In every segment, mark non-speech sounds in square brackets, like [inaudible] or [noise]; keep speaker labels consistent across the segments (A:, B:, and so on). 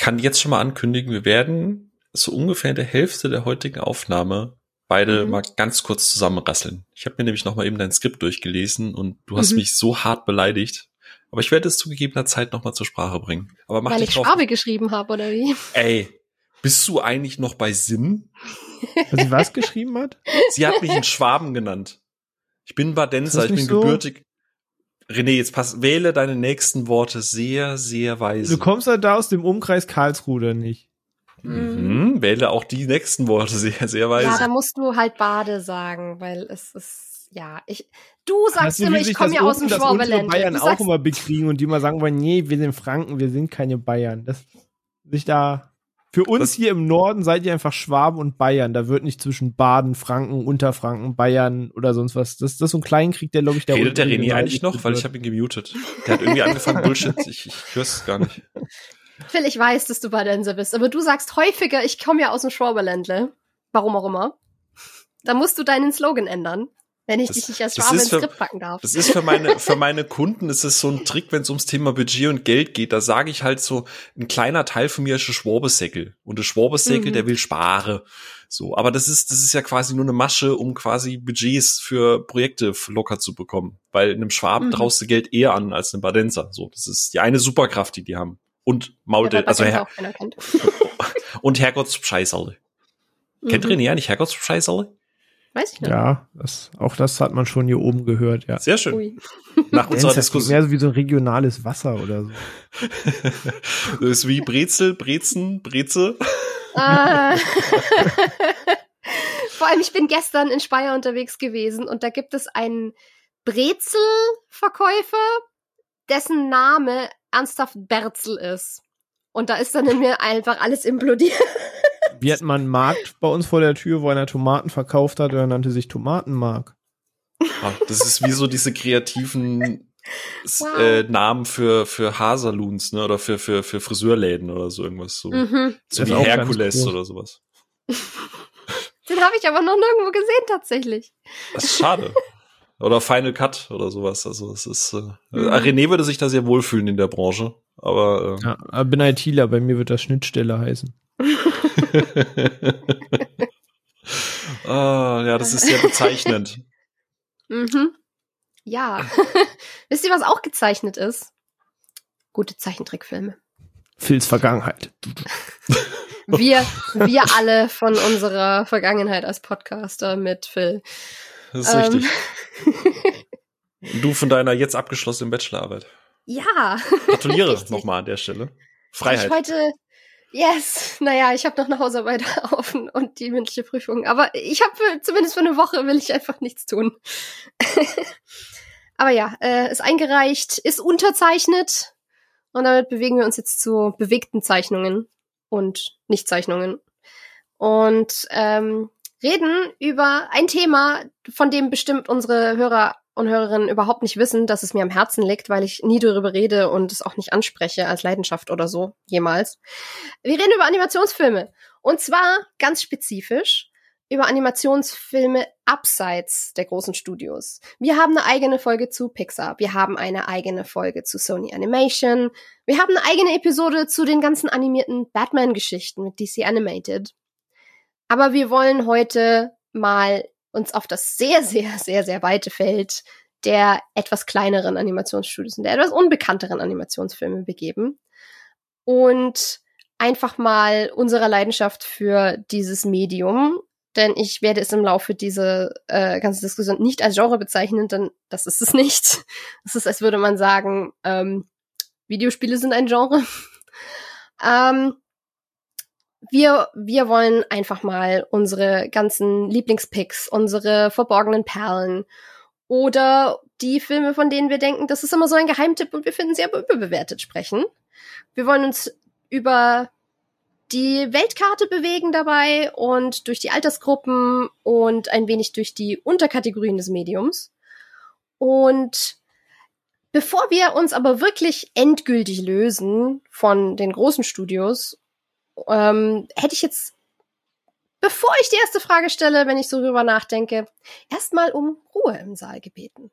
A: kann jetzt schon mal ankündigen, wir werden so ungefähr in der Hälfte der heutigen Aufnahme beide mhm. mal ganz kurz zusammenrasseln. Ich habe mir nämlich noch mal eben dein Skript durchgelesen und du hast mhm. mich so hart beleidigt. Aber ich werde es zu gegebener Zeit noch mal zur Sprache bringen. Aber mach
B: Weil
A: ich
B: Schwabe geschrieben habe, oder wie?
A: Ey, bist du eigentlich noch bei Sinn? [laughs]
C: Dass sie was geschrieben hat?
A: Sie hat mich einen Schwaben genannt. Ich bin Badenser, ich bin so? gebürtig. René, jetzt pass, wähle deine nächsten Worte sehr, sehr weise.
C: Du kommst halt da aus dem Umkreis Karlsruhe, nicht?
A: Mhm. Wähle auch die nächsten Worte sehr, sehr weise.
B: Ja, da musst du halt Bade sagen, weil es ist, ja, ich, du sagst immer, ich komme ja aus dem Schwabeland.
C: Bayern auch immer bekriegen und die mal sagen wollen, nee, wir sind Franken, wir sind keine Bayern. Das, sich da, für uns das, hier im Norden seid ihr einfach Schwaben und Bayern. Da wird nicht zwischen Baden, Franken, Unterfranken, Bayern oder sonst was. Das, das ist so ein Kleinkrieg, der, glaube ich,
A: der Redet der René eigentlich noch? Weil ich habe ihn gemutet. Der hat irgendwie angefangen, Bullshit. [laughs] Ich, ich hör's gar nicht.
B: Phil, ich weiß, dass du Badenser bist, aber du sagst häufiger, ich komme ja aus dem Schwaberländle. Warum auch immer. Da musst du deinen Slogan ändern, wenn ich das, dich nicht als Schwabe ins Skript packen darf.
A: Das ist für meine, [laughs] für meine Kunden ist es so ein Trick, wenn es ums Thema Budget und Geld geht. Da sage ich halt so, ein kleiner Teil von mir ist ein Schwabesäckel. Und der Schwabesäckel, mhm. der will sparen. So, aber das ist, das ist ja quasi nur eine Masche, um quasi Budgets für Projekte locker zu bekommen. Weil einem Schwaben mhm. traust du Geld eher an als einem Badenser. So, das ist die eine Superkraft, die die haben und Maulde, also Herr, [laughs] [laughs] und Herrgottsscheißerle. Mhm. Kennt René eigentlich Herrgottsscheißerle?
B: Weiß ich nicht.
C: Ja, das, auch das hat man schon hier oben gehört, ja.
A: Sehr schön. Ui. Nach unserer Diskussion.
C: Mehr so wie so ein regionales Wasser oder so. [laughs]
A: das ist wie Brezel, Brezen, Breze.
B: Ah. [laughs] [laughs] Vor allem, ich bin gestern in Speyer unterwegs gewesen und da gibt es einen Brezelverkäufer, dessen Name ernsthaft Berzel ist. Und da ist dann in mir einfach alles implodiert.
C: Wir hatten mal einen Markt bei uns vor der Tür, wo einer Tomaten verkauft hat, der nannte sich Tomatenmark.
A: Ach, das ist wie so diese kreativen wow. äh, Namen für, für Haarsalons, ne? Oder für, für, für Friseurläden oder so irgendwas. So, mhm. so wie Herkules oder sowas. [laughs]
B: Den habe ich aber noch nirgendwo gesehen tatsächlich.
A: Das ist schade. Oder Final Cut oder sowas. Also es ist äh, mhm. René würde sich da sehr wohlfühlen in der Branche, aber
C: äh, ja, bin ITler, bei mir wird das Schnittstelle heißen. [laughs]
A: ah, ja, das ist sehr bezeichnend. [laughs]
B: mhm. Ja. [laughs] Wisst ihr, was auch gezeichnet ist? Gute Zeichentrickfilme.
C: Phils Vergangenheit. [laughs]
B: wir, wir alle von unserer Vergangenheit als Podcaster mit Phil.
A: Das ist ähm, richtig. du von deiner jetzt abgeschlossenen Bachelorarbeit.
B: Ja.
A: Gratuliere nochmal an der Stelle. Freiheit.
B: Ich heute, yes, naja, ich habe noch eine Hausarbeit [laughs] offen und die mündliche Prüfung. Aber ich habe zumindest für eine Woche will ich einfach nichts tun. [laughs] Aber ja, äh, ist eingereicht, ist unterzeichnet und damit bewegen wir uns jetzt zu bewegten Zeichnungen und Nichtzeichnungen. Und ähm, reden über ein Thema, von dem bestimmt unsere Hörer und Hörerinnen überhaupt nicht wissen, dass es mir am Herzen liegt, weil ich nie darüber rede und es auch nicht anspreche als Leidenschaft oder so, jemals. Wir reden über Animationsfilme. Und zwar ganz spezifisch über Animationsfilme abseits der großen Studios. Wir haben eine eigene Folge zu Pixar. Wir haben eine eigene Folge zu Sony Animation. Wir haben eine eigene Episode zu den ganzen animierten Batman-Geschichten mit DC Animated. Aber wir wollen heute mal uns auf das sehr, sehr, sehr, sehr weite Feld der etwas kleineren Animationsstudios und der etwas unbekannteren Animationsfilme begeben und einfach mal unserer Leidenschaft für dieses Medium, denn ich werde es im Laufe dieser äh, ganzen Diskussion nicht als Genre bezeichnen, denn das ist es nicht. [laughs] Es ist, als würde man sagen, ähm, Videospiele sind ein Genre. [laughs] ähm, wir, wir wollen einfach mal unsere ganzen Lieblingspicks, unsere verborgenen Perlen oder die Filme, von denen wir denken, das ist immer so ein Geheimtipp und wir finden sie aber überbewertet sprechen. Wir wollen uns über die Weltkarte bewegen dabei und durch die Altersgruppen und ein wenig durch die Unterkategorien des Mediums. Und bevor wir uns aber wirklich endgültig lösen von den großen Studios ähm, hätte ich jetzt, bevor ich die erste Frage stelle, wenn ich so drüber nachdenke, erstmal um Ruhe im Saal gebeten.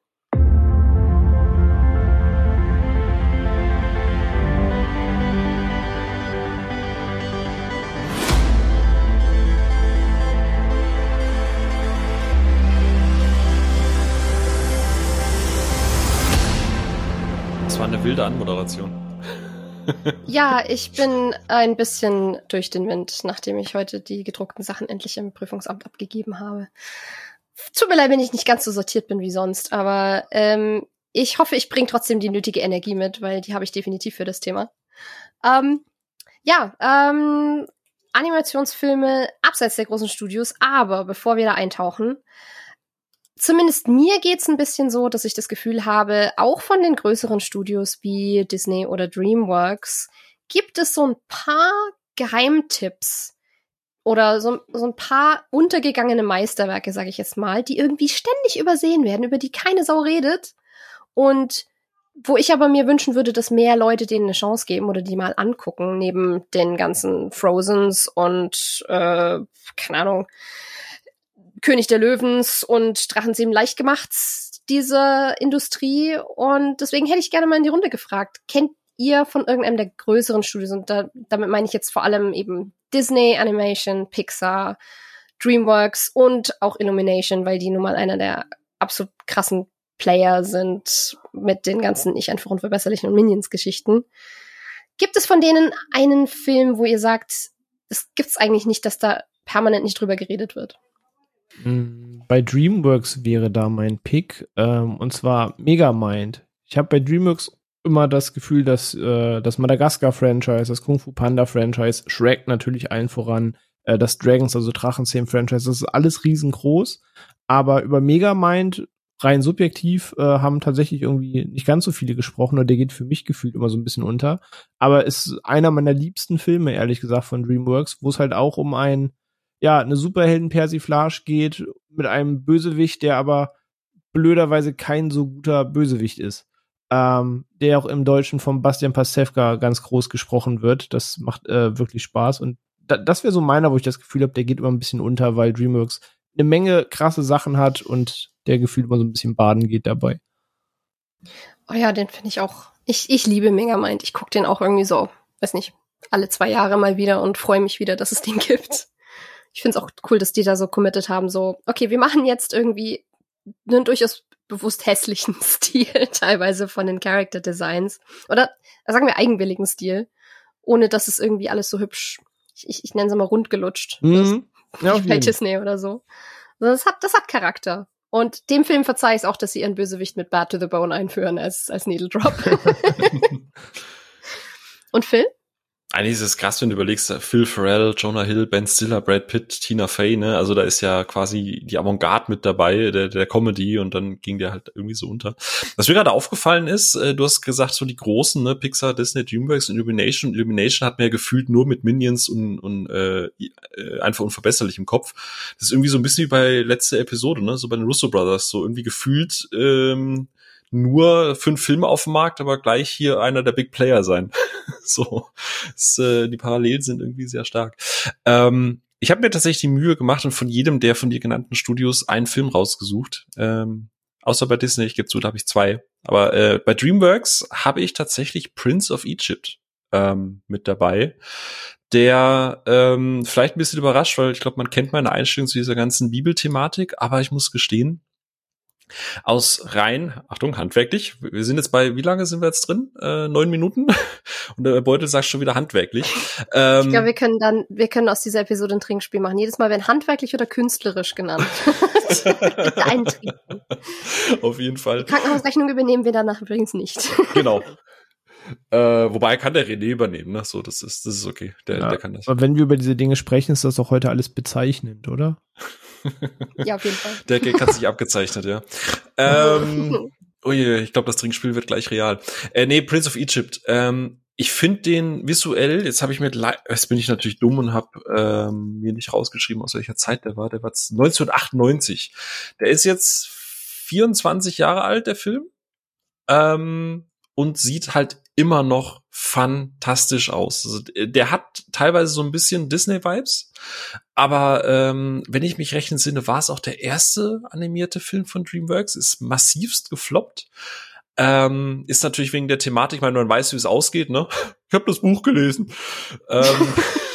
A: Das war eine wilde Anmoderation
B: ja, ich bin ein bisschen durch den Wind, nachdem ich heute die gedruckten Sachen endlich im Prüfungsamt abgegeben habe. Tut mir leid, wenn ich nicht ganz so sortiert bin wie sonst, aber ähm, ich hoffe, ich bringe trotzdem die nötige Energie mit, weil die habe ich definitiv für das Thema. Ähm, ja, ähm, Animationsfilme abseits der großen Studios, aber bevor wir da eintauchen, zumindest mir geht's ein bisschen so, dass ich das Gefühl habe, auch von den größeren Studios wie Disney oder DreamWorks gibt es so ein paar Geheimtipps oder so, so ein paar untergegangene Meisterwerke, sage ich jetzt mal, die irgendwie ständig übersehen werden, über die keine Sau redet und wo ich aber mir wünschen würde, dass mehr Leute denen eine Chance geben oder die mal angucken, neben den ganzen Frozens und äh, keine Ahnung, König der Löwens und Drachen 7 leicht gemacht, diese Industrie. Und deswegen hätte ich gerne mal in die Runde gefragt. Kennt ihr von irgendeinem der größeren Studios? Und da, damit meine ich jetzt vor allem eben Disney, Animation, Pixar, DreamWorks und auch Illumination, weil die nun mal einer der absolut krassen Player sind mit den ganzen Ich einfach unverbesserlichen und Minions-Geschichten. Gibt es von denen einen Film, wo ihr sagt, es gibt's eigentlich nicht, dass da permanent nicht drüber geredet wird?
C: Bei DreamWorks wäre da mein Pick, ähm, und zwar Megamind. Ich habe bei DreamWorks immer das Gefühl, dass äh, das Madagaskar-Franchise, das Kung Fu Panda-Franchise, Shrek natürlich allen voran, äh, das Dragons, also Drachenzähmen-Franchise, das ist alles riesengroß. Aber über Megamind rein subjektiv äh, haben tatsächlich irgendwie nicht ganz so viele gesprochen und der geht für mich gefühlt immer so ein bisschen unter. Aber ist einer meiner liebsten Filme, ehrlich gesagt, von DreamWorks, wo es halt auch um ein ja, eine Superhelden-Persiflage geht mit einem Bösewicht, der aber blöderweise kein so guter Bösewicht ist. Ähm, der auch im Deutschen von Bastian Pastewka ganz groß gesprochen wird. Das macht äh, wirklich Spaß. Und da, das wäre so meiner, wo ich das Gefühl habe, der geht immer ein bisschen unter, weil DreamWorks eine Menge krasse Sachen hat und der Gefühl immer so ein bisschen baden geht dabei.
B: Oh ja, den finde ich auch. Ich, ich liebe Megamind. Ich gucke den auch irgendwie so, weiß nicht, alle zwei Jahre mal wieder und freue mich wieder, dass es den [laughs] gibt ich finde es auch cool, dass die da so committed haben, so, okay, wir machen jetzt irgendwie einen durchaus bewusst hässlichen [laughs] Stil, teilweise von den Character Designs. Oder sagen wir eigenwilligen Stil, ohne dass es irgendwie alles so hübsch, ich, ich, ich nenne es mal rundgelutscht. Mhm. Ja, bei Disney oder so. Das hat, das hat Charakter. Und dem Film verzeihe ich es auch, dass sie ihren Bösewicht mit Bad to the Bone einführen als, als Needle Drop. [laughs] Und Phil?
A: Eigentlich ist es krass, wenn du überlegst, Phil Farrell, Jonah Hill, Ben Stiller, Brad Pitt, Tina Fey, ne? Also da ist ja quasi die Avantgarde mit dabei, der, der Comedy und dann ging der halt irgendwie so unter. Was mir gerade aufgefallen ist, äh, du hast gesagt, so die großen, ne, Pixar, Disney, Dreamworks und Illumination. Illumination hat mir ja gefühlt nur mit Minions und, und äh, äh, einfach unverbesserlich im Kopf. Das ist irgendwie so ein bisschen wie bei letzter Episode, ne? So bei den Russo Brothers, so irgendwie gefühlt ähm, nur fünf Filme auf dem Markt, aber gleich hier einer der Big Player sein. [laughs] so, das, äh, die Parallelen sind irgendwie sehr stark. Ähm, ich habe mir tatsächlich die Mühe gemacht und von jedem der von dir genannten Studios einen Film rausgesucht. Ähm, außer bei Disney, ich gebe zu, da habe ich zwei. Aber äh, bei DreamWorks habe ich tatsächlich Prince of Egypt ähm, mit dabei der ähm, vielleicht ein bisschen überrascht, weil ich glaube, man kennt meine Einstellung zu dieser ganzen Bibelthematik, aber ich muss gestehen, aus rein, Achtung, handwerklich. Wir sind jetzt bei, wie lange sind wir jetzt drin? Äh, neun Minuten. [laughs] Und der Beutel sagt schon wieder handwerklich.
B: Ähm, ich glaube, wir können dann, wir können aus dieser Episode ein Trinkspiel machen. Jedes Mal werden handwerklich oder künstlerisch genannt. [laughs]
A: Auf jeden Fall.
B: Die Krankenhausrechnung übernehmen wir danach übrigens nicht.
A: genau. Äh, wobei kann der René übernehmen, ne? So, das ist, das ist okay. Der, ja, der kann das.
C: Aber wenn wir über diese Dinge sprechen, ist das auch heute alles bezeichnend, oder?
B: Ja, auf jeden Fall. [laughs]
A: Der Gag hat sich abgezeichnet, ja. Ähm, [laughs] oh je, ich glaube, das Trinkspiel wird gleich real. Äh, nee, Prince of Egypt. Ähm, ich finde den visuell, jetzt habe ich mir, jetzt bin ich natürlich dumm und habe ähm, mir nicht rausgeschrieben, aus welcher Zeit der war. Der war 1998. Der ist jetzt 24 Jahre alt, der Film. Ähm, und sieht halt immer noch fantastisch aus. Also, der hat teilweise so ein bisschen Disney-Vibes, aber ähm, wenn ich mich recht entsinne, war es auch der erste animierte Film von DreamWorks, ist massivst gefloppt. Ähm, ist natürlich wegen der Thematik, weil man weiß, wie es ausgeht, ne? [laughs] Ich habe das Buch gelesen. ähm, [laughs]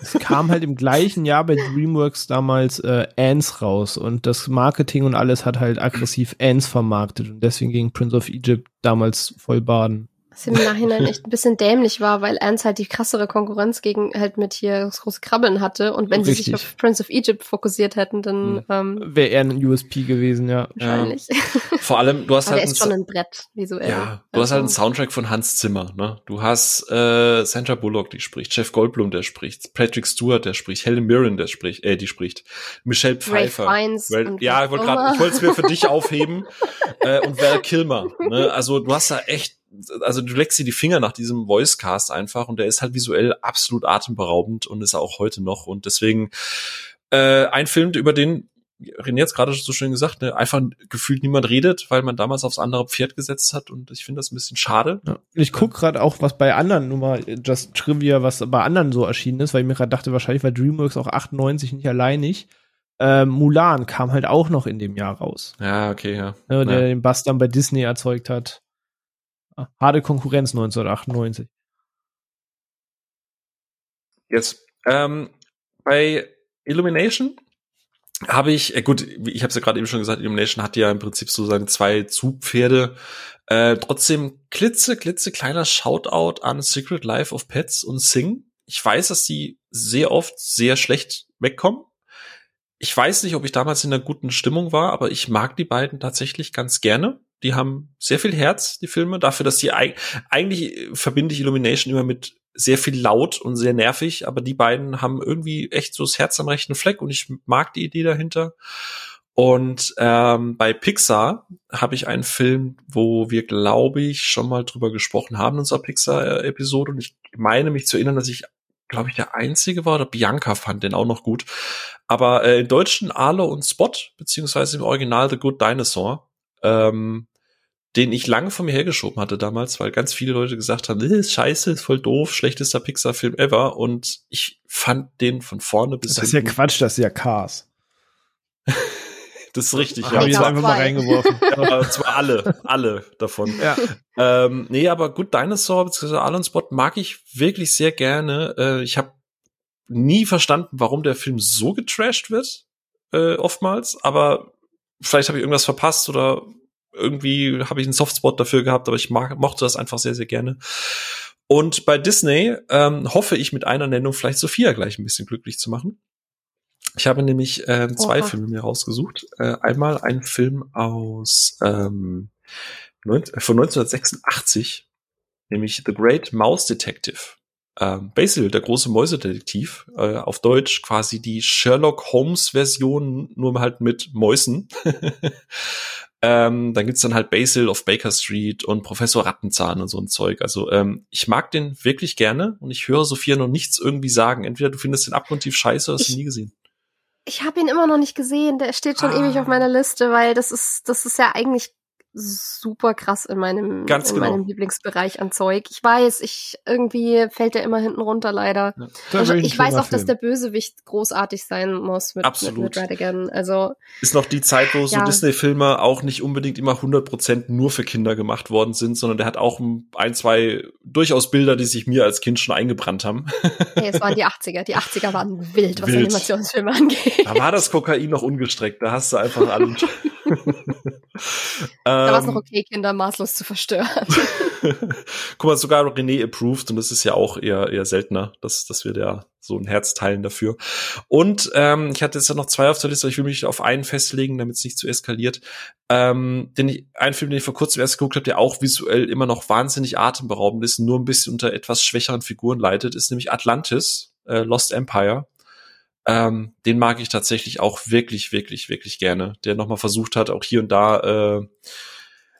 C: es kam halt im gleichen Jahr bei DreamWorks damals äh, Ants raus und das Marketing und alles hat halt aggressiv Ants vermarktet und deswegen ging Prince of Egypt damals voll baden.
B: Was im Nachhinein echt ein bisschen dämlich war, weil Ernst halt die krassere Konkurrenz gegen halt mit hier das große Krabbeln hatte. Und wenn
C: Richtig.
B: sie sich auf Prince of Egypt fokussiert hätten, dann
A: Hm.
B: ähm,
C: Wäre eher ein USP gewesen, ja.
B: wahrscheinlich.
A: Vor allem, du hast
B: Aber der
A: halt
B: ist schon ein Brett, visuell.
A: Ja, du hast halt einen
B: Also,
A: Soundtrack von Hans Zimmer, ne? Du hast äh, Sandra Bullock, die spricht, Jeff Goldblum, der spricht, Patrick Stewart, der spricht, Helen Mirren, der spricht, äh, die spricht, Michelle
B: Ray
A: Pfeiffer.
B: Fiennes
A: Ray,
B: und
A: ja, ich wollte gerade, ich wollte es mir für [laughs] dich aufheben äh, und Val Kilmer. Ne? Also du hast da echt, also du leckst dir die Finger nach diesem Voicecast einfach und der ist halt visuell absolut atemberaubend und ist auch heute noch und deswegen äh, ein Film, über den René jetzt gerade so schön gesagt, ne, einfach gefühlt niemand redet, weil man damals aufs andere Pferd gesetzt hat und ich finde das ein bisschen schade.
C: Ja. Ich guck gerade auch, was bei anderen, nur mal äh, just Trivia, was bei anderen so erschienen ist, weil ich mir gerade dachte, wahrscheinlich war DreamWorks auch 98 nicht alleinig. Ähm, Mulan kam halt auch noch in dem Jahr raus,
A: Ja, okay, ja.
C: ne, der
A: Ja.
C: den Bass dann bei Disney erzeugt hat. Harte Konkurrenz 1998.
A: Jetzt ähm, bei Illumination habe ich, äh, gut, ich habe es ja gerade eben schon gesagt, Illumination hat ja im Prinzip so seine zwei Zugpferde. Äh, trotzdem klitze, klitze kleiner Shoutout an Secret Life of Pets und Sing. Ich weiß, dass die sehr oft sehr schlecht wegkommen. Ich weiß nicht, ob ich damals in einer guten Stimmung war, aber ich mag die beiden tatsächlich ganz gerne. Die haben sehr viel Herz, die Filme, dafür, dass eig eigentlich äh, verbinde ich Illumination immer mit sehr viel laut und sehr nervig, aber die beiden haben irgendwie echt so das Herz am rechten Fleck und ich mag die Idee dahinter. Und ähm, bei Pixar habe ich einen Film, wo wir, glaube ich, schon mal drüber gesprochen haben in unserer Pixar-Episode. Und ich meine mich zu erinnern, dass ich, glaube ich, der Einzige war oder Bianca fand den auch noch gut. Aber äh, im Deutschen Arlo und Spot, beziehungsweise im Original The Good Dinosaur, ähm, den ich lange von mir hergeschoben hatte damals, weil ganz viele Leute gesagt haben, "Äh, ist scheiße, ist voll doof, schlechtester Pixar-Film ever. Und ich fand den von vorne bis
C: Das ist ja
A: hinten-
C: Quatsch, das ist ja Cars. [laughs]
A: Das ist richtig,
C: Habe
A: ja.
C: ich jetzt einfach mal reingeworfen. [laughs]
A: Aber zwar alle, alle davon.
C: ja.
A: Ähm, nee, aber Good Dinosaur bzw. Alan Spot mag ich wirklich sehr gerne. Äh, ich habe nie verstanden, warum der Film so getrashed wird, äh, oftmals, aber vielleicht habe ich irgendwas verpasst oder irgendwie habe ich einen Softspot dafür gehabt, aber ich mag, mochte das einfach sehr, sehr gerne. Und bei Disney ähm, hoffe ich mit einer Nennung vielleicht Sophia gleich ein bisschen glücklich zu machen. Ich habe nämlich ähm, zwei
B: Oha.
A: Filme mir rausgesucht. Äh, einmal ein Film aus ähm, neun- von 1986, nämlich The Great Mouse Detective. Ähm, Basil, der große Mäusedetektiv, äh, auf Deutsch quasi die Sherlock Holmes Version, nur halt mit Mäusen. [laughs] ähm, dann gibt's dann halt Basil of Baker Street und Professor Rattenzahn und so ein Zeug. Also ähm, ich mag den wirklich gerne und ich höre Sophia noch nichts irgendwie sagen. Entweder du findest den abgrundtief scheiße oder hast
B: Ich-
A: nie gesehen.
B: Ich habe ihn immer noch nicht gesehen. Der steht schon
A: Ah.
B: ewig auf meiner Liste, weil das ist, das ist ja eigentlich super krass in meinem,
A: Ganz
B: in
A: genau.
B: meinem Lieblingsbereich an Zeug. Ich weiß, ich irgendwie fällt der immer hinten runter leider.
C: Das
B: Also ich weiß auch, dass
C: Film.
B: der Bösewicht großartig sein muss mit, mit,
A: Absolut.
B: mit Radigan. Also
A: ist noch die Zeit, wo so
B: Ja.
A: Disney-Filme auch nicht unbedingt immer 100% nur für Kinder gemacht worden sind, sondern der hat auch ein, zwei durchaus Bilder, die sich mir als Kind schon eingebrannt haben.
B: hey, es waren die 80er. Die 80er waren wild, was
A: Wild.
B: Animationsfilme angeht.
A: Da war das Kokain noch ungestreckt, da hast du einfach alles. [laughs]
B: Da war es
A: Ähm,
B: noch okay, Kinder maßlos zu verstören. [laughs]
A: Guck mal, sogar René approved und das ist ja auch eher, eher seltener, dass, dass wir da so ein Herz teilen dafür. Und ähm, ich hatte jetzt ja noch zwei auf der Liste, aber ich will mich auf einen festlegen, damit es nicht zu eskaliert. Ähm, den ich, ein Film, den ich vor kurzem erst geguckt habe, der auch visuell immer noch wahnsinnig atemberaubend ist, nur ein bisschen unter etwas schwächeren Figuren leidet, ist nämlich Atlantis, äh, Lost Empire. Ähm, den mag ich tatsächlich auch wirklich, wirklich, wirklich gerne. Der nochmal versucht hat, auch hier und da äh,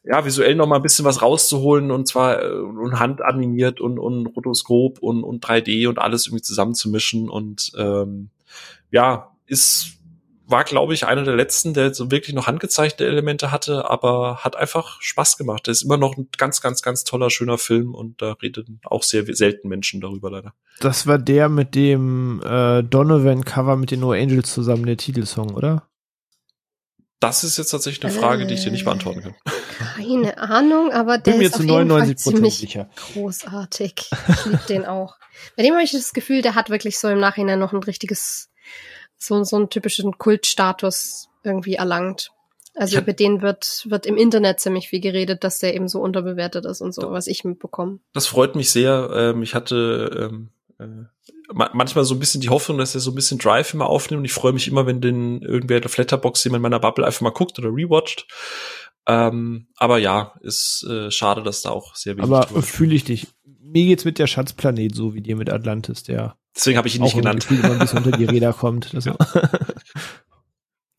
A: ja, visuell noch mal ein bisschen was rauszuholen und zwar äh, und handanimiert und, und Rotoskop und, und 3D und alles irgendwie zusammenzumischen und ähm, ja, ist war glaube ich einer der letzten, der so wirklich noch handgezeichnete Elemente hatte, aber hat einfach Spaß gemacht. Der ist immer noch ein ganz, ganz, ganz toller, schöner Film und da reden auch sehr selten Menschen darüber leider.
C: Das war der mit dem äh, Donovan-Cover mit den No Angels zusammen, der Titelsong, oder?
A: Das ist jetzt tatsächlich eine Frage, die ich dir nicht beantworten kann.
B: Keine Ahnung, aber der
C: Bin mir
B: ist
C: zu
B: auf jeden Fall
C: 99 Prozent
B: ziemlich
C: sicher.
B: großartig. Ich liebe den auch. Bei dem habe ich das Gefühl, der hat wirklich so im Nachhinein noch ein richtiges, so, so einen typischen Kultstatus irgendwie erlangt. Also über den wird, wird im Internet ziemlich viel geredet, dass der eben so unterbewertet ist und so, was ich mitbekomme.
A: Das freut mich sehr. Ähm, ich hatte ähm, äh, manchmal so ein bisschen die Hoffnung, dass er so ein bisschen Drive immer aufnimmt. Und ich freue mich immer, wenn den irgendwer der Flatterbox jemand in meiner Bubble einfach mal guckt oder rewatcht. Ähm, aber ja, ist äh, schade, dass da auch sehr
C: wenig. Aber fühle ich dich. Mir geht's mit der Schatzplanet so wie dir mit Atlantis, der.
A: Deswegen habe ich ihn nicht genannt.
C: Gefühl, immer ein bisschen unter die [laughs] Räder kommt.
A: ja. [laughs]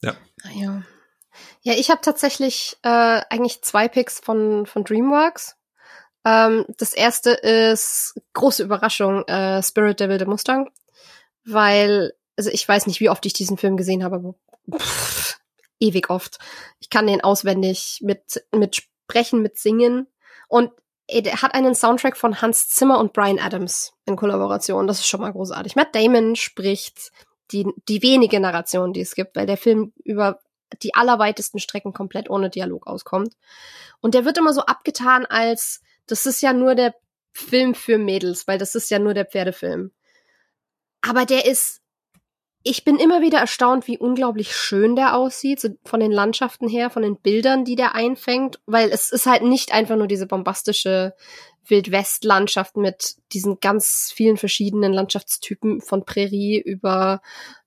B: ja. Ah, ja. Ja, ich habe tatsächlich äh, eigentlich zwei Picks von von DreamWorks. Ähm, das erste ist große Überraschung, äh, Spirit Devil the Mustang, weil also ich weiß nicht, wie oft ich diesen Film gesehen habe, aber pff, ewig oft. Ich kann den auswendig mit, mit Sprechen, mit Singen. Und hat einen Soundtrack von Hans Zimmer und Brian Adams in Kollaboration. Das ist schon mal großartig. Matt Damon spricht die, die wenige Narration, die es gibt, weil der Film über die allerweitesten Strecken komplett ohne Dialog auskommt. Und der wird immer so abgetan als, das ist ja nur der Film für Mädels, weil das ist ja nur der Pferdefilm. Aber der ist ich bin immer wieder erstaunt, wie unglaublich schön der aussieht, so von den Landschaften her, von den Bildern, die der einfängt, weil es ist halt nicht einfach nur diese bombastische Wildwest-Landschaft mit diesen ganz vielen verschiedenen Landschaftstypen von Prärie über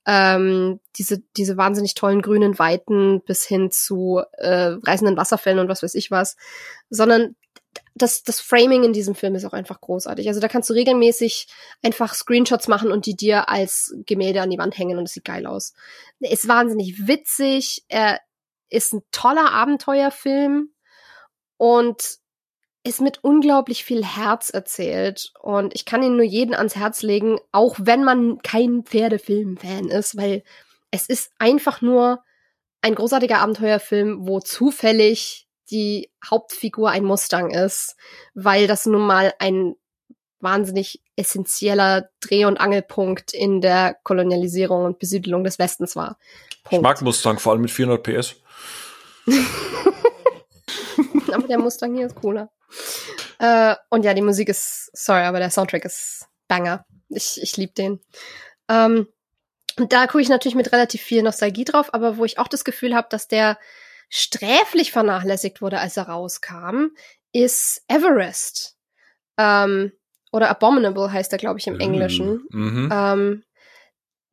B: ähm, diese, diese wahnsinnig tollen grünen Weiten bis hin zu äh, reißenden Wasserfällen und was weiß ich was, sondern das, das Framing in diesem Film ist auch einfach großartig. Also da kannst du regelmäßig einfach Screenshots machen und die dir als Gemälde an die Wand hängen und es sieht geil aus. Ist wahnsinnig witzig, er ist ein toller Abenteuerfilm und ist mit unglaublich viel Herz erzählt und ich kann ihn nur jeden ans Herz legen, auch wenn man kein Pferdefilm-Fan ist, weil es ist einfach nur ein großartiger Abenteuerfilm, wo zufällig die Hauptfigur ein Mustang ist, weil das nun mal ein wahnsinnig essentieller Dreh- und Angelpunkt in der Kolonialisierung und Besiedelung des Westens war.
A: Punkt. Ich mag Mustang, vor allem mit 400 PS. [laughs]
B: aber der Mustang hier ist cooler. Äh, und ja, die Musik ist, sorry, aber der Soundtrack ist banger. Ich, ich liebe den. Ähm, und da gucke ich natürlich mit relativ viel Nostalgie drauf, aber wo ich auch das Gefühl habe, dass der sträflich vernachlässigt wurde, als er rauskam, ist Everest. Ähm, oder Abominable heißt er, glaube ich, im Englischen. Mhm. Ähm,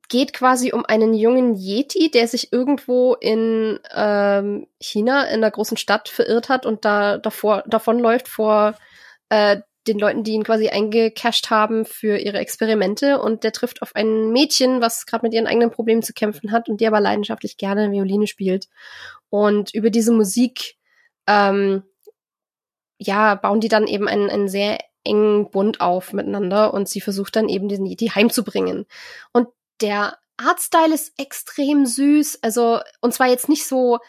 B: geht quasi um einen jungen Yeti, der sich irgendwo in ähm, China in einer großen Stadt verirrt hat und da davor davonläuft vor äh, den Leuten, die ihn quasi eingecasht haben für ihre Experimente und der trifft auf ein Mädchen, was gerade mit ihren eigenen Problemen zu kämpfen hat und die aber leidenschaftlich gerne Violine spielt. Und über diese Musik, ähm, ja, bauen die dann eben einen, einen sehr engen Bund auf miteinander und sie versucht dann eben diesen Yeti heimzubringen. Und der Artstyle ist extrem süß, also, und zwar jetzt nicht so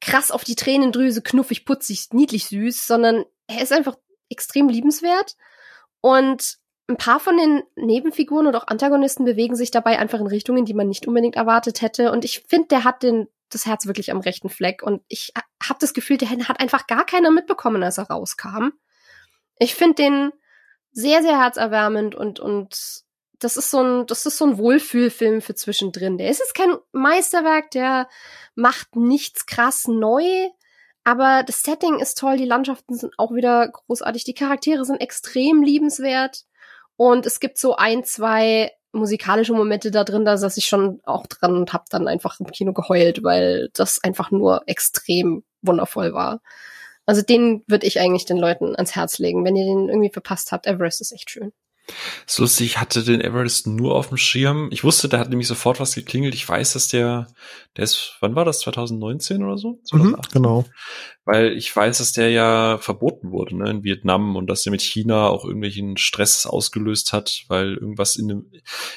B: krass auf die Tränendrüse, knuffig, putzig, niedlich süß, sondern er ist einfach extrem liebenswert und ein paar von den Nebenfiguren und auch Antagonisten bewegen sich dabei einfach in Richtungen, die man nicht unbedingt erwartet hätte. Und ich finde, der hat den, das Herz wirklich am rechten Fleck. Und ich habe das Gefühl, der hat einfach gar keiner mitbekommen, als er rauskam. Ich finde den sehr, sehr herzerwärmend und, und das ist so ein, das ist so ein Wohlfühlfilm für zwischendrin. Der ist jetzt kein Meisterwerk, der macht nichts krass neu, aber das Setting ist toll, die Landschaften sind auch wieder großartig, die Charaktere sind extrem liebenswert und es gibt so ein, zwei musikalische Momente da drin, da saß ich schon auch dran und hab dann einfach im Kino geheult, weil das einfach nur extrem wundervoll war. Also den würde ich eigentlich den Leuten ans Herz legen. Wenn ihr den irgendwie verpasst habt, Everest ist echt schön.
A: Ist lustig, ich hatte den Everest nur auf dem Schirm. Ich wusste, da hat nämlich sofort was geklingelt. Ich weiß, dass der, der ist, wann war das? 2019 oder so?
C: Mhm, genau
A: weil ich weiß, dass der ja verboten wurde ne, in Vietnam und dass er mit China auch irgendwelchen Stress ausgelöst hat, weil irgendwas in dem,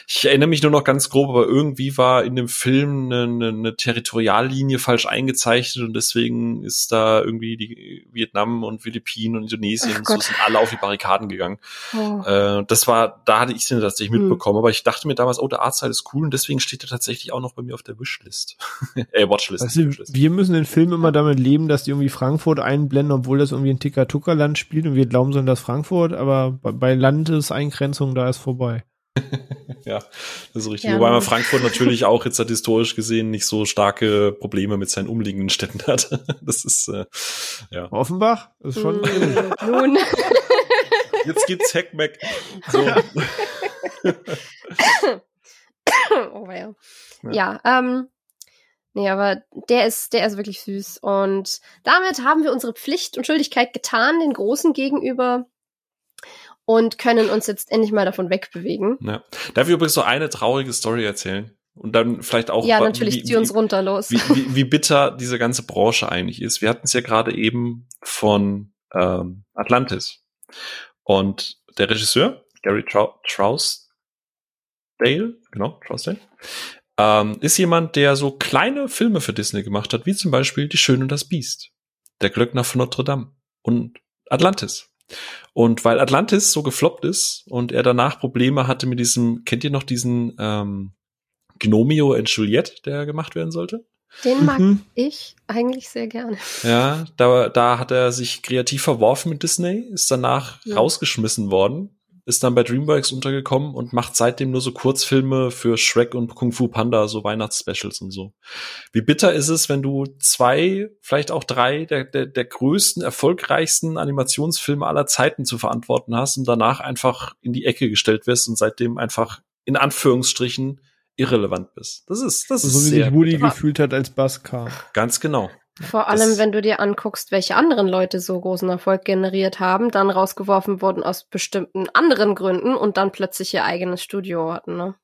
A: ich erinnere mich nur noch ganz grob, aber irgendwie war in dem Film eine, eine, eine Territoriallinie falsch eingezeichnet und deswegen ist da irgendwie die Vietnam und Philippinen und Indonesien und so sind alle auf die Barrikaden gegangen. Oh. Äh, das war, da hatte ich es tatsächlich hm. mitbekommen, aber ich dachte mir damals, oh, der Artstyle ist cool und deswegen steht er tatsächlich auch noch bei mir auf der Wishlist. [laughs]
C: äh, Watchlist. Also, wir müssen den Film immer damit leben, dass die irgendwie Frankfurt einblenden, obwohl das irgendwie ein Ticker-Tucker-Land spielt und wir glauben sollen, dass Frankfurt, aber bei Landeseingrenzung da ist vorbei. [laughs]
A: ja, das ist richtig. Ja. Wobei man Frankfurt natürlich auch jetzt hat historisch gesehen nicht so starke Probleme mit seinen umliegenden Städten hat. [laughs] Das ist äh, ja.
C: Offenbach ist schon.
B: Mm, [laughs] nun.
A: Jetzt gibt's Heckmeck. So.
B: oh ja. Ja, ja ähm, nee, aber der ist, der ist wirklich süß. Und damit haben wir unsere Pflicht und Schuldigkeit getan, den Großen gegenüber und können uns jetzt endlich mal davon wegbewegen.
A: Ja. Darf ich übrigens so eine traurige Story erzählen? Und dann vielleicht auch.
B: Ja, natürlich, zieh uns runter los.
A: Wie, wie, wie bitter diese ganze Branche eigentlich ist. Wir hatten es ja gerade eben von ähm, Atlantis. Und der Regisseur, Gary Trou Trousdale, genau, Trousdale, ähm, ist jemand, der so kleine Filme für Disney gemacht hat, wie zum Beispiel Die Schöne und das Biest, Der Glöckner von Notre Dame und Atlantis. Und weil Atlantis so gefloppt ist und er danach Probleme hatte mit diesem, kennt ihr noch diesen ähm, Gnomio and Juliette, der gemacht werden sollte?
B: Den mag mhm. ich eigentlich sehr gerne.
A: Ja, da, da hat er sich kreativ verworfen mit Disney, ist danach ja. rausgeschmissen worden ist dann bei DreamWorks untergekommen und macht seitdem nur so Kurzfilme für Shrek und Kung Fu Panda, so Weihnachtsspecials und so. Wie bitter ist es, wenn du zwei, vielleicht auch drei der, der, der größten, erfolgreichsten Animationsfilme aller Zeiten zu verantworten hast und danach einfach in die Ecke gestellt wirst und seitdem einfach in Anführungsstrichen irrelevant bist. Das ist, das ist
C: so wie sich Woody gefühlt hat als Bass kam.
A: Ganz genau.
B: Vor allem, wenn du dir anguckst, welche anderen Leute so großen Erfolg generiert haben, dann rausgeworfen wurden aus bestimmten anderen Gründen und dann plötzlich ihr eigenes Studio hatten, ne?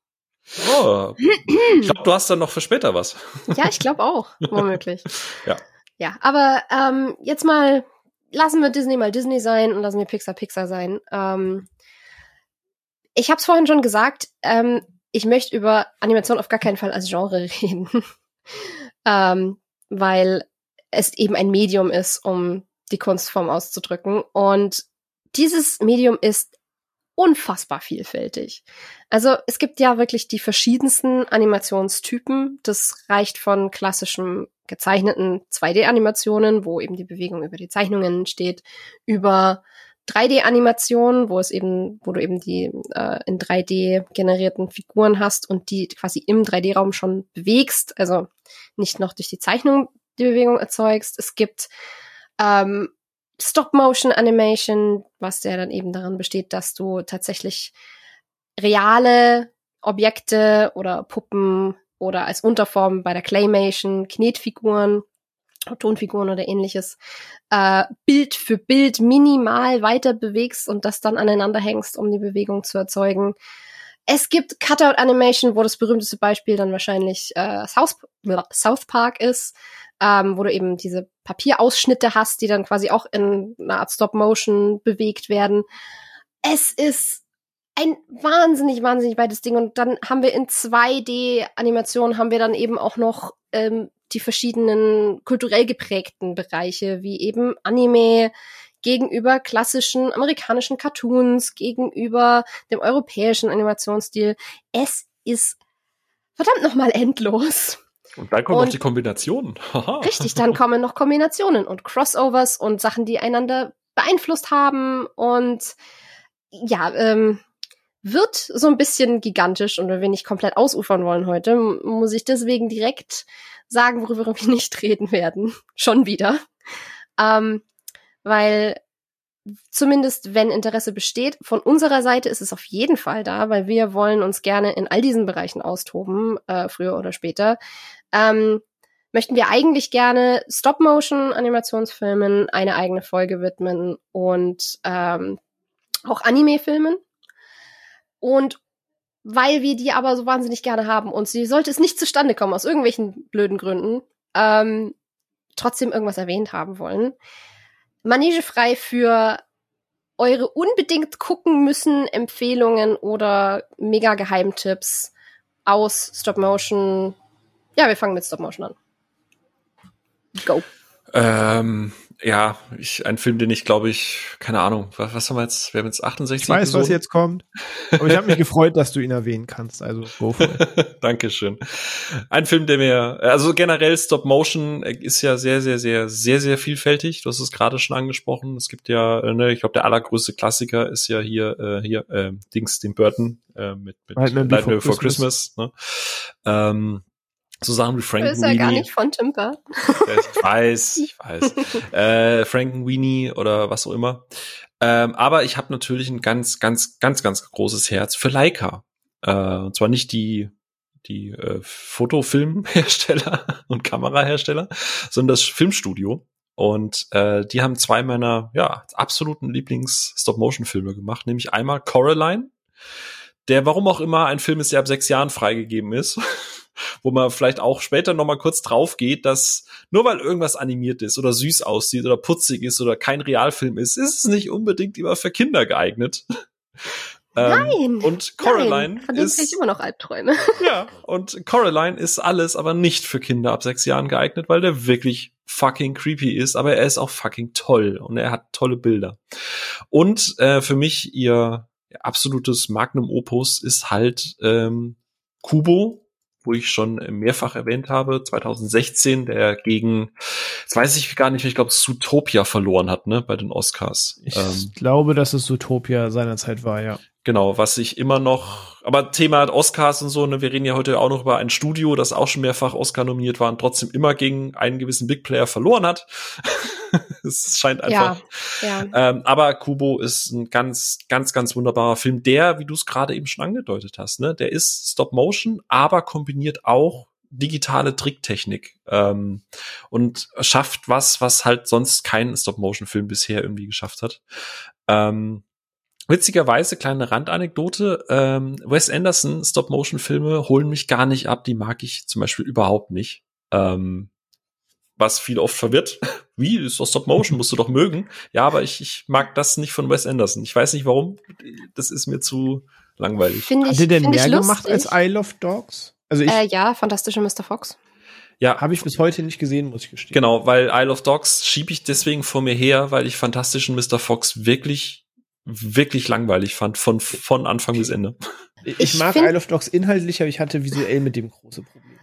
A: Oh, ich glaube, du hast dann noch für später was.
B: Ja, ich glaube auch, womöglich. [laughs]
A: ja.
B: Ja, aber ähm, jetzt mal lassen wir Disney mal Disney sein und lassen wir Pixar Pixar sein. Ähm, ich habe es vorhin schon gesagt, ähm, ich möchte über Animation auf gar keinen Fall als Genre [laughs] reden, ähm, weil es eben ein Medium ist, um die Kunstform auszudrücken. Und dieses Medium ist unfassbar vielfältig. Also es gibt ja wirklich die verschiedensten Animationstypen. Das reicht von klassischen gezeichneten 2D-Animationen, wo eben die Bewegung über die Zeichnungen entsteht, über 3D-Animationen, wo es eben, wo du eben die äh, in 3D generierten Figuren hast und die quasi im 3D-Raum schon bewegst, also nicht noch durch die Zeichnung die Bewegung erzeugst. Es gibt ähm, Stop-Motion-Animation, was ja dann eben daran besteht, dass du tatsächlich reale Objekte oder Puppen oder als Unterform bei der Claymation, Knetfiguren, Tonfiguren oder ähnliches, äh, Bild für Bild minimal weiter bewegst und das dann aneinander hängst, um die Bewegung zu erzeugen. Es gibt Cutout-Animation, wo das berühmteste Beispiel dann wahrscheinlich äh, South, South Park ist, ähm, wo du eben diese Papierausschnitte hast, die dann quasi auch in einer Art Stop-Motion bewegt werden. Es ist ein wahnsinnig, wahnsinnig weites Ding. Und dann haben wir in 2D-Animationen haben wir dann eben auch noch ähm, die verschiedenen kulturell geprägten Bereiche, wie eben Anime gegenüber klassischen amerikanischen Cartoons, gegenüber dem europäischen Animationsstil. Es ist verdammt nochmal endlos.
A: Und dann kommen und noch die Kombinationen. [laughs]
B: richtig, dann kommen noch Kombinationen und Crossovers und Sachen, die einander beeinflusst haben und ja, ähm, wird so ein bisschen gigantisch und wenn wir nicht komplett ausufern wollen heute, muss ich deswegen direkt sagen, worüber [laughs] wir nicht reden werden. Schon wieder. Ähm, weil zumindest wenn Interesse besteht, von unserer Seite ist es auf jeden Fall da, weil wir wollen uns gerne in all diesen Bereichen austoben, äh, früher oder später. Ähm, möchten wir eigentlich gerne Stop-Motion-Animationsfilmen eine eigene Folge widmen und ähm, auch Anime-Filmen. Und weil wir die aber so wahnsinnig gerne haben und sie sollte es nicht zustande kommen, aus irgendwelchen blöden Gründen, ähm, trotzdem irgendwas erwähnt haben wollen, manegefrei für eure unbedingt gucken müssen Empfehlungen oder mega Geheimtipps aus Stop Motion. Ja, wir fangen mit Stop Motion an.
A: Go. Ähm, ja, ich, ein Film, den ich glaube ich, keine Ahnung, was, was haben wir jetzt? Wir haben jetzt 68
C: Ich weiß,
A: Episoden.
C: was jetzt kommt. Aber ich habe mich gefreut, dass du ihn erwähnen kannst. Also go for it. [laughs]
A: Dankeschön. Ein Film, der mir, also generell Stop Motion ist ja sehr, sehr, sehr, sehr, sehr vielfältig. Du hast es gerade schon angesprochen. Es gibt ja, äh, ne, ich glaube, der allergrößte Klassiker ist ja hier, äh, hier, äh, Dings, den Burton äh, mit, mit
C: Nightmare Before
A: Before Christmas. ne? ähm, so Sachen wie Frank
B: ist ja gar nicht von Tim Burton.
A: Ich weiß, ich [laughs] weiß. äh, Frankenweenie oder was auch immer. Ähm, aber ich habe natürlich ein ganz, ganz, ganz, ganz großes Herz für Leica. Äh, und zwar nicht die die äh, Fotofilmhersteller [laughs] und Kamerahersteller, sondern das Filmstudio. Und äh, die haben zwei meiner ja absoluten Lieblings-Stop-Motion-Filme gemacht, nämlich einmal Coraline, der warum auch immer ein Film ist, der ab sechs Jahren freigegeben ist [laughs] wo man vielleicht auch später noch mal kurz drauf geht, dass nur weil irgendwas animiert ist oder süß aussieht oder putzig ist oder kein Realfilm ist, ist es nicht unbedingt immer für Kinder geeignet. [laughs]
B: Nein.
A: Ähm, und Coraline
B: Nein, von denen krieg ich
A: ist
B: immer noch Albträume. [laughs]
A: ja und Coraline ist alles, aber nicht für Kinder ab sechs Jahren geeignet, weil der wirklich fucking creepy ist, aber er ist auch fucking toll und er hat tolle Bilder. Und äh, für mich ihr absolutes Magnum Opus ist halt ähm, Kubo, wo ich schon mehrfach erwähnt habe, 2016, der gegen, jetzt weiß ich gar nicht, ich glaube, Zootopia verloren hat, ne, bei den Oscars.
C: Ich
A: Ähm,
C: glaube, dass es Zootopia seinerzeit war, ja.
A: Genau, was ich immer noch, aber Thema Oscars und so, ne, wir reden ja heute auch noch über ein Studio, das auch schon mehrfach Oscar nominiert war und trotzdem immer gegen einen gewissen Big Player verloren hat. [laughs] es scheint einfach.
B: Ja, ja.
A: Ähm, aber Kubo ist ein ganz, ganz, ganz wunderbarer Film, der, wie du es gerade eben schon angedeutet hast, ne, der ist Stop Motion, aber kombiniert auch digitale Tricktechnik ähm, und schafft was, was halt sonst kein Stop-Motion-Film bisher irgendwie geschafft hat. Ähm, Witzigerweise, kleine Randanekdote, ähm, Wes Anderson Stop-Motion-Filme holen mich gar nicht ab, die mag ich zum Beispiel überhaupt nicht. Ähm, was viel oft verwirrt. [laughs] Wie, ist doch Stop-Motion, musst du doch mögen. Ja, aber ich, ich mag das nicht von Wes Anderson. Ich weiß nicht warum, das ist mir zu langweilig.
B: Finde ich,
C: Hat er denn
B: find
C: mehr gemacht als. I Love Dogs? Also ich
B: Äh, ja, fantastischer Mr. Fox.
A: Ja,
C: habe ich bis heute nicht gesehen, muss ich gestehen.
A: Genau, weil Isle of Dogs schiebe ich deswegen vor mir her, weil ich fantastischen Mr. Fox wirklich, wirklich langweilig fand, von, von Anfang bis Ende.
C: Ich,
B: Ich
C: mag
B: find-
C: I Love Dogs inhaltlich, aber ich hatte visuell mit dem große Probleme.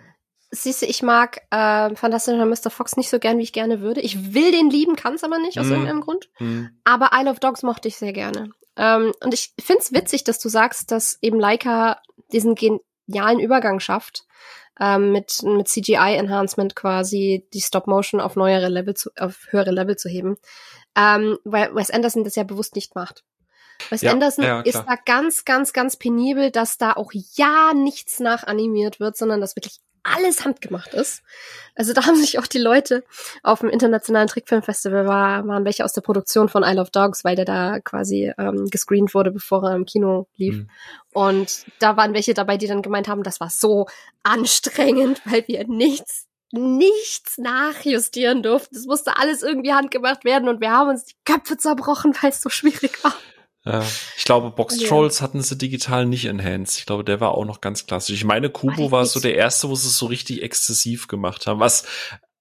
B: Siehst du, ich mag äh, fantastischer Mr. Fox nicht so gern, wie ich gerne würde. Ich will den lieben, kann es aber nicht, aus
A: Mhm.
B: irgendeinem Grund.
A: Hm.
B: Aber Isle of Dogs mochte ich sehr gerne. Ähm, und ich find's witzig, dass du sagst, dass eben Leica diesen genialen Übergang schafft, ähm, mit, mit CGI-Enhancement quasi die Stop-Motion auf neuere Level zu, auf höhere Level zu heben. Ähm, weil Wes Anderson das ja bewusst nicht macht. Wes
A: Ja,
B: Anderson
A: ja,
B: ist da ganz, ganz, ganz penibel, dass da auch ja nichts nachanimiert wird, sondern dass wirklich alles handgemacht ist. Also da haben sich auch die Leute auf dem internationalen Trickfilmfestival war, waren welche aus der Produktion von Isle of Dogs, weil der da quasi ähm, gescreent wurde, bevor er im Kino lief.
A: Hm.
B: Und da waren welche dabei, die dann gemeint haben, das war so anstrengend, [laughs] weil wir nichts, nichts nachjustieren durften. Es musste alles irgendwie handgemacht werden und wir haben uns die Köpfe zerbrochen, weil es so schwierig war.
A: Ja. Ich glaube, Box. Trolls hatten sie digital nicht enhanced. Ich glaube, der war auch noch ganz klassisch. Ich meine, Kubo war so der erste, wo sie es so richtig exzessiv gemacht haben. Was,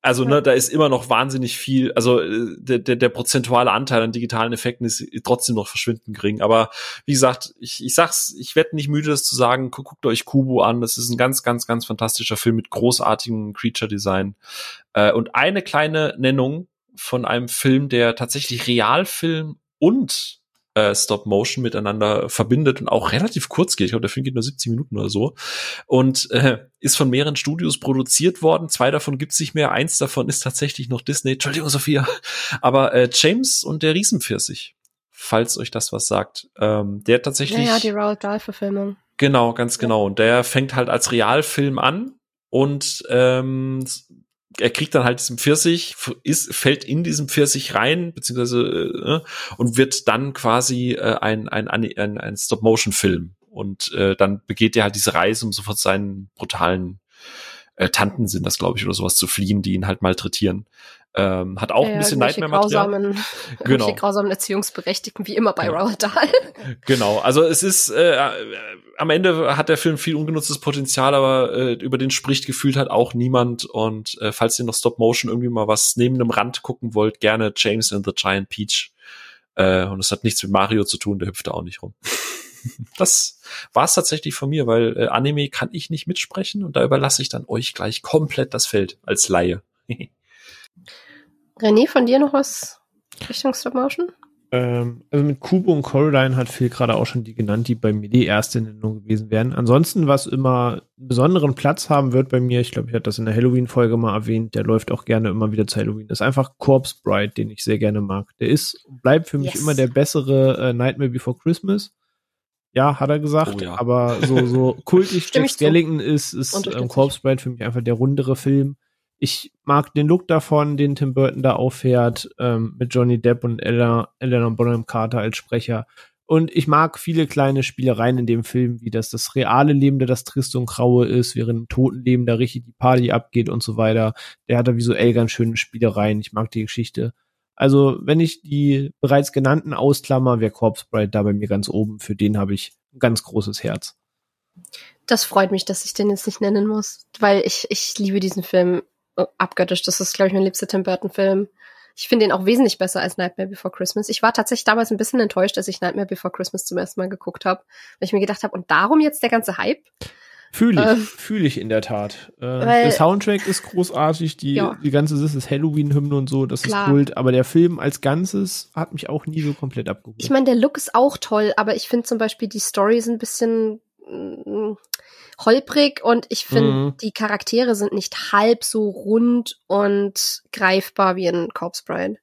A: also, ne, da ist immer noch wahnsinnig viel, also äh, der, der, der prozentuale Anteil an digitalen Effekten ist trotzdem noch verschwindend gering. Aber wie gesagt, ich, ich sag's, ich werde nicht müde, das zu sagen, guckt, guckt euch Kubo an. Das ist ein ganz, ganz, ganz fantastischer Film mit großartigem Creature-Design. Äh, und eine kleine Nennung von einem Film, der tatsächlich Realfilm und äh, Stop Motion miteinander verbindet und auch relativ kurz geht. Ich glaube, der Film geht nur 70 Minuten oder so. Und äh, ist von mehreren Studios produziert worden. Zwei davon gibt's nicht mehr. Eins davon ist tatsächlich noch Disney. Entschuldigung, Sophia. Aber äh, James und der Riesenpfirsich, falls euch das was sagt. Ähm, der tatsächlich.
B: Ja, ja, die Roald Dahl-Verfilmung.
A: Genau, ganz genau. Und der fängt halt als Realfilm an und ähm, er kriegt dann halt diesen Pfirsich, ist, fällt in diesem Pfirsich rein, beziehungsweise äh, und wird dann quasi äh, ein, ein, ein, ein Stop-Motion-Film. Und äh, dann begeht er halt diese Reise, um sofort seinen brutalen äh, Tanten sind das, glaube ich, oder sowas zu fliehen, die ihn halt malträtieren. Ähm, hat auch
B: Ja,
A: ein bisschen Nightmare-Material.
B: grausamen, [laughs]
A: Genau.
B: irgendwelche grausamen Erziehungsberechtigten, wie immer bei
A: Ja.
B: Roald Dahl. [laughs]
A: Genau, also es ist äh, äh, am Ende hat der Film viel ungenutztes Potenzial, aber äh, über den spricht gefühlt halt auch niemand. Und äh, falls ihr noch Stop Motion irgendwie mal was neben dem Rand gucken wollt, gerne James and the Giant Peach. Äh, und es hat nichts mit Mario zu tun, der hüpft da auch nicht rum. [laughs] das war's tatsächlich von mir, weil äh, Anime kann ich nicht mitsprechen und da überlasse ich dann euch gleich komplett das Feld als Laie.
B: René, von dir noch was Richtung Stop Motion?
C: Ähm, also mit Kubo und Coraline hat Phil gerade auch schon die genannt, die bei mir die erste Nennung gewesen wären. Ansonsten, was immer einen besonderen Platz haben wird bei mir, ich glaube, ich hatte das in der Halloween-Folge mal erwähnt, der läuft auch gerne immer wieder zu Halloween, ist einfach Corpse Bride, den ich sehr gerne mag. Der ist und bleibt für mich
B: Yes.
C: immer der bessere äh, Nightmare Before Christmas. Ja, hat er gesagt,
A: Oh ja.
C: aber so, so [laughs] kultig Jack. Skellington ist, ist ähm. Corpse Bride für mich einfach der rundere Film. Ich mag den Look davon, den Tim Burton da auffährt, ähm, mit Johnny Depp und Ella, Elena Bonham Carter als Sprecher. Und ich mag viele kleine Spielereien in dem Film, wie das das reale Leben, der das triste und graue ist, während im toten Leben da richtig die Party abgeht und so weiter. Der hat da visuell ganz schöne Spielereien. Ich mag die Geschichte. Also, wenn ich die bereits genannten ausklammer, wäre Corpse Bride da bei mir ganz oben. Für den habe ich ein ganz großes Herz.
B: Das freut mich, dass ich den jetzt nicht nennen muss, weil ich, ich liebe diesen Film abgöttisch. Das ist, glaube ich, mein liebster Tim Burton-Film. Ich finde ihn auch wesentlich besser als Nightmare Before Christmas. Ich war tatsächlich damals ein bisschen enttäuscht, als ich Nightmare Before Christmas zum ersten Mal geguckt habe, weil ich mir gedacht habe, und darum jetzt der ganze Hype?
C: Fühle ich,
B: Ähm,
C: fühle ich in der Tat. Äh, der Soundtrack ist großartig, die,
B: Ja.
C: die ganze das ist Halloween-Hymne und so, das
B: Klar.
C: ist Kult, aber der Film als Ganzes hat mich auch nie so komplett abgeholt.
B: Ich meine, der Look ist auch toll, aber ich finde zum Beispiel die Story ist ein bisschen holprig und ich finde,
C: Mhm.
B: die Charaktere sind nicht halb so rund und greifbar wie in Corpse Bride.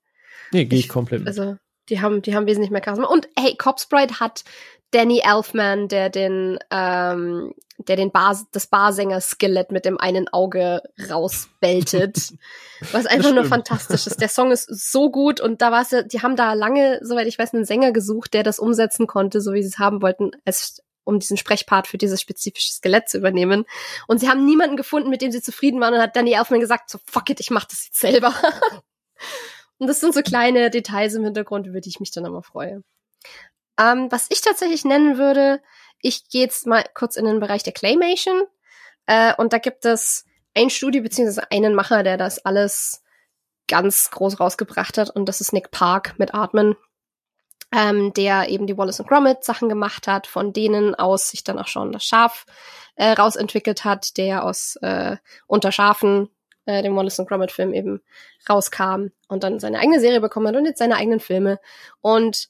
C: nee, gehe ich
B: ich-
C: komplett mit.
B: Also, die haben, die haben wesentlich mehr Charisma. Und hey, Corpse Bride hat Danny Elfman, der den, ähm, der den Bar, das Barsänger-Skelett mit dem einen Auge rausbeltet. [laughs] was einfach nur fantastisch ist. Der Song ist so gut und da war es ja, die haben da lange, soweit ich weiß, einen Sänger gesucht, der das umsetzen konnte, so wie sie es haben wollten, als um diesen Sprechpart für dieses spezifische Skelett zu übernehmen. Und sie haben niemanden gefunden, mit dem sie zufrieden waren und hat Danny Elfman gesagt, so fuck it, ich mach das jetzt selber. [laughs] und das sind so kleine Details im Hintergrund, über die ich mich dann immer freue. Ähm, was ich tatsächlich nennen würde, ich gehe jetzt mal kurz in den Bereich der Claymation. Äh, und da gibt es ein Studio beziehungsweise einen Macher, der das alles ganz groß rausgebracht hat. Und das ist Nick Park mit Atmen, ähm, der eben die Wallace und Gromit Sachen gemacht hat, von denen aus sich dann auch schon das Schaf äh, rausentwickelt hat, der aus äh, Unter Schafen, äh, dem Wallace und Gromit Film eben rauskam und dann seine eigene Serie bekommen hat und jetzt seine eigenen Filme. Und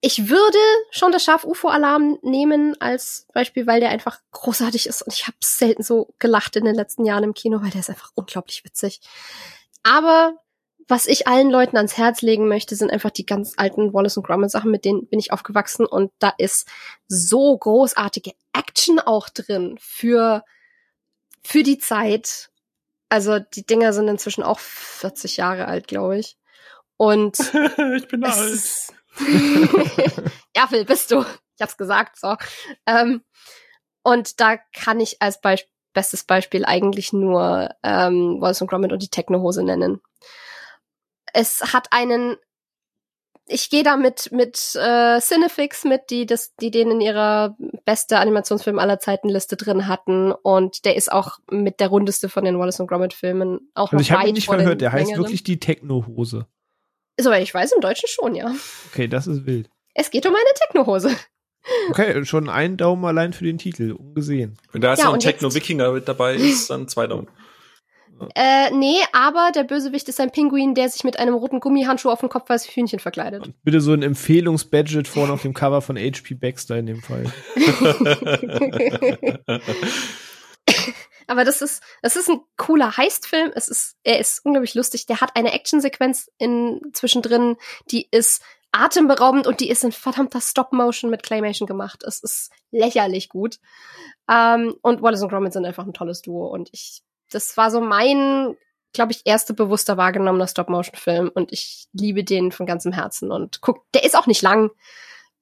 B: ich würde schon das Schaf UFO-Alarm nehmen als Beispiel, weil der einfach großartig ist und ich habe selten so gelacht in den letzten Jahren im Kino, weil der ist einfach unglaublich witzig. Aber was ich allen Leuten ans Herz legen möchte, sind einfach die ganz alten Wallace und Gromit Sachen, mit denen bin ich aufgewachsen und da ist so großartige Action auch drin für für die Zeit. Also die Dinger sind inzwischen auch 40 Jahre alt, glaube ich. Und [laughs]
A: ich bin [laughs]
B: ja, Phil, bist du. Ich hab's gesagt, so. Ähm, und da kann ich als Beisp bestes Beispiel eigentlich nur ähm, Wallace und Gromit und die Technohose nennen. Es hat einen ich gehe da mit mit äh, Cinefix mit, die das, die den in ihrer beste Animationsfilm aller Zeiten Liste drin hatten und der ist auch mit der rundeste von den Wallace und Gromit Filmen auch
C: Also
B: noch
C: ich habe ihn nicht verhört, der heißt
B: längeren.
C: wirklich die Techno-Hose.
B: Soweit ich weiß, im Deutschen schon, ja.
C: Okay, das ist wild.
B: Es geht um eine Technohose.
C: Okay, schon ein Daumen allein für den Titel, ungesehen.
A: Wenn da jetzt
B: Ja,
A: noch ein Techno-Wikinger mit dabei ist, dann zwei Daumen.
B: Äh, nee, aber der Bösewicht ist ein Pinguin, der sich mit einem roten Gummihandschuh auf dem Kopf als Hühnchen verkleidet.
C: Und bitte so ein Empfehlungsbadget vorne auf dem Cover von HP Baxter in dem Fall. [laughs]
B: aber das ist, das ist ein cooler Heistfilm. Es ist, er ist unglaublich lustig. Der hat eine Actionsequenz in zwischendrin, die ist atemberaubend und die ist in verdammter Stop-Motion mit Claymation gemacht. Es ist lächerlich gut. Ähm, und Wallace und Gromit sind einfach ein tolles Duo und ich, das war so mein, glaube ich, erster bewusster wahrgenommener Stop-Motion-Film und ich liebe den von ganzem Herzen und guck, der ist auch nicht lang.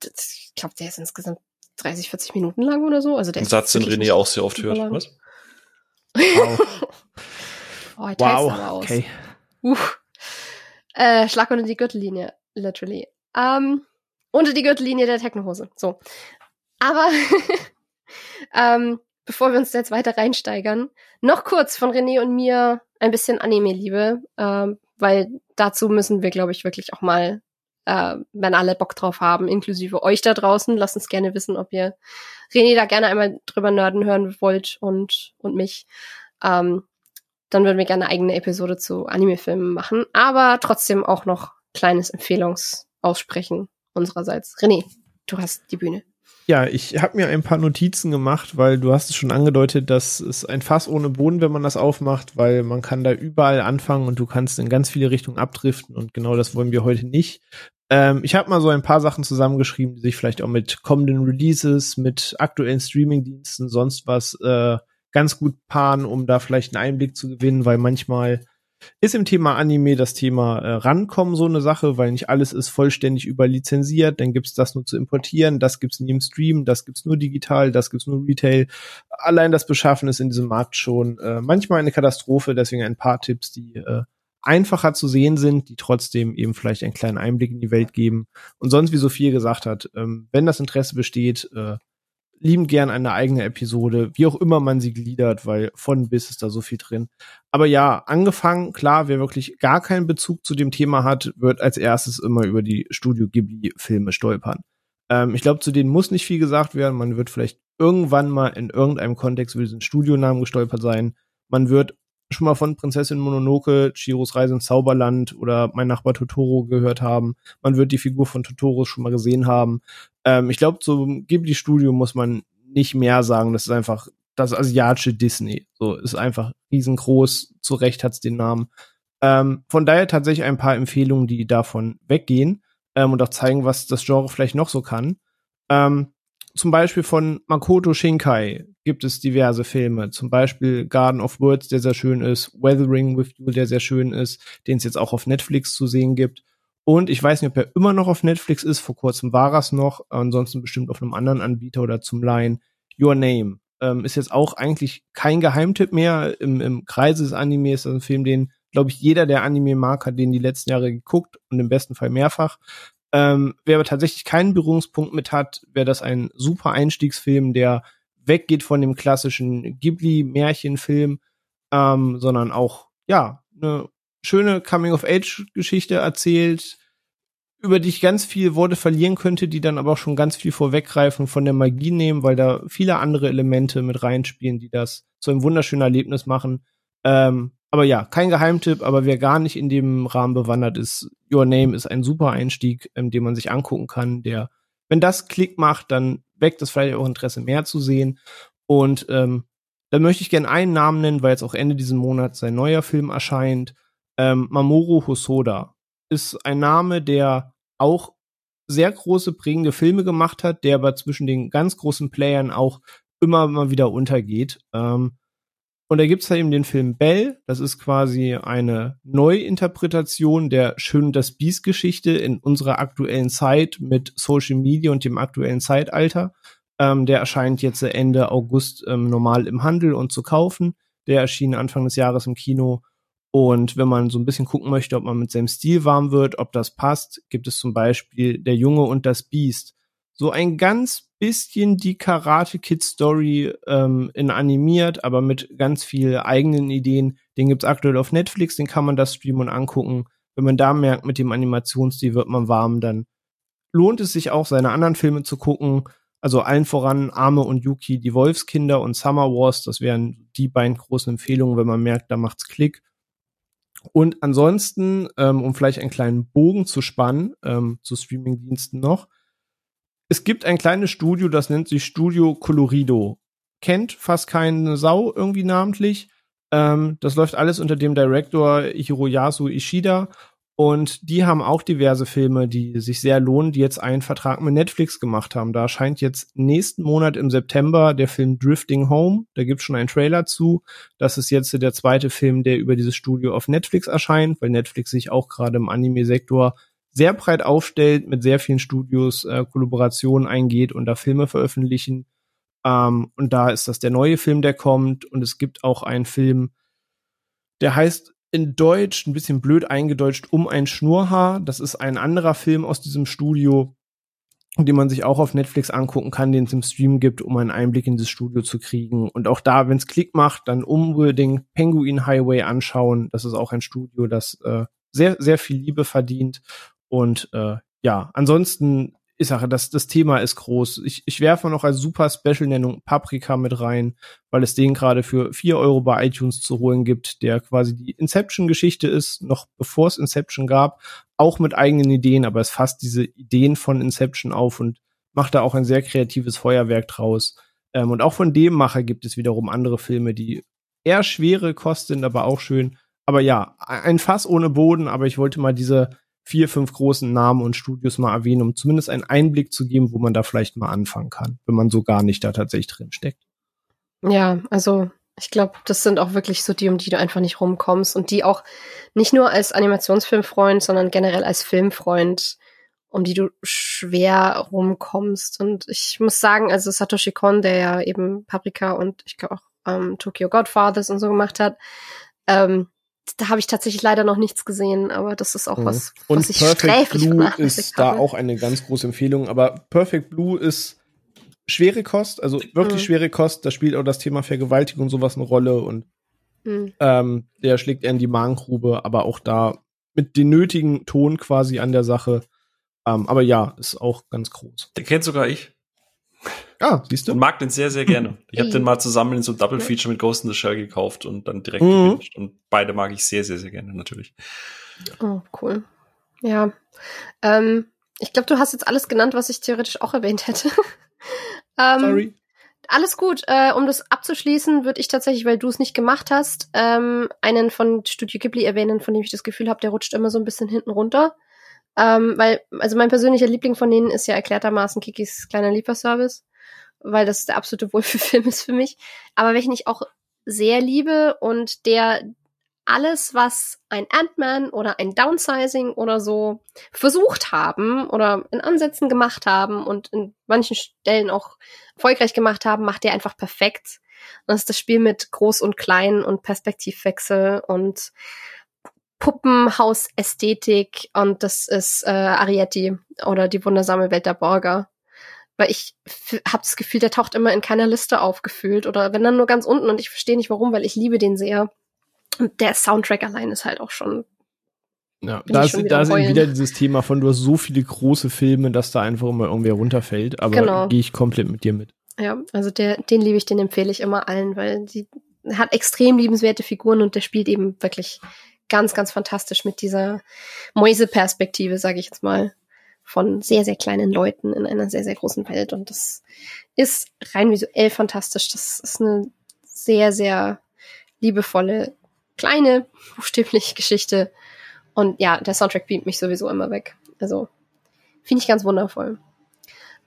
B: Ich glaube, der ist insgesamt 30, 40 Minuten lang oder so. Also der
A: Ein
B: ist
A: Satz, den René auch sehr oft hört. Was?
C: Wow. [laughs]
B: Oh, ich teil's aber
C: wow.
B: aus.
C: Okay.
B: Uh. Äh, Schlag unter die Gürtellinie, literally. Ähm, unter die Gürtellinie der Technohose. So. Aber [laughs] ähm, bevor wir uns jetzt weiter reinsteigern, noch kurz von René und mir ein bisschen Anime-Liebe, ähm, weil dazu müssen wir, glaube ich, wirklich auch mal, äh, wenn alle Bock drauf haben, inklusive euch da draußen, lasst uns gerne wissen, ob ihr René da gerne einmal drüber nörden hören wollt und, und mich. Ähm, dann würden wir gerne eine eigene Episode zu Anime-Filmen machen, aber trotzdem auch noch kleines Empfehlungsaussprechen unsererseits. René, du hast die Bühne.
C: Ja, ich habe mir ein paar Notizen gemacht, weil du hast es schon angedeutet, dass es ein Fass ohne Boden, wenn man das aufmacht, weil man kann da überall anfangen und du kannst in ganz viele Richtungen abdriften und genau das wollen wir heute nicht. Ähm, ich habe mal so ein paar Sachen zusammengeschrieben, die sich vielleicht auch mit kommenden Releases, mit aktuellen Streamingdiensten, sonst was äh, ganz gut paaren, um da vielleicht einen Einblick zu gewinnen, weil manchmal ist im Thema Anime das Thema äh, rankommen so eine Sache, weil nicht alles ist vollständig überlizenziert, dann gibt's das nur zu importieren, das gibt's nie im Stream, das gibt's nur digital, das gibt's nur Retail. Allein das Beschaffen ist in diesem Markt schon äh, manchmal eine Katastrophe, deswegen ein paar Tipps, die äh, einfacher zu sehen sind, die trotzdem eben vielleicht einen kleinen Einblick in die Welt geben. Und sonst, wie Sophie gesagt hat, ähm, wenn das Interesse besteht, äh, lieben gern eine eigene Episode, wie auch immer man sie gliedert, weil von bis ist da so viel drin. Aber ja, angefangen, klar, wer wirklich gar keinen Bezug zu dem Thema hat, wird als erstes immer über die Studio Ghibli-Filme stolpern. Ähm, ich glaube, zu denen muss nicht viel gesagt werden. Man wird vielleicht irgendwann mal in irgendeinem Kontext über diesen Studionamen gestolpert sein. Man wird schon mal von Prinzessin Mononoke, Chiros Reise ins Zauberland oder Mein Nachbar Totoro gehört haben. Man wird die Figur von Totoro schon mal gesehen haben. Ähm, ich glaube, zum Ghibli-Studio muss man nicht mehr sagen. Das ist einfach das asiatische Disney. So ist einfach riesengroß. Zu Recht hat's den Namen. Ähm, von daher tatsächlich ein paar Empfehlungen, die davon weggehen ähm, und auch zeigen, was das Genre vielleicht noch so kann. Ähm, zum Beispiel von Makoto Shinkai gibt es diverse Filme. Zum Beispiel Garden of Words, der sehr schön ist, Weathering with You, der sehr schön ist, den es jetzt auch auf Netflix zu sehen gibt. Und ich weiß nicht, ob er immer noch auf Netflix ist. Vor kurzem war es noch. Ansonsten bestimmt auf einem anderen Anbieter oder zum Laien. Your Name. Ähm, ist jetzt auch eigentlich kein Geheimtipp mehr. Im, im Kreise des Animes ist das ein Film, den, glaube ich, jeder, der Anime mag, hat den die letzten Jahre geguckt und im besten Fall mehrfach. Ähm, wer aber tatsächlich keinen Berührungspunkt mit hat, wäre das ein super Einstiegsfilm, der weggeht von dem klassischen Ghibli-Märchenfilm, ähm, sondern auch, ja, eine schöne Coming-of-Age-Geschichte erzählt, über die ich ganz viele Worte verlieren könnte, die dann aber auch schon ganz viel vorweggreifen von der Magie nehmen, weil da viele andere Elemente mit reinspielen, die das zu einem wunderschönen Erlebnis machen. Ähm, aber ja, kein Geheimtipp, aber wer gar nicht in dem Rahmen bewandert ist, Your Name ist ein super Einstieg, ähm, den man sich angucken kann, der, wenn das Klick macht, dann weckt es vielleicht auch Interesse, mehr zu sehen. Und ähm, dann möchte ich gerne einen Namen nennen, weil jetzt auch Ende diesen Monats sein neuer Film erscheint. Ähm, Mamoru Hosoda ist ein Name, der auch sehr große prägende Filme gemacht hat, der aber zwischen den ganz großen Playern auch immer mal wieder untergeht. Ähm, und da gibt's halt eben den Film Bell. Das ist quasi eine Neuinterpretation der Schön das Biest Geschichte in unserer aktuellen Zeit mit Social Media und dem aktuellen Zeitalter. Ähm, der erscheint jetzt Ende August ähm, normal im Handel und zu kaufen. Der erschien Anfang des Jahres im Kino. Und wenn man so ein bisschen gucken möchte, ob man mit seinem Stil warm wird, ob das passt, gibt es zum Beispiel Der Junge und das Biest. So ein ganz bisschen die Karate Kid Story ähm, in animiert, aber mit ganz viel eigenen Ideen. Den gibt's aktuell auf Netflix, den kann man da streamen und angucken. Wenn man da merkt, mit dem Animationsstil wird man warm, dann lohnt es sich auch, seine anderen Filme zu gucken. Also allen voran Arme und Yuki, die Wolfskinder und Summer Wars, das wären die beiden großen Empfehlungen, wenn man merkt, da macht's Klick. Und ansonsten, ähm, um vielleicht einen kleinen Bogen zu spannen, ähm, zu Streamingdiensten noch, es gibt ein kleines Studio, das nennt sich Studio Colorido. Kennt fast keine Sau irgendwie namentlich. Ähm, das läuft alles unter dem Director Hiroyasu Ishida. Und die haben auch diverse Filme, die sich sehr lohnen, die jetzt einen Vertrag mit Netflix gemacht haben. Da erscheint jetzt nächsten Monat im September der Film Drifting Home. Da gibt's schon einen Trailer zu. Das ist jetzt der zweite Film, der über dieses Studio auf Netflix erscheint, weil Netflix sich auch gerade im Anime-Sektor sehr breit aufstellt, mit sehr vielen Studios äh, Kollaborationen eingeht und da Filme veröffentlichen. Ähm, und da ist das der neue Film, der kommt. Und es gibt auch einen Film, der heißt in Deutsch ein bisschen blöd eingedeutscht um ein Schnurrhaar. Das ist ein anderer Film aus diesem Studio, den man sich auch auf Netflix angucken kann, den es im Stream gibt, um einen Einblick in das Studio zu kriegen. Und auch da, wenn es Klick macht, dann unbedingt Penguin Highway anschauen. Das ist auch ein Studio, das äh, sehr, sehr viel Liebe verdient. Und äh, ja, ansonsten ich sage, das, das Thema ist groß. Ich, ich werfe noch als super Special-Nennung Paprika mit rein, weil es den gerade für vier Euro bei iTunes zu holen gibt, der quasi die Inception-Geschichte ist, noch bevor es Inception gab, auch mit eigenen Ideen, aber es fasst diese Ideen von Inception auf und macht da auch ein sehr kreatives Feuerwerk draus. Ähm, und auch von dem Macher gibt es wiederum andere Filme, die eher schwere Kost sind, aber auch schön. Aber ja, ein Fass ohne Boden, aber ich wollte mal diese vier, fünf großen Namen und Studios mal erwähnen, um zumindest einen Einblick zu geben, wo man da vielleicht mal anfangen kann, wenn man so gar nicht da tatsächlich drin steckt.
B: Ja, also ich glaube, das sind auch wirklich so die, um die du einfach nicht rumkommst und die auch nicht nur als Animationsfilmfreund, sondern generell als Filmfreund, um die du schwer rumkommst. Und ich muss sagen, also Satoshi Kon, der ja eben Paprika und ich glaube auch ähm, Tokyo Godfathers und so gemacht hat, ähm, da habe ich tatsächlich leider noch nichts gesehen, aber das ist auch mhm. was,
C: und
B: was ich
C: Perfect Blue ist da auch eine ganz große Empfehlung. Aber Perfect Blue ist schwere Kost, also wirklich mhm. schwere Kost. Da spielt auch das Thema Vergewaltigung und sowas eine Rolle und mhm. ähm, der schlägt eher in die Magengrube, aber auch da mit dem nötigen Ton quasi an der Sache. Ähm, aber ja, ist auch ganz groß.
A: Den kennt sogar ich.
C: Ah, siehst du?
A: Und mag den sehr, sehr gerne. Ich habe den mal zusammen in so Double Feature mit Ghost in the Shell gekauft und dann direkt mhm. gewünscht. Und beide mag ich sehr, sehr, sehr gerne, natürlich.
B: Oh, cool. Ja. Ähm, ich glaube, du hast jetzt alles genannt, was ich theoretisch auch erwähnt hätte. [laughs] ähm, Sorry. Alles gut. Äh, um das abzuschließen, würde ich tatsächlich, weil du es nicht gemacht hast, ähm, einen von Studio Ghibli erwähnen, von dem ich das Gefühl habe, der rutscht immer so ein bisschen hinten runter. Ähm, weil, also mein persönlicher Liebling von denen ist ja erklärtermaßen Kikis kleiner Lieferservice weil das der absolute [laughs] Wohlfühlfilm ist für mich. Aber welchen ich auch sehr liebe und der alles, was ein Ant-Man oder ein Downsizing oder so versucht haben oder in Ansätzen gemacht haben und in manchen Stellen auch erfolgreich gemacht haben, macht der einfach perfekt. Und das ist das Spiel mit Groß und Klein und Perspektivwechsel und Puppenhausästhetik und das ist äh, Arietti oder die wundersame Welt der Borger weil ich habe das Gefühl, der taucht immer in keiner Liste aufgefühlt oder wenn dann nur ganz unten und ich verstehe nicht warum, weil ich liebe den sehr. Und der Soundtrack allein ist halt auch schon.
C: Ja, da ist, da ist wieder dieses Thema von, du hast so viele große Filme, dass da einfach immer irgendwer runterfällt, aber genau. gehe ich komplett mit dir mit.
B: Ja, also der, den liebe ich, den empfehle ich immer allen, weil die hat extrem liebenswerte Figuren und der spielt eben wirklich ganz, ganz fantastisch mit dieser Mäuseperspektive, sage ich jetzt mal von sehr, sehr kleinen Leuten in einer sehr, sehr großen Welt. Und das ist rein visuell fantastisch. Das ist eine sehr, sehr liebevolle, kleine, buchstäbliche Geschichte. Und ja, der Soundtrack beamt mich sowieso immer weg. Also finde ich ganz wundervoll.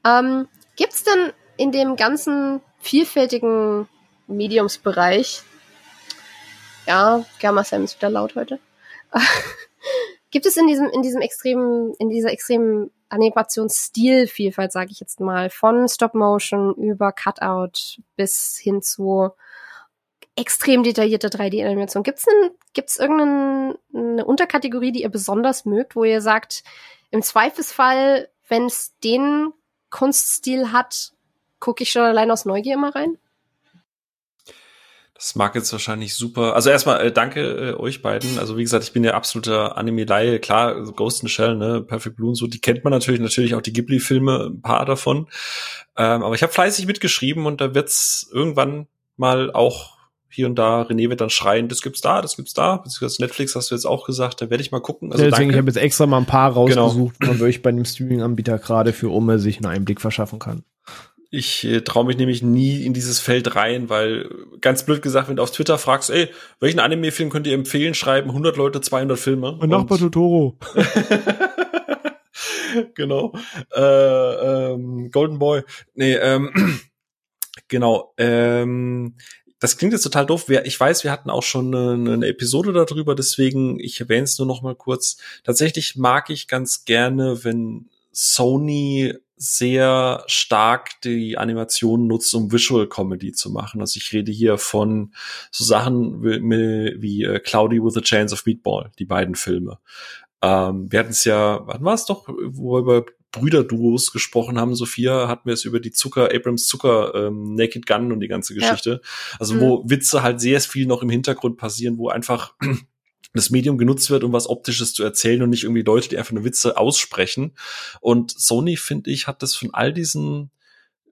B: Ähm, gibt's denn in dem ganzen vielfältigen Mediumsbereich, ja, Gamma Sam ist wieder laut heute, [laughs] Gibt es in diesem, in diesem extremen, in dieser extremen Animationsstilvielfalt, sage ich jetzt mal, von Stop Motion über Cutout bis hin zu extrem detaillierte 3D-Animation. Gibt's denn, gibt's irgendeine Unterkategorie, die ihr besonders mögt, wo ihr sagt, im Zweifelsfall, wenn es den Kunststil hat, gucke ich schon allein aus Neugier immer rein?
A: Das mag jetzt wahrscheinlich super. Also erstmal äh, danke äh, euch beiden. Also wie gesagt, ich bin ja absoluter Anime-Laie. Klar, also Ghost in the Shell, ne, Perfect Blue und so, die kennt man natürlich, natürlich auch die Ghibli-Filme, ein paar davon. Ähm, aber ich habe fleißig mitgeschrieben und da wird's irgendwann mal auch hier und da, René wird dann schreien, das gibt's da, das gibt's da, beziehungsweise Netflix hast du jetzt auch gesagt, da werde ich mal gucken.
C: Also ja, deswegen, danke. ich habe jetzt extra mal ein paar rausgesucht, genau. man wirklich bei dem Streaming-Anbieter gerade für Ome sich einen Einblick verschaffen kann.
A: Ich äh, traue mich nämlich nie in dieses Feld rein, weil ganz blöd gesagt, wenn du auf Twitter fragst, ey, welchen Anime-Film könnt ihr empfehlen, schreiben 100 Leute 200 Filme.
C: Und Nachbar Totoro. [laughs]
A: genau. Äh, ähm, Golden Boy. Nee, ähm, [clears throat] genau. Ähm, das klingt jetzt total doof. Ich weiß, wir hatten auch schon eine, eine Episode darüber, deswegen ich erwähne es nur noch mal kurz. Tatsächlich mag ich ganz gerne, wenn Sony sehr stark die Animation nutzt, um Visual Comedy zu machen. Also ich rede hier von so Sachen wie, wie uh, Cloudy with a Chance of Meatball, die beiden Filme. Ähm, wir hatten es ja, wann war es doch, wo wir über Brüderduos gesprochen haben, Sophia, hatten wir es über die Zucker, Abrams Zucker, ähm, Naked Gun und die ganze Geschichte. Ja. Also mhm. wo Witze halt sehr viel noch im Hintergrund passieren, wo einfach das Medium genutzt wird, um was Optisches zu erzählen und nicht irgendwie Leute, die einfach nur Witze aussprechen. Und Sony, finde ich, hat das von all diesen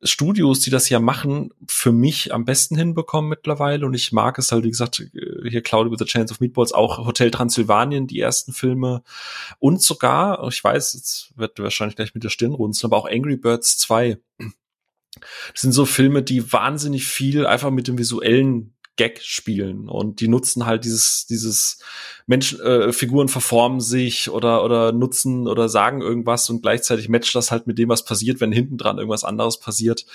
A: Studios, die das ja machen, für mich am besten hinbekommen mittlerweile. Und ich mag es halt, wie gesagt, hier Cloudy with a Chance of Meatballs, auch Hotel Transylvanien, die ersten Filme. Und sogar, ich weiß, jetzt wird wahrscheinlich gleich mit der Stirn runzeln, aber auch Angry Birds 2. Das sind so Filme, die wahnsinnig viel einfach mit dem visuellen Gag spielen und die nutzen halt dieses dieses Menschen äh, Figuren verformen sich oder oder nutzen oder sagen irgendwas und gleichzeitig matcht das halt mit dem was passiert, wenn hinten dran irgendwas anderes passiert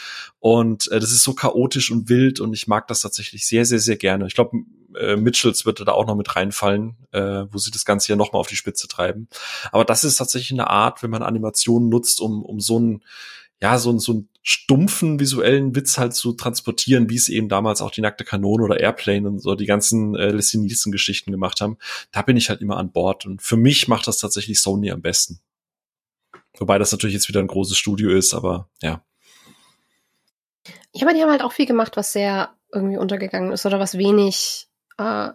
A: und äh, das ist so chaotisch und wild und ich mag das tatsächlich sehr sehr sehr gerne. Ich glaube äh, Mitchells wird da auch noch mit reinfallen, äh, wo sie das Ganze ja noch mal auf die Spitze treiben. Aber das ist tatsächlich eine Art, wenn man Animationen nutzt, um um so ein ja, so, so einen stumpfen visuellen Witz halt zu transportieren, wie es eben damals auch die nackte Kanone oder Airplane und so die ganzen äh, Leslie Nielsen Geschichten gemacht haben. Da bin ich halt immer an Bord und für mich macht das tatsächlich Sony am besten. Wobei das natürlich jetzt wieder ein großes Studio ist, aber ja.
B: Ja, aber die haben halt auch viel gemacht, was sehr irgendwie untergegangen ist oder was wenig äh,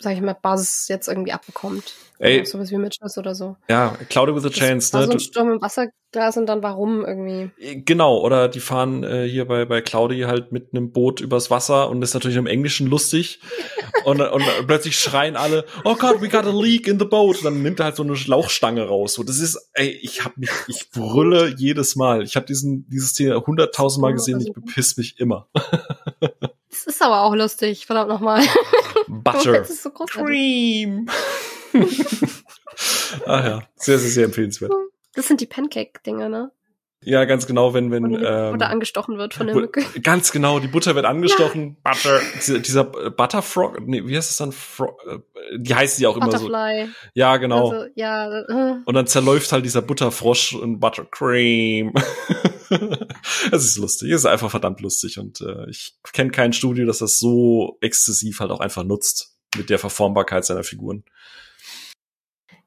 B: sag ich mal, Buzz jetzt irgendwie abbekommt. Ey. Also sowas wie Mitchells oder so.
A: Ja, Cloudy with a Chance, ne?
B: So ein Sturm im Wasserglas und dann warum irgendwie.
A: Äh, genau, oder die fahren äh, hier bei, bei Cloudy halt mit einem Boot übers Wasser und ist natürlich im Englischen lustig. [laughs] und, und plötzlich schreien alle, oh Gott, we got a leak in the boat. Und dann nimmt er halt so eine Lauchstange raus. So, das ist, ey, ich hab mich, ich brülle jedes Mal. Ich habe diesen, dieses Thema hunderttausendmal gesehen, ich bepiss mich immer. [laughs]
B: Das ist aber auch lustig, verdammt nochmal. [laughs]
A: Butter. So Cream. Ach [laughs] ja, sehr, sehr, sehr empfehlenswert.
B: Das sind die Pancake-Dinger, ne?
A: Ja, ganz genau, wenn, wenn,
B: die ähm, Butter angestochen wird von der Mücke. [laughs]
A: Ganz genau, die Butter wird angestochen. Ja. Butter, dieser, dieser Butterfrog, nee, wie heißt es dann? Frog, äh, die heißen ja auch Butterfly. immer so. Ja, genau. Also,
B: ja. Uh.
A: Und dann zerläuft halt dieser Butterfrosch und Buttercream. [laughs] Es ist lustig, es ist einfach verdammt lustig und äh, ich kenne kein Studio, das das so exzessiv halt auch einfach nutzt mit der Verformbarkeit seiner Figuren.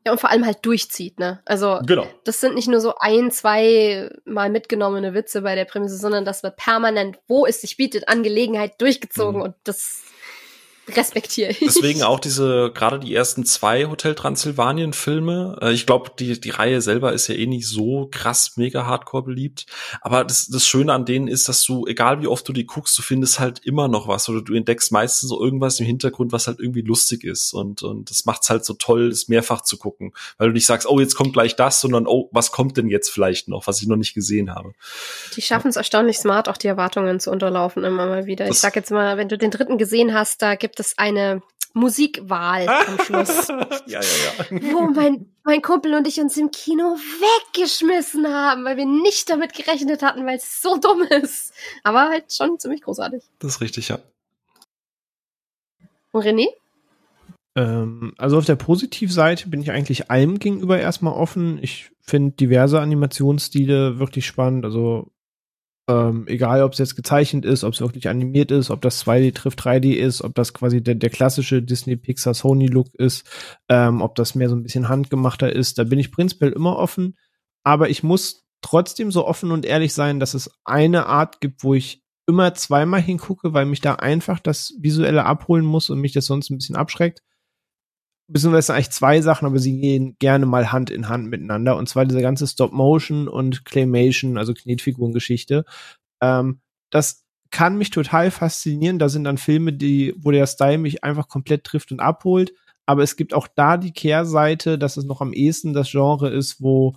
B: Ja, und vor allem halt durchzieht, ne? Also,
A: genau.
B: das sind nicht nur so ein, zwei mal mitgenommene Witze bei der Prämisse, sondern das wird permanent, wo es sich bietet, Angelegenheit durchgezogen mhm. und das respektiere ich.
A: Deswegen auch diese, gerade die ersten zwei Hotel Transylvanien Filme. Äh, ich glaube, die, die Reihe selber ist ja eh nicht so krass mega hardcore beliebt. Aber das, das Schöne an denen ist, dass du, egal wie oft du die guckst, du findest halt immer noch was oder du entdeckst meistens so irgendwas im Hintergrund, was halt irgendwie lustig ist. Und, und das macht's halt so toll, es mehrfach zu gucken. Weil du nicht sagst, oh, jetzt kommt gleich das, sondern oh, was kommt denn jetzt vielleicht noch, was ich noch nicht gesehen habe.
B: Die schaffen es erstaunlich smart, auch die Erwartungen zu unterlaufen immer mal wieder. Das ich sag jetzt mal, wenn du den dritten gesehen hast, da gibt es eine Musikwahl am Schluss. [laughs]
A: ja, ja, ja.
B: Wo mein, mein Kumpel und ich uns im Kino weggeschmissen haben, weil wir nicht damit gerechnet hatten, weil es so dumm ist. Aber halt schon ziemlich großartig.
A: Das ist richtig, ja.
B: Und René?
C: Ähm, also auf der Positivseite bin ich eigentlich allem gegenüber erstmal offen. Ich finde diverse Animationsstile wirklich spannend. Also ähm, egal, ob es jetzt gezeichnet ist, ob es wirklich animiert ist, ob das 2D trifft 3D ist, ob das quasi der, der klassische Disney Pixar Sony Look ist, ähm, ob das mehr so ein bisschen handgemachter ist, da bin ich prinzipiell immer offen. Aber ich muss trotzdem so offen und ehrlich sein, dass es eine Art gibt, wo ich immer zweimal hingucke, weil mich da einfach das Visuelle abholen muss und mich das sonst ein bisschen abschreckt beziehungsweise eigentlich zwei Sachen, aber sie gehen gerne mal Hand in Hand miteinander. Und zwar diese ganze Stop-Motion und Claymation, also Knetfigurengeschichte. Ähm, das kann mich total faszinieren. Da sind dann Filme, die, wo der Style mich einfach komplett trifft und abholt. Aber es gibt auch da die Kehrseite, dass es noch am ehesten das Genre ist, wo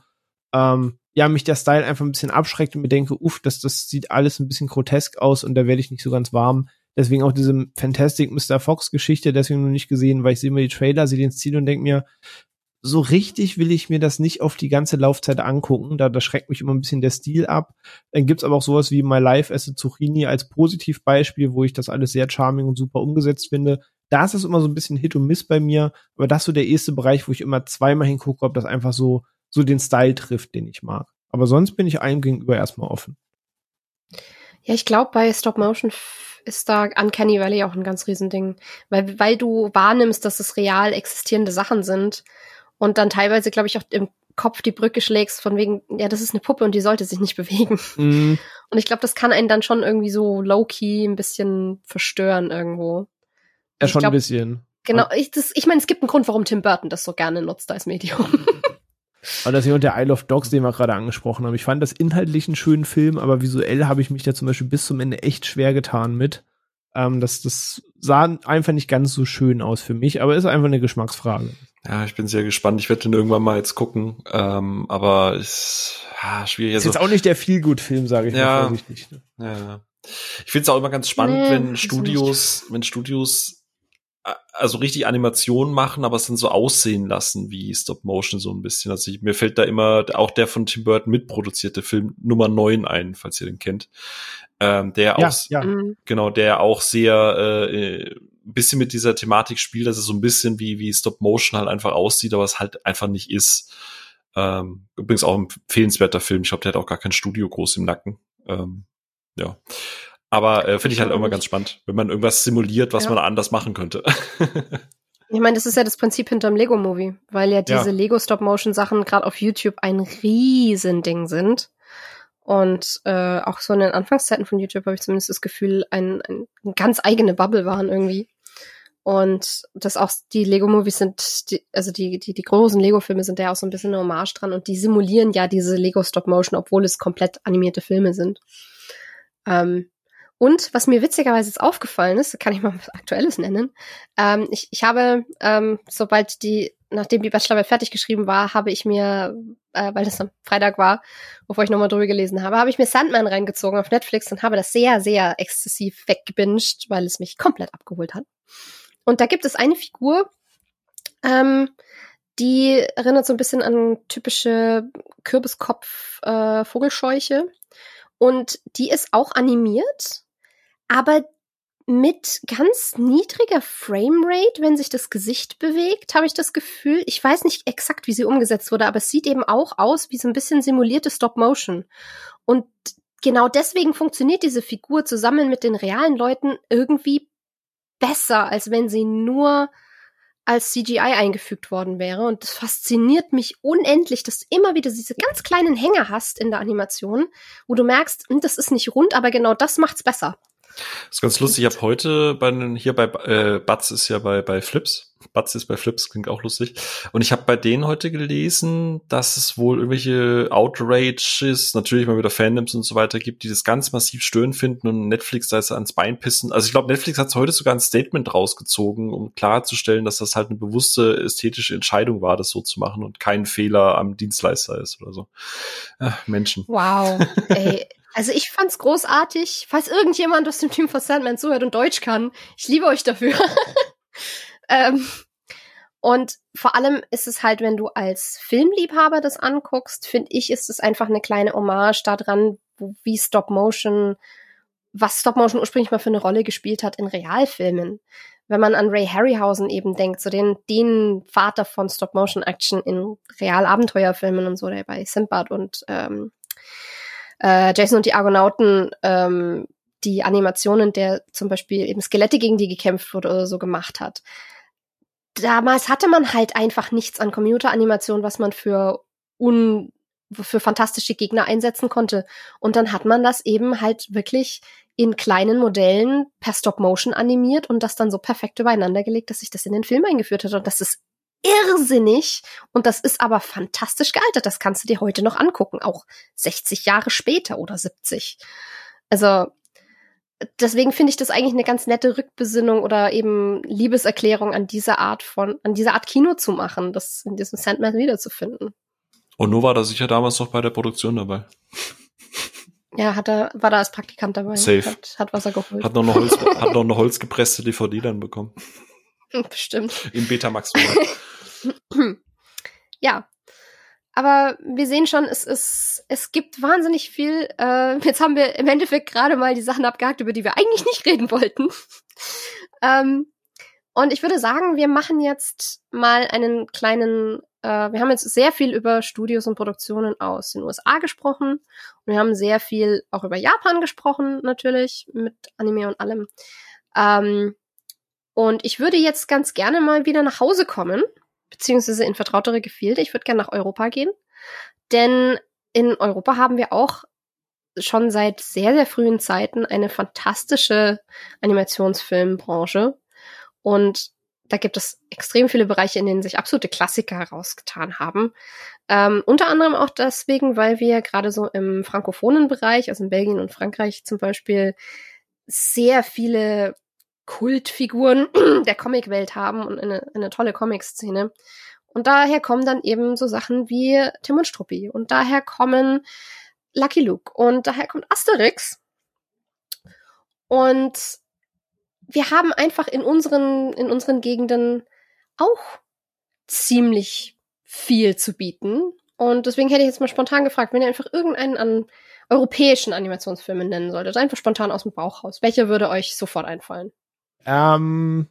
C: ähm, ja mich der Style einfach ein bisschen abschreckt und mir denke, uff, das, das sieht alles ein bisschen grotesk aus und da werde ich nicht so ganz warm. Deswegen auch diese Fantastic Mr. Fox Geschichte, deswegen noch nicht gesehen, weil ich sehe mir die Trailer, sehe den Stil und denke mir, so richtig will ich mir das nicht auf die ganze Laufzeit angucken. Da, da schreckt mich immer ein bisschen der Stil ab. Dann gibt's aber auch sowas wie My Life as a Zucchini als Positivbeispiel, wo ich das alles sehr charming und super umgesetzt finde. Da ist es immer so ein bisschen Hit und Miss bei mir. Aber das ist so der erste Bereich, wo ich immer zweimal hingucke, ob das einfach so, so den Style trifft, den ich mag. Aber sonst bin ich allem gegenüber erstmal offen.
B: Ja, ich glaube, bei Stop Motion ist da Uncanny Valley auch ein ganz Riesending. Weil, weil du wahrnimmst, dass es real existierende Sachen sind und dann teilweise, glaube ich, auch im Kopf die Brücke schlägst, von wegen, ja, das ist eine Puppe und die sollte sich nicht [laughs] bewegen.
C: Mhm.
B: Und ich glaube, das kann einen dann schon irgendwie so low-key ein bisschen verstören irgendwo.
C: Ja, schon
B: glaub,
C: ein bisschen.
B: Genau, ich, das, ich meine, es gibt einen Grund, warum Tim Burton das so gerne nutzt als Medium. [laughs]
C: Aber das hier und der Isle of Dogs, den wir gerade angesprochen haben. Ich fand das inhaltlich einen schönen Film, aber visuell habe ich mich da zum Beispiel bis zum Ende echt schwer getan mit. Ähm, das, das sah einfach nicht ganz so schön aus für mich, aber ist einfach eine Geschmacksfrage.
A: Ja, ich bin sehr gespannt. Ich werde den irgendwann mal jetzt gucken. Ähm, aber ist ja, schwierig.
C: Ist
A: Also,
C: jetzt auch nicht der Feel-Good-Film, sage ich
A: Ja.
C: mal vorsichtig. ne?
A: ja. Ich finde es auch immer ganz spannend,
B: Nee,
A: wenn Studios, wenn Studios also richtig Animationen machen, aber es dann so aussehen lassen wie Stop Motion so ein bisschen. Also ich, mir fällt da immer auch der von Tim Burton mitproduzierte Film Nummer 9 ein, falls ihr den kennt. Ähm, der
C: Ja,
A: auch
C: ja.
B: Mhm.
A: genau, der auch sehr äh, ein bisschen mit dieser Thematik spielt, dass es so ein bisschen wie, wie Stop Motion halt einfach aussieht, aber es halt einfach nicht ist. Ähm, übrigens auch ein empfehlenswerter Film. Ich glaube, der hat auch gar kein Studio groß im Nacken. Ähm, ja. Aber äh, finde ich halt immer ganz spannend, wenn man irgendwas simuliert, was
B: Ja.
A: man anders machen könnte. [laughs]
B: Ich meine, das ist ja das Prinzip hinterm Lego-Movie, weil ja diese
A: Ja.
B: Lego-Stop-Motion-Sachen gerade auf YouTube ein Riesending sind. Und äh, auch so in den Anfangszeiten von YouTube habe ich zumindest das Gefühl, ein, ein, eine ganz eigene Bubble waren irgendwie. Und das auch die Lego-Movies sind, die, also die, die, die großen Lego-Filme sind ja auch so ein bisschen eine Hommage dran und die simulieren ja diese Lego-Stop-Motion, obwohl es komplett animierte Filme sind. Ähm, und was mir witzigerweise jetzt aufgefallen ist, kann ich mal was Aktuelles nennen. Ähm, ich, ich habe, ähm, sobald die, nachdem die Bachelorarbeit fertig geschrieben war, habe ich mir, äh, weil das am Freitag war, bevor ich nochmal drüber gelesen habe, habe ich mir Sandman reingezogen auf Netflix und habe das sehr, sehr exzessiv weggebinged, weil es mich komplett abgeholt hat. Und da gibt es eine Figur, ähm, die erinnert so ein bisschen an typische Kürbiskopf-Vogelscheuche. und die ist auch animiert, aber mit ganz niedriger Framerate, wenn sich das Gesicht bewegt, habe ich das Gefühl. Ich weiß nicht exakt, wie sie umgesetzt wurde, aber es sieht eben auch aus wie so ein bisschen simulierte Stop-Motion. Und genau deswegen funktioniert diese Figur zusammen mit den realen Leuten irgendwie besser, als wenn sie nur als CGI eingefügt worden wäre. Und das fasziniert mich unendlich, dass du immer wieder diese ganz kleinen Hänger hast in der Animation, wo du merkst, hm, das ist nicht rund, aber genau das macht's besser.
A: Das ist ganz lustig. Ich habe heute bei hier bei äh, Batz ist ja bei bei Flips. Batz ist bei Flips, klingt auch lustig. Und ich habe bei denen heute gelesen, dass es wohl irgendwelche Outrages, natürlich mal wieder Fandoms und so weiter gibt, die das ganz massiv stören finden und Netflix da jetzt ans Bein pissen. Also ich glaube, Netflix hat heute sogar ein Statement rausgezogen, um klarzustellen, dass das halt eine bewusste ästhetische Entscheidung war, das so zu machen und kein Fehler am Dienstleister ist oder so. Ach, Menschen.
B: Wow. [laughs] Ey, also ich fand's großartig. Falls irgendjemand aus dem Team von Sandman zuhört und Deutsch kann, ich liebe euch dafür. [laughs] ähm, und vor allem ist es halt, wenn du als Filmliebhaber das anguckst, finde ich, ist es einfach eine kleine Hommage daran, wie Stop Motion, was Stop Motion ursprünglich mal für eine Rolle gespielt hat in Realfilmen. Wenn man an Ray Harryhausen eben denkt, so den, den Vater von Stop Motion Action in Realabenteuerfilmen und so, der bei Sinbad und ähm, äh, Jason und die Argonauten ähm, die Animationen, der zum Beispiel eben Skelette, gegen die gekämpft wurde oder so gemacht hat. Damals hatte man halt einfach nichts an Computeranimation, was man für un für fantastische Gegner einsetzen konnte. Und dann hat man das eben halt wirklich in kleinen Modellen per Stop-Motion animiert und das dann so perfekt übereinander gelegt, dass sich das in den Film eingeführt hat. Und das ist irrsinnig und das ist aber fantastisch gealtert. Das kannst du dir heute noch angucken, auch 60 Jahre später oder 70. Also deswegen finde ich das eigentlich eine ganz nette Rückbesinnung oder eben Liebeserklärung an diese Art von, an diese Art Kino zu machen, das in diesem Sandman wiederzufinden.
A: Und nur war da sicher damals noch bei der Produktion dabei.
B: Ja, hat er, war da als Praktikant dabei.
A: Safe.
B: Hat, hat was er geholt.
A: Hat noch eine, Holz, [laughs] hat noch eine holzgepresste DVD dann bekommen.
B: Bestimmt.
A: Im Betamax-Format.
B: Ja. Aber wir sehen schon, es ist, es gibt wahnsinnig viel. Äh, jetzt haben wir im Endeffekt gerade mal die Sachen abgehakt, über die wir eigentlich nicht reden wollten. ähm, und ich würde sagen, wir machen jetzt mal einen kleinen äh, wir haben jetzt sehr viel über Studios und Produktionen aus den USA gesprochen. Und wir haben sehr viel auch über Japan gesprochen, natürlich, mit Anime und allem. Ähm, und ich würde jetzt ganz gerne mal wieder nach Hause kommen, beziehungsweise in vertrautere Gefilde. Ich würde gerne nach Europa gehen. Denn in Europa haben wir auch schon seit sehr, sehr frühen Zeiten eine fantastische Animationsfilmbranche. Und da gibt es extrem viele Bereiche, in denen sich absolute Klassiker herausgetan haben. Ähm, unter anderem auch deswegen, weil wir gerade so im frankophonen Bereich, also in Belgien und Frankreich zum Beispiel, sehr viele Kultfiguren [clears throat] der Comicwelt haben und eine, eine tolle Comic-Szene. Und daher kommen dann eben so Sachen wie Tim und Struppi. Und daher kommen Lucky Luke. Und daher kommt Asterix. Und wir haben einfach in unseren, in unseren Gegenden auch ziemlich viel zu bieten. Und deswegen hätte ich jetzt mal spontan gefragt, wenn ihr einfach irgendeinen an europäischen Animationsfilmen nennen solltet, einfach spontan aus dem Bauch raus. Welcher würde euch sofort einfallen?
C: Ähm,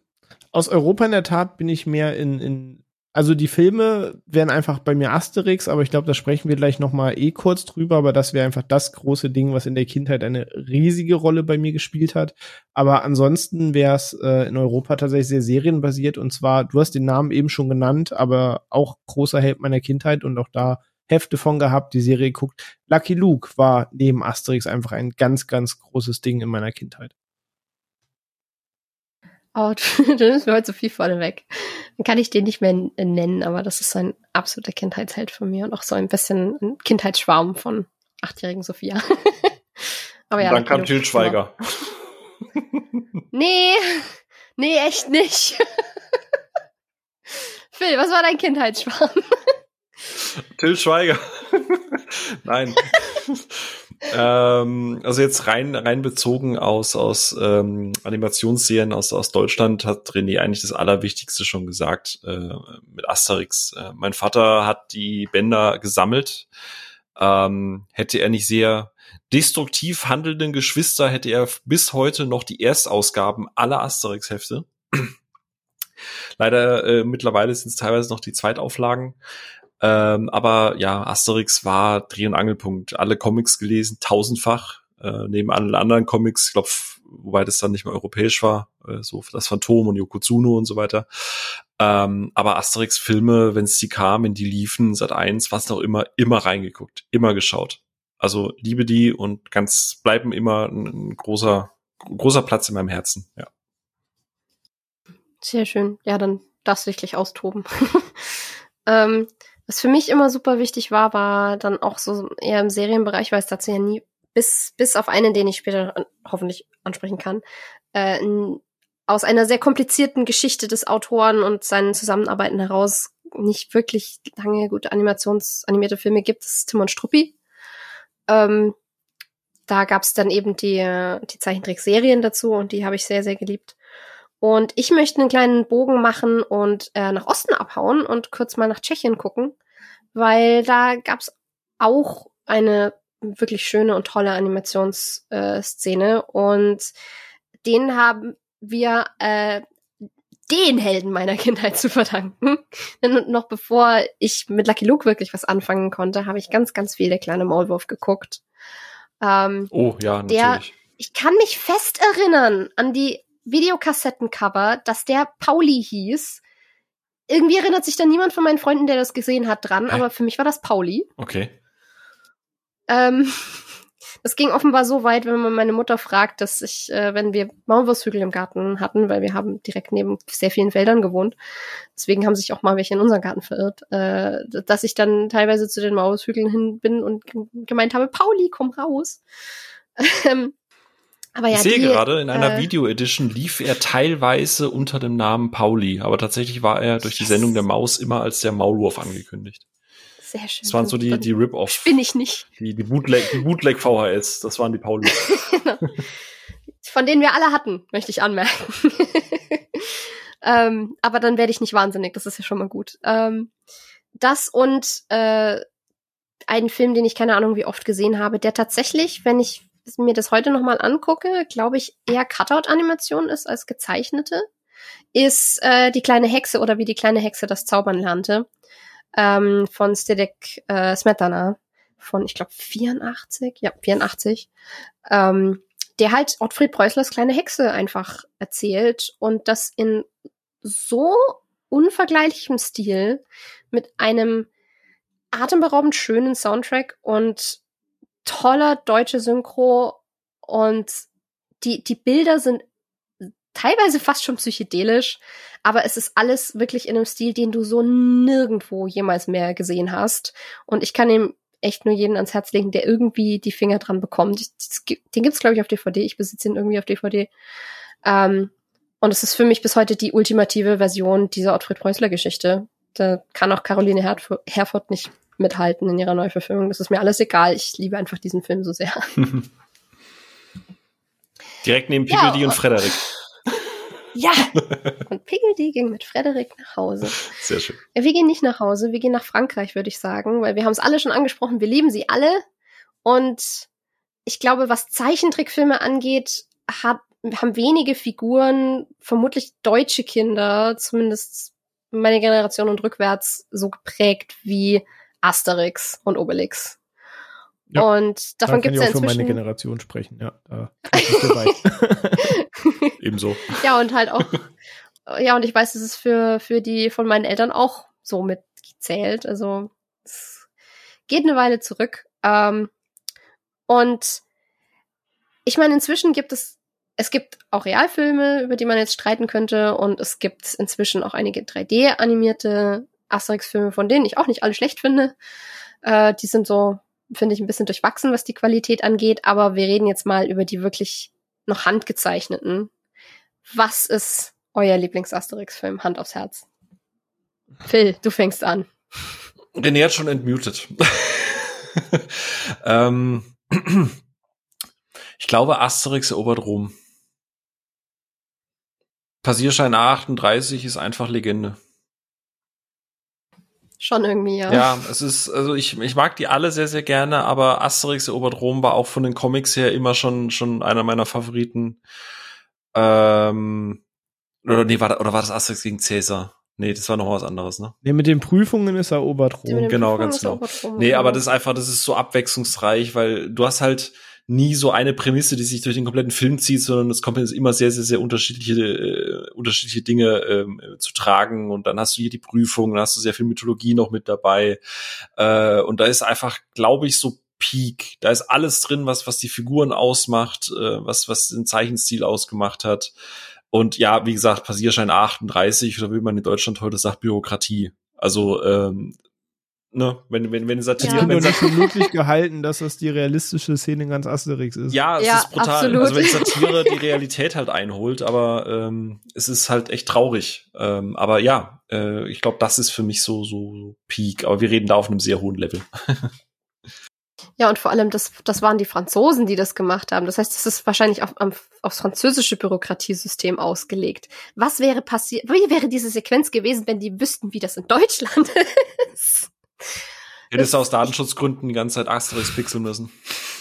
C: aus Europa in der Tat bin ich mehr in, in also die Filme wären einfach bei mir Asterix, aber ich glaube, da sprechen wir gleich noch mal eh kurz drüber, aber das wäre einfach das große Ding, was in der Kindheit eine riesige Rolle bei mir gespielt hat. Aber ansonsten wäre es äh, in Europa tatsächlich sehr serienbasiert und zwar, du hast den Namen eben schon genannt, aber auch großer Held meiner Kindheit und auch da Hefte von gehabt, die Serie guckt. Lucky Luke war neben Asterix einfach ein ganz, ganz großes Ding in meiner Kindheit.
B: Oh, du nimmst mir heute so viel vorne weg. Dann kann ich den nicht mehr nennen, aber das ist so ein absoluter Kindheitsheld von mir und auch so ein bisschen ein Kindheitsschwarm von achtjährigen Sophia. [laughs]
A: aber ja. Dann kam Till Schweiger. [laughs]
B: nee, nee, echt nicht. [laughs] Phil, was war dein Kindheitsschwarm?
A: Till Schweiger. Nein. Ähm, also jetzt rein rein bezogen aus aus ähm, Animationsserien aus aus Deutschland hat René eigentlich das Allerwichtigste schon gesagt äh, mit Asterix. Äh, mein Vater hat die Bänder gesammelt. Ähm, hätte er nicht sehr destruktiv handelnden Geschwister, hätte er bis heute noch die Erstausgaben aller Asterix-Hefte. [clears throat] Leider äh, mittlerweile sind es teilweise noch die Zweitauflagen. Ähm, aber ja, Asterix war Dreh- und Angelpunkt. Alle Comics gelesen, tausendfach, äh, neben allen anderen Comics, ich glaube, wobei das dann nicht mehr europäisch war, äh, so das Phantom und Yokozuno und so weiter. Ähm, aber Asterix-Filme, wenn es die kamen, die liefen, seit eins, was auch immer, immer reingeguckt, immer geschaut. Also liebe die und ganz bleiben immer ein, ein großer, großer Platz in meinem Herzen, ja.
B: Sehr schön. Ja, dann darfst du dich gleich austoben. [laughs] ähm, was für mich immer super wichtig war, war dann auch so eher im Serienbereich, weil es dazu ja nie, bis, bis auf einen, den ich später hoffentlich ansprechen kann, äh, aus einer sehr komplizierten Geschichte des Autoren und seinen Zusammenarbeiten heraus nicht wirklich lange gute Animations-, animierte Filme gibt, das ist Tim und Struppi. Ähm, da gab's dann eben die, die Zeichentrickserien dazu und die habe ich sehr, sehr geliebt. Und ich möchte einen kleinen Bogen machen und äh, nach Osten abhauen und kurz mal nach Tschechien gucken, weil da gab's auch eine wirklich schöne und tolle Animationsszene äh, und den haben wir äh, den Helden meiner [laughs] Kindheit zu verdanken. Denn noch bevor ich mit Lucky Luke wirklich was anfangen konnte, habe ich ganz, ganz viele kleine Maulwurf geguckt.
A: Ähm, oh ja, natürlich.
B: Der, ich kann mich fest erinnern an die Videokassettencover, dass der Pauli hieß. Irgendwie erinnert sich da niemand von meinen Freunden, der das gesehen hat, dran, Hä? aber für mich war das Pauli.
A: Okay.
B: Ähm, [laughs] das ging offenbar so weit, wenn man meine Mutter fragt, dass ich, äh, wenn wir Maulwurfshügel im Garten hatten, weil wir haben direkt neben sehr vielen Feldern gewohnt, deswegen haben sich auch mal welche in unseren Garten verirrt, äh, dass ich dann teilweise zu den Maulwurfshügeln hin bin und gemeint habe, Pauli, komm raus. [laughs] Ähm,
A: aber ja, ich sehe die, gerade, in einer äh, Video-Edition lief er teilweise unter dem Namen Pauli, aber tatsächlich war er durch die Sendung der Maus immer als der Maulwurf angekündigt.
B: Sehr schön.
A: Das waren so die, die Rip-Off.
B: Bin ich nicht.
A: Die, die Bootleg, die Bootleg VHS, das waren die Pauli. [laughs] genau.
B: Von denen wir alle hatten, möchte ich anmerken. [laughs] ähm, aber dann werde ich nicht wahnsinnig, das ist ja schon mal gut. Ähm, das und äh, einen Film, den ich keine Ahnung wie oft gesehen habe, der tatsächlich, wenn ich mir das heute nochmal angucke, glaube ich, eher Cutout-Animation ist als gezeichnete, ist äh, die kleine Hexe oder wie die kleine Hexe das Zaubern lernte. ähm, von Stedek äh, Smetana von, ich glaube, 84, ja, 84, ähm, der halt Ottfried Preußlers kleine Hexe einfach erzählt und das in so unvergleichlichem Stil mit einem atemberaubend schönen Soundtrack und toller deutsche Synchro und die, die Bilder sind teilweise fast schon psychedelisch, aber es ist alles wirklich in einem Stil, den du so nirgendwo jemals mehr gesehen hast. Und ich kann ihm echt nur jeden ans Herz legen, der irgendwie die Finger dran bekommt. Den gibt's glaube ich auf DVD. Ich besitze ihn irgendwie auf DVD. Ähm, und es ist für mich bis heute die ultimative Version dieser Ottfried Preußler Geschichte. Da kann auch Caroline Herford nicht mithalten in ihrer Neuverfilmung. Das ist mir alles egal. Ich liebe einfach diesen Film so sehr. [laughs]
A: Direkt neben Pickledy ja, und Frederik.
B: Ja! [laughs] Und Piggledy ging mit Frederik nach Hause.
A: Sehr schön.
B: Wir gehen nicht nach Hause, wir gehen nach Frankreich, würde ich sagen, weil wir haben es alle schon angesprochen, wir lieben sie alle. Und ich glaube, was Zeichentrickfilme angeht, hat, haben wenige Figuren, vermutlich deutsche Kinder, zumindest meine Generation und rückwärts, so geprägt wie Asterix und Obelix. Ja, und davon gibt es ja inzwischen.
C: für meine Generation sprechen, ja. Da [laughs]
A: Ebenso.
B: Ja, und halt auch, ja, und ich weiß, es ist für, für die von meinen Eltern auch so mitgezählt. Also es geht eine Weile zurück. Ähm, und ich meine, inzwischen gibt es, es gibt auch Realfilme, über die man jetzt streiten könnte, und es gibt inzwischen auch einige 3D-animierte Asterix-Filme, von denen ich auch nicht alle schlecht finde. Äh, die sind so finde ich, ein bisschen durchwachsen, was die Qualität angeht, aber wir reden jetzt mal über die wirklich noch handgezeichneten. Was ist euer Lieblings-Asterix-Film? Hand aufs Herz. Phil, du fängst an.
A: René hat schon entmutet. [laughs] ähm, ich glaube, Asterix erobert Rom. Passierschein A38 ist einfach Legende.
B: Schon irgendwie, ja.
A: Ja, es ist, also ich, ich mag die alle sehr, sehr gerne, aber Asterix erobert Rom war auch von den Comics her immer schon, schon einer meiner Favoriten. Ähm, oder nee, war, das, oder war das Asterix gegen Cäsar? Nee, das war noch was anderes, ne?
C: Nee, mit den Prüfungen ist er erobert
A: Rom. Genau, ganz genau. Nee, aber das ist einfach, das ist so abwechslungsreich, weil du hast halt, nie so eine Prämisse, die sich durch den kompletten Film zieht, sondern es kommt immer sehr, sehr, sehr unterschiedliche, äh, unterschiedliche Dinge ähm, äh, zu tragen. Und dann hast du hier die Prüfung, dann hast du sehr viel Mythologie noch mit dabei. Äh, und da ist einfach, glaube ich, so Peak. Da ist alles drin, was, was die Figuren ausmacht, äh, was, was den Zeichenstil ausgemacht hat. Und ja, wie gesagt, Passierschein 38 oder wie man in Deutschland heute sagt, Bürokratie. Also ähm, ne, wenn, wenn, wenn Satire.
C: Ja. Ich nicht für möglich gehalten, dass das die realistische Szene in ganz Asterix ist.
A: Ja, es
B: ja,
A: ist brutal.
B: Absolut.
A: Also wenn Satire die Realität halt einholt, aber ähm, es ist halt echt traurig. Ähm, aber ja, äh, ich glaube, das ist für mich so, so Peak. Aber wir reden da auf einem sehr hohen Level. [laughs]
B: Ja, und vor allem, das, das waren die Franzosen, die das gemacht haben. Das heißt, das ist wahrscheinlich auf, auf, aufs französische Bürokratiesystem ausgelegt. Was wäre passiert, wie wäre diese Sequenz gewesen, wenn die wüssten, wie das in Deutschland [laughs] ist?
A: Hättest du aus Datenschutzgründen die ganze Zeit Asterix pixeln müssen.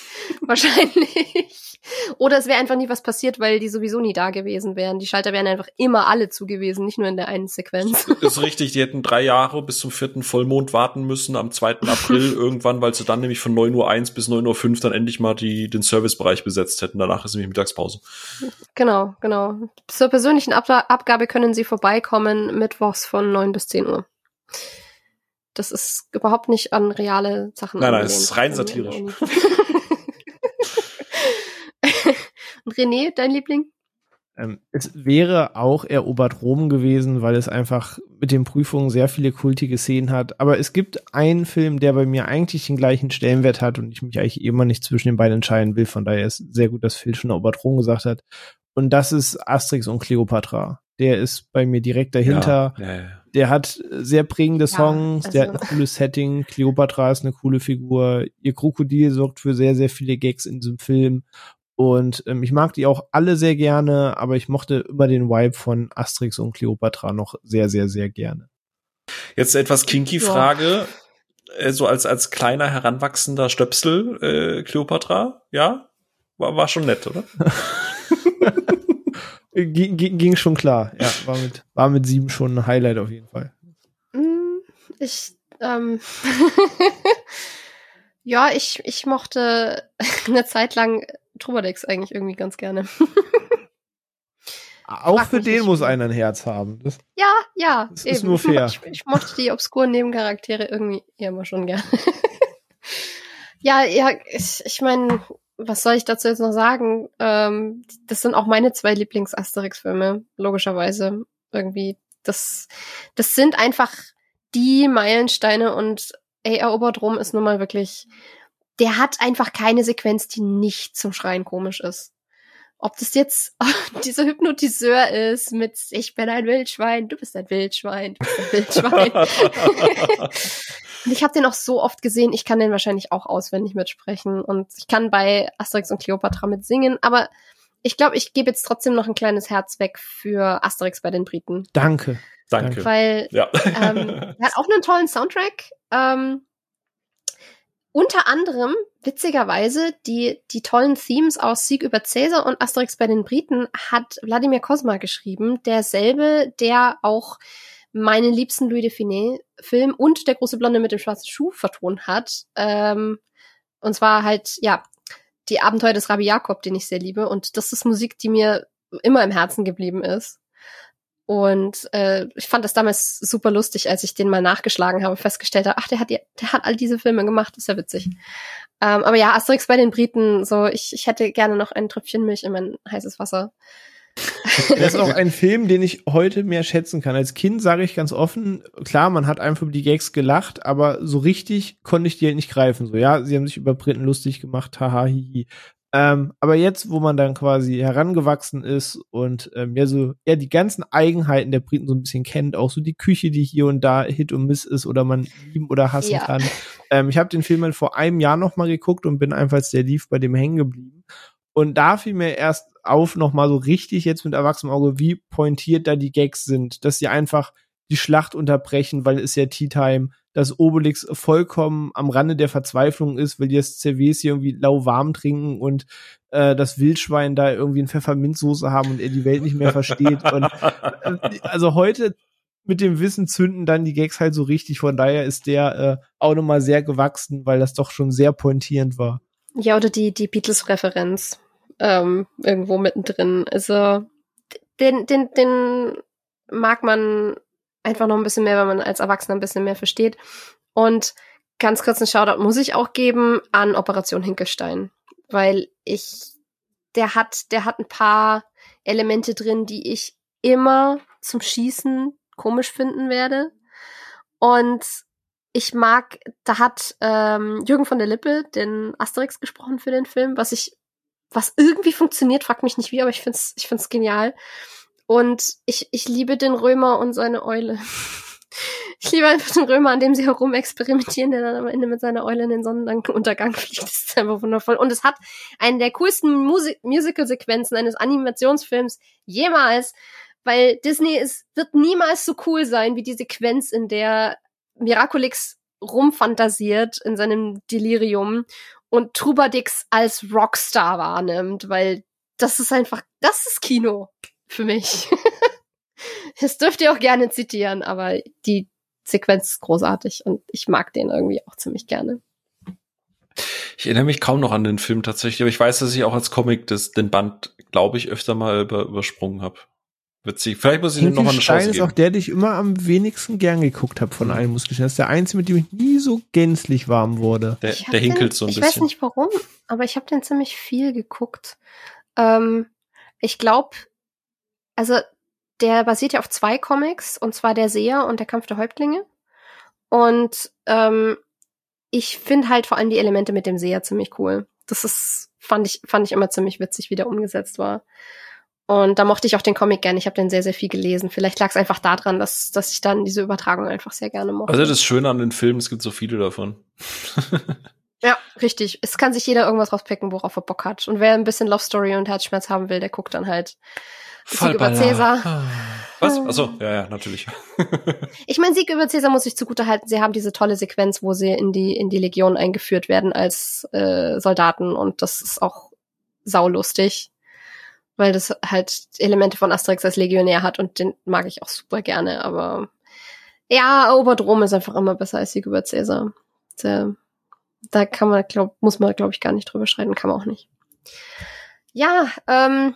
A: [laughs]
B: Wahrscheinlich. Oder es wäre einfach nie was passiert, weil die sowieso nie da gewesen wären. Die Schalter wären einfach immer alle zu gewesen, nicht nur in der einen Sequenz.
A: Ist richtig, die hätten drei Jahre bis zum vierten Vollmond warten müssen, am 2. April [laughs] irgendwann, weil sie dann nämlich von 9.01 Uhr bis 9.05 Uhr dann endlich mal die, den Servicebereich besetzt hätten. Danach ist nämlich Mittagspause.
B: Genau, genau. Zur persönlichen Ab Abgabe können sie vorbeikommen, mittwochs von 9 bis 10 Uhr. Das ist überhaupt nicht an reale Sachen.
A: Nein, nein, es ist rein satirisch. [laughs]
B: Und René, dein Liebling?
C: Ähm, es wäre auch erobert Rom gewesen, weil es einfach mit den Prüfungen sehr viele kultige Szenen hat. Aber es gibt einen Film, der bei mir eigentlich den gleichen Stellenwert hat und ich mich eigentlich immer nicht zwischen den beiden entscheiden will. Von daher ist sehr gut, dass Phil schon erobert Rom gesagt hat. Und das ist Asterix und Cleopatra. Der ist bei mir direkt dahinter. Ja, ja, ja. Der hat sehr prägende Songs, also. der hat ein cooles Setting. Cleopatra ist eine coole Figur. Ihr Krokodil sorgt für sehr, sehr viele Gags in diesem Film. Und ähm, ich mag die auch alle sehr gerne, aber ich mochte immer den Vibe von Asterix und Cleopatra noch sehr, sehr, sehr gerne.
A: Jetzt etwas kinky Frage. Äh, so als, als kleiner heranwachsender Stöpsel, äh, Cleopatra, ja? War, war schon nett, oder? [laughs]
C: ging, ging schon klar. Ja, [laughs] war mit, war mit sieben schon ein Highlight auf jeden Fall.
B: Mm, ich ähm, [laughs] ja, ich, ich mochte [laughs] eine Zeit lang Trubadex eigentlich irgendwie ganz gerne.
C: Auch für den muss einer ein Herz haben.
B: Das, ja, ja.
C: Das eben. ist nur fair.
B: Ich, ich, mochte die obskuren Nebencharaktere irgendwie immer schon gerne. ja, ja, ich, ich meine, was soll ich dazu jetzt noch sagen? Ähm, das sind auch meine zwei Lieblings-Asterix-Filme, logischerweise. Irgendwie. Das, das sind einfach die Meilensteine und ey, erobert Rom ist nun mal wirklich, der hat einfach keine Sequenz, die nicht zum Schreien komisch ist. Ob das jetzt [laughs] dieser Hypnotiseur ist mit Ich bin ein Wildschwein, du bist ein Wildschwein, du bist ein [laughs] Wildschwein. [laughs] und ich habe den auch so oft gesehen, ich kann den wahrscheinlich auch auswendig mitsprechen und ich kann bei Asterix und Cleopatra mitsingen, aber ich glaube, ich gebe jetzt trotzdem noch ein kleines Herz weg für Asterix bei den Briten.
C: Danke.
A: Danke.
B: Weil ja. ähm, [laughs] er hat auch einen tollen Soundtrack. Ähm, unter anderem, witzigerweise, die, die tollen Themes aus Sieg über Cäsar und Asterix bei den Briten hat Wladimir Kosma geschrieben, derselbe, der auch meinen liebsten Louis de Finet-Film und der große Blonde mit dem schwarzen Schuh vertont hat. Ähm, und zwar halt, ja, die Abenteuer des Rabbi Jakob, den ich sehr liebe. Und das ist Musik, die mir immer im Herzen geblieben ist. Und äh, ich fand das damals super lustig, als ich den mal nachgeschlagen habe, festgestellt habe, ach, der hat, der hat all diese Filme gemacht, ist ja witzig. Ähm, aber ja, Asterix bei den Briten, so, ich, ich hätte gerne noch ein Tröpfchen Milch in mein heißes Wasser. [laughs]
C: Das ist auch ein Film, den ich heute mehr schätzen kann. Als Kind sage ich ganz offen, klar, man hat einfach über die Gags gelacht, aber so richtig konnte ich die halt nicht greifen. So, ja, sie haben sich über Briten lustig gemacht, haha, hihi. Ähm, aber jetzt, wo man dann quasi herangewachsen ist und ähm, ja so ja die ganzen Eigenheiten der Briten so ein bisschen kennt, auch so die Küche, die hier und da Hit und Miss ist oder man lieben oder hassen ja. kann. Ähm, ich habe den Film halt vor einem Jahr noch mal geguckt und bin einfach als der lief bei dem hängen geblieben. Und da fiel mir erst auf noch mal so richtig jetzt mit erwachsenem Auge, wie pointiert da die Gags sind, dass sie einfach die Schlacht unterbrechen, weil es ja Tea Time dass Obelix vollkommen am Rande der Verzweiflung ist, weil die das CWs hier irgendwie lauwarm trinken und äh, das Wildschwein da irgendwie ein Pfefferminzsoße haben und er die Welt nicht mehr versteht. und äh, also heute mit dem Wissen zünden dann die Gags halt so richtig. Von daher ist der äh, auch nochmal sehr gewachsen, weil das doch schon sehr pointierend war.
B: Ja, oder die, die Beatles-Referenz ähm, irgendwo mittendrin. Also den, den, den mag man einfach noch ein bisschen mehr, wenn man als Erwachsener ein bisschen mehr versteht. Und ganz kurz einen Shoutout muss ich auch geben an Operation Hinkelstein, weil ich, der hat, der hat ein paar Elemente drin, die ich immer zum Schießen komisch finden werde. Und ich mag, da hat ähm, Jürgen von der Lippe den Asterix gesprochen für den Film, was ich, was irgendwie funktioniert, frag mich nicht wie, aber ich find's, ich find's genial. Und ich, ich liebe den Römer und seine Eule. [laughs] Ich liebe einfach den Römer, an dem sie herum experimentieren, der dann am Ende mit seiner Eule in den Sonnenuntergang [laughs] fliegt. Das ist einfach wundervoll. Und es hat eine der coolsten Musical-Sequenzen eines Animationsfilms jemals, weil Disney ist, wird niemals so cool sein wie die Sequenz, in der Miraculix rumfantasiert in seinem Delirium und Trubadix als Rockstar wahrnimmt, weil das ist einfach, das ist Kino für mich. [laughs] das dürft ihr auch gerne zitieren, aber die Sequenz ist großartig und ich mag den irgendwie auch ziemlich gerne.
A: Ich erinnere mich kaum noch an den Film tatsächlich, aber ich weiß, dass ich auch als Comic das, den Band, glaube ich, öfter mal über, übersprungen habe. Witzig. Vielleicht muss ich ihm noch mal eine Chance geben. ist
C: auch der, den ich immer am wenigsten gern geguckt habe von mhm. allen Muskeln. Das ist der einzige, mit dem ich nie so gänzlich warm wurde.
A: Der, der hinkelt den, so ein
B: ich
A: bisschen.
B: Ich weiß nicht warum, aber ich habe den ziemlich viel geguckt. Ähm, ich glaube, also der basiert ja auf zwei Comics, und zwar der Seher und der Kampf der Häuptlinge. Und ähm, ich finde halt vor allem die Elemente mit dem Seher ziemlich cool. Das ist, fand ich, fand ich immer ziemlich witzig, wie der umgesetzt war. Und da mochte ich auch den Comic gerne. Ich habe den sehr, sehr viel gelesen. Vielleicht lag es einfach daran, dass, dass ich dann diese Übertragung einfach sehr gerne mochte.
A: Also das Schöne an den Filmen, es gibt so viele davon. [laughs]
B: ja, richtig. Es kann sich jeder irgendwas rauspicken, worauf er Bock hat. Und wer ein bisschen Love Story und Herzschmerz haben will, der guckt dann halt Sieg über Cäsar.
A: Was? Achso, ja, ja, natürlich. [laughs]
B: ich meine, Sieg über Cäsar muss ich zugute halten. Sie haben diese tolle Sequenz, wo sie in die, in die Legion eingeführt werden als äh, Soldaten und das ist auch saulustig. Weil das halt Elemente von Asterix als Legionär hat und den mag ich auch super gerne, aber Ja, Oberdrom ist einfach immer besser als Sieg über Cäsar. Der, da kann man, glaub, muss man, glaube ich, gar nicht drüber schreiten, kann man auch nicht. Ja, ähm,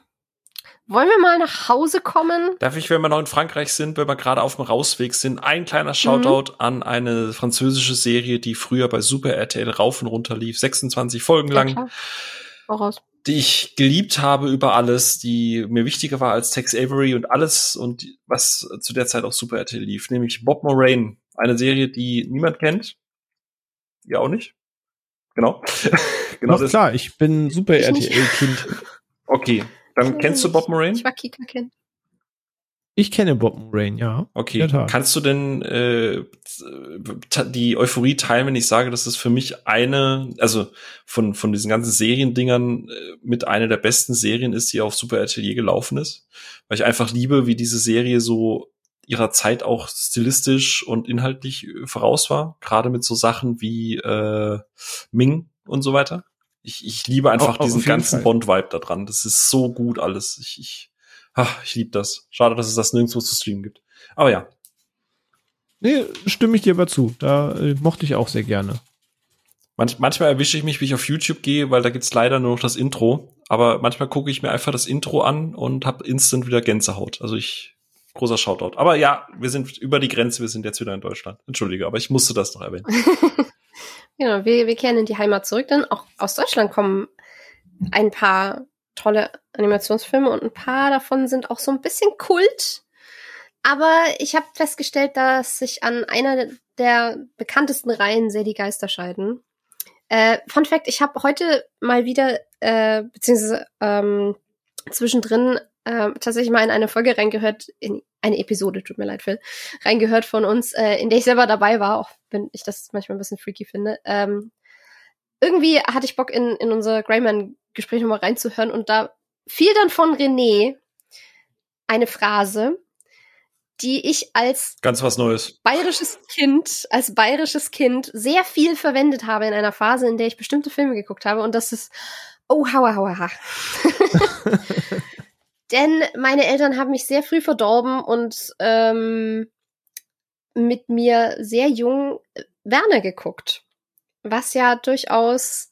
B: wollen wir mal nach Hause kommen?
A: Darf ich, wenn wir noch in Frankreich sind, wenn wir gerade auf dem Rausweg sind, ein kleiner Shoutout mhm. an eine französische Serie, die früher bei Super RTL rauf und runter lief, 26 Folgen lang. Ja,
B: raus.
A: Die ich geliebt habe über alles, die mir wichtiger war als Tex Avery und alles und was zu der Zeit auch Super RTL lief, nämlich Bob Moraine. Eine Serie, die niemand kennt. Ihr auch nicht? Genau. [laughs]
C: genau klar, ich bin Super RTL-Kind.
A: Okay, dann kennst du Bob Moraine? Ich war Kika-Kind.
C: Ich kenne Bob Moraine, ja.
A: Okay. Kannst du denn äh, die Euphorie teilen, wenn ich sage, dass das für mich eine, also von, von diesen ganzen Seriendingern äh, mit einer der besten Serien ist, die auf Super Atelier gelaufen ist? Weil ich einfach liebe, wie diese Serie so ihrer Zeit auch stilistisch und inhaltlich voraus war. Gerade mit so Sachen wie äh, Ming und so weiter. Ich, ich liebe einfach auch, diesen ganzen Bond-Vibe da dran. Das ist so gut alles. Ich, ich, ach, ich liebe das. Schade, dass es das nirgendwo zu streamen gibt. Aber ja.
C: Nee, stimme ich dir aber zu. Da äh, mochte ich auch sehr gerne.
A: Manch, manchmal erwische ich mich, wie ich auf YouTube gehe, weil da gibt's leider nur noch das Intro. Aber manchmal gucke ich mir einfach das Intro an und habe instant wieder Gänsehaut. Also ich, großer Shoutout. Aber ja, wir sind über die Grenze, wir sind jetzt wieder in Deutschland. Entschuldige, aber ich musste das noch erwähnen. [laughs]
B: Genau, wir, wir kehren in die Heimat zurück, denn auch aus Deutschland kommen ein paar tolle Animationsfilme und ein paar davon sind auch so ein bisschen Kult. Aber ich habe festgestellt, dass sich an einer der bekanntesten Reihen sehr die Geister scheiden. Äh, Fun Fact, ich habe heute mal wieder, äh, beziehungsweise ähm, zwischendrin äh, tatsächlich mal in eine Folge reingehört, in eine Episode, tut mir leid, Phil, reingehört von uns, äh, in der ich selber dabei war, auch wenn ich das manchmal ein bisschen freaky finde. Ähm, irgendwie hatte ich Bock, in, in unser Greyman-Gespräch nochmal reinzuhören und da fiel dann von René eine Phrase, die ich als
A: ganz was Neues
B: bayerisches Kind, als bayerisches Kind sehr viel verwendet habe in einer Phase, in der ich bestimmte Filme geguckt habe und das ist oh hauer hauer ha. [laughs] Denn meine Eltern haben mich sehr früh verdorben und ähm, mit mir sehr jung äh, Werner geguckt. Was ja durchaus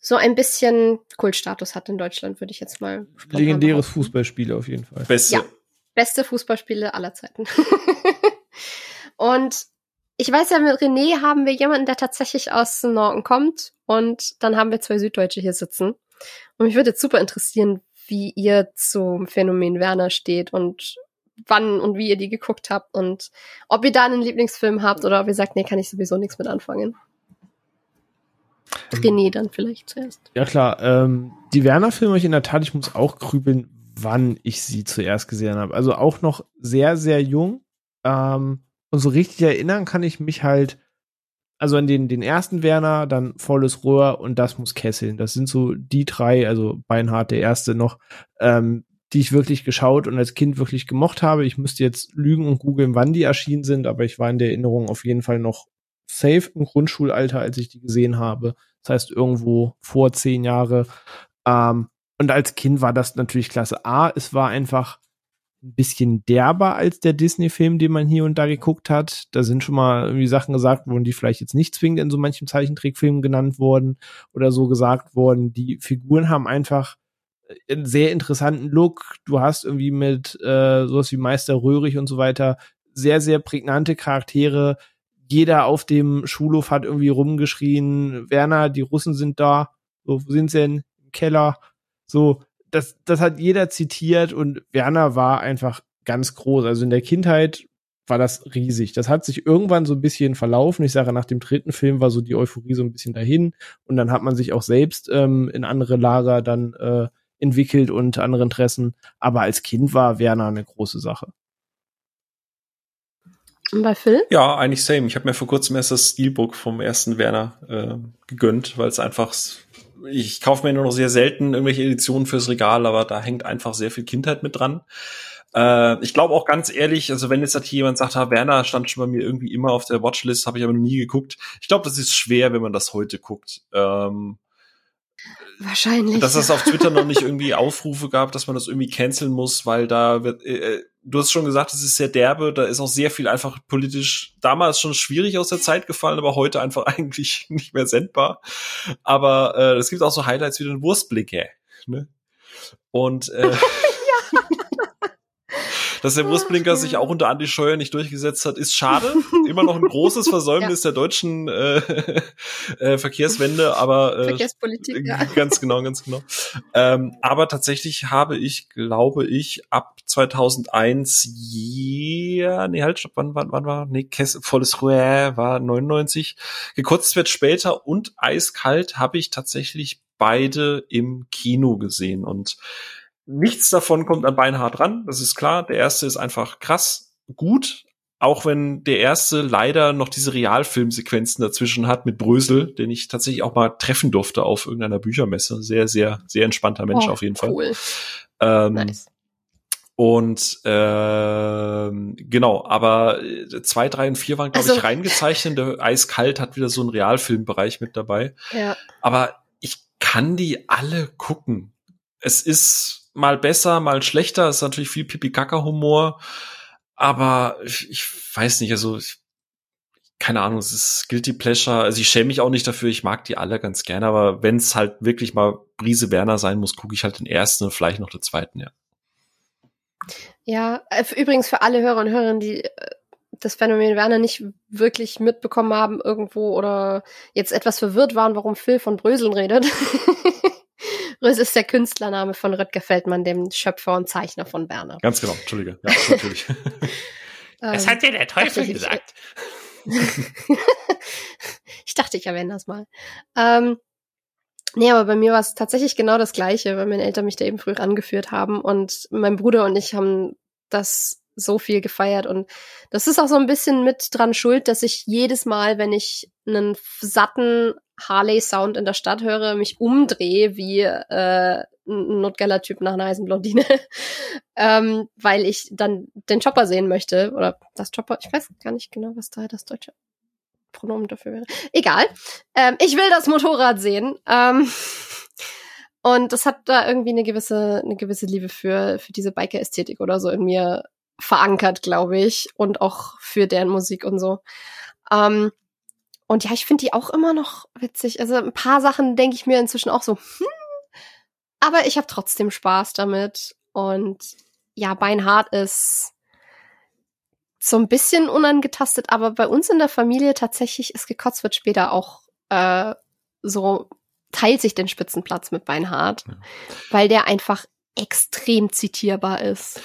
B: so ein bisschen Kultstatus hat in Deutschland, würde ich jetzt mal.
C: Legendäres Fußballspiel auf jeden Fall.
B: Beste. Ja, beste Fußballspiele aller Zeiten. [laughs] und ich weiß ja, mit René haben wir jemanden, der tatsächlich aus dem Norden kommt. Und dann haben wir zwei Süddeutsche hier sitzen. Und mich würde jetzt super interessieren, wie ihr zum Phänomen Werner steht und wann und wie ihr die geguckt habt und ob ihr da einen Lieblingsfilm habt oder ob ihr sagt, nee, kann ich sowieso nichts mit anfangen. René dann vielleicht zuerst.
C: Ja klar, ähm, die Werner-Filme ich in der Tat, ich muss auch grübeln, wann ich sie zuerst gesehen habe. Also auch noch sehr, sehr jung. Ähm, und so richtig erinnern kann ich mich halt also an den, den ersten Werner, dann volles Rohr und das muss kesseln. Das sind so die drei, also Beinhardt der erste noch, ähm, die ich wirklich geschaut und als Kind wirklich gemocht habe. Ich müsste jetzt lügen und googeln, wann die erschienen sind, aber ich war in der Erinnerung auf jeden Fall noch safe im Grundschulalter, als ich die gesehen habe. Das heißt irgendwo vor zehn Jahre. Ähm, und als Kind war das natürlich klasse. A, es war einfach ein bisschen derber als der Disney-Film, den man hier und da geguckt hat. Da sind schon mal irgendwie Sachen gesagt worden, die vielleicht jetzt nicht zwingend in so manchem Zeichentrickfilm genannt wurden oder so gesagt worden. Die Figuren haben einfach einen sehr interessanten Look. Du hast irgendwie mit äh, sowas wie Meister Röhrig und so weiter sehr, sehr prägnante Charaktere. Jeder auf dem Schulhof hat irgendwie rumgeschrien, Werner, die Russen sind da. So, wo sind sie denn? Im Keller. So, das, das hat jeder zitiert und Werner war einfach ganz groß. Also in der Kindheit war das riesig. Das hat sich irgendwann so ein bisschen verlaufen. Ich sage, nach dem dritten Film war so die Euphorie so ein bisschen dahin und dann hat man sich auch selbst ähm, in andere Lager dann äh, entwickelt und andere Interessen. Aber als Kind war Werner eine große Sache.
B: Und bei Phil?
A: Ja, eigentlich same. Ich habe mir vor kurzem erst das Steelbook vom ersten Werner äh, gegönnt, weil es einfach ich kaufe mir nur noch sehr selten irgendwelche Editionen fürs Regal, aber da hängt einfach sehr viel Kindheit mit dran. Äh, ich glaube auch ganz ehrlich, also wenn jetzt halt jemand sagt, ha, Werner stand schon bei mir irgendwie immer auf der Watchlist, habe ich aber noch nie geguckt. Ich glaube, das ist schwer, wenn man das heute guckt. Ähm,
B: Wahrscheinlich.
A: Dass es auf Twitter noch nicht irgendwie Aufrufe gab, dass man das irgendwie canceln muss, weil da wird, äh, äh du hast schon gesagt, es ist sehr derbe, da ist auch sehr viel einfach politisch damals schon schwierig aus der Zeit gefallen, aber heute einfach [laughs] eigentlich nicht mehr sendbar. Aber äh, es gibt auch so Highlights wie den Wurstblicke. Ne? Und äh, [laughs] dass der Wurstblinker sich auch unter Andi Scheuer nicht durchgesetzt hat, ist schade. Immer noch ein großes [laughs] Versäumnis ja. der deutschen äh, [laughs] äh, Verkehrswende, aber
B: äh, Verkehrspolitik, ja. [laughs]
A: ganz genau, ganz genau. Ähm, aber tatsächlich habe ich, glaube ich, ab 2001 yeah, nee, halt, stopp, wann, wann, wann war, nee, Kess, volles Ruhe war 99. Gekotzt wird später und eiskalt habe ich tatsächlich beide im Kino gesehen und Nichts davon kommt an Beinhard ran, das ist klar. Der erste ist einfach krass gut, auch wenn der erste leider noch diese Realfilmsequenzen dazwischen hat mit Brösel, den ich tatsächlich auch mal treffen durfte auf irgendeiner Büchermesse. Sehr, sehr, sehr entspannter Mensch oh, auf jeden cool. Fall. Ähm, nice. Und äh, genau, aber äh, zwei, drei und vier waren, glaube also, ich, reingezeichnet. Der Eiskalt hat wieder so einen Realfilmbereich mit dabei.
B: Ja.
A: Aber ich kann die alle gucken. Es ist mal besser, mal schlechter. ist natürlich viel Pipi-Kaka-Humor. Aber ich, ich weiß nicht, also ich, keine Ahnung, es ist Guilty Pleasure. Also ich schäme mich auch nicht dafür, ich mag die alle ganz gerne, aber wenn es halt wirklich mal Brise Werner sein muss, gucke ich halt den ersten und vielleicht noch den zweiten, ja.
B: Ja, äh, übrigens für alle Hörer und Hörerinnen, die äh, das Phänomen Werner nicht wirklich mitbekommen haben irgendwo oder jetzt etwas verwirrt waren, warum Phil von Bröseln redet. [laughs] Rös ist der Künstlername von Röttger Feldmann, dem Schöpfer und Zeichner von Werner.
A: Ganz genau, Entschuldige. Ja, natürlich. [laughs]
B: das hat ja der Teufel ich, gesagt. [laughs] ich dachte, ich erwähne das mal. Ähm, nee, aber bei mir war es tatsächlich genau das Gleiche, weil meine Eltern mich da eben früh rangeführt haben und mein Bruder und ich haben das so viel gefeiert und das ist auch so ein bisschen mit dran schuld, dass ich jedes Mal, wenn ich einen satten Harley-Sound in der Stadt höre, mich umdrehe wie äh, ein notgeller Typ nach einer heißen Blondine, [laughs] ähm, weil ich dann den Chopper sehen möchte oder das Chopper, ich weiß gar nicht genau, was da das deutsche Pronomen dafür wäre. Egal, ähm, ich will das Motorrad sehen. Ähm, [laughs] und das hat da irgendwie eine gewisse, eine gewisse Liebe für, für diese Biker-Ästhetik oder so in mir verankert, glaube ich, und auch für deren Musik und so. Ähm, und ja, ich finde die auch immer noch witzig. Also ein paar Sachen denke ich mir inzwischen auch so, hm, aber ich habe trotzdem Spaß damit. Und ja, Beinhart ist so ein bisschen unangetastet, aber bei uns in der Familie tatsächlich ist gekotzt wird später auch äh, so teilt sich den Spitzenplatz mit Beinhard, ja. weil der einfach extrem zitierbar ist.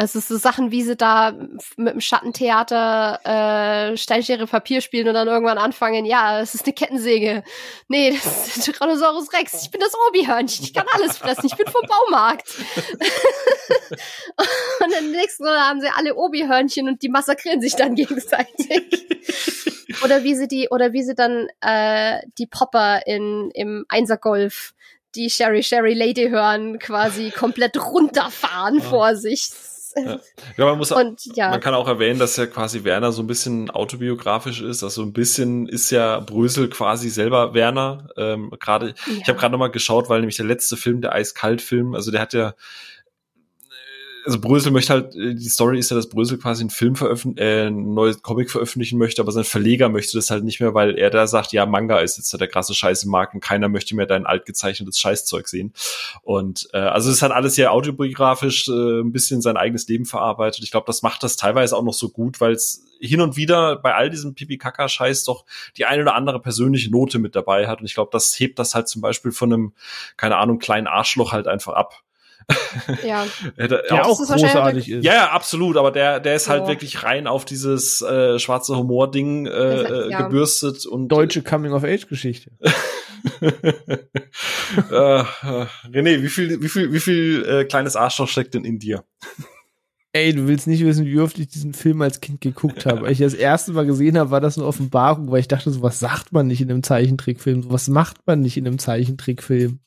B: Also es ist so Sachen, wie sie da mit dem Schattentheater äh, Steinschere Papier spielen und dann irgendwann anfangen, ja, es ist eine Kettensäge. Nee, das [laughs] ist der Tyrannosaurus Rex. Ich bin das Obi-Hörnchen. Ich kann alles fressen. Ich bin vom Baumarkt. [laughs] und dann nächsten Mal haben sie alle Obi-Hörnchen und die massakrieren sich dann gegenseitig. [laughs] oder wie sie die, oder wie sie dann äh, die Popper in im Einsergolf die Sherry Sherry Lady hören, quasi komplett runterfahren vor sich.
A: Ja. [laughs] ja, man muss, und, ja. man kann auch erwähnen, dass ja quasi Werner so ein bisschen autobiografisch ist. Also ein bisschen ist ja Brösel quasi selber Werner. Ähm, gerade, ja. ich habe gerade noch mal geschaut, weil nämlich der letzte Film, der Eiskalt-Film, also der hat ja also Brösel möchte halt, äh, die Story ist ja, dass Brösel quasi einen Film veröffentlichen, äh, ein neues Comic veröffentlichen möchte, aber sein Verleger möchte das halt nicht mehr, weil er da sagt, ja, Manga ist jetzt der krasse Scheiß im Markt und keiner möchte mehr dein altgezeichnetes Scheißzeug sehen. Und äh, also es hat alles sehr autobiografisch äh, ein bisschen sein eigenes Leben verarbeitet. Ich glaube, das macht das teilweise auch noch so gut, weil es hin und wieder bei all diesem Pipi-Kaka-Scheiß doch die eine oder andere persönliche Note mit dabei hat. Und ich glaube, das hebt das halt zum Beispiel von einem, keine Ahnung, kleinen Arschloch halt einfach ab.
B: Ja. [laughs]
C: der auch, auch großartig ist.
A: Ja, ja, absolut, aber der, der ist halt wirklich rein auf dieses äh, schwarze Humor-Ding äh, äh, ja. gebürstet und.
C: Deutsche Coming-of-Age-Geschichte. [laughs]
A: äh, äh, René, wie viel, wie viel, wie viel äh, kleines Arschloch steckt denn in dir?
C: Ey, du willst nicht wissen, wie oft ich diesen Film als Kind geguckt habe. Als ich das erste Mal gesehen habe, war das eine Offenbarung, weil ich dachte, so was sagt man nicht in einem Zeichentrickfilm, so was macht man nicht in einem Zeichentrickfilm.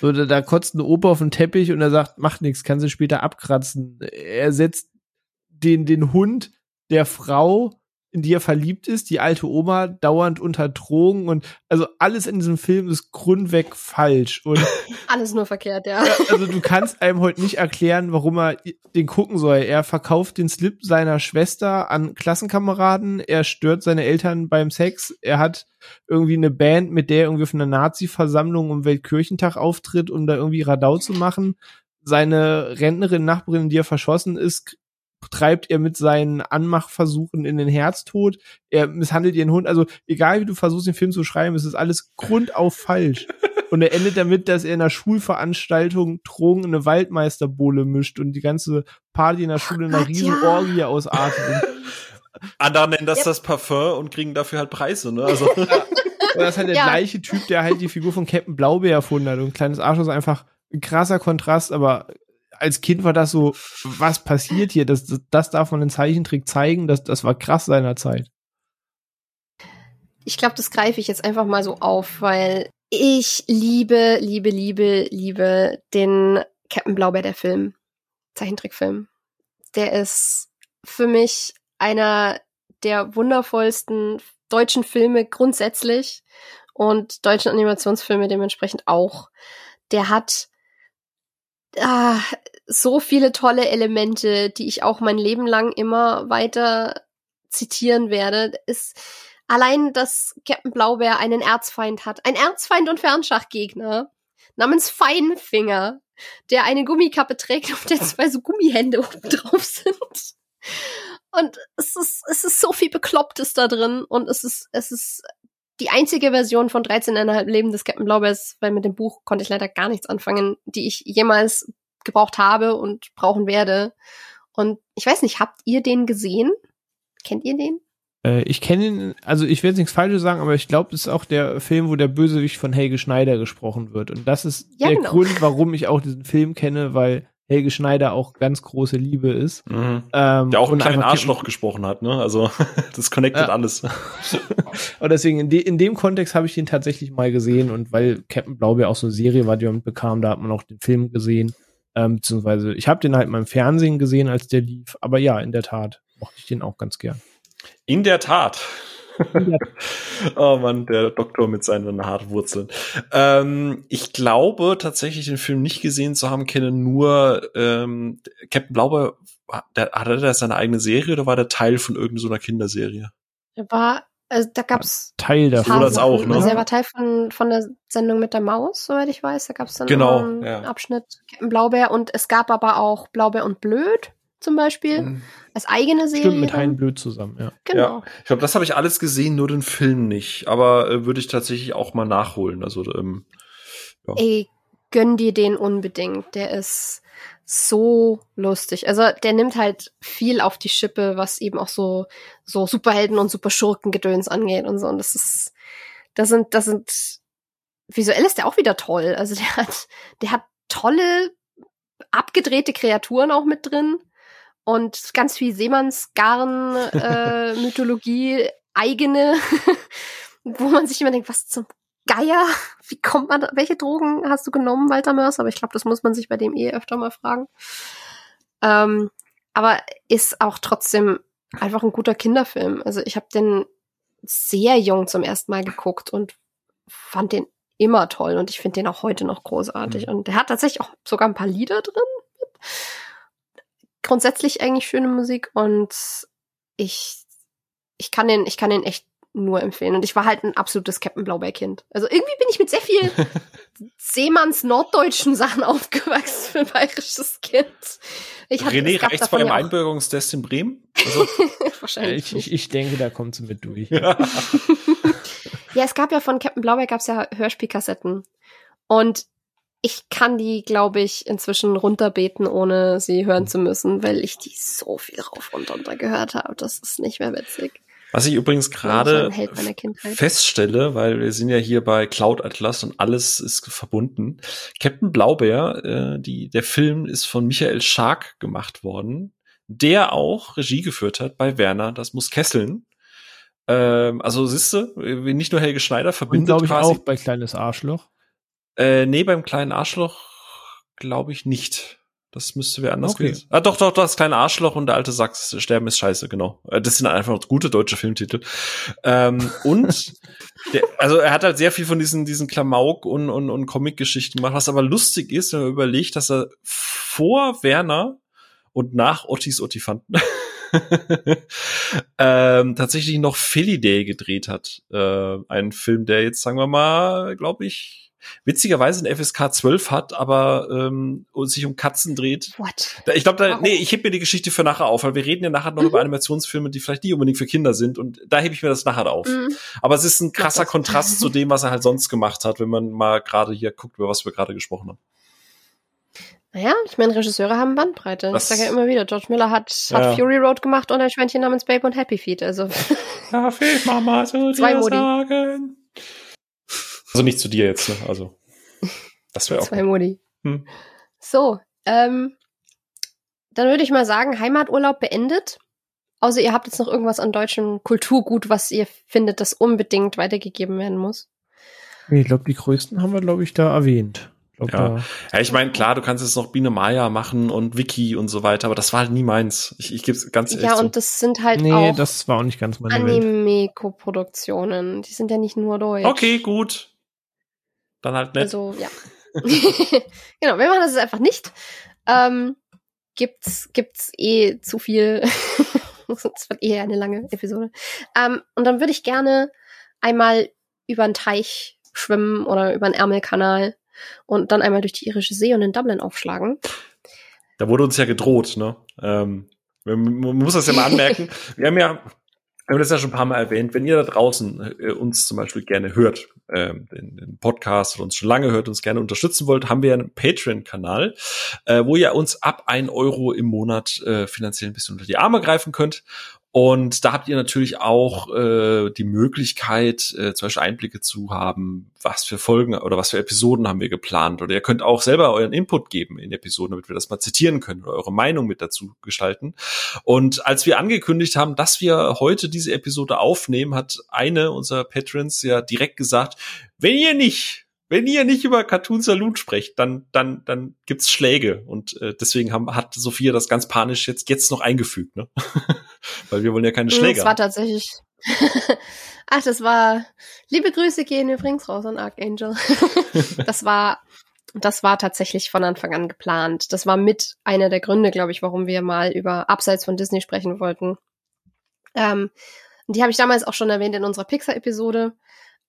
C: So, da, da kotzt ein Opa auf den Teppich und er sagt, macht nichts, kann sie später abkratzen. Er setzt den, den Hund der Frau in die er verliebt ist, die alte Oma dauernd unter Drogen und also alles in diesem Film ist grundweg falsch und [laughs]
B: alles nur verkehrt, ja.
C: Also du kannst einem heute nicht erklären, warum er den gucken soll. Er verkauft den Slip seiner Schwester an Klassenkameraden, er stört seine Eltern beim Sex, er hat irgendwie eine Band, mit der er irgendwie auf einer Nazi-Versammlung um Weltkirchentag auftritt, um da irgendwie Radau zu machen. Seine Rentnerin, Nachbarin, die er verschossen ist, treibt er mit seinen Anmachversuchen in den Herztod. Er misshandelt ihren Hund. Also egal wie du versuchst, den Film zu schreiben, es ist alles grundauf falsch. [laughs] Und er endet damit, dass er in einer Schulveranstaltung Drogen in eine Waldmeisterbohle mischt und die ganze Party in der Schule in einer
B: Gott,
C: riesen
B: ja.
C: Orgie ausartet. [laughs]
A: Andere nennen das
B: Ja.
A: das Parfum und kriegen dafür halt Preise, ne? Also, [laughs]
C: Und das ist halt der
B: Ja.
C: gleiche Typ, der halt die Figur von Captain Blaubeer erfunden hat. Und kleines Arschloch ist einfach ein krasser Kontrast, aber als Kind war das so, was passiert hier? Das, das, das darf man in Zeichentrick zeigen, das, das war krass seiner Zeit.
B: Ich glaube, das greife ich jetzt einfach mal so auf, weil ich liebe, liebe, liebe, liebe den Captain Blaubeer, der Film. Zeichentrickfilm. Der ist für mich einer der wundervollsten deutschen Filme grundsätzlich und deutschen Animationsfilme dementsprechend auch. Der hat ah, so viele tolle Elemente, die ich auch mein Leben lang immer weiter zitieren werde. Ist allein, dass Captain Blaubeer einen Erzfeind hat. Ein Erzfeind und Fernschachgegner namens Feinfinger, der eine Gummikappe trägt, auf der zwei so Gummihände oben drauf sind. Und es ist, es ist so viel Beklopptes da drin und es ist, es ist die einzige Version von 13,5 Leben des Captain Blaubeers, weil mit dem Buch konnte ich leider gar nichts anfangen, die ich jemals gebraucht habe und brauchen werde. Und ich weiß nicht, habt ihr den gesehen? Kennt ihr den?
C: Äh, ich kenne ihn, also ich will jetzt nichts Falsches sagen, aber ich glaube, das ist auch der Film, wo der Bösewicht von Helge Schneider gesprochen wird. Und das ist
B: Ja,
C: der
B: genau.
C: Grund, warum ich auch diesen Film kenne, weil Helge Schneider auch ganz große Liebe ist.
A: mhm.
C: Ähm,
A: der auch einen kleinen Arschloch gesprochen hat, ne? Also, [laughs] das connectet
C: Ja.
A: alles. [laughs]
C: Und deswegen, in, de in dem Kontext habe ich den tatsächlich mal gesehen und weil Captain Blaubeer auch so eine Serie war, die man bekam, da hat man auch den Film gesehen. Ähm, beziehungsweise, ich habe den halt mal im Fernsehen gesehen, als der lief. Aber ja, in der Tat mochte ich den auch ganz gern.
A: In der Tat. [laughs] oh Mann, der Doktor mit seinen Hartwurzeln. Ähm, ich glaube tatsächlich den Film nicht gesehen zu haben, kenne nur ähm, Captain Blaubeer. Der, hatte der seine eigene Serie oder war der Teil von irgendeiner so Kinderserie?
B: Der war, also da gab's
C: Teil davon.
A: So das auch, ne?
B: Also er war Teil von, von der Sendung mit der Maus, soweit ich weiß. Da gab's dann
A: Genau,
B: einen
A: ja.
B: Abschnitt Captain Blaubeer und es gab aber auch Blaubeer und Blöd zum Beispiel als eigene Serie.
C: Stimmt, mit. Hein Blöd zusammen, ja.
B: Genau.
A: Ich glaube, das habe ich alles gesehen, nur den Film nicht. Aber äh, würde ich tatsächlich auch mal nachholen. Also ähm,
B: Ey, gönn dir den unbedingt. Der ist so lustig. Also der nimmt halt viel auf die Schippe, was eben auch so so Superhelden und Superschurken-Gedöns angeht und so. Und das ist, das sind, das sind visuell ist der auch wieder toll. Also der hat, der hat tolle abgedrehte Kreaturen auch mit drin und ganz viel Seemannsgarn [laughs] äh, Mythologie eigene, [laughs] wo man sich immer denkt, was zum Geier, wie kommt man, da, welche Drogen hast du genommen, Walter Mörs? Aber ich glaube, das muss man sich bei dem eh öfter mal fragen. Ähm, aber ist auch trotzdem einfach ein guter Kinderfilm. Also ich habe den sehr jung zum ersten Mal geguckt und fand den immer toll und ich finde den auch heute noch großartig.
A: Mhm.
B: Und der hat tatsächlich auch sogar ein paar Lieder drin. Grundsätzlich eigentlich schöne Musik und ich, ich kann den, ich kann den echt nur empfehlen. Und ich war halt ein absolutes Captain Blaubeer-Kind. Also irgendwie bin ich mit sehr viel [laughs] Seemanns norddeutschen Sachen [laughs] aufgewachsen für ein bayerisches Kind. Ich hatte-
A: René reicht's
B: davon
A: beim
B: ja
A: Einbürgerungstest in Bremen? Also, [laughs]
B: Wahrscheinlich.
C: Ich, ich, ich denke, da kommt sie mit durch.
A: ja.
B: Ja, es gab ja von Captain Blaubeer gab's ja Hörspielkassetten. Und ich kann die, glaube ich, inzwischen runterbeten, ohne sie hören zu müssen, weil ich die so viel rauf und runter gehört habe. Das ist nicht mehr witzig.
A: Was ich übrigens gerade feststelle, weil wir sind ja hier bei Cloud Atlas und alles ist verbunden. Captain Blaubeer, äh, die, der Film ist von Michael Schark gemacht worden, der auch Regie geführt hat bei Werner, das muss kesseln. Ähm, also siehste, nicht nur Helge Schneider
C: Und
A: verbindet
C: glaube ich
A: quasi.
C: auch bei Kleines Arschloch.
A: Äh, nee, beim kleinen Arschloch glaube ich nicht. Das müsste wer anders okay. gewesen. Ah, doch, doch, doch, das kleine Arschloch und der alte Sachs sterben ist scheiße, genau. Äh, das sind einfach gute deutsche Filmtitel. Ähm, und [laughs] der, also er hat halt sehr viel von diesen, diesen Klamauk und, und, und Comic-Geschichten gemacht. Was aber lustig ist, wenn man überlegt, dass er vor Werner und nach Ottis Ottifanten [laughs] ähm, tatsächlich noch Philly Day gedreht hat. Äh, ein Film, der jetzt, sagen wir mal, glaube ich, witzigerweise ein FSK 12 hat, aber ähm, sich um Katzen dreht.
B: What?
A: Ich glaube, da, nee, ich heb mir die Geschichte für nachher auf, weil wir reden ja nachher noch mhm. über Animationsfilme, die vielleicht nicht unbedingt für Kinder sind und da hebe ich mir das nachher auf. Mhm. Aber es ist ein krasser Kontrast [laughs] zu dem, was er halt sonst gemacht hat, wenn man mal gerade hier guckt, über was wir gerade gesprochen haben.
B: Naja, ich meine, Regisseure haben Bandbreite. Das ich sage ja immer wieder, George Miller hat, hat ja. Fury Road gemacht und ein Schweinchen namens Babe und Happy Feet. Also.
A: Darf ich Mama so [laughs] Zwei dir sagen? Also nicht zu dir jetzt, ne? Also. Das wäre auch.
B: Zwei Modi. Hm. So, ähm, dann würde ich mal sagen, Heimaturlaub beendet. Außer ihr habt jetzt noch irgendwas an deutschem Kulturgut, was ihr findet, das unbedingt weitergegeben werden muss.
C: Ich glaube, die größten haben wir, glaube ich, da erwähnt.
A: Glaub, ja. ja, ich meine, klar, du kannst jetzt noch Biene Maya machen und Wiki und so weiter, aber das war halt nie meins. Ich, ich gebe ganz ehrlich
B: Ja, und das sind halt
C: nee,
B: auch
C: das war auch nicht ganz meine
B: Anime-Koproduktionen. Die sind ja nicht nur deutsch.
A: Okay, gut. Dann halt nicht.
B: Also, ja. [laughs] genau, wir machen das einfach nicht. Ähm, gibt's, gibt's eh zu viel. [laughs] das wird eh eine lange Episode. Ähm, und dann würde ich gerne einmal über einen Teich schwimmen oder über einen Ärmelkanal und dann einmal durch die irische See und in Dublin aufschlagen.
A: Da wurde uns ja gedroht, ne? Ähm, man muss das ja mal anmerken. [laughs] Wir haben ja wir haben das ja schon ein paar Mal erwähnt, wenn ihr da draußen äh, uns zum Beispiel gerne hört, äh, den, den Podcast oder uns schon lange hört, uns gerne unterstützen wollt, haben wir einen Patreon-Kanal, äh, wo ihr uns ab ein Euro im Monat äh, finanziell ein bisschen unter die Arme greifen könnt. Und da habt ihr natürlich auch äh, die Möglichkeit, äh, zum Beispiel Einblicke zu haben, was für Folgen oder was für Episoden haben wir geplant. Oder ihr könnt auch selber euren Input geben in Episoden, damit wir das mal zitieren können oder eure Meinung mit dazu gestalten. Und als wir angekündigt haben, dass wir heute diese Episode aufnehmen, hat eine unserer Patrons ja direkt gesagt, wenn ihr nicht wenn ihr nicht über Cartoon Saloon sprecht, dann, dann, dann gibt's Schläge. Und äh, deswegen haben, hat Sophia das ganz panisch jetzt, jetzt noch eingefügt, ne? [laughs] Weil wir wollen ja keine Schläge.
B: Das war tatsächlich. [laughs] Ach, das war. Liebe Grüße gehen übrigens raus an Archangel. [laughs] das war, das war tatsächlich von Anfang an geplant. Das war mit einer der Gründe, glaube ich, warum wir mal über Abseits von Disney sprechen wollten. Ähm, die habe ich damals auch schon erwähnt in unserer Pixar-Episode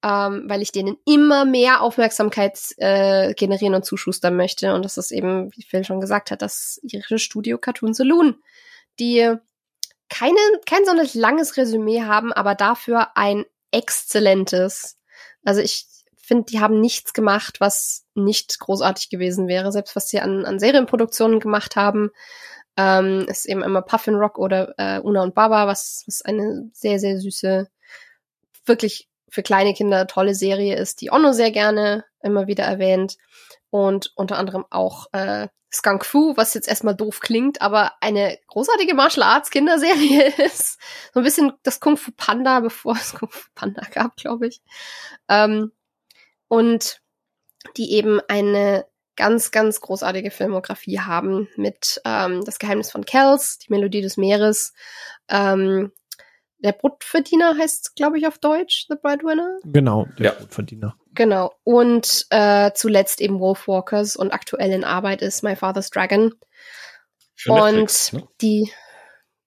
B: ähm, weil ich denen immer mehr Aufmerksamkeit äh, generieren und zuschustern möchte. Und das ist eben, wie Phil schon gesagt hat, das irische Studio Cartoon Saloon, die keine, kein sonderlich langes Resümee haben, aber dafür ein exzellentes. Also ich finde, die haben nichts gemacht, was nicht großartig gewesen wäre. Selbst was sie an, an Serienproduktionen gemacht haben, ähm, ist eben immer Puffin Rock oder äh, Una und Baba, was, was eine sehr, sehr süße, wirklich für kleine Kinder tolle Serie ist, die Onno sehr gerne immer wieder erwähnt. Und unter anderem auch äh, Skunk Fu, was jetzt erstmal doof klingt, aber eine großartige Martial Arts Kinderserie [laughs] ist. So ein bisschen das Kung Fu Panda, bevor es Kung Fu Panda gab, glaube ich. Ähm, und die eben eine ganz, ganz großartige Filmografie haben mit ähm, Das Geheimnis von Kells, Die Melodie des Meeres, ähm, der Brotverdiener heißt, glaube ich, auf Deutsch, The Breadwinner.
C: Genau, der ja. Brotverdiener.
B: Genau. Und äh, zuletzt eben Wolfwalkers und aktuell in Arbeit ist My Father's Dragon. Für und Netflix, ne? die,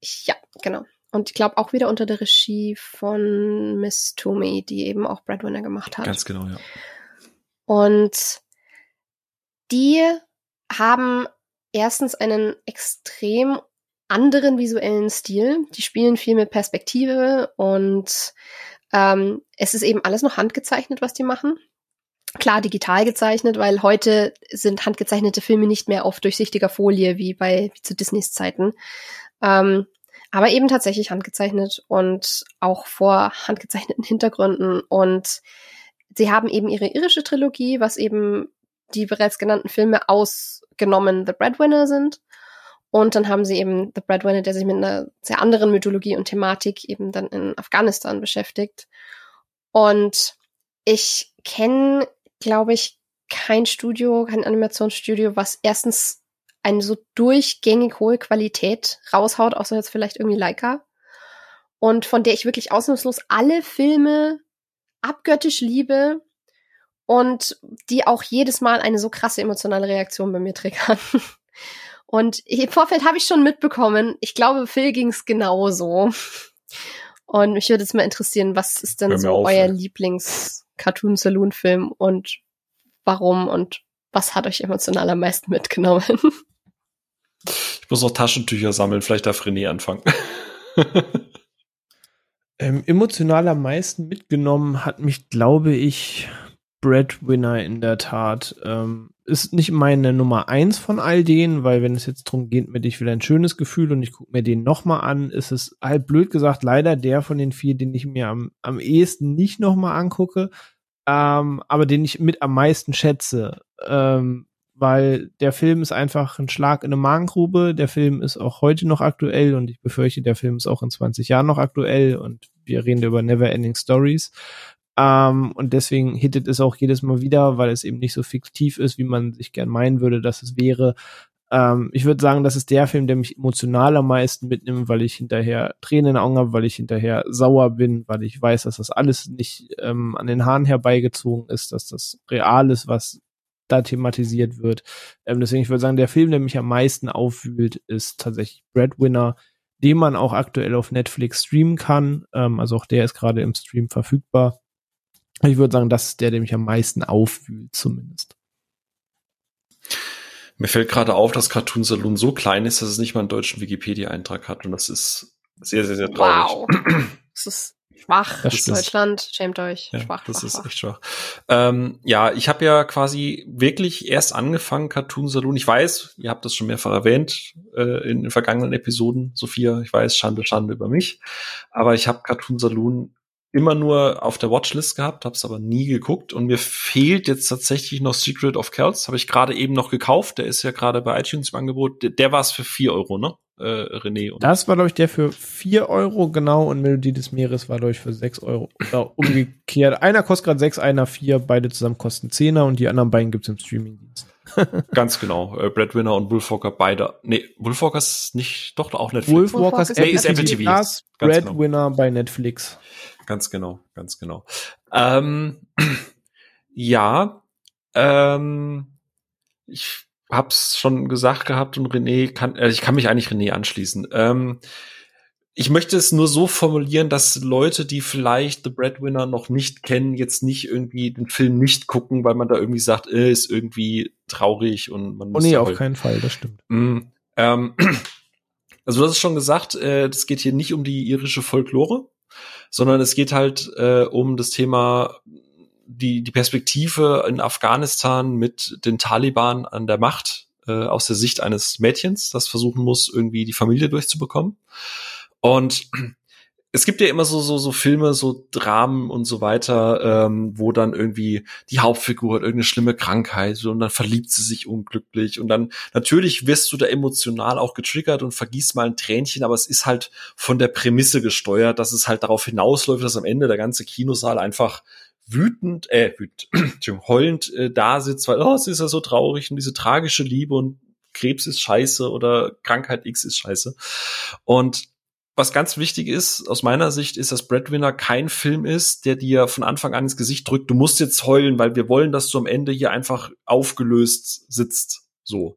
B: ja, genau. Und ich glaube auch wieder unter der Regie von Miss Toomey, die eben auch Breadwinner gemacht hat.
A: Ganz genau, ja.
B: Und die haben erstens einen extrem anderen visuellen Stil. Die spielen viel mit Perspektive und ähm, es ist eben alles noch handgezeichnet, was die machen. Klar, digital gezeichnet, weil heute sind handgezeichnete Filme nicht mehr auf durchsichtiger Folie wie bei wie zu Disneys Zeiten. Ähm, aber eben tatsächlich handgezeichnet und auch vor handgezeichneten Hintergründen. Und sie haben eben ihre irische Trilogie, was eben die bereits genannten Filme ausgenommen The Breadwinner sind. Und dann haben sie eben The Breadwinner, der sich mit einer sehr anderen Mythologie und Thematik eben dann in Afghanistan beschäftigt. Und ich kenne, glaube ich, kein Studio, kein Animationsstudio, was erstens eine so durchgängig hohe Qualität raushaut, außer jetzt vielleicht irgendwie Leica. Und von der ich wirklich ausnahmslos alle Filme abgöttisch liebe und die auch jedes Mal eine so krasse emotionale Reaktion bei mir triggern. [laughs] Und im Vorfeld habe ich schon mitbekommen, ich glaube, Phil ging es genauso. Und mich würde jetzt mal interessieren, was ist denn so auf, euer Lieblings-Cartoon-Saloon-Film und warum und was hat euch emotional am meisten mitgenommen?
A: Ich muss noch Taschentücher sammeln, vielleicht darf René anfangen.
C: ähm, emotional am meisten mitgenommen hat mich, glaube ich, Breadwinner in der Tat. Ähm, ist nicht meine Nummer eins von all denen, weil wenn es jetzt darum geht, mit ich will ein schönes Gefühl und ich gucke mir den nochmal an, ist es halt blöd gesagt leider der von den vier, den ich mir am, am ehesten nicht nochmal angucke, ähm, aber den ich mit am meisten schätze. Ähm, weil der Film ist einfach ein Schlag in eine Magengrube. Der Film ist auch heute noch aktuell und ich befürchte, der Film ist auch in 20 Jahren noch aktuell und wir reden über Never Ending Stories. Ähm, und deswegen hittet es auch jedes Mal wieder, weil es eben nicht so fiktiv ist, wie man sich gern meinen würde, dass es wäre. Ähm, ich würde sagen, das ist der Film, der mich emotional am meisten mitnimmt, weil ich hinterher Tränen in den Augen habe, weil ich hinterher sauer bin, weil ich weiß, dass das alles nicht ähm, an den Haaren herbeigezogen ist, dass das real ist, was da thematisiert wird. Ähm, deswegen, ich würde sagen, der Film, der mich am meisten aufwühlt, ist tatsächlich Breadwinner, den man auch aktuell auf Netflix streamen kann. Ähm, also auch der ist gerade im Stream verfügbar. Ich würde sagen, das ist der, der mich am meisten aufwühlt, zumindest.
A: Mir fällt gerade auf, dass Cartoon Saloon so klein ist, dass es nicht mal einen deutschen Wikipedia-Eintrag hat. Und das ist sehr, sehr, sehr traurig. Wow.
B: Das ist schwach. Das Deutschland, schämt euch.
A: Ja,
B: schwach,
A: das
B: schwach,
A: ist
B: schwach.
A: echt schwach. Ähm, ja, ich habe ja quasi wirklich erst angefangen, Cartoon Saloon. Ich weiß, ihr habt das schon mehrfach erwähnt äh, in den vergangenen Episoden, Sophia. Ich weiß, Schande, Schande über mich. Aber ich habe Cartoon Saloon immer nur auf der Watchlist gehabt, habe es aber nie geguckt und mir fehlt jetzt tatsächlich noch Secret of Kells, habe ich gerade eben noch gekauft, der ist ja gerade bei iTunes im Angebot, der, der war es für vier Euro, ne? Äh, René. Und
C: das war, glaube ich, der für vier Euro, genau, und Melodie des Meeres war, glaube ich, für sechs Euro. Oder umgekehrt. Einer kostet gerade sechs, einer vier, beide zusammen kosten Zehner und die anderen beiden gibt's im Streamingdienst. [laughs]
A: Ganz genau. Äh, Breadwinner und Wolfwalker beide. Nee, Wolfwalker ist nicht, doch auch Netflix.
C: Wolfwalkers
A: Apple, nee, ist Apple TV.
C: Das genau. Breadwinner genau. bei Netflix.
A: Ganz genau, ganz genau. Ähm, [clears throat] ja, ähm, ich hab's schon gesagt gehabt und René kann, äh, ich kann mich eigentlich René anschließen. Ähm, ich möchte es nur so formulieren, dass Leute, die vielleicht The Breadwinner noch nicht kennen, jetzt nicht irgendwie den Film nicht gucken, weil man da irgendwie sagt, äh, ist irgendwie traurig und man
C: oh muss. Oh nee, auf keinen Fall, das stimmt.
A: Mm, ähm, [clears throat] also du hast es schon gesagt, äh, das geht hier nicht um die irische Folklore, sondern es geht halt äh, um das Thema die, die Perspektive in Afghanistan mit den Taliban an der Macht äh, aus der Sicht eines Mädchens, das versuchen muss, irgendwie die Familie durchzubekommen. Und es gibt ja immer so so so Filme, so Dramen und so weiter, ähm, wo dann irgendwie die Hauptfigur hat irgendeine schlimme Krankheit und dann verliebt sie sich unglücklich und dann natürlich wirst du da emotional auch getriggert und vergießt mal ein Tränchen, aber es ist halt von der Prämisse gesteuert, dass es halt darauf hinausläuft, dass am Ende der ganze Kinosaal einfach wütend, äh, wütend, [clears throat] heulend äh, da sitzt, weil oh, es ist ja so traurig und diese tragische Liebe und Krebs ist scheiße oder Krankheit X ist scheiße. Und was ganz wichtig ist, aus meiner Sicht, ist, dass Breadwinner kein Film ist, der dir von Anfang an ins Gesicht drückt, du musst jetzt heulen, weil wir wollen, dass du am Ende hier einfach aufgelöst sitzt. So.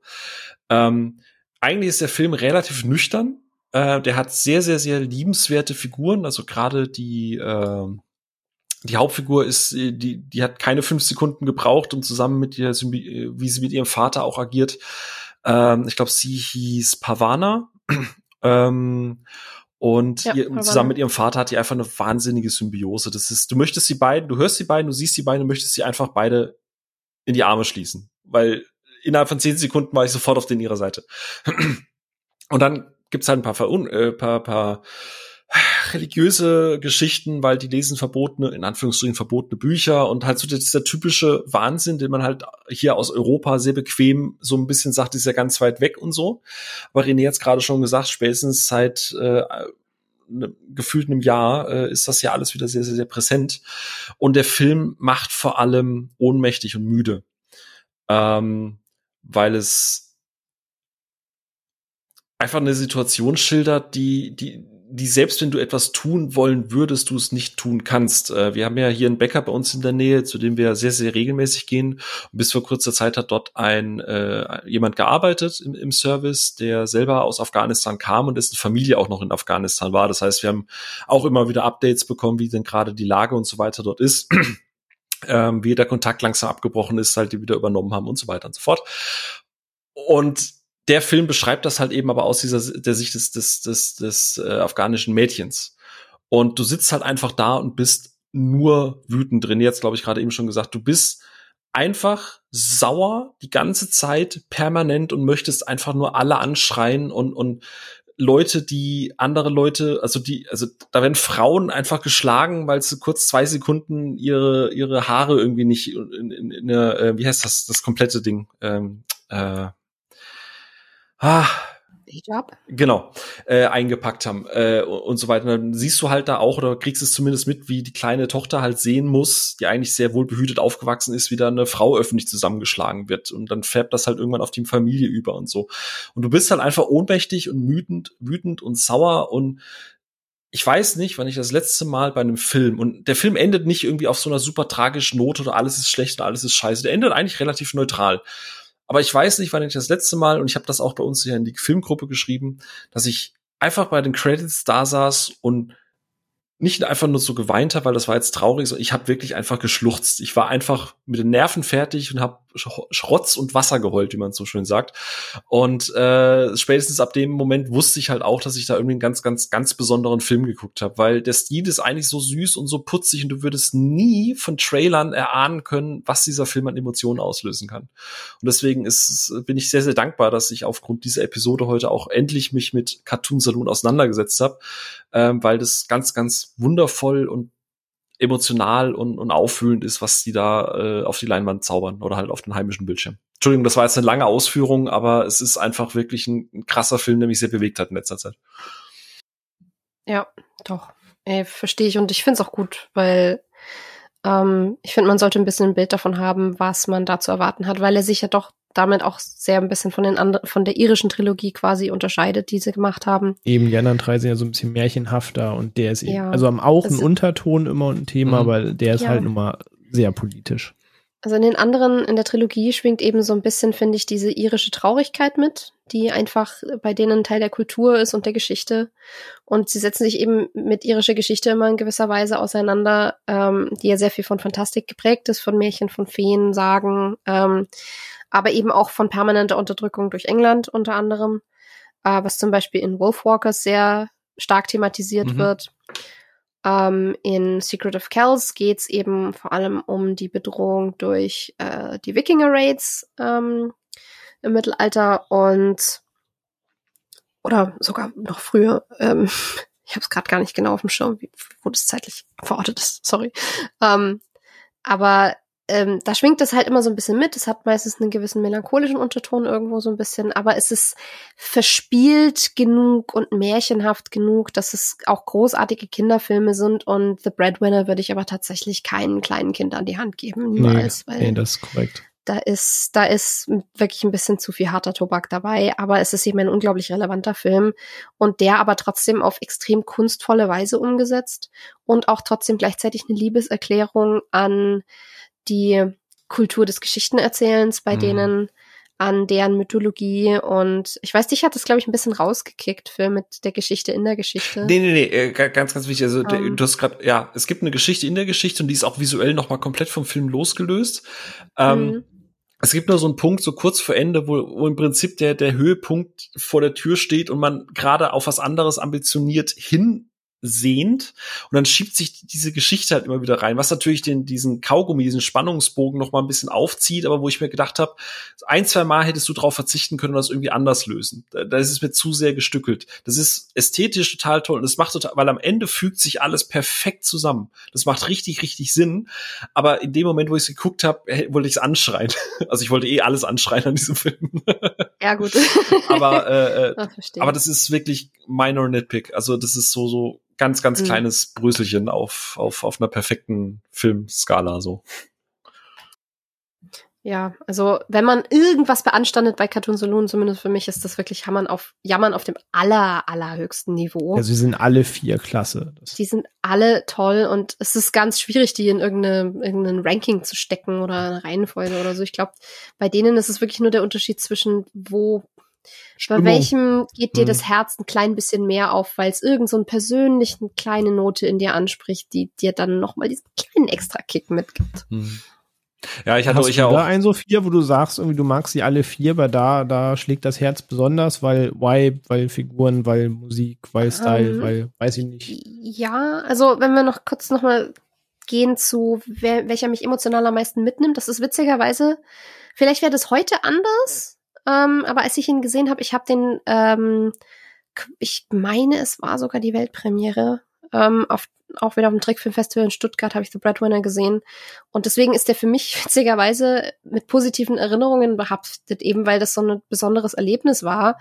A: Ähm, eigentlich ist der Film relativ nüchtern. Äh, der hat sehr, sehr, sehr liebenswerte Figuren. Also gerade die, äh, die Hauptfigur ist, die, die hat keine fünf Sekunden gebraucht, um zusammen mit ihr, wie sie mit ihrem Vater auch agiert. Ähm, ich glaube, sie hieß Pavana. [clears throat] ähm, und ja, ihr, zusammen mit ihrem Vater hat die einfach eine wahnsinnige Symbiose. Das ist, du möchtest die beiden, du hörst die beiden, du siehst die beiden, du möchtest sie einfach beide in die Arme schließen. Weil innerhalb von zehn Sekunden war ich sofort auf den ihrer Seite. Und dann gibt's halt ein paar, Verun äh, paar, paar religiöse Geschichten, weil die lesen verbotene, in Anführungsstrichen verbotene Bücher und halt so dieser typische Wahnsinn, den man halt hier aus Europa sehr bequem so ein bisschen sagt, ist ja ganz weit weg und so. Aber René hat gerade schon gesagt, spätestens seit äh, ne, gefühlt einem Jahr äh, ist das ja alles wieder sehr, sehr, sehr präsent. Und der Film macht vor allem ohnmächtig und müde. Ähm, weil es einfach eine Situation schildert, die, die, die selbst wenn du etwas tun wollen würdest, du es nicht tun kannst. Äh, wir haben ja hier einen Bäcker bei uns in der Nähe, zu dem wir sehr, sehr regelmäßig gehen. Bis vor kurzer Zeit hat dort ein äh, jemand gearbeitet im, im Service, der selber aus Afghanistan kam und dessen Familie auch noch in Afghanistan war. Das heißt, wir haben auch immer wieder Updates bekommen, wie denn gerade die Lage und so weiter dort ist. [clears throat] ähm, wie der Kontakt langsam abgebrochen ist, halt die wieder übernommen haben und so weiter und so fort. Und der Film beschreibt das halt eben aber aus dieser der Sicht des des des, des äh, afghanischen Mädchens. Und du sitzt halt einfach da und bist nur wütend drin. Jetzt glaube ich gerade eben schon gesagt, du bist einfach sauer die ganze Zeit permanent und möchtest einfach nur alle anschreien und und Leute, die andere Leute, also die, also da werden Frauen einfach geschlagen, weil sie kurz zwei Sekunden ihre ihre Haare irgendwie nicht in, in, in eine, äh, wie heißt das, das komplette Ding, ähm, äh, ah, Hijab? Genau, äh, eingepackt haben äh, und so weiter. Dann siehst du halt da auch oder kriegst es zumindest mit, wie die kleine Tochter halt sehen muss, die eigentlich sehr wohl behütet aufgewachsen ist, wie da eine Frau öffentlich zusammengeschlagen wird und dann färbt das halt irgendwann auf die Familie über und so. Und du bist halt einfach ohnmächtig und wütend, wütend und sauer und ich weiß nicht, wann ich das letzte Mal bei einem Film und der Film endet nicht irgendwie auf so einer super tragischen Note oder alles ist schlecht und alles ist scheiße. Der endet eigentlich relativ neutral. Aber ich weiß nicht, wann ich das letzte Mal, und ich habe das auch bei uns hier in die Filmgruppe geschrieben, dass ich einfach bei den Credits da saß und nicht einfach nur so geweint habe, weil das war jetzt traurig, so ich habe wirklich einfach geschluchzt. Ich war einfach mit den Nerven fertig und habe Schrotz und Wasser geheult, wie man so schön sagt. Und äh, spätestens ab dem Moment wusste ich halt auch, dass ich da irgendwie einen ganz, ganz, ganz besonderen Film geguckt habe, weil der Stil ist eigentlich so süß und so putzig und du würdest nie von Trailern erahnen können, was dieser Film an Emotionen auslösen kann. Und deswegen ist, bin ich sehr, sehr dankbar, dass ich aufgrund dieser Episode heute auch endlich mich mit Cartoon Saloon auseinandergesetzt habe, ähm, weil das ganz, ganz wundervoll und emotional und, und auffühlend ist, was die da äh, auf die Leinwand zaubern oder halt auf den heimischen Bildschirm. Entschuldigung, das war jetzt eine lange Ausführung, aber es ist einfach wirklich ein, ein krasser Film, der mich sehr bewegt hat in letzter Zeit.
B: Ja, doch. Verstehe ich und ich finde es auch gut, weil ähm, ich finde, man sollte ein bisschen ein Bild davon haben, was man da zu erwarten hat, weil er sich ja doch damit auch sehr ein bisschen von den anderen, von der irischen Trilogie quasi unterscheidet, die sie gemacht haben.
C: Eben, die anderen drei sind ja so ein bisschen märchenhafter und der ist eben, ja, also am auch ein Unterton immer ein Thema, mhm. weil der ist ja. halt immer sehr politisch.
B: Also in den anderen, in der Trilogie schwingt eben so ein bisschen, finde ich, diese irische Traurigkeit mit, die einfach bei denen Teil der Kultur ist und der Geschichte. Und sie setzen sich eben mit irischer Geschichte immer in gewisser Weise auseinander, ähm, die ja sehr viel von Fantastik geprägt ist, von Märchen, von Feen, Sagen. Ähm, aber eben auch von permanenter Unterdrückung durch England unter anderem, äh, was zum Beispiel in Wolfwalkers sehr stark thematisiert mhm. wird. Ähm, in Secret of Kells geht's eben vor allem um die Bedrohung durch äh, die Wikinger-Raids ähm, im Mittelalter und oder sogar noch früher. Ähm, [laughs] ich habe es gerade gar nicht genau auf dem Schirm, wie, wo das zeitlich verortet ist. Sorry. Ähm, aber ähm, da schwingt es halt immer so ein bisschen mit. Es hat meistens einen gewissen melancholischen Unterton irgendwo so ein bisschen, aber es ist verspielt genug und märchenhaft genug, dass es auch großartige Kinderfilme sind und The Breadwinner würde ich aber tatsächlich keinen kleinen Kind an die Hand geben,
C: niemals. Nee, weil nee das ist korrekt.
B: Da ist, da ist wirklich ein bisschen zu viel harter Tobak dabei, aber es ist eben ein unglaublich relevanter Film und der aber trotzdem auf extrem kunstvolle Weise umgesetzt und auch trotzdem gleichzeitig eine Liebeserklärung an die Kultur des Geschichtenerzählens bei mhm. denen, an deren Mythologie und ich weiß, dich hat das, glaube ich, ein bisschen rausgekickt für mit der Geschichte in der Geschichte.
A: Nee, nee, nee, äh, ganz, ganz wichtig. Also um. du hast gerade, ja, es gibt eine Geschichte in der Geschichte und die ist auch visuell nochmal komplett vom Film losgelöst. Ähm, mhm. Es gibt nur so einen Punkt, so kurz vor Ende, wo, wo im Prinzip der, der Höhepunkt vor der Tür steht und man gerade auf was anderes ambitioniert hin sehnt und dann schiebt sich diese Geschichte halt immer wieder rein, was natürlich den diesen Kaugummi, diesen Spannungsbogen noch mal ein bisschen aufzieht, aber wo ich mir gedacht habe, ein, zwei Mal hättest du darauf verzichten können und das irgendwie anders lösen. Da, da ist es mir zu sehr gestückelt. Das ist ästhetisch total toll und das macht total, weil am Ende fügt sich alles perfekt zusammen. Das macht richtig, richtig Sinn, aber in dem Moment, wo ich es geguckt habe, wollte ich es anschreien. [laughs] Also ich wollte eh alles anschreien an diesem Film. [laughs]
B: Ja, gut. [laughs]
A: aber äh, äh aber das ist wirklich minor nitpick. Also das ist so so ganz, ganz mhm. kleines Bröselchen auf, auf, auf einer perfekten Filmskala so.
B: Ja, also wenn man irgendwas beanstandet bei Cartoon Saloon, zumindest für mich, ist das wirklich Jammern auf, Jammern auf dem aller, allerhöchsten Niveau.
C: Ja, sie sind alle vier klasse.
B: Die sind alle toll und es ist ganz schwierig, die in irgendeine, irgendein Ranking zu stecken oder eine Reihenfolge oder so. Ich glaube, bei denen ist es wirklich nur der Unterschied zwischen wo Stimmung. Bei welchem geht dir hm. das Herz ein klein bisschen mehr auf, weil es irgend so einen persönlichen kleine Note in dir anspricht, die dir dann nochmal diesen kleinen extra Kick mitgibt.
A: Ja, ich hatte
C: Hast
A: euch ja
C: auch.
A: Da
C: ein so vier, wo du sagst, irgendwie du magst sie alle vier, aber da, da schlägt das Herz besonders, weil Vibe, weil Figuren, weil Musik, weil Style, um, ähm, weil, weiß ich nicht.
B: Ja, also wenn wir noch kurz nochmal gehen zu, wer, welcher mich emotional am meisten mitnimmt, das ist witzigerweise, vielleicht wäre das heute anders, ähm, aber als ich ihn gesehen habe, ich habe den, ähm, ich meine, es war sogar die Weltpremiere ähm, auf auch wieder auf dem Trickfilmfestival in Stuttgart habe ich The Breadwinner gesehen. Und deswegen ist der für mich [laughs] witzigerweise mit positiven Erinnerungen behaftet, eben weil das so ein besonderes Erlebnis war.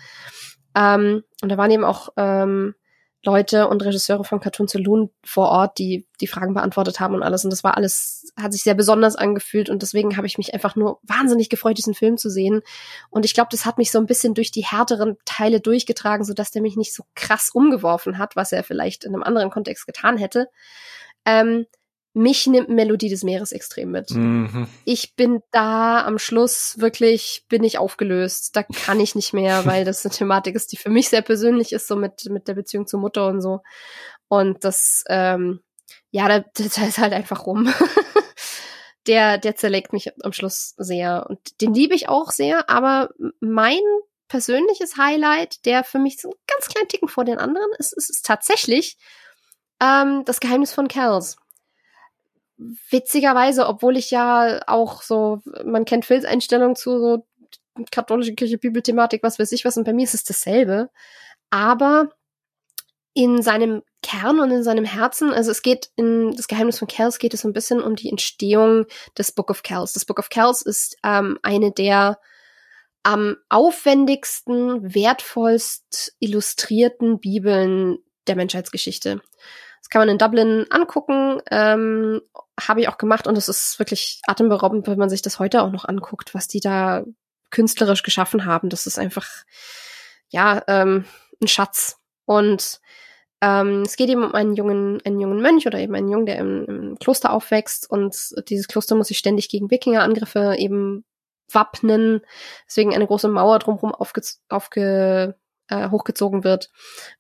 B: Ähm, und da waren eben auch ähm, Leute und Regisseure von Cartoon Saloon vor Ort, die die Fragen beantwortet haben und alles. Und das war alles, hat sich sehr besonders angefühlt. Und deswegen habe ich mich einfach nur wahnsinnig gefreut, diesen Film zu sehen. Und ich glaube, das hat mich so ein bisschen durch die härteren Teile durchgetragen, sodass der mich nicht so krass umgeworfen hat, was er vielleicht in einem anderen Kontext getan hätte. Ähm, mich nimmt Melodie des Meeres extrem mit. Mhm. Ich bin da am Schluss wirklich, bin ich aufgelöst. Da kann ich nicht mehr, [laughs] weil das eine Thematik ist, die für mich sehr persönlich ist, so mit, mit der Beziehung zur Mutter und so. Und das, ähm, ja, da, [laughs] da ist halt einfach rum. [laughs] der, der zerlegt mich am Schluss sehr. Und den liebe ich auch sehr, aber mein persönliches Highlight, der für mich so einen ganz kleinen Ticken vor den anderen ist, ist, ist tatsächlich ähm, das Geheimnis von Kells witzigerweise, obwohl ich ja auch so, man kennt Phils Einstellung zu so katholische Kirche, Bibelthematik, was weiß ich was, und bei mir ist es dasselbe. Aber in seinem Kern und in seinem Herzen, also es geht in das Geheimnis von Kells geht es so ein bisschen um die Entstehung des Book of Kells. Das Book of Kells ist ähm, eine der am aufwendigsten, wertvollst illustrierten Bibeln der Menschheitsgeschichte. Kann man in Dublin angucken, ähm, habe ich auch gemacht und es ist wirklich atemberaubend, wenn man sich das heute auch noch anguckt, was die da künstlerisch geschaffen haben. Das ist einfach, ja, ähm, ein Schatz. Und ähm, es geht eben um einen jungen, einen jungen Mönch oder eben einen Jungen, der im, im Kloster aufwächst und dieses Kloster muss sich ständig gegen Wikingerangriffe eben wappnen, deswegen eine große Mauer drumherum aufge, aufge äh, hochgezogen wird.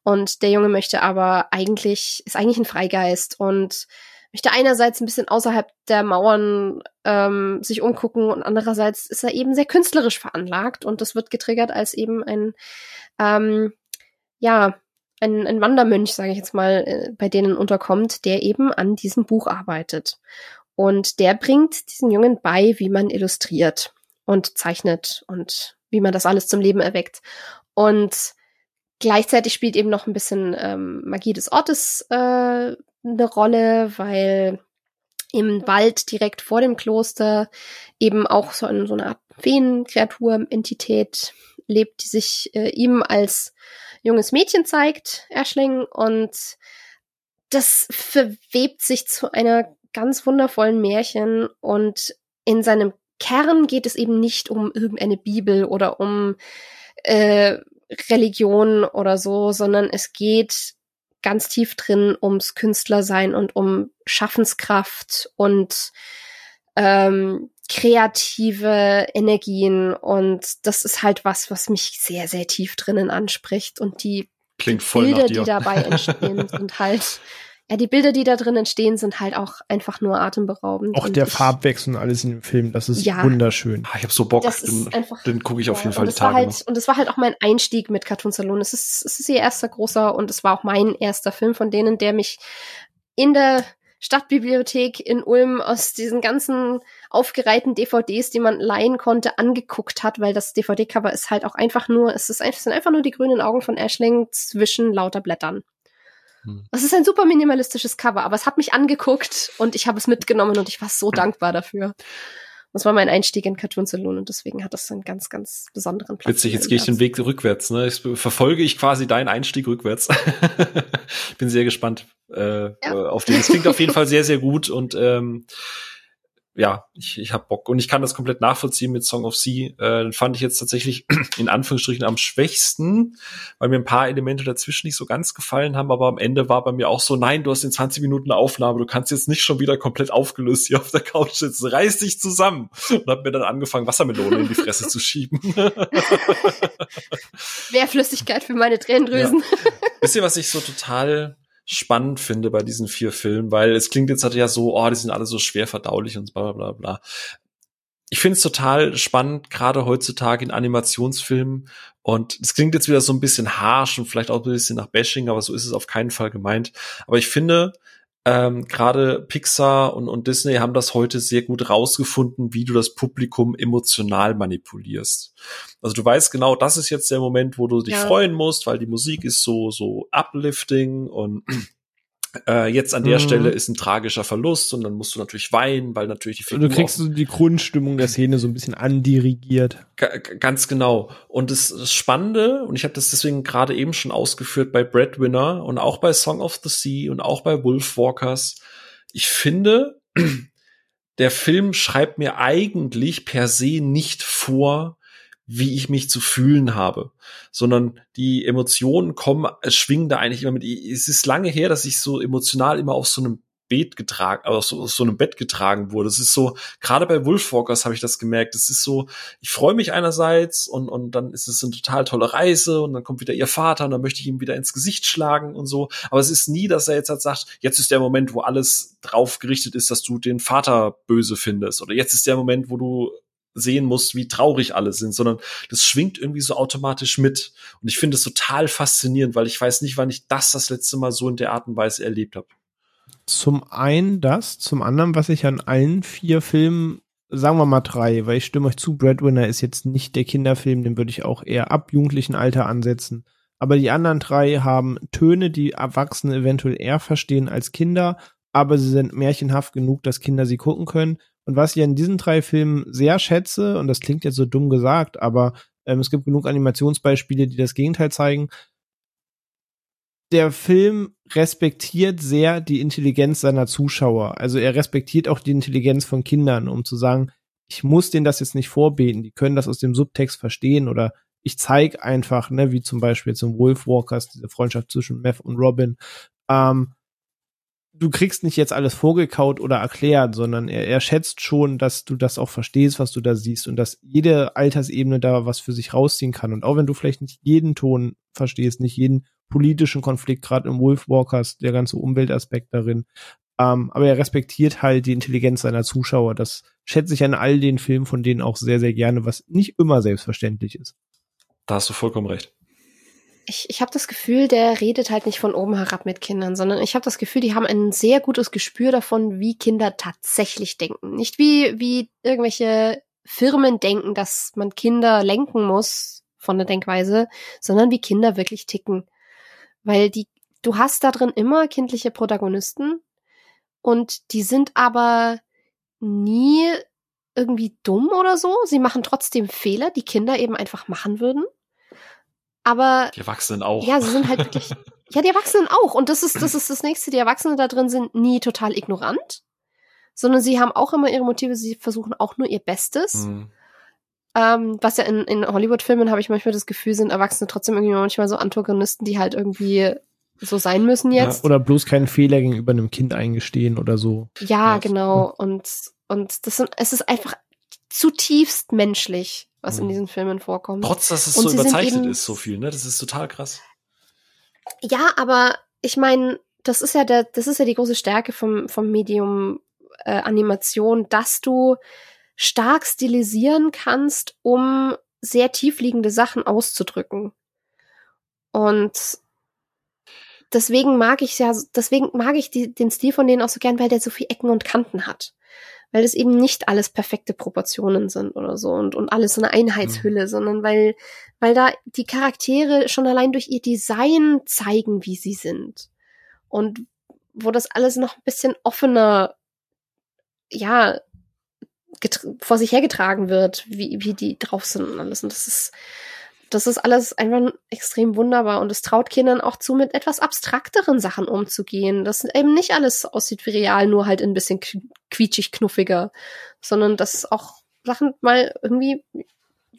B: Und der Junge möchte aber eigentlich, ist eigentlich ein Freigeist und möchte einerseits ein bisschen außerhalb der Mauern ähm, sich umgucken und andererseits ist er eben sehr künstlerisch veranlagt und das wird getriggert als eben ein, ähm, ja, ein, ein Wandermönch, sage ich jetzt mal, äh, bei denen unterkommt, der eben an diesem Buch arbeitet. Und der bringt diesen Jungen bei, wie man illustriert und zeichnet und wie man das alles zum Leben erweckt. Und gleichzeitig spielt eben noch ein bisschen ähm, Magie des Ortes äh, eine Rolle, weil im Wald direkt vor dem Kloster eben auch so, eine, so eine Art Feenkreatur, Entität lebt, die sich äh, ihm als junges Mädchen zeigt, Erschling, und das verwebt sich zu einer ganz wundervollen Märchen. Und in seinem Kern geht es eben nicht um irgendeine Bibel oder um äh, Religion oder so, sondern es geht ganz tief drin ums Künstlersein und um Schaffenskraft und ähm, kreative Energien. Und das ist halt was, was mich sehr, sehr tief drinnen anspricht und die
A: Klingt voll
B: Bilder, die dabei [laughs] entstehen, sind halt ja, die Bilder, die da drin entstehen, sind halt auch einfach nur atemberaubend.
C: Auch der ich, Farbwechsel und alles in dem Film, das ist ja, wunderschön.
A: Ah, ich habe so Bock, das den, einfach, den gucke ich auf jeden Fall
B: die
A: Tage
B: halt, Und es war halt auch mein Einstieg mit Cartoon Salon. Es ist, es ist ihr erster großer und es war auch mein erster Film von denen, der mich in der Stadtbibliothek in Ulm aus diesen ganzen aufgereihten DVDs, die man leihen konnte, angeguckt hat, weil das DVD-Cover ist halt auch einfach nur, es ist einfach, es sind einfach nur die grünen Augen von Ashling zwischen lauter Blättern. Hm. Es ist ein super minimalistisches Cover, aber es hat mich angeguckt und ich habe es mitgenommen und ich war so dankbar dafür. Das war mein Einstieg in Cartoon Saloon und deswegen hat das einen ganz, ganz besonderen
A: Platz. Witzig, jetzt gehe ich den Weg rückwärts. Ne? Ich verfolge ich quasi deinen Einstieg rückwärts. [laughs] Bin sehr gespannt äh, ja. auf den. Es klingt auf jeden [laughs] Fall sehr, sehr gut und ähm, ja, ich, ich hab Bock und ich kann das komplett nachvollziehen mit Song of Sea. Äh, fand ich jetzt tatsächlich [clears throat] in Anführungsstrichen am schwächsten, weil mir ein paar Elemente dazwischen nicht so ganz gefallen haben, aber am Ende war bei mir auch so, nein, du hast in 20 Minuten eine Aufnahme, du kannst jetzt nicht schon wieder komplett aufgelöst hier auf der Couch sitzen, reiß dich zusammen und hab mir dann angefangen, Wassermelone in die Fresse zu schieben. [laughs]
B: Mehr Flüssigkeit für meine Tränendrüsen.
A: Ja. Wisst ihr, was ich so total spannend finde bei diesen vier Filmen, weil es klingt jetzt halt ja so, oh, die sind alle so schwer verdaulich und bla bla bla. Ich finde es total spannend, gerade heutzutage in Animationsfilmen. Und es klingt jetzt wieder so ein bisschen harsh und vielleicht auch ein bisschen nach Bashing, aber so ist es auf keinen Fall gemeint. Aber ich finde, ähm, gerade Pixar und, und Disney haben das heute sehr gut rausgefunden, wie du das Publikum emotional manipulierst. Also du weißt genau, das ist jetzt der Moment, wo du dich ja. freuen musst, weil die Musik ist so so uplifting und äh, jetzt an der mhm. Stelle ist ein tragischer Verlust und dann musst du natürlich weinen, weil natürlich die
C: Figur Du kriegst so die Grundstimmung der Szene so ein bisschen andirigiert.
A: Ganz genau. Und das, das Spannende, und ich habe das deswegen gerade eben schon ausgeführt bei Breadwinner und auch bei Song of the Sea und auch bei Wolfwalkers, ich finde, [clears throat] der Film schreibt mir eigentlich per se nicht vor, wie ich mich zu fühlen habe, sondern die Emotionen kommen, schwingen da eigentlich immer mit. Es ist lange her, dass ich so emotional immer auf so einem Bett getragen, also aus so einem Bett getragen wurde. Es ist so, gerade bei Wolfwalkers habe ich das gemerkt. Es ist so, ich freue mich einerseits und, und dann ist es eine total tolle Reise und dann kommt wieder ihr Vater und dann möchte ich ihm wieder ins Gesicht schlagen und so. Aber es ist nie, dass er jetzt halt sagt, jetzt ist der Moment, wo alles drauf gerichtet ist, dass du den Vater böse findest. Oder jetzt ist der Moment, wo du sehen musst, wie traurig alle sind, sondern das schwingt irgendwie so automatisch mit. Und ich finde es total faszinierend, weil ich weiß nicht, wann ich das das letzte Mal so in der Art und Weise erlebt habe.
C: Zum einen das, zum anderen, was ich an allen vier Filmen, sagen wir mal drei, weil ich stimme euch zu, Breadwinner ist jetzt nicht der Kinderfilm, den würde ich auch eher ab jugendlichen Alter ansetzen. Aber die anderen drei haben Töne, die Erwachsene eventuell eher verstehen als Kinder, aber sie sind märchenhaft genug, dass Kinder sie gucken können. Und was ich in diesen drei Filmen sehr schätze, und das klingt jetzt so dumm gesagt, aber ähm, es gibt genug Animationsbeispiele, die das Gegenteil zeigen. Der Film respektiert sehr die Intelligenz seiner Zuschauer. Also er respektiert auch die Intelligenz von Kindern, um zu sagen, ich muss denen das jetzt nicht vorbeten, die können das aus dem Subtext verstehen oder ich zeige einfach, ne, wie zum Beispiel zum Wolfwalkers, diese Freundschaft zwischen Meth und Robin, ähm, du kriegst nicht jetzt alles vorgekaut oder erklärt, sondern er, er schätzt schon, dass du das auch verstehst, was du da siehst und dass jede Altersebene da was für sich rausziehen kann. Und auch wenn du vielleicht nicht jeden Ton verstehst, nicht jeden politischen Konflikt, gerade im Wolfwalkers, der ganze Umweltaspekt darin, ähm, aber er respektiert halt die Intelligenz seiner Zuschauer. Das schätze ich an all den Filmen von denen auch sehr, sehr gerne, was nicht immer selbstverständlich ist.
A: Da hast du vollkommen recht
B: ich, ich habe das Gefühl, der redet halt nicht von oben herab mit Kindern, sondern ich habe das Gefühl, die haben ein sehr gutes Gespür davon, wie Kinder tatsächlich denken. Nicht wie, wie irgendwelche Firmen denken, dass man Kinder lenken muss von der Denkweise, sondern wie Kinder wirklich ticken. Weil die, du hast da drin immer kindliche Protagonisten und die sind aber nie irgendwie dumm oder so. Sie machen trotzdem Fehler, die Kinder eben einfach machen würden. Aber.
A: Die Erwachsenen auch.
B: Ja, sie sind halt wirklich. [laughs] ja, die Erwachsenen auch. Und das ist, das ist das nächste. Die Erwachsenen da drin sind nie total ignorant, sondern sie haben auch immer ihre Motive. Sie versuchen auch nur ihr Bestes. Mhm. Ähm, was ja in, in Hollywood-Filmen habe ich manchmal das Gefühl, sind Erwachsene trotzdem irgendwie manchmal so Antagonisten, die halt irgendwie so sein müssen jetzt.
C: Ja, oder bloß keinen Fehler gegenüber einem Kind eingestehen oder so.
B: Ja, ja. genau. Und, und das sind, es ist einfach zutiefst menschlich was in mhm. diesen Filmen vorkommt.
A: Trotz, dass es und so überzeichnet ist, so viel, ne? Das ist total krass.
B: Ja, aber ich meine, das ist ja der, das ist ja die große Stärke vom, vom Medium äh, Animation, dass du stark stilisieren kannst, um sehr tiefliegende Sachen auszudrücken. Und deswegen mag ich ja, deswegen mag ich die, den Stil von denen auch so gern, weil der so viel Ecken und Kanten hat weil es eben nicht alles perfekte Proportionen sind oder so und, und alles so eine Einheitshülle, mhm. sondern weil, weil da die Charaktere schon allein durch ihr Design zeigen, wie sie sind. Und wo das alles noch ein bisschen offener, ja, vor sich hergetragen wird, wie, wie die drauf sind und alles. Und das ist, das ist alles einfach extrem wunderbar und es traut Kindern auch zu, mit etwas abstrakteren Sachen umzugehen. Dass eben nicht alles aussieht wie real, nur halt ein bisschen quietschig knuffiger, sondern dass auch Sachen mal irgendwie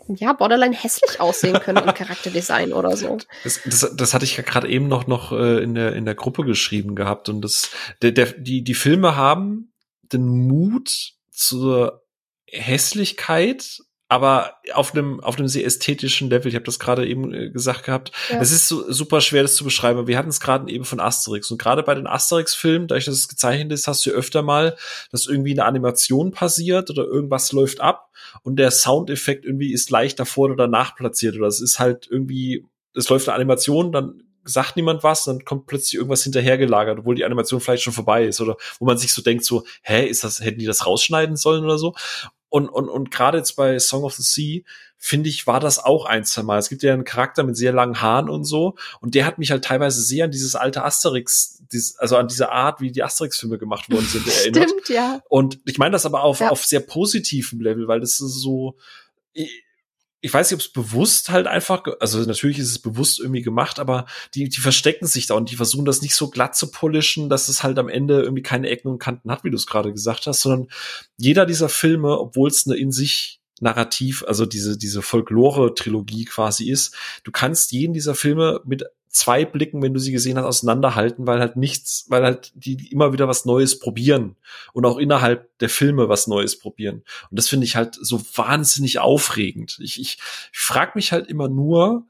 B: ja, borderline hässlich aussehen können im Charakterdesign oder so.
A: Das, das, das hatte ich ja gerade eben noch, noch äh, in, der, in der Gruppe geschrieben gehabt. Und das, der, der, die, die Filme haben den Mut zur Hässlichkeit, aber auf einem auf einem sehr ästhetischen Level. Ich habe das gerade eben äh, gesagt gehabt. Ja. Es ist so super schwer, das zu beschreiben. Wir hatten es gerade eben von Asterix und gerade bei den Asterix-Filmen, da ich das gezeichnet ist, hast du öfter mal, dass irgendwie eine Animation passiert oder irgendwas läuft ab und der Soundeffekt irgendwie ist leicht davor oder danach platziert oder es ist halt irgendwie, es läuft eine Animation, dann sagt niemand was, dann kommt plötzlich irgendwas hinterhergelagert, obwohl die Animation vielleicht schon vorbei ist oder wo man sich so denkt so, hä, ist das, hätten die das rausschneiden sollen oder so? Und, und, und gerade jetzt bei Song of the Sea, finde ich, war das auch ein, zwei Mal. Es gibt ja einen Charakter mit sehr langen Haaren und so. Und der hat mich halt teilweise sehr an dieses alte Asterix, dieses, also an diese Art, wie die Asterix-Filme gemacht worden sind, [laughs] erinnert.
B: Stimmt, ja.
A: Und ich meine das aber auf, ja. auf sehr positivem Level, weil das ist so, ich weiß nicht, ob es bewusst halt einfach, also natürlich ist es bewusst irgendwie gemacht, aber die, die verstecken sich da und die versuchen das nicht so glatt zu polischen, dass es halt am Ende irgendwie keine Ecken und Kanten hat, wie du es gerade gesagt hast, sondern jeder dieser Filme, obwohl es eine in sich Narrativ, also diese, diese Folklore-Trilogie quasi ist, du kannst jeden dieser Filme mit zwei Blicken, wenn du sie gesehen hast, auseinanderhalten, weil halt nichts, weil halt die immer wieder was Neues probieren und auch innerhalb der Filme was Neues probieren. Und das finde ich halt so wahnsinnig aufregend. Ich, ich, ich frage mich halt immer nur,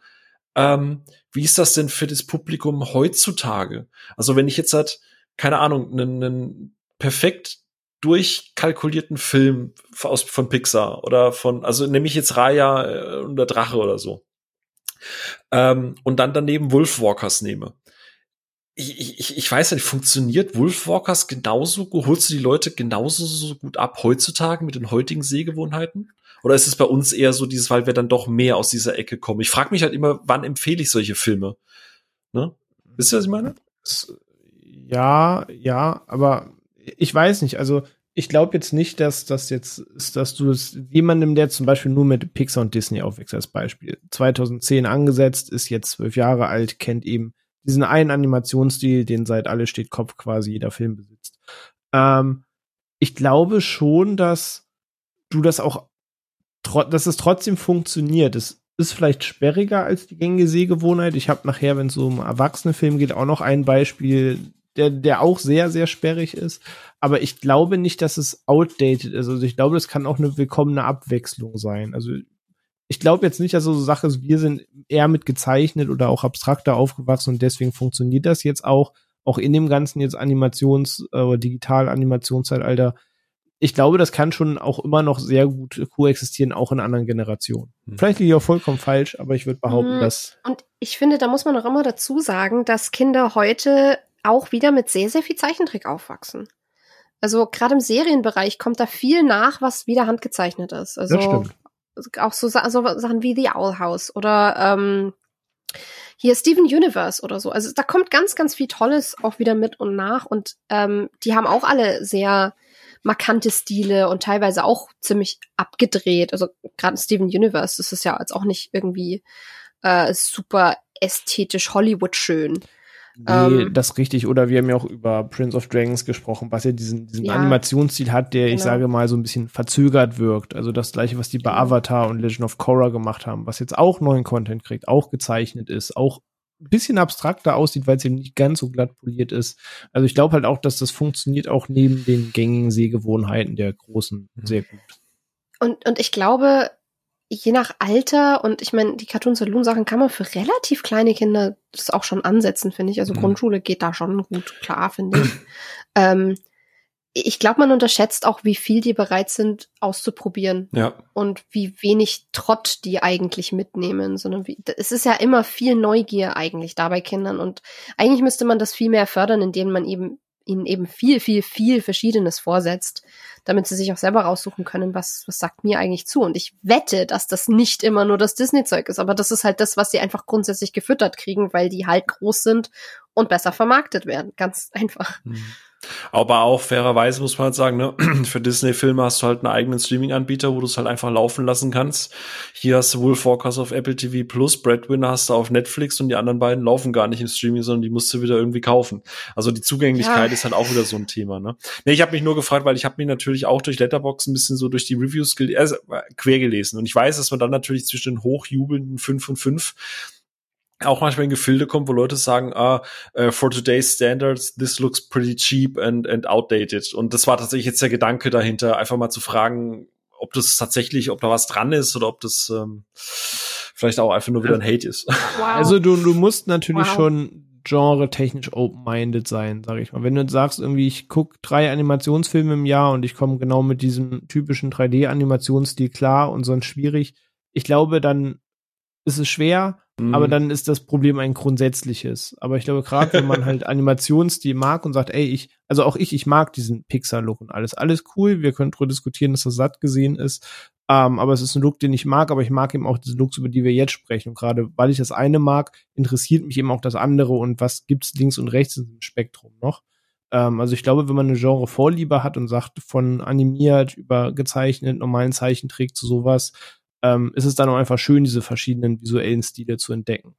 A: ähm, wie ist das denn für das Publikum heutzutage? Also wenn ich jetzt halt, keine Ahnung, einen, einen perfekt durchkalkulierten Film aus, von Pixar oder von, also nehme ich jetzt Raya äh, und der Drache oder so ähm, und dann daneben Wolfwalkers nehme. Ich, ich, ich weiß nicht, funktioniert Wolfwalkers genauso, holst du die Leute genauso so gut ab heutzutage mit den heutigen Sehgewohnheiten? Oder ist es bei uns eher so dieses, weil wir dann doch mehr aus dieser Ecke kommen? Ich frage mich halt immer, wann empfehle ich solche Filme? Ne? Wisst ihr, was ich meine?
C: Ja, ja, aber ich weiß nicht. Also ich glaube jetzt nicht, dass das jetzt ist, dass du es jemandem, der zum Beispiel nur mit Pixar und Disney aufwächst, als Beispiel, 2010 angesetzt, ist jetzt zwölf Jahre alt, kennt eben diesen einen Animationsstil, den seit alle steht Kopf quasi jeder Film besitzt. Ähm, ich glaube schon, dass du das auch, dass es trotzdem funktioniert. Es ist vielleicht sperriger als die gängige Sehgewohnheit. Ich habe nachher, wenn es um Erwachsene-Film geht, auch noch ein Beispiel, der, der auch sehr, sehr sperrig ist. Aber ich glaube nicht, dass es outdated ist. Also ich glaube, das kann auch eine willkommene Abwechslung sein. Also ich glaube jetzt nicht, dass so eine Sache ist, wir sind eher mit gezeichnet oder auch abstrakter aufgewachsen und deswegen funktioniert das jetzt auch, auch in dem ganzen jetzt Animations- äh, oder Digital-Animationszeitalter. Ich glaube, das kann schon auch immer noch sehr gut koexistieren, auch in anderen Generationen. Hm. Vielleicht liege ich auch vollkommen falsch, aber ich würde behaupten, mhm. dass.
B: Und ich finde, da muss man auch immer dazu sagen, dass Kinder heute auch wieder mit sehr, sehr viel Zeichentrick aufwachsen. Also gerade im Serienbereich kommt da viel nach, was wieder handgezeichnet ist. Also auch so, so Sachen wie The Owl House oder ähm, hier Steven Universe oder so. Also da kommt ganz, ganz viel Tolles auch wieder mit und nach und ähm, die haben auch alle sehr markante Stile und teilweise auch ziemlich abgedreht. Also gerade Steven Universe, das ist ja jetzt auch nicht irgendwie äh, super ästhetisch Hollywood schön.
C: Nee, ähm, das richtig. Oder wir haben ja auch über Prince of Dragons gesprochen, was ja diesen, diesen ja, Animationsstil hat, der, genau. ich sage mal, so ein bisschen verzögert wirkt. Also das gleiche, was die bei genau. Avatar und Legend of Korra gemacht haben, was jetzt auch neuen Content kriegt, auch gezeichnet ist, auch ein bisschen abstrakter aussieht, weil es eben nicht ganz so glatt poliert ist. Also ich glaube halt auch, dass das funktioniert auch neben den gängigen Sehgewohnheiten der Großen mhm. sehr gut.
B: Und, und ich glaube, je nach Alter und ich meine, die Cartoon Saloon Sachen kann man für relativ kleine Kinder das auch schon ansetzen, finde ich. Also mhm. Grundschule geht da schon gut klar, finde ich. [clears throat] ähm, ich glaube, man unterschätzt auch, wie viel die bereit sind auszuprobieren.
A: Ja.
B: Und wie wenig Trott die eigentlich mitnehmen, sondern wie, es ist ja immer viel Neugier eigentlich da bei Kindern und eigentlich müsste man das viel mehr fördern, indem man eben ihnen eben viel, viel, viel Verschiedenes vorsetzt, damit sie sich auch selber raussuchen können, was, was sagt mir eigentlich zu. Und ich wette, dass das nicht immer nur das Disney-Zeug ist, aber das ist halt das, was sie einfach grundsätzlich gefüttert kriegen, weil die halt groß sind und besser vermarktet werden. Ganz einfach. Mhm.
A: Aber auch fairerweise muss man halt sagen, ne, [clears throat] für Disney-Filme hast du halt einen eigenen Streaming-Anbieter, wo du es halt einfach laufen lassen kannst. Hier hast du Wolf auf Apple TV Plus, Breadwinner hast du auf Netflix und die anderen beiden laufen gar nicht im Streaming, sondern die musst du wieder irgendwie kaufen. Also die Zugänglichkeit ja. ist halt auch wieder so ein Thema. Ne, nee, ich habe mich nur gefragt, weil ich habe mich natürlich auch durch Letterbox ein bisschen so durch die Reviews äh, quer gelesen und ich weiß, dass man dann natürlich zwischen den hochjubelnden 5 und 5 auch manchmal in Gefilde kommt, wo Leute sagen, ah, uh, for today's standards, this looks pretty cheap and, and outdated. Und das war tatsächlich jetzt der Gedanke dahinter, einfach mal zu fragen, ob das tatsächlich, ob da was dran ist oder ob das ähm, vielleicht auch einfach nur wieder ein Hate ist. [laughs]
C: Wow. Also du, du musst natürlich wow. schon genre-technisch open-minded sein, sag ich mal. Wenn du sagst, irgendwie, ich guck drei Animationsfilme im Jahr und ich komme genau mit diesem typischen 3D-Animationsstil klar und sonst schwierig, ich glaube, dann ist es schwer, Mhm. Aber dann ist das Problem ein grundsätzliches. Aber ich glaube, gerade wenn man halt [laughs] Animationsstil mag und sagt, ey, ich, also auch ich, ich mag diesen Pixar-Look und alles. Alles cool, wir können drüber diskutieren, dass das satt gesehen ist. Ähm, aber es ist ein Look, den ich mag, aber ich mag eben auch diese Looks, über die wir jetzt sprechen. Und gerade weil ich das eine mag, interessiert mich eben auch das andere und was gibt's links und rechts im Spektrum noch. Ähm, also ich glaube, wenn man eine Genre-Vorliebe hat und sagt, von animiert über gezeichnet, normalen Zeichentrick zu sowas, ähm, ist es dann auch einfach schön, diese verschiedenen visuellen Stile zu entdecken.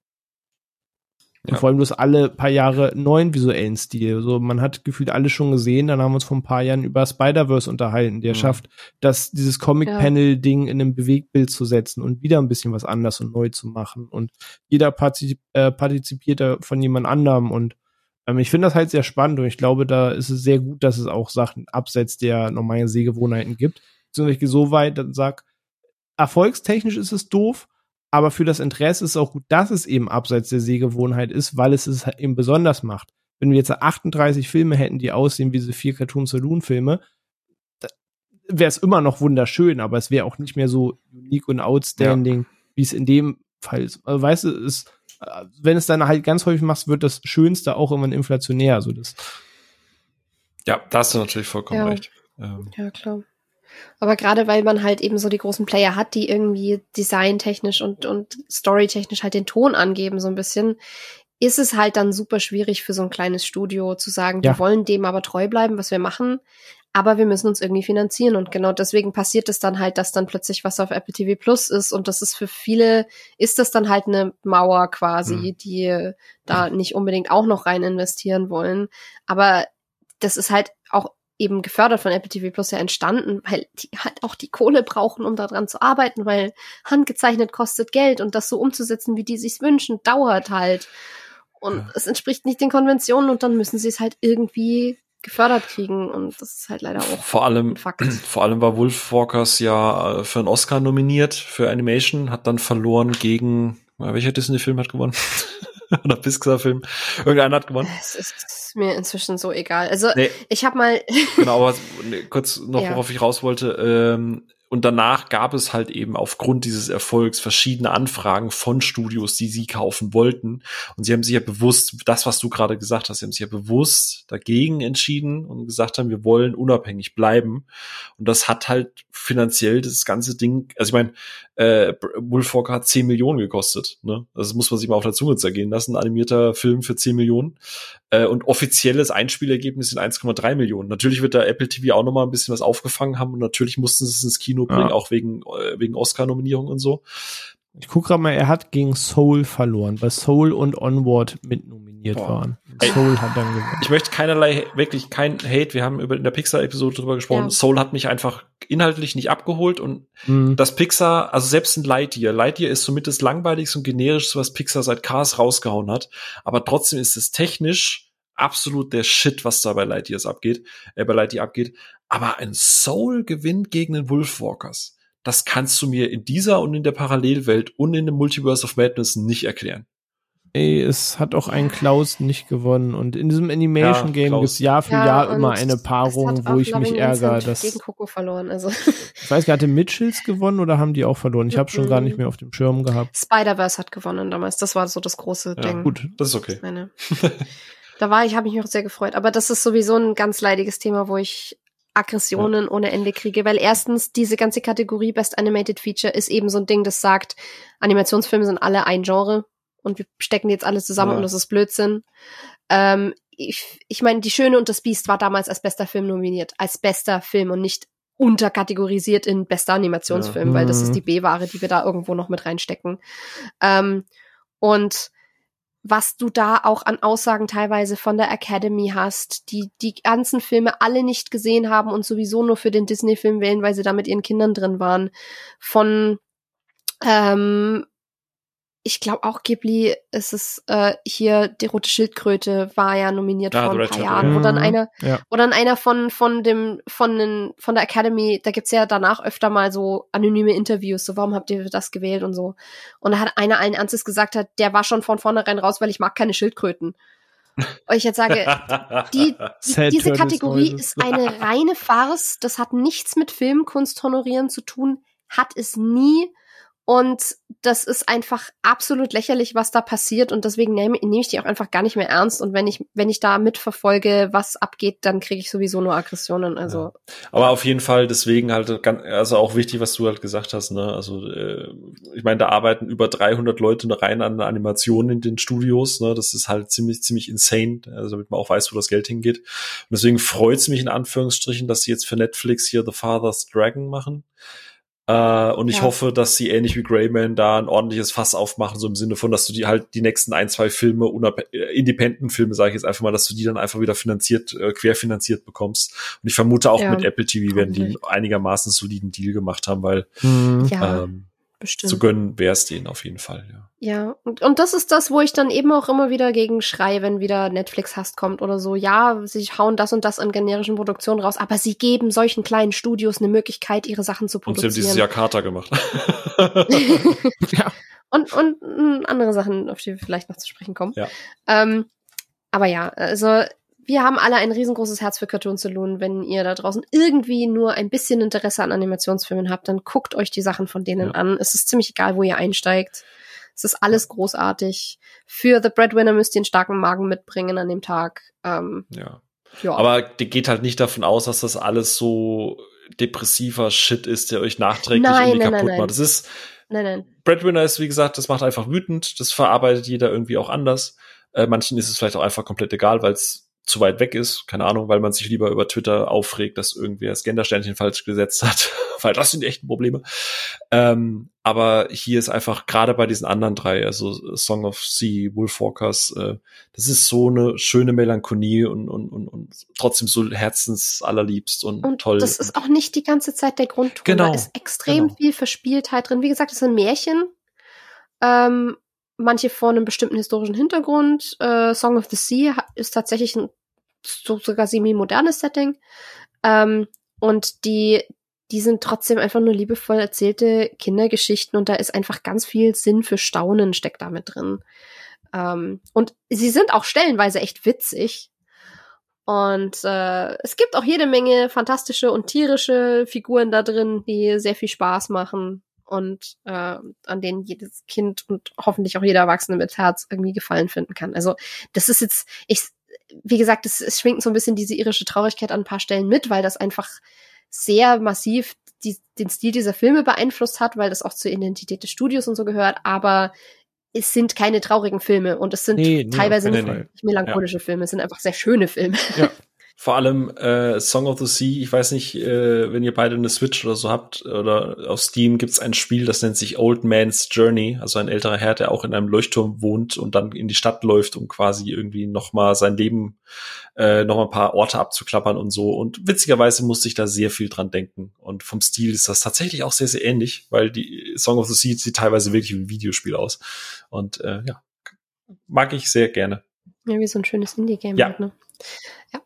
C: Ja. Und vor allem bloß alle paar Jahre neuen visuellen Stil. So, man hat gefühlt alles schon gesehen, dann haben wir uns vor ein paar Jahren über Spider-Verse unterhalten, der mhm. schafft, das, dieses Comic-Panel-Ding in einem Bewegtbild zu setzen und wieder ein bisschen was anders und neu zu machen. Und jeder partizip äh, partizipiert da von jemand anderem und ähm, ich finde das halt sehr spannend und ich glaube, da ist es sehr gut, dass es auch Sachen abseits der normalen Sehgewohnheiten gibt. Beziehungsweise ich gehe so weit, dann sag, erfolgstechnisch ist es doof, aber für das Interesse ist es auch gut, dass es eben abseits der Sehgewohnheit ist, weil es es eben besonders macht. Wenn wir jetzt 38 Filme hätten, die aussehen wie diese vier Cartoon Saloon Filme, wäre es immer noch wunderschön, aber es wäre auch nicht mehr so unique und outstanding, ja. wie es in dem Fall ist. Also, weißt du, es, wenn es dann halt ganz häufig machst, wird das Schönste auch immer inflationär. So das.
A: Ja, da hast du natürlich vollkommen
B: ja.
A: recht.
B: Ähm. Ja, klar. Aber gerade weil man halt eben so die großen Player hat, die irgendwie designtechnisch und, und storytechnisch halt den Ton angeben, so ein bisschen, ist es halt dann super schwierig für so ein kleines Studio zu sagen, ja. wir wollen dem aber treu bleiben, was wir machen, aber wir müssen uns irgendwie finanzieren und genau deswegen passiert es dann halt, dass dann plötzlich was auf Apple TV Plus ist und das ist für viele, ist das dann halt eine Mauer quasi, mhm. die da nicht unbedingt auch noch rein investieren wollen, aber das ist halt auch eben gefördert von Apple TV Plus ja entstanden, weil die halt auch die Kohle brauchen, um daran zu arbeiten, weil handgezeichnet kostet Geld und das so umzusetzen, wie die sich's wünschen, dauert halt. Und ja. es entspricht nicht den Konventionen und dann müssen sie es halt irgendwie gefördert kriegen und das ist halt leider auch
A: vor allem Fakt. [clears throat] vor allem war Wolfwalkers ja äh, für einen Oscar nominiert für Animation hat dann verloren gegen äh, welcher Disney Film hat gewonnen [laughs] [laughs] oder Pixar-Film. Irgendeiner hat gewonnen.
B: Es ist mir inzwischen so egal. Also nee. ich habe mal.
A: genau, aber [laughs] kurz noch, ja. worauf ich raus wollte. Ähm, und danach gab es halt eben aufgrund dieses Erfolgs verschiedene Anfragen von Studios, die sie kaufen wollten. Und sie haben sich ja bewusst, das, was du gerade gesagt hast, sie haben sich ja bewusst dagegen entschieden und gesagt haben, wir wollen unabhängig bleiben. Und das hat halt finanziell das ganze Ding, also ich meine, äh, Wolfwalker hat 10 Millionen gekostet. Ne? Das muss man sich mal auf der Zunge zergehen lassen. Ein animierter Film für 10 Millionen. Äh, und offizielles Einspielergebnis sind 1,3 Millionen. Natürlich wird da Apple TV auch noch mal ein bisschen was aufgefangen haben und natürlich mussten sie es ins Kino bringen, ja. auch wegen, äh, wegen Oscar-Nominierung und so.
C: Ich gucke gerade mal, er hat gegen Soul verloren, weil Soul und Onward mitnominiert Boah. waren.
A: Soul hat dann gewonnen. Ich möchte keinerlei, wirklich kein Hate. Wir haben über in der Pixar-Episode drüber gesprochen. Ja. Soul hat mich einfach inhaltlich nicht abgeholt und mhm. das Pixar, also selbst ein Lightyear. Lightyear ist somit das langweiligste und generischste, was Pixar seit Cars rausgehauen hat. Aber trotzdem ist es technisch absolut der Shit, was da bei Lightyears abgeht, äh, bei Lightyear abgeht. Aber ein Soul gewinnt gegen den Wolfwalkers das kannst du mir in dieser und in der Parallelwelt und in dem Multiverse of Madness nicht erklären.
C: Ey, es hat auch ein Klaus nicht gewonnen. Und in diesem Animation Game ja, gibt es Jahr für ja, Jahr immer eine Paarung, wo ich mich ärgere. Dass
B: gegen Coco verloren. Also.
C: Ich weiß gar nicht, hatte Mitchells gewonnen oder haben die auch verloren? Ich habe schon gar nicht mehr auf dem Schirm gehabt.
B: Spider-Verse hat gewonnen damals. Das war so das große ja, Ding.
A: Gut, das ist okay.
B: da war ich, habe mich auch sehr gefreut. Aber das ist sowieso ein ganz leidiges Thema, wo ich Aggressionen ja. ohne Ende kriege, weil erstens diese ganze Kategorie Best Animated Feature ist eben so ein Ding, das sagt, Animationsfilme sind alle ein Genre und wir stecken jetzt alles zusammen ja. und das ist Blödsinn. Ähm, ich, ich meine, Die Schöne und das Biest war damals als bester Film nominiert, als bester Film und nicht unterkategorisiert in bester Animationsfilm,
C: Ja.
B: weil das
C: Mhm.
B: ist die B-Ware, die wir da irgendwo noch mit reinstecken. Ähm, und was du da auch an Aussagen teilweise von der Academy hast, die die ganzen Filme alle nicht gesehen haben und sowieso nur für den Disney-Film wählen, weil sie da mit ihren Kindern drin waren. Von ähm, ich glaube auch Ghibli ist es äh, hier die rote Schildkröte war ja nominiert
A: Ah,
B: vor ein paar
A: Turtle,
B: Jahren, wo
C: ja.
B: dann
C: Mhm.
B: einer
C: Ja.
B: wo dann einer von von dem von den von der Academy, da gibt's ja danach öfter mal so anonyme Interviews, so warum habt ihr das gewählt und so. Und da hat einer allen Ernstes gesagt hat, der war schon von vornherein raus, weil ich mag keine Schildkröten. Und ich jetzt sage, [laughs] die, die, diese Kategorie ist eine reine Farce. Das hat nichts mit Filmkunst honorieren zu tun. Hat es nie. Und das ist einfach absolut lächerlich, was da passiert. Und deswegen nehme, nehme ich die auch einfach gar nicht mehr ernst. Und wenn ich, wenn ich da mitverfolge, was abgeht, dann kriege ich sowieso nur Aggressionen. Also,
A: Aber auf jeden Fall deswegen halt ganz, also auch wichtig, was du halt gesagt hast, ne? Also äh, ich meine, da arbeiten über 300 Leute rein an Animationen in den Studios, ne? Das ist halt ziemlich ziemlich insane, also damit man auch weiß, wo das Geld hingeht. Und deswegen freut es mich in Anführungsstrichen, dass sie jetzt für Netflix hier The Father's Dragon machen. Äh, und ich
B: Ja.
A: hoffe, dass sie ähnlich wie Greyman da ein ordentliches Fass aufmachen, so im Sinne von, dass du die halt die nächsten ein, zwei Filme, unab- äh, Independent-Filme, sage ich jetzt einfach mal, dass du die dann einfach wieder finanziert, äh, querfinanziert bekommst. Und ich vermute auch
B: Ja.
A: mit Apple TV werden die einigermaßen soliden Deal gemacht haben, weil
C: Mhm.
B: ja,
A: ähm,
B: bestimmt.
A: zu gönnen wäre es denen auf jeden Fall, ja.
B: Ja, und, und das ist das, wo ich dann eben auch immer wieder gegen schrei, wenn wieder Netflix-Hass kommt oder so. Ja, sie hauen das und das an generischen Produktionen raus, aber sie geben solchen kleinen Studios eine Möglichkeit, ihre Sachen zu
A: Und sie haben
B: produzieren.
A: dieses Jahr Carter gemacht. [laughs]
C: Ja.
B: und, und mm, andere Sachen, auf die wir vielleicht noch zu sprechen kommen.
A: Ja.
B: Ähm, aber ja, also wir haben alle ein riesengroßes Herz für Cartoon Saloon. Wenn ihr da draußen irgendwie nur ein bisschen Interesse an Animationsfilmen habt, dann guckt euch die Sachen von denen
A: Ja.
B: an. Es ist ziemlich egal, wo ihr einsteigt. Es ist alles großartig. Für The Breadwinner müsst ihr einen starken Magen mitbringen an dem Tag. Ähm,
A: ja.
B: ja.
A: Aber die geht halt nicht davon aus, dass das alles so depressiver Shit ist, der euch nachträglich
B: Nein,
A: irgendwie
B: nein,
A: kaputt
B: nein,
A: macht.
B: nein.
A: Das ist,
B: nein, nein.
A: Breadwinner ist, wie gesagt, das macht einfach wütend, das verarbeitet jeder irgendwie auch anders. Äh, manchen ist es vielleicht auch einfach komplett egal, weil es zu weit weg ist, keine Ahnung, weil man sich lieber über Twitter aufregt, dass irgendwer das Gendersternchen falsch gesetzt hat, [laughs] weil das sind die echten Probleme. Ähm, aber hier ist einfach gerade bei diesen anderen drei, also Song of Sea, Wolfwalkers, äh, das ist so eine schöne Melancholie und, und, und, und trotzdem so herzensallerliebst und,
B: Und
A: toll.
B: das ist auch nicht die ganze Zeit der Grundton.
A: Genau,
B: Da ist extrem
A: genau.
B: viel Verspieltheit drin. Wie gesagt, es sind Märchen. Ähm, manche vor einem bestimmten historischen Hintergrund. Äh, Song of the Sea ist tatsächlich ein so, sogar semi-modernes Setting. Ähm, und die, die sind trotzdem einfach nur liebevoll erzählte Kindergeschichten und da ist einfach ganz viel Sinn für Staunen steckt damit drin. Ähm, und sie sind auch stellenweise echt witzig. Und äh, es gibt auch jede Menge fantastische und tierische Figuren da drin, die sehr viel Spaß machen und äh, an denen jedes Kind und hoffentlich auch jeder Erwachsene mit Herz irgendwie Gefallen finden kann. Also das ist jetzt, ich, wie gesagt, es, es schwingt so ein bisschen diese irische Traurigkeit an ein paar Stellen mit, weil das einfach sehr massiv die, den Stil dieser Filme beeinflusst hat, weil das auch zur Identität des Studios und so gehört, aber es sind keine traurigen Filme und es sind
C: Nee, nee,
B: teilweise
C: auf
B: nicht
C: Fall.
B: melancholische Filme, es sind einfach sehr schöne Filme. [laughs]
A: Vor allem äh, Song of the Sea, ich weiß nicht, äh, wenn ihr beide eine Switch oder so habt oder auf Steam gibt's ein Spiel, das nennt sich Old Man's Journey, also ein älterer Herr, der auch in einem Leuchtturm wohnt und dann in die Stadt läuft, um quasi irgendwie noch mal sein Leben, äh, noch mal ein paar Orte abzuklappern und so. Und witzigerweise musste ich da sehr viel dran denken. Und vom Stil ist das tatsächlich auch sehr, sehr ähnlich, weil die Song of the Sea sieht teilweise wirklich wie ein Videospiel aus. Und äh, ja, mag ich sehr gerne.
B: Ja, wie so ein schönes Indie-Game.
A: Ja.
B: Halt, ne? ja.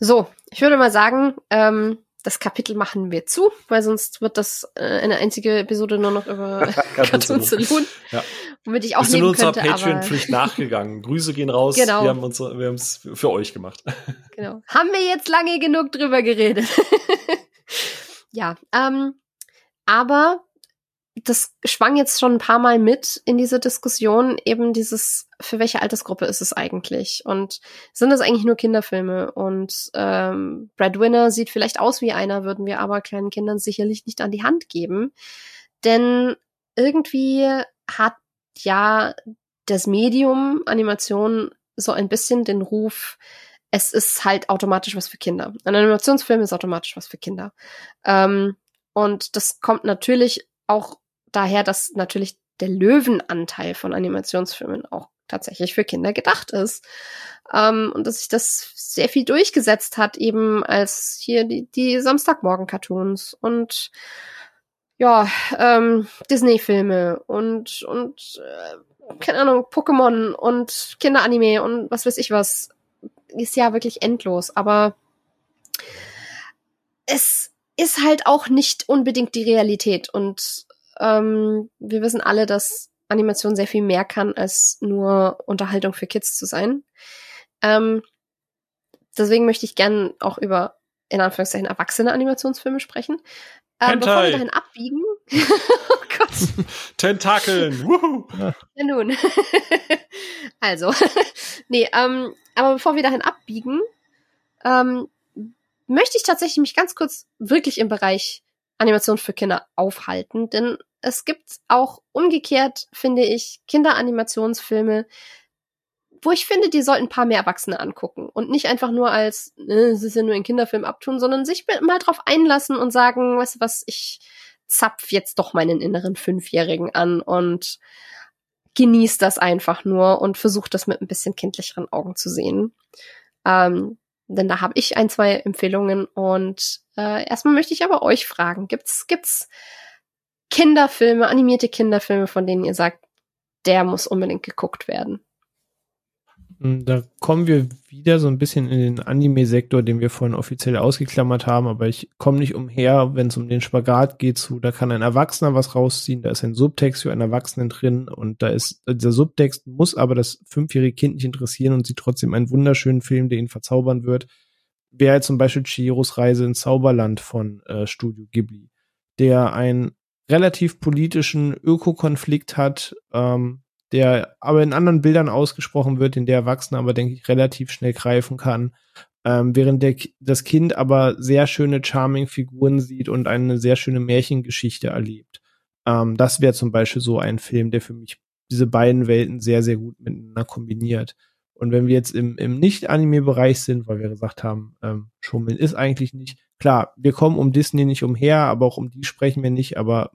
B: So, ich würde mal sagen, ähm, das Kapitel machen wir zu, weil sonst wird das äh, eine einzige Episode nur noch über [laughs] [laughs] Cartoon Saloon,
A: Ja.
B: womit ich auch
A: Wir sind
B: nehmen
A: unserer
B: könnte,
A: Patreon-Pflicht [laughs] nachgegangen. Grüße gehen raus.
B: Genau.
A: Wir haben uns, wir haben es für euch gemacht.
B: genau. Haben wir jetzt lange genug drüber geredet. ja, ähm, aber das schwang jetzt schon ein paar Mal mit in diese Diskussion, eben dieses, für welche Altersgruppe ist es eigentlich? Und sind das eigentlich nur Kinderfilme? Und ähm, Breadwinner sieht vielleicht aus wie einer, würden wir aber kleinen Kindern sicherlich nicht an die Hand geben. Denn irgendwie hat ja das Medium Animation so ein bisschen den Ruf, es ist halt automatisch was für Kinder. Ein Animationsfilm ist automatisch was für Kinder. Ähm, und das kommt natürlich auch daher, dass natürlich der Löwenanteil von Animationsfilmen auch tatsächlich für Kinder gedacht ist. Ähm, und dass sich das sehr viel durchgesetzt hat, eben als hier die, die Samstagmorgen-Cartoons und ja, ähm, Disney-Filme und, und äh, keine Ahnung, Pokémon und Kinderanime und was weiß ich was. Ist ja wirklich endlos, aber es ist halt auch nicht unbedingt die Realität und ähm, wir wissen alle, dass Animation sehr viel mehr kann, als nur Unterhaltung für Kids zu sein. Ähm, deswegen möchte ich gern auch über, in Anführungszeichen, erwachsene Animationsfilme sprechen. Ähm, bevor wir dahin abbiegen. [laughs] oh
A: Gott. [laughs] Tentakeln. Wuhu.
B: Ja, nun. [laughs] also, nee, ähm, aber bevor wir dahin abbiegen, ähm, möchte ich tatsächlich mich ganz kurz wirklich im Bereich Animation für Kinder aufhalten, denn es gibt auch umgekehrt, finde ich, Kinderanimationsfilme, wo ich finde, die sollten ein paar mehr Erwachsene angucken und nicht einfach nur als, äh, es ist ja nur ein Kinderfilm abtun, sondern sich mal drauf einlassen und sagen, weißt du was, ich zapf jetzt doch meinen inneren Fünfjährigen an und genieß das einfach nur und versuch das mit ein bisschen kindlicheren Augen zu sehen. Ähm, denn da habe ich ein, zwei Empfehlungen und äh, erstmal möchte ich aber euch fragen, gibt's, gibt's Kinderfilme, animierte Kinderfilme, von denen ihr sagt, der muss unbedingt geguckt werden?
C: Hm, da kommen wir wieder so ein bisschen in den Anime-Sektor, den wir vorhin offiziell ausgeklammert haben, aber ich komme nicht umher, wenn es um den Spagat geht, zu, da kann ein Erwachsener was rausziehen, da ist ein Subtext für einen Erwachsenen drin und da ist, dieser Subtext muss aber das fünfjährige Kind nicht interessieren und sieht trotzdem einen wunderschönen Film, der ihn verzaubern wird. Wäre zum Beispiel Chihiros Reise ins Zauberland von äh, Studio Ghibli, der einen relativ politischen Ökokonflikt hat, ähm, der aber in anderen Bildern ausgesprochen wird, in der Erwachsene aber, denke ich, relativ schnell greifen kann. Ähm, während der, das Kind aber sehr schöne Charming-Figuren sieht und eine sehr schöne Märchengeschichte erlebt. Ähm, das wäre zum Beispiel so ein Film, der für mich diese beiden Welten sehr, sehr gut miteinander kombiniert. Und wenn wir jetzt im, im Nicht-Anime-Bereich sind, weil wir gesagt haben, ähm, Schummeln ist eigentlich nicht, klar, wir kommen um Disney nicht umher, aber auch um die sprechen wir nicht, aber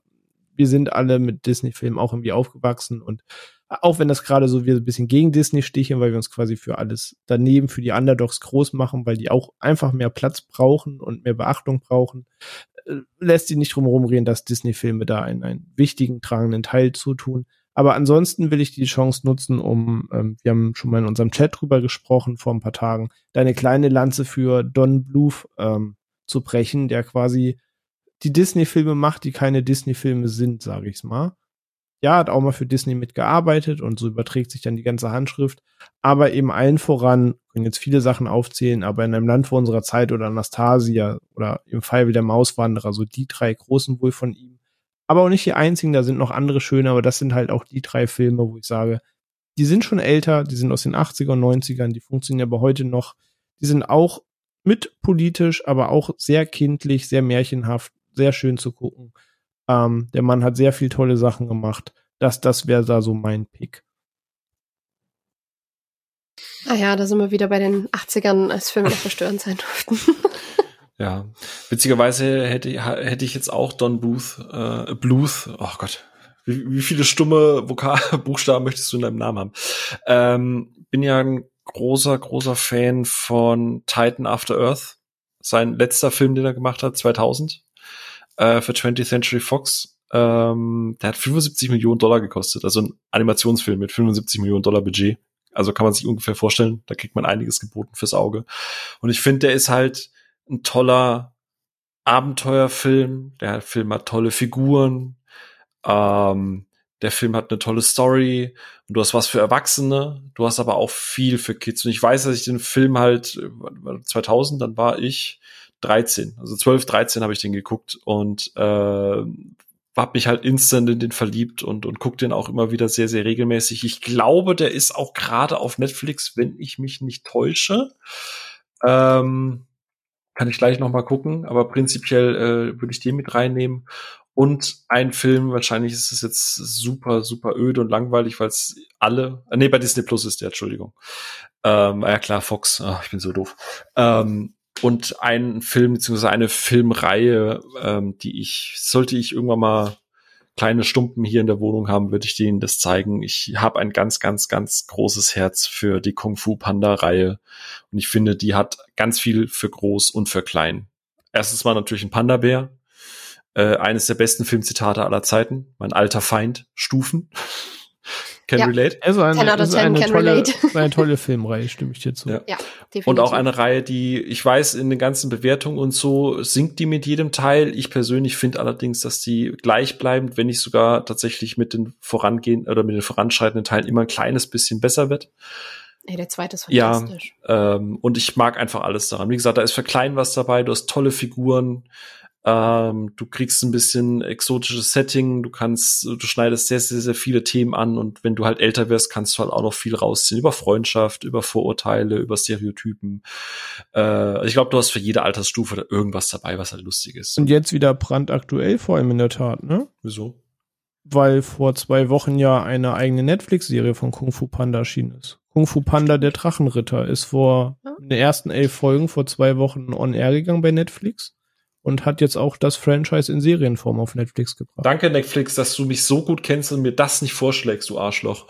C: wir sind alle mit Disney-Filmen auch irgendwie aufgewachsen und auch wenn das gerade so wir ein bisschen gegen Disney stichen, weil wir uns quasi für alles daneben, für die Underdogs groß machen, weil die auch einfach mehr Platz brauchen und mehr Beachtung brauchen, äh, lässt sie nicht drum reden, dass Disney-Filme da einen, einen wichtigen, tragenden Teil zutun. Aber ansonsten will ich die Chance nutzen, um, ähm, wir haben schon mal in unserem Chat drüber gesprochen vor ein paar Tagen, deine kleine Lanze für Don Bluth ähm, zu brechen, der quasi die Disney-Filme macht, die keine Disney-Filme sind, sage ich's mal ja, hat auch mal für Disney mitgearbeitet und so überträgt sich dann die ganze Handschrift. Aber eben allen voran, können jetzt viele Sachen aufzählen, aber in einem Land vor unserer Zeit oder Anastasia oder im Fall wie der Mauswanderer, so die drei großen wohl von ihm. Aber auch nicht die einzigen, da sind noch andere schöne, aber das sind halt auch die drei Filme, wo ich sage, die sind schon älter, die sind aus den 80er und 90ern, die funktionieren aber heute noch. Die sind auch mit politisch, aber auch sehr kindlich, sehr märchenhaft, sehr schön zu gucken. Ähm, der Mann hat sehr viel tolle Sachen gemacht. Das, das wäre da so mein Pick.
B: Ah ja, da sind wir wieder bei den 80ern, als Filme noch [laughs] verstörend sein durften. [laughs]
A: ja, witzigerweise hätte, hätte ich jetzt auch Don Bluth, äh, Bluth, oh Gott, wie, wie viele stumme Vokal [laughs] Buchstaben möchtest du in deinem Namen haben? Ähm, bin ja ein großer, großer Fan von Titan After Earth. Sein letzter Film, den er gemacht hat, 2000 äh, für 20th Century Fox. Ähm, der hat 75 Millionen Dollar gekostet, also ein Animationsfilm mit 75 Millionen Dollar Budget. Also kann man sich ungefähr vorstellen, da kriegt man einiges geboten fürs Auge. Und ich finde, der ist halt ein toller Abenteuerfilm. Der Film hat tolle Figuren. Ähm, der Film hat eine tolle Story und du hast was für Erwachsene, du hast aber auch viel für Kids. Und ich weiß, dass ich den Film halt 2000, dann war ich 13, also 12, 13 habe ich den geguckt und äh, habe mich halt instant in den verliebt und, und guck den auch immer wieder sehr, sehr regelmäßig. Ich glaube, der ist auch gerade auf Netflix, wenn ich mich nicht täusche. Ähm, kann ich gleich noch mal gucken, aber prinzipiell äh, würde ich den mit reinnehmen. Und ein Film, wahrscheinlich ist es jetzt super, super öde und langweilig, weil es alle, äh, nee, bei Disney Plus ist der, Entschuldigung. Ähm, ja klar, Fox, oh, ich bin so doof. Ähm, und ein Film, beziehungsweise eine Filmreihe, ähm, die ich, sollte ich irgendwann mal kleine Stumpen hier in der Wohnung haben, würde ich denen das zeigen. Ich habe ein ganz, ganz, ganz großes Herz für die Kung Fu Panda Reihe. Und ich finde, die hat ganz viel für groß und für klein. Erstens mal natürlich ein Panda-Bär. Äh, eines der besten Filmzitate aller Zeiten. Mein alter Feind, Stufen. Can ja. relate.
C: Also eine, also eine, tolle, [laughs] eine tolle Filmreihe, stimme ich dir zu.
A: Ja. ja, definitiv. Und auch eine Reihe, die, ich weiß, in den ganzen Bewertungen und so sinkt die mit jedem Teil. Ich persönlich finde allerdings, dass die gleichbleibend, wenn nicht sogar tatsächlich mit den vorangehenden oder mit den voranschreitenden Teilen immer ein kleines bisschen besser wird.
B: Ey, der zweite ist fantastisch.
A: Ja, ähm, und ich mag einfach alles daran. Wie gesagt, da ist für klein was dabei, du hast tolle Figuren, ähm, du kriegst ein bisschen exotisches Setting, du kannst, du schneidest sehr, sehr, sehr viele Themen an und wenn du halt älter wirst, kannst du halt auch noch viel rausziehen über Freundschaft, über Vorurteile, über Stereotypen. Äh, ich glaube, du hast für jede Altersstufe da irgendwas dabei, was halt lustig ist.
C: Und jetzt wieder brandaktuell vor allem in der Tat, ne?
A: Wieso?
C: Weil vor zwei Wochen ja eine eigene Netflix-Serie von Kung Fu Panda erschienen ist. Kung Fu Panda, der Drachenritter, ist vor in den ersten elf Folgen vor zwei Wochen on air gegangen bei Netflix und hat jetzt auch das Franchise in Serienform auf Netflix gebracht.
A: Danke, Netflix, dass du mich so gut kennst und mir das nicht vorschlägst, du Arschloch.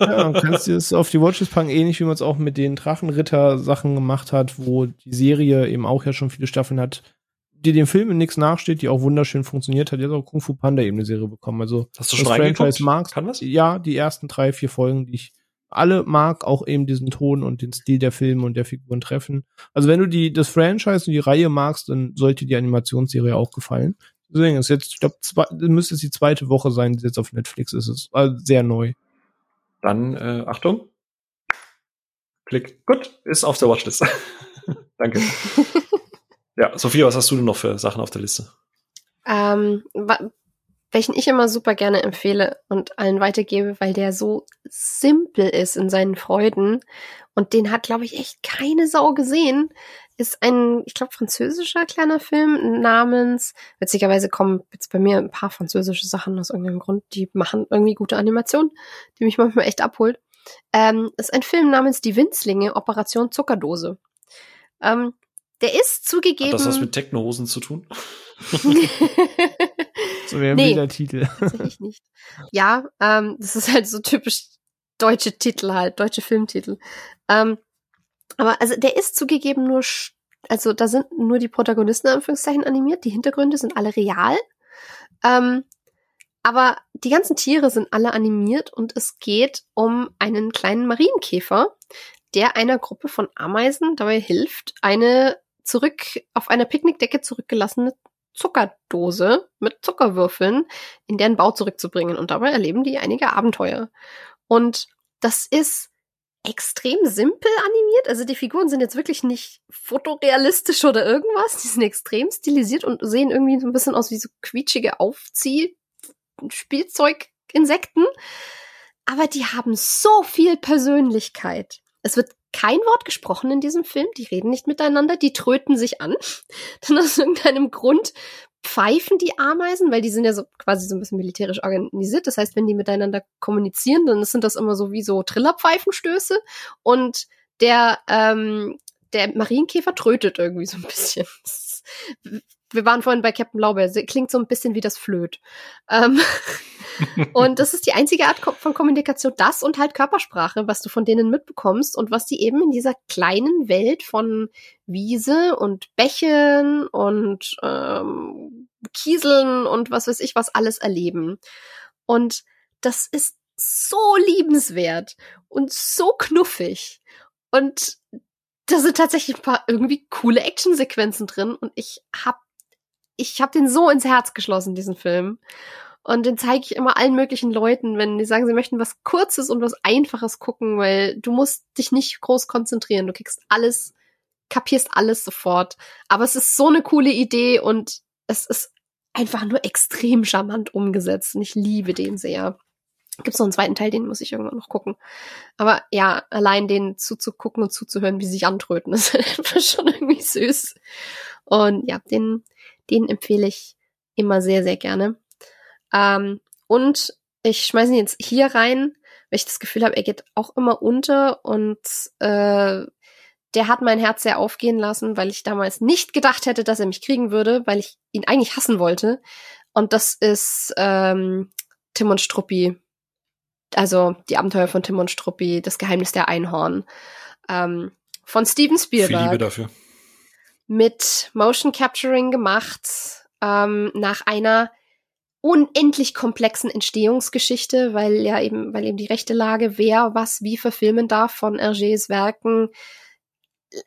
C: ja, [laughs] du kannst dir das auf die Watches packen, ähnlich wie man es auch mit den Drachenritter-Sachen gemacht hat, wo die Serie eben auch ja schon viele Staffeln hat, die dem Film in nichts nachsteht, die auch wunderschön funktioniert hat, jetzt auch Kung Fu Panda eben eine Serie bekommen. Also,
A: Hast du schon das Franchise
C: magst, Kann was? Ja, die ersten drei, vier Folgen, die ich alle mag auch eben diesen Ton und den Stil der Filme und der Figuren treffen. Also wenn du die das Franchise und die Reihe magst, dann sollte die Animationsserie auch gefallen. Deswegen ist jetzt, ich glaube, müsste es die zweite Woche sein, die jetzt auf Netflix ist. Es also sehr neu.
A: Dann äh, Achtung. Klick. Gut, ist auf der Watchlist. [laughs] Danke. [laughs] ja, Sophia, was hast du denn noch für Sachen auf der Liste?
B: Ähm, welchen ich immer super gerne empfehle und allen weitergebe, weil der so simpel ist in seinen Freuden und den hat, glaube ich, echt keine Sau gesehen, ist ein, ich glaube, französischer kleiner Film namens, witzigerweise kommen jetzt bei mir ein paar französische Sachen aus irgendeinem Grund, die machen irgendwie gute Animationen, die mich manchmal echt abholt. Ähm, ist ein Film namens Die Winzlinge, Operation Zuckerdose. Ähm, der ist zugegeben. Hat
A: das was mit Technohosen zu tun? [laughs]
C: so wäre nee, der Titel.
B: Tatsächlich nicht. Ja, ähm, das ist halt so typisch deutsche Titel halt, deutsche Filmtitel. Ähm, aber also der ist zugegeben nur, also da sind nur die Protagonisten in Anführungszeichen animiert, die Hintergründe sind alle real. Ähm, aber die ganzen Tiere sind alle animiert und es geht um einen kleinen Marienkäfer, der einer Gruppe von Ameisen dabei hilft, eine zurück auf einer Picknickdecke zurückgelassene Zuckerdose mit Zuckerwürfeln in deren Bau zurückzubringen. Und dabei erleben die einige Abenteuer. Und das ist extrem simpel animiert. Also die Figuren sind jetzt wirklich nicht fotorealistisch oder irgendwas. Die sind extrem stilisiert und sehen irgendwie so ein bisschen aus wie so quietschige Aufzieh-Spielzeug-Insekten. Aber die haben so viel Persönlichkeit. Es wird kein Wort gesprochen in diesem Film. Die reden nicht miteinander, die tröten sich an. [laughs] Dann aus irgendeinem Grund pfeifen die Ameisen, weil die sind ja so quasi so ein bisschen militärisch organisiert. Das heißt, wenn die miteinander kommunizieren, dann sind das immer so wie so Trillerpfeifenstöße. Und der, ähm, der Marienkäfer trötet irgendwie so ein bisschen. Wir waren vorhin bei Captain Blaubeer. Klingt so ein bisschen wie das Flöt. Ähm [laughs] und das ist die einzige Art von Kommunikation, das und halt Körpersprache, was du von denen mitbekommst und was die eben in dieser kleinen Welt von Wiese und Bächen und ähm, Kieseln und was weiß ich was alles erleben. Und das ist so liebenswert und so knuffig. Und da sind tatsächlich ein paar irgendwie coole Actionsequenzen drin und ich hab ich hab den so ins Herz geschlossen, diesen Film. Und den zeige ich immer allen möglichen Leuten, wenn die sagen, sie möchten was Kurzes und was Einfaches gucken, weil du musst dich nicht groß konzentrieren. Du kriegst alles, kapierst alles sofort. Aber es ist so eine coole Idee und es ist einfach nur extrem charmant umgesetzt. Und ich liebe den sehr. Gibt's noch einen zweiten Teil, den muss ich irgendwann noch gucken. Aber ja, allein den zuzugucken und zuzuhören, wie sie sich antröten, [laughs] ist einfach schon irgendwie süß. Und ja, den, den empfehle ich immer sehr, sehr gerne. Ähm, und ich schmeiße ihn jetzt hier rein, weil ich das Gefühl habe, er geht auch immer unter und äh, der hat mein Herz sehr aufgehen lassen, weil ich damals nicht gedacht hätte, dass er mich kriegen würde, weil ich ihn eigentlich hassen wollte. Und das ist ähm, Tim und Struppi. Also die Abenteuer von Tim und Struppi, das Geheimnis der Einhorn. Ähm, von Steven Spielberg.
A: Viel Liebe dafür.
B: Mit Motion Capturing gemacht, ähm, nach einer unendlich komplexen Entstehungsgeschichte, weil ja eben, weil eben die rechte Lage, wer was wie verfilmen darf von Hergés Werken,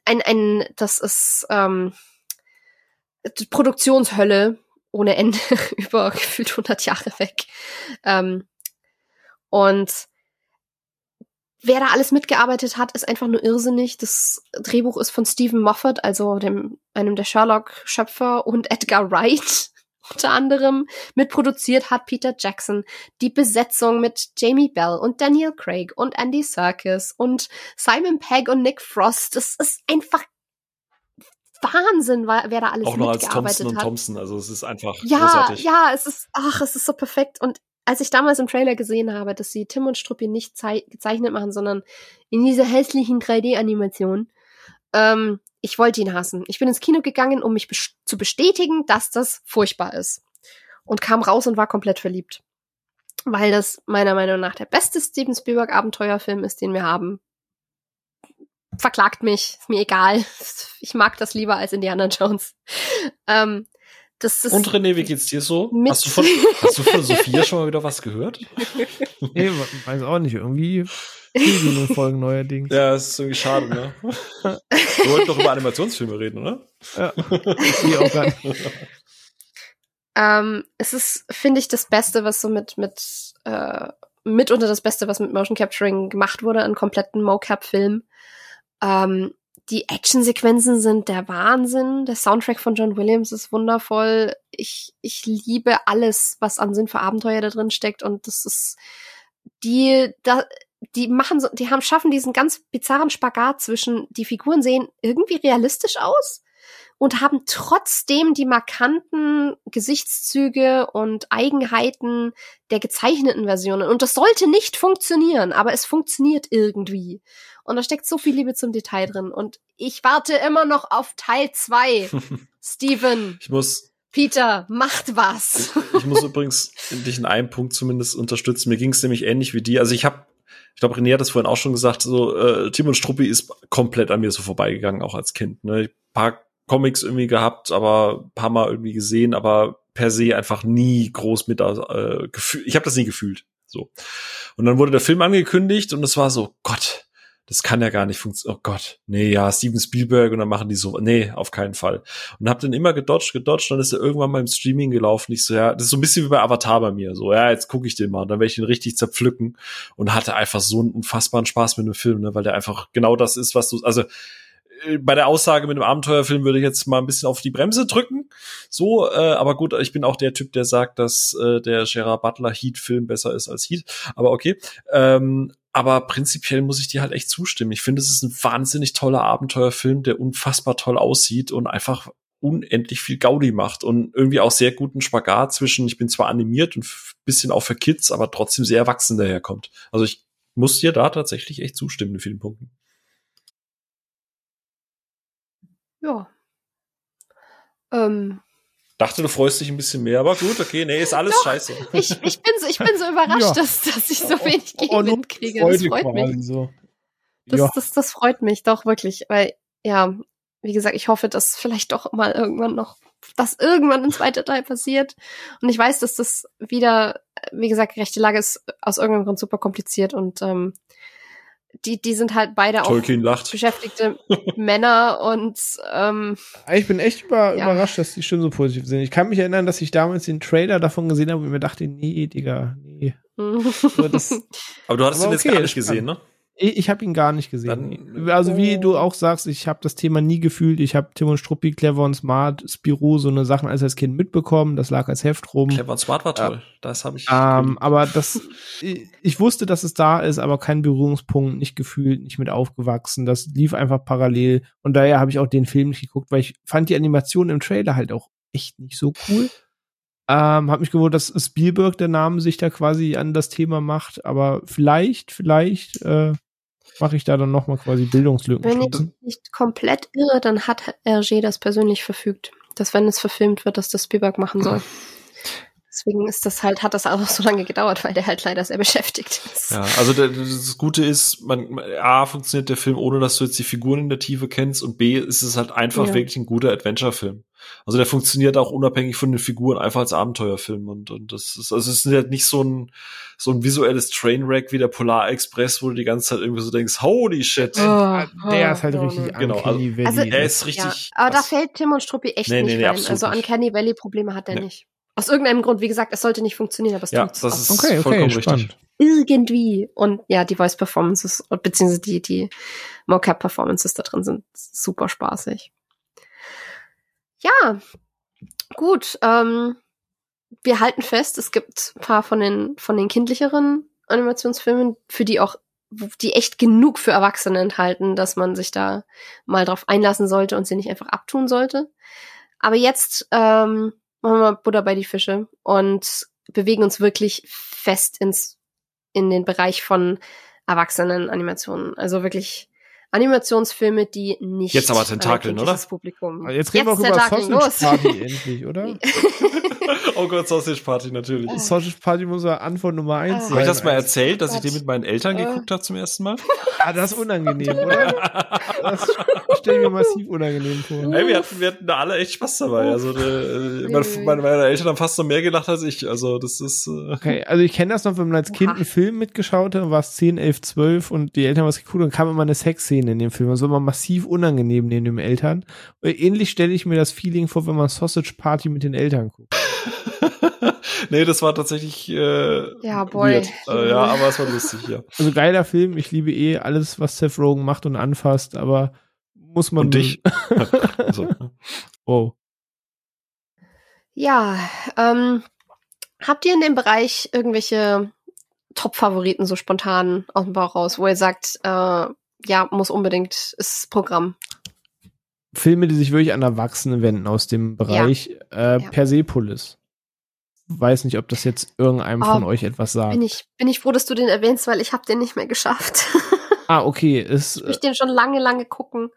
B: ein, ein, das ist ähm, Produktionshölle ohne Ende [laughs] über gefühlt 100 Jahre weg. Ähm, und wer da alles mitgearbeitet hat, ist einfach nur irrsinnig. Das Drehbuch ist von Stephen Moffat, also dem, einem der Sherlock-Schöpfer und Edgar Wright [laughs] unter anderem mitproduziert hat Peter Jackson. Die Besetzung mit Jamie Bell und Daniel Craig und Andy Serkis und Simon Pegg und Nick Frost. Das ist einfach Wahnsinn, wer da alles
A: Auch noch als
B: mitgearbeitet
A: Thompson
B: hat.
A: und Thompson, also es ist einfach
B: ja,
A: großartig.
B: ja, es ist, ach, es ist so perfekt. Und als ich damals im Trailer gesehen habe, dass sie Tim und Struppi nicht gezeichnet machen, sondern in dieser hässlichen 3D-Animation, ähm, ich wollte ihn hassen. Ich bin ins Kino gegangen, um mich bes zu bestätigen, dass das furchtbar ist. Und kam raus und war komplett verliebt. Weil das meiner Meinung nach der beste Steven Spielberg Abenteuerfilm ist, den wir haben. Verklagt mich, ist mir egal. [laughs] Ich mag das lieber als Indiana Jones. Ähm, das ist
A: Und René, wie geht's dir so? Hast du, von, hast du von [laughs] Sophia schon mal wieder was gehört?
C: Nee, weiß auch nicht, irgendwie nur Folgen neuerdings.
A: Ja, das ist irgendwie schade, ne? Wir wollten doch über Animationsfilme reden, oder?
C: Ja. Die auch gar nicht.
B: Ähm, es ist, finde ich, das Beste, was so mit, mit, äh, mitunter das Beste, was mit Motion Capturing gemacht wurde, einen kompletten Mocap-Film. Ähm, die Actionsequenzen sind der Wahnsinn. Der Soundtrack von John Williams ist wundervoll. Ich, ich liebe alles, was an Sinn für Abenteuer da drin steckt. Und das ist, die, da, die machen so, die haben, schaffen diesen ganz bizarren Spagat zwischen, die Figuren sehen irgendwie realistisch aus und haben trotzdem die markanten Gesichtszüge und Eigenheiten der gezeichneten Versionen. Und das sollte nicht funktionieren, aber es funktioniert irgendwie. Und da steckt so viel Liebe zum Detail drin. Und ich warte immer noch auf Teil zwei. [laughs] Steven,
A: Ich muss,
B: Peter, macht was.
A: ich muss [laughs] übrigens dich in einem Punkt zumindest unterstützen. Mir ging es nämlich ähnlich wie dir. Also ich habe, ich glaube, René hat das vorhin auch schon gesagt, so äh, Tim und Struppi ist komplett an mir so vorbeigegangen, auch als Kind. Ne? Ein paar Comics irgendwie gehabt, aber paar Mal irgendwie gesehen, aber per se einfach nie groß mit äh, gefühlt. Ich habe das nie gefühlt. So. Und dann wurde der Film angekündigt und es war so, Gott, das kann ja gar nicht funktionieren. Oh Gott, nee, ja, Steven Spielberg und dann machen die so, nee, auf keinen Fall. Und hab dann immer gedodged, gedodged, dann ist er irgendwann mal im Streaming gelaufen. Ich so, ja, das ist so ein bisschen wie bei Avatar bei mir. So, ja, jetzt gucke ich den mal und dann werde ich ihn richtig zerpflücken und hatte einfach so einen unfassbaren Spaß mit dem Film, ne, weil der einfach genau das ist, was du, also bei der Aussage mit dem Abenteuerfilm würde ich jetzt mal ein bisschen auf die Bremse drücken. So, äh, aber gut, ich bin auch der Typ, der sagt, dass äh, der Gerard Butler Heat-Film besser ist als Heat. Aber okay. Ähm, aber prinzipiell muss ich dir halt echt zustimmen. Ich finde, es ist ein wahnsinnig toller Abenteuerfilm, der unfassbar toll aussieht und einfach unendlich viel Gaudi macht und irgendwie auch sehr guten Spagat zwischen, ich bin zwar animiert und bisschen auch für Kids, aber trotzdem sehr erwachsen daherkommt. Also ich muss dir da tatsächlich echt zustimmen in vielen Punkten.
B: Ja. Ähm,
A: Dachte, du freust dich ein bisschen mehr, aber gut, okay, nee, ist alles
B: Doch.
A: scheiße.
B: ich, ich bin so, ich bin so überrascht,
C: Ja.
B: dass, dass ich so wenig Gegenwind kriege. Das freut mich.
C: So.
B: Das,
C: ja.
B: das, das freut mich doch wirklich, weil, ja, wie gesagt, ich hoffe, dass vielleicht doch mal irgendwann noch, dass irgendwann ein zweiter Teil passiert. Und ich weiß, dass das wieder, wie gesagt, rechte Lage ist aus irgendeinem Grund super kompliziert und ähm, die, die sind halt beide auch
A: Tolkien lacht.
B: beschäftigte [laughs] Männer und ähm,
C: Ich bin echt über,
B: Ja.
C: überrascht, dass die Stimmen so positiv sind. Ich kann mich erinnern, dass ich damals den Trailer davon gesehen habe und mir dachte, nee, Digga, nee. [laughs] So, das,
A: Aber du hattest
C: Aber
A: ihn jetzt
C: okay,
A: gar nicht gesehen, ne?
C: Ich ich habe ihn gar nicht gesehen.
A: Dann-
C: also wie du auch sagst, ich habe das Thema nie gefühlt. Ich habe Tim und Struppi, Clever und Smart, Spirou, so eine Sachen als als Kind mitbekommen. Das lag als Heft rum.
A: Clever und Smart war toll. Das habe ich.
C: Ähm, aber das, ich, ich wusste, dass es da ist, aber kein Berührungspunkt, nicht gefühlt, nicht mit aufgewachsen. Das lief einfach parallel. Und daher habe ich auch den Film nicht geguckt, weil ich fand die Animation im Trailer halt auch echt nicht so cool. Ähm, hab mich gewundert, dass Spielberg der Name sich da quasi an das Thema macht, aber vielleicht, vielleicht äh, mache ich da dann nochmal quasi Bildungslücken.
B: Wenn ich nicht komplett irre, dann hat Hergé das persönlich verfügt, dass wenn es verfilmt wird, dass das Spielberg machen soll. [laughs] Deswegen ist das halt, hat das auch so lange gedauert, weil der halt leider sehr beschäftigt ist.
A: Ja, also der, das Gute ist, man, A, funktioniert der Film, ohne dass du jetzt die Figuren in der Tiefe kennst und B, ist es halt einfach ja. wirklich ein guter Adventure-Film. Also der funktioniert auch unabhängig von den Figuren einfach als Abenteuerfilm und, und das ist, also es ist halt nicht so ein, so ein visuelles Trainwreck wie der Polar Express, wo du die ganze Zeit irgendwie so denkst, holy shit. Oh,
C: der ist halt oh, richtig
A: genau, also, Valley. Also, er ist richtig.
B: Ja, aber da fällt Tim und Struppi echt nee, nicht nee, rein. Also an Kenny Valley Probleme hat er nee. nicht. Aus irgendeinem Grund, wie gesagt, es sollte nicht funktionieren, aber es
A: ja, tut's. das ist okay, vollkommen okay, richtig.
B: Irgendwie. Und ja, die Voice Performances, beziehungsweise die, die Mocap Performances da drin sind super spaßig. Ja, gut. Ähm, wir halten fest, es gibt ein paar von den, von den kindlicheren Animationsfilmen, für die auch, die echt genug für Erwachsene enthalten, dass man sich da mal drauf einlassen sollte und sie nicht einfach abtun sollte. Aber jetzt ähm, machen wir Butter bei die Fische und bewegen uns wirklich fest ins, in den Bereich von Erwachsenen-Animationen. Also wirklich Animationsfilme, die nicht.
A: Jetzt aber Tentakeln, oder?
C: Publikum. Jetzt reden wir auch über Sausage Party endlich, oder? [laughs]
A: oh Gott, Sausage Party, natürlich.
C: Oh. Sausage Party muss ja Antwort Nummer eins sein.
A: Habe ich das mal erzählt, dass ich den mit meinen Eltern geguckt habe zum ersten Mal?
C: Ah, das ist unangenehm, oder? [laughs] Das stelle mir massiv unangenehm vor.
A: Hey, wir hatten, wir hatten da alle echt Spaß dabei. Also, äh, meine, meine, Eltern haben fast noch mehr gelacht als ich. Also, das ist. Äh
C: okay, also ich kenne das noch, wenn man als Kind einen Film mitgeschaut hat, war es 10, 11, 12 und die Eltern haben was geguckt und kam immer eine Sexszene in dem Film. Das war immer massiv unangenehm neben den Eltern. Und ähnlich stelle ich mir das Feeling vor, wenn man Sausage Party mit den Eltern guckt. [laughs]
A: nee, das war tatsächlich äh,
B: ja, boy.
A: Äh, ja, aber es war lustig, ja.
C: Also geiler Film. Ich liebe eh alles, was Seth Rogen macht und anfasst, aber muss man.
A: Und dich. [laughs] also.
C: Wow.
B: Ja, ähm, habt ihr in dem Bereich irgendwelche Top-Favoriten so spontan aus dem Bauch raus, wo ihr sagt, äh, ja, muss unbedingt, ist Programm?
C: Filme, die sich wirklich an Erwachsene wenden aus dem Bereich ja. Äh, ja. Persepolis. Weiß nicht, ob das jetzt irgendeinem oh, von euch etwas sagt.
B: Bin ich, bin ich froh, dass du den erwähnst, weil ich habe den nicht mehr geschafft. [laughs]
C: ah, okay. Ist,
B: ich möchte den schon lange, lange gucken.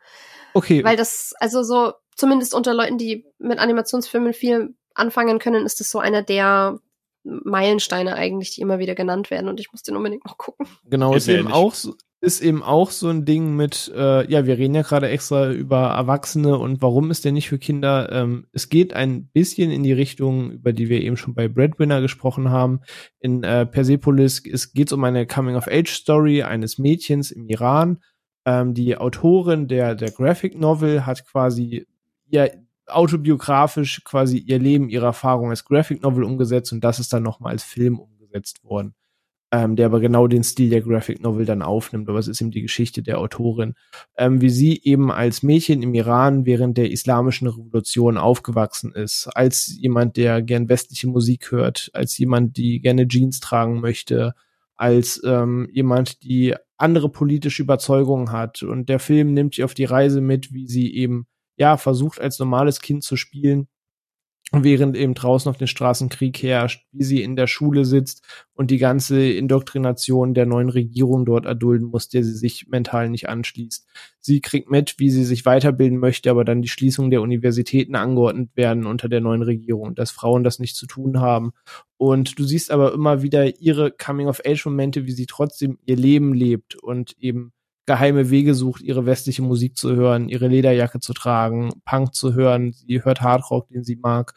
C: Okay.
B: Weil das, also so, zumindest unter Leuten, die mit Animationsfilmen viel anfangen können, ist das so einer der Meilensteine eigentlich, die immer wieder genannt werden und ich muss den unbedingt noch gucken.
C: Genau, ist eben auch so, ist eben auch so ein Ding mit, äh, ja, wir reden ja gerade extra über Erwachsene und warum ist der nicht für Kinder? Ähm, es geht ein bisschen in die Richtung, über die wir eben schon bei Breadwinner gesprochen haben. In äh, Persepolis es geht um eine Coming-of-Age-Story eines Mädchens im Iran. Ähm, die Autorin der, der Graphic Novel hat quasi ja autobiografisch quasi ihr Leben, ihre Erfahrung als Graphic Novel umgesetzt und das ist dann nochmal als Film umgesetzt worden ähm, der aber genau den Stil der Graphic Novel dann aufnimmt. Aber es ist eben die Geschichte der Autorin, ähm, wie sie eben als Mädchen im Iran während der islamischen Revolution aufgewachsen ist, als jemand, der gern westliche Musik hört, als jemand, die gerne Jeans tragen möchte, als ähm, jemand, die andere politische Überzeugungen hat. Und der Film nimmt sie auf die Reise mit, wie sie eben ja versucht als normales Kind zu spielen während eben draußen auf den Straßen Krieg herrscht, wie sie in der Schule sitzt und die ganze Indoktrination der neuen Regierung dort erdulden muss, der sie sich mental nicht anschließt. Sie kriegt mit, wie sie sich weiterbilden möchte, aber dann die Schließung der Universitäten angeordnet werden unter der neuen Regierung, dass Frauen das nicht zu tun haben. Und du siehst aber immer wieder ihre Coming-of-Age-Momente, wie sie trotzdem ihr Leben lebt und eben geheime Wege sucht, ihre westliche Musik zu hören, ihre Lederjacke zu tragen, Punk zu hören, sie hört Hardrock, den sie mag.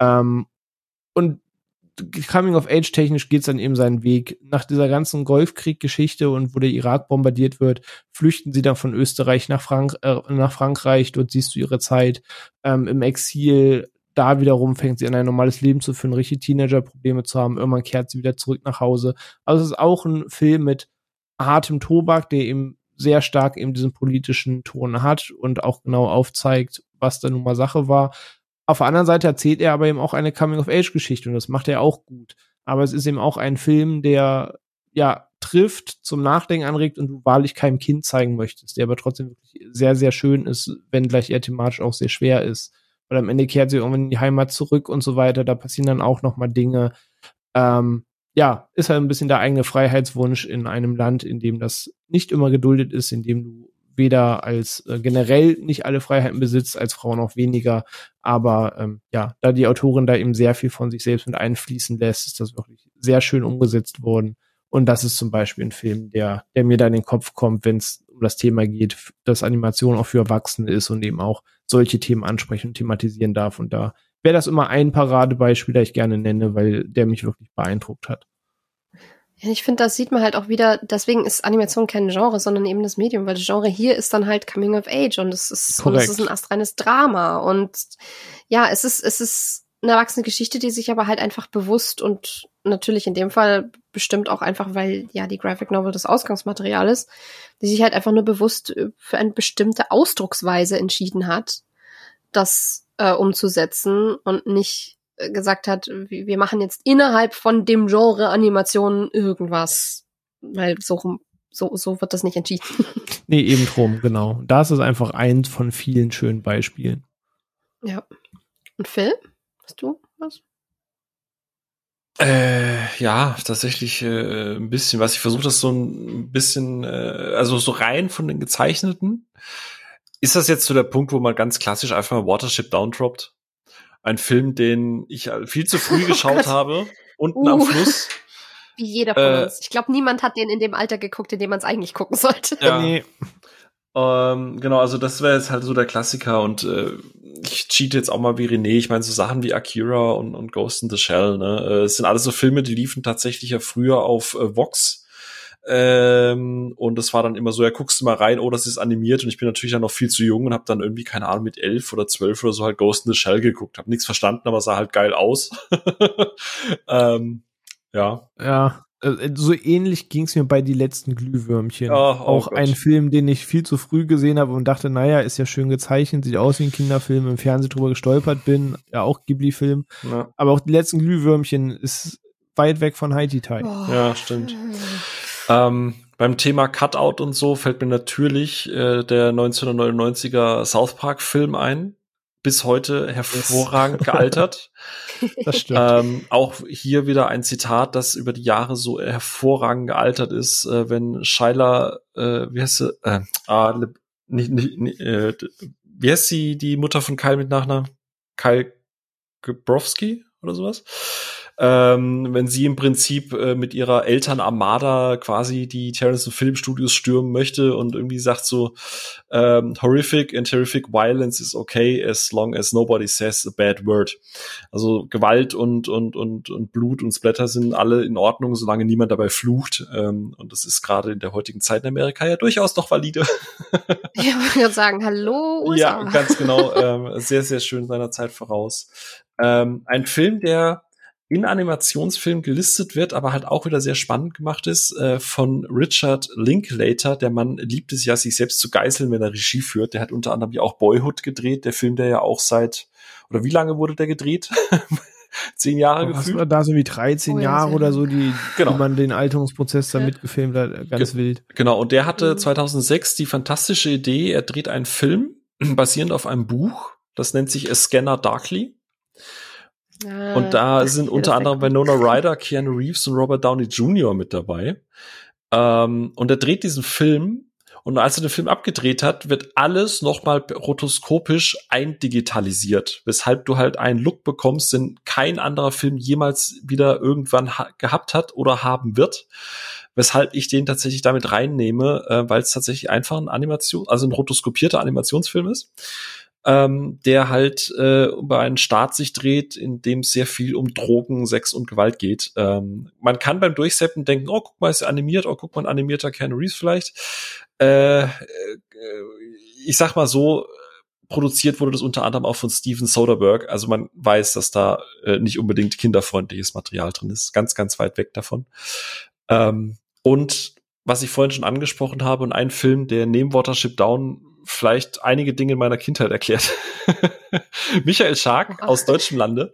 C: Ähm, und Coming of Age technisch geht's dann eben seinen Weg. Nach dieser ganzen Golfkrieg-Geschichte und wo der Irak bombardiert wird, flüchten sie dann von Österreich nach, Frank äh, nach Frankreich. Dort siehst du ihre Zeit ähm, im Exil. Da wiederum fängt sie an, ein normales Leben zu führen, richtige Teenager-Probleme zu haben. Irgendwann kehrt sie wieder zurück nach Hause. Also es ist auch ein Film mit hartem Tobak, der eben sehr stark eben diesen politischen Ton hat und auch genau aufzeigt, was da nun mal Sache war. Auf der anderen Seite erzählt er aber eben auch eine Coming-of-Age-Geschichte und das macht er auch gut. Aber es ist eben auch ein Film, der ja trifft, zum Nachdenken anregt und du wahrlich keinem Kind zeigen möchtest, der aber trotzdem wirklich sehr, sehr schön ist, wenn gleich er thematisch auch sehr schwer ist. Weil am Ende kehrt sie irgendwann in die Heimat zurück und so weiter. Da passieren dann auch noch mal Dinge. Ähm, ja, ist halt ein bisschen der eigene Freiheitswunsch in einem Land, in dem das nicht immer geduldet ist, in dem du weder als äh, generell nicht alle Freiheiten besitzt, als Frau noch weniger. Aber ähm, ja, da die Autorin da eben sehr viel von sich selbst mit einfließen lässt, ist das wirklich sehr schön umgesetzt worden. Und das ist zum Beispiel ein Film, der, der mir da in den Kopf kommt, wenn es um das Thema geht, dass Animation auch für Erwachsene ist und eben auch solche Themen ansprechen und thematisieren darf. Und da wäre das immer ein Paradebeispiel, das ich gerne nenne, weil der mich wirklich beeindruckt hat.
B: Ja, ich finde, das sieht man halt auch wieder, deswegen ist Animation kein Genre, sondern eben das Medium, weil das Genre hier ist dann halt Coming of Age und es ist, und es ist ein astreines Drama und ja, es ist, es ist eine erwachsene Geschichte, die sich aber halt einfach bewusst und natürlich in dem Fall bestimmt auch einfach, weil ja die Graphic Novel das Ausgangsmaterial ist, die sich halt einfach nur bewusst für eine bestimmte Ausdrucksweise entschieden hat, das äh, umzusetzen und nicht äh, gesagt hat, wir machen jetzt innerhalb von dem Genre Animation irgendwas, weil so so, so wird das nicht entschieden. [laughs]
C: Nee, eben drum, genau. Da ist einfach eins von vielen schönen Beispielen.
B: Ja. Und Phil? Hast du was?
A: Äh, ja, tatsächlich äh, ein bisschen was. Ich versuche das so ein bisschen, äh, also so rein von den gezeichneten. Ist das jetzt so der Punkt, wo man ganz klassisch einfach mal Watership Downdroppt? Ein Film, den ich viel zu früh [laughs] oh geschaut habe. Unten uh. am Fluss. [laughs]
B: Wie jeder von äh, uns. Ich glaube, niemand hat den in dem Alter geguckt, in dem man es eigentlich gucken sollte.
A: Ja. Nee. Ähm, genau, also das wäre jetzt halt so der Klassiker und äh, ich cheat jetzt auch mal wie René. Ich meine, so Sachen wie Akira und, und Ghost in the Shell, ne? Äh, es sind alles so Filme, die liefen tatsächlich ja früher auf äh, Vox. Ähm, und das war dann immer so, ja, guckst du mal rein, oh, das ist animiert und ich bin natürlich dann noch viel zu jung und habe dann irgendwie, keine Ahnung, mit elf oder zwölf oder so halt Ghost in the Shell geguckt. Hab nichts verstanden, aber sah halt geil aus. [laughs] ähm, ja.
C: Ja, äh, so ähnlich ging es mir bei Die letzten Glühwürmchen. Oh, oh auch Gott. ein Film, den ich viel zu früh gesehen habe und dachte, naja, ist ja schön gezeichnet, sieht aus wie ein Kinderfilm, im Fernsehen drüber gestolpert bin, ja auch Ghibli-Film. Ja. Aber auch Die letzten Glühwürmchen ist weit weg von Haiti Tai.
A: Oh. Ja, stimmt. Ähm, beim Thema Cutout und so fällt mir natürlich äh, der 1999er South Park Film ein bis heute hervorragend [laughs] gealtert.
C: Das stimmt.
A: Ähm, auch hier wieder ein Zitat, das über die Jahre so hervorragend gealtert ist, äh, wenn Scheiler, äh, wie heißt sie, äh, ah, nicht, nicht, nicht, äh, wie heißt sie, die Mutter von Kyle mit Nachnamen? Kyle Gebrowski oder sowas? Ähm, wenn sie im Prinzip äh, mit ihrer Elternarmada quasi die Terrence Filmstudios stürmen möchte und irgendwie sagt so ähm, horrific and terrific violence is okay as long as nobody says a bad word. Also Gewalt und und und und Blut und Splatter sind alle in Ordnung, solange niemand dabei flucht. Ähm, und das ist gerade in der heutigen Zeit in Amerika ja durchaus noch valide. [laughs]
B: ich würde sagen, hallo.
A: USA. Ja, ganz genau. Ähm, sehr sehr schön seiner Zeit voraus. Ähm, ein Film, der in Animationsfilm gelistet wird, aber halt auch wieder sehr spannend gemacht ist, äh, von Richard Linklater. Der Mann liebt es ja, sich selbst zu geißeln, wenn er Regie führt. Der hat unter anderem ja auch Boyhood gedreht, der Film, der ja auch seit, oder wie lange wurde der gedreht? [laughs] Zehn Jahre
C: oh, gefühlt. Da so wie 13 oh, Jahre oder so, die, genau. die man den Alterungsprozess da
B: ja.
C: mitgefilmt hat, ganz Ge wild.
A: Genau, und der hatte 2006 mhm. die fantastische Idee, er dreht einen Film [clears throat] basierend auf einem Buch, das nennt sich A Scanner Darkly. Ah, und da sind unter anderem Winona Ryder, [laughs] Keanu Reeves und Robert Downey Jr. mit dabei. Ähm, und er dreht diesen Film und als er den Film abgedreht hat, wird alles nochmal rotoskopisch eindigitalisiert, weshalb du halt einen Look bekommst, den kein anderer Film jemals wieder irgendwann gehabt hat oder haben wird. Weshalb ich den tatsächlich damit reinnehme, äh, weil es tatsächlich einfach ein Animation, also ein rotoskopierter Animationsfilm ist ähm, der halt äh, über einen Staat sich dreht, in dem es sehr viel um Drogen, Sex und Gewalt geht. Ähm, man kann beim Durchseppen denken, oh, guck mal, ist er animiert, oh, guck mal, ein animierter Ken Reeves vielleicht. Äh, äh, ich sag mal so, produziert wurde das unter anderem auch von Steven Soderbergh. Also man weiß, dass da äh, nicht unbedingt kinderfreundliches Material drin ist. Ganz, ganz weit weg davon. Ähm, und was ich vorhin schon angesprochen habe und ein Film, der neben Watership Down vielleicht einige Dinge in meiner Kindheit erklärt. [laughs] Michael Schark [laughs] aus deutschem Lande.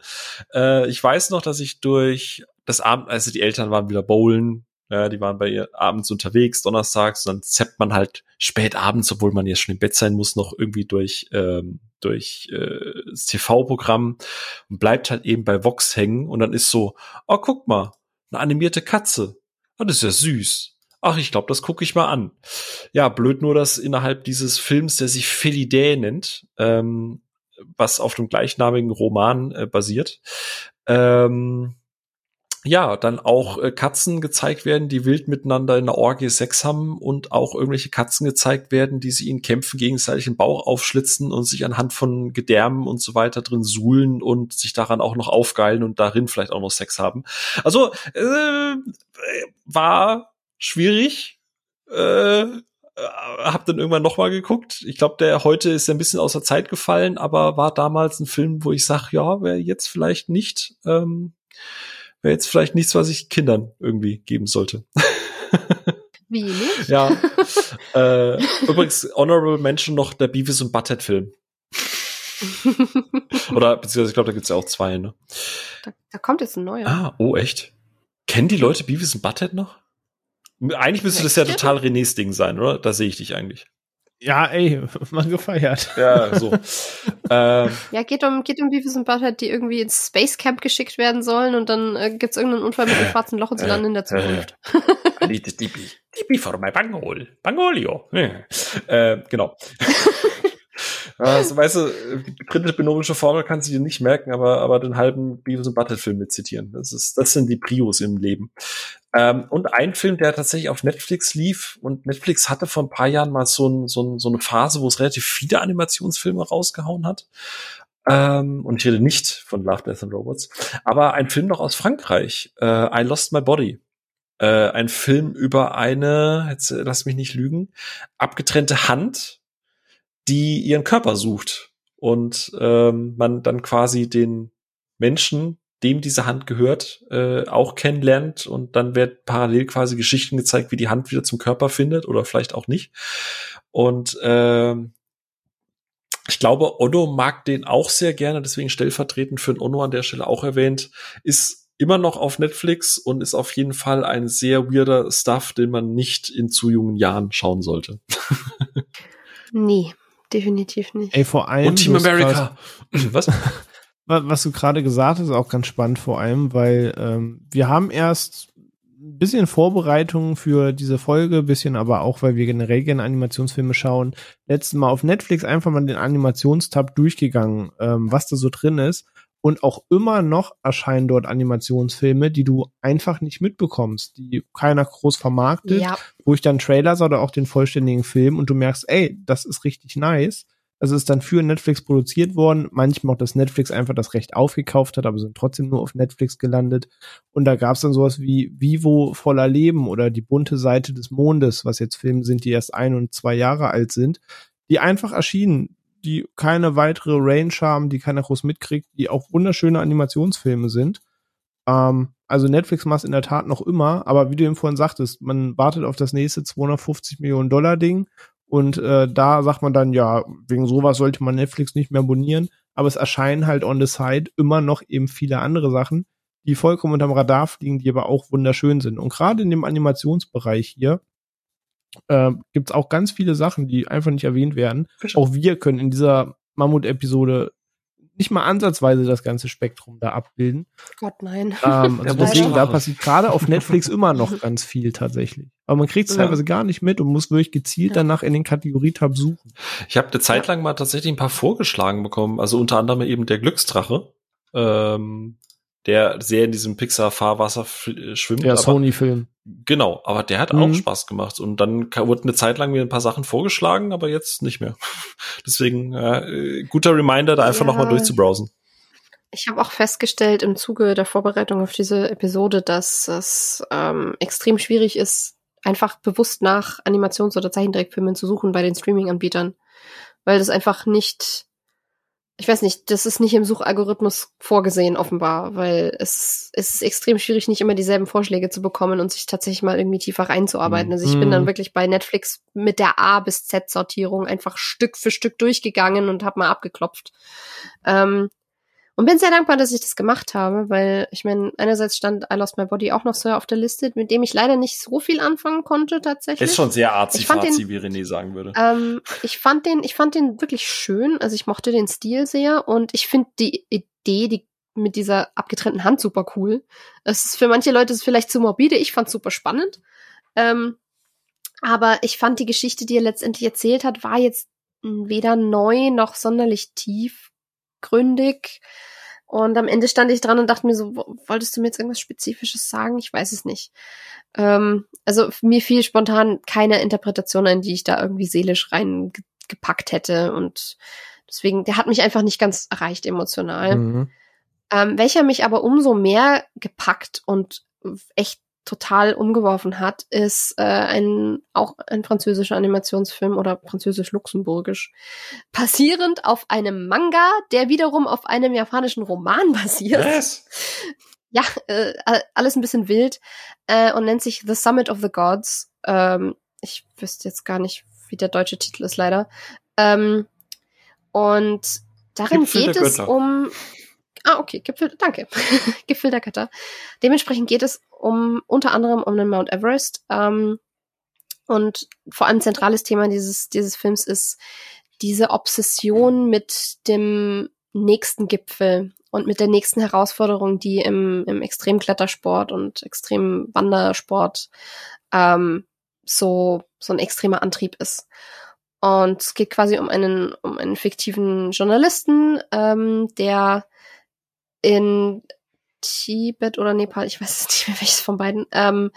A: Äh, ich weiß noch, dass ich durch das Abend, also die Eltern waren wieder bowlen, ja, die waren bei ihr abends unterwegs, donnerstags, und dann zappt man halt spät abends, obwohl man ja schon im Bett sein muss, noch irgendwie durch ähm, durch äh, das TV-Programm und bleibt halt eben bei Vox hängen und dann ist so, oh guck mal, eine animierte Katze. Oh, das ist ja süß. Ach, ich glaube, das gucke ich mal an. Ja, blöd nur, dass innerhalb dieses Films, der sich Felidae nennt, ähm, was auf dem gleichnamigen Roman äh, basiert, ähm, ja, dann auch äh, Katzen gezeigt werden, die wild miteinander in der Orgie Sex haben und auch irgendwelche Katzen gezeigt werden, die sie in Kämpfen gegenseitig den Bauch aufschlitzen und sich anhand von Gedärmen und so weiter drin suhlen und sich daran auch noch aufgeilen und darin vielleicht auch noch Sex haben. Also äh, war schwierig. Äh, hab dann irgendwann noch mal geguckt. Ich glaube, der heute ist ja ein bisschen außer Zeit gefallen, aber war damals ein Film, wo ich sag, ja, wäre jetzt vielleicht nicht. Ähm, wäre jetzt vielleicht nichts, was ich Kindern irgendwie geben sollte.
B: Wie nicht?
A: Ja. äh, übrigens, Honorable Mention noch der Beavis und Butthead Film. Oder beziehungsweise ich glaube, da gibt's ja auch zwei, ne?
B: Da, da kommt jetzt ein neuer.
A: Ah, oh echt? Kennen die Leute Beavis und Butthead noch? Eigentlich müsste das ja total Renés Ding sein, oder? Da sehe ich dich eigentlich.
C: Ja, ey, [laughs] mal gefeiert.
A: Ja, so. [laughs]
B: ähm, ja, geht um, geht um Beavis und Butthead, die irgendwie ins Space Camp geschickt werden sollen und dann äh, gibt's irgendeinen Unfall mit dem [laughs] schwarzen Loch und sie landen in der Zukunft.
A: I need the DP. DP for my Bangol. Bangolio. äh, genau. Also, weißt du, die britische binomische Formel kannst du dir nicht merken, aber, aber den halben Beavis und Butthead Film mit zitieren. Das ist, das sind die Prios im Leben. Ähm, und ein Film, der tatsächlich auf Netflix lief und Netflix hatte vor ein paar Jahren mal so, ein, so, ein, so eine Phase, wo es relativ viele Animationsfilme rausgehauen hat. Ähm, und ich rede nicht von Love, Death and Robots, aber ein Film noch aus Frankreich, äh, I Lost My Body. Äh, ein Film über eine, jetzt äh, lass mich nicht lügen, abgetrennte Hand, die ihren Körper sucht und ähm, man dann quasi den Menschen, dem diese Hand gehört, äh, auch kennenlernt und dann wird parallel quasi Geschichten gezeigt, wie die Hand wieder zum Körper findet oder vielleicht auch nicht. Und äh, ich glaube, Onno mag den auch sehr gerne, deswegen stellvertretend für den Onno an der Stelle auch erwähnt, ist immer noch auf Netflix und ist auf jeden Fall ein sehr weirder Stuff, den man nicht in zu jungen Jahren schauen sollte. [laughs]
B: nee, definitiv nicht.
C: Ey, vor allem.
A: Und Team America. Was? [laughs]
C: was du gerade gesagt hast, ist auch ganz spannend vor allem, weil ähm, wir haben erst ein bisschen Vorbereitungen für diese Folge, bisschen aber auch, weil wir generell gerne Animationsfilme schauen, letztes Mal auf Netflix einfach mal den Animationstab durchgegangen, ähm, was da so drin ist. Und auch immer noch erscheinen dort Animationsfilme, die du einfach nicht mitbekommst, die keiner groß vermarktet, ja. wo ich dann Trailer sah oder auch den vollständigen Film und du merkst, ey, das ist richtig nice. Also ist dann für Netflix produziert worden. Manchmal auch, dass Netflix einfach das Recht aufgekauft hat, aber sind trotzdem nur auf Netflix gelandet. Und da gab es dann sowas wie Vivo voller Leben oder die bunte Seite des Mondes, was jetzt Filme sind, die erst ein und zwei Jahre alt sind, die einfach erschienen, die keine weitere Range haben, die keiner groß mitkriegt, die auch wunderschöne Animationsfilme sind. Ähm, also Netflix macht in der Tat noch immer, aber wie du eben vorhin sagtest, man wartet auf das nächste 250 Millionen Dollar Ding und äh, da sagt man dann, ja, wegen sowas sollte man Netflix nicht mehr abonnieren. Aber es erscheinen halt on the side immer noch eben viele andere Sachen, die vollkommen unterm Radar fliegen, die aber auch wunderschön sind. Und gerade in dem Animationsbereich hier äh, gibt es auch ganz viele Sachen, die einfach nicht erwähnt werden. Auch wir können in dieser Mammut-Episode nicht mal ansatzweise das ganze Spektrum da abbilden.
B: Gott, nein.
C: Ähm, [laughs] also deswegen, da passiert gerade auf Netflix immer noch ganz viel tatsächlich. Aber man kriegt es ja. teilweise gar nicht mit und muss wirklich gezielt ja. danach in den Kategorietab suchen.
A: Ich habe eine Zeit lang mal tatsächlich ein paar vorgeschlagen bekommen, also unter anderem eben der Glücksdrache. Ähm, der sehr in diesem Pixar-Fahrwasser äh, schwimmt.
C: Der Sony-Film.
A: Genau, aber der hat mhm. auch Spaß gemacht. Und dann wurde eine Zeit lang mir ein paar Sachen vorgeschlagen, aber jetzt nicht mehr. [laughs] Deswegen äh, guter Reminder, da einfach ja. nochmal durchzubrowsen.
B: Ich habe auch festgestellt im Zuge der Vorbereitung auf diese Episode, dass es ähm, extrem schwierig ist, einfach bewusst nach Animations- oder Zeichentrickfilmen zu suchen bei den Streaming-Anbietern. Weil das einfach nicht ich weiß nicht, das ist nicht im Suchalgorithmus vorgesehen, offenbar, weil es, es ist extrem schwierig, nicht immer dieselben Vorschläge zu bekommen und sich tatsächlich mal irgendwie tiefer reinzuarbeiten. Also ich mhm. bin dann wirklich bei Netflix mit der A bis Z-Sortierung einfach Stück für Stück durchgegangen und habe mal abgeklopft. Ähm, Und bin sehr dankbar, dass ich das gemacht habe, weil ich meine, einerseits stand I Lost My Body auch noch so auf der Liste, mit dem ich leider nicht so viel anfangen konnte tatsächlich.
A: Ist schon sehr arzi
B: fazi,
A: wie René sagen würde.
B: Ähm, ich fand den, ich fand den wirklich schön. Also ich mochte den Stil sehr und ich finde die Idee, die mit dieser abgetrennten Hand super cool. Es ist für manche Leute ist vielleicht zu morbide. Ich fand super spannend. Ähm, aber ich fand die Geschichte, die er letztendlich erzählt hat, war jetzt weder neu noch sonderlich tiefgründig. Und am Ende stand ich dran und dachte mir so, wolltest du mir jetzt irgendwas Spezifisches sagen? Ich weiß es nicht. Ähm, also mir fiel spontan keine Interpretation ein, die ich da irgendwie seelisch reingepackt hätte. Und deswegen, der hat mich einfach nicht ganz erreicht emotional. Mhm. Ähm, welcher mich aber umso mehr gepackt und echt total umgeworfen hat, ist äh, ein auch ein französischer Animationsfilm oder französisch-luxemburgisch, basierend auf einem Manga, der wiederum auf einem japanischen Roman [laughs] basiert.
A: Was?
B: Ja, äh, alles ein bisschen wild äh, und nennt sich The Summit of the Gods. Ähm, ich wüsste jetzt gar nicht, wie der deutsche Titel ist leider. Ähm, und darin Gipfel geht es um Ah, okay, Gipfel, danke. [laughs] Gipfel der Götter. Dementsprechend geht es um unter anderem um den Mount Everest. Ähm, und vor allem zentrales Thema dieses, dieses Films ist diese Obsession mit dem nächsten Gipfel und mit der nächsten Herausforderung, die im, im Extremklettersport und Extremwandersport ähm, so, so ein extremer Antrieb ist. Und es geht quasi um einen, um einen fiktiven Journalisten, ähm, der in Tibet oder Nepal, ich weiß nicht mehr [laughs] welches von beiden. Ähm,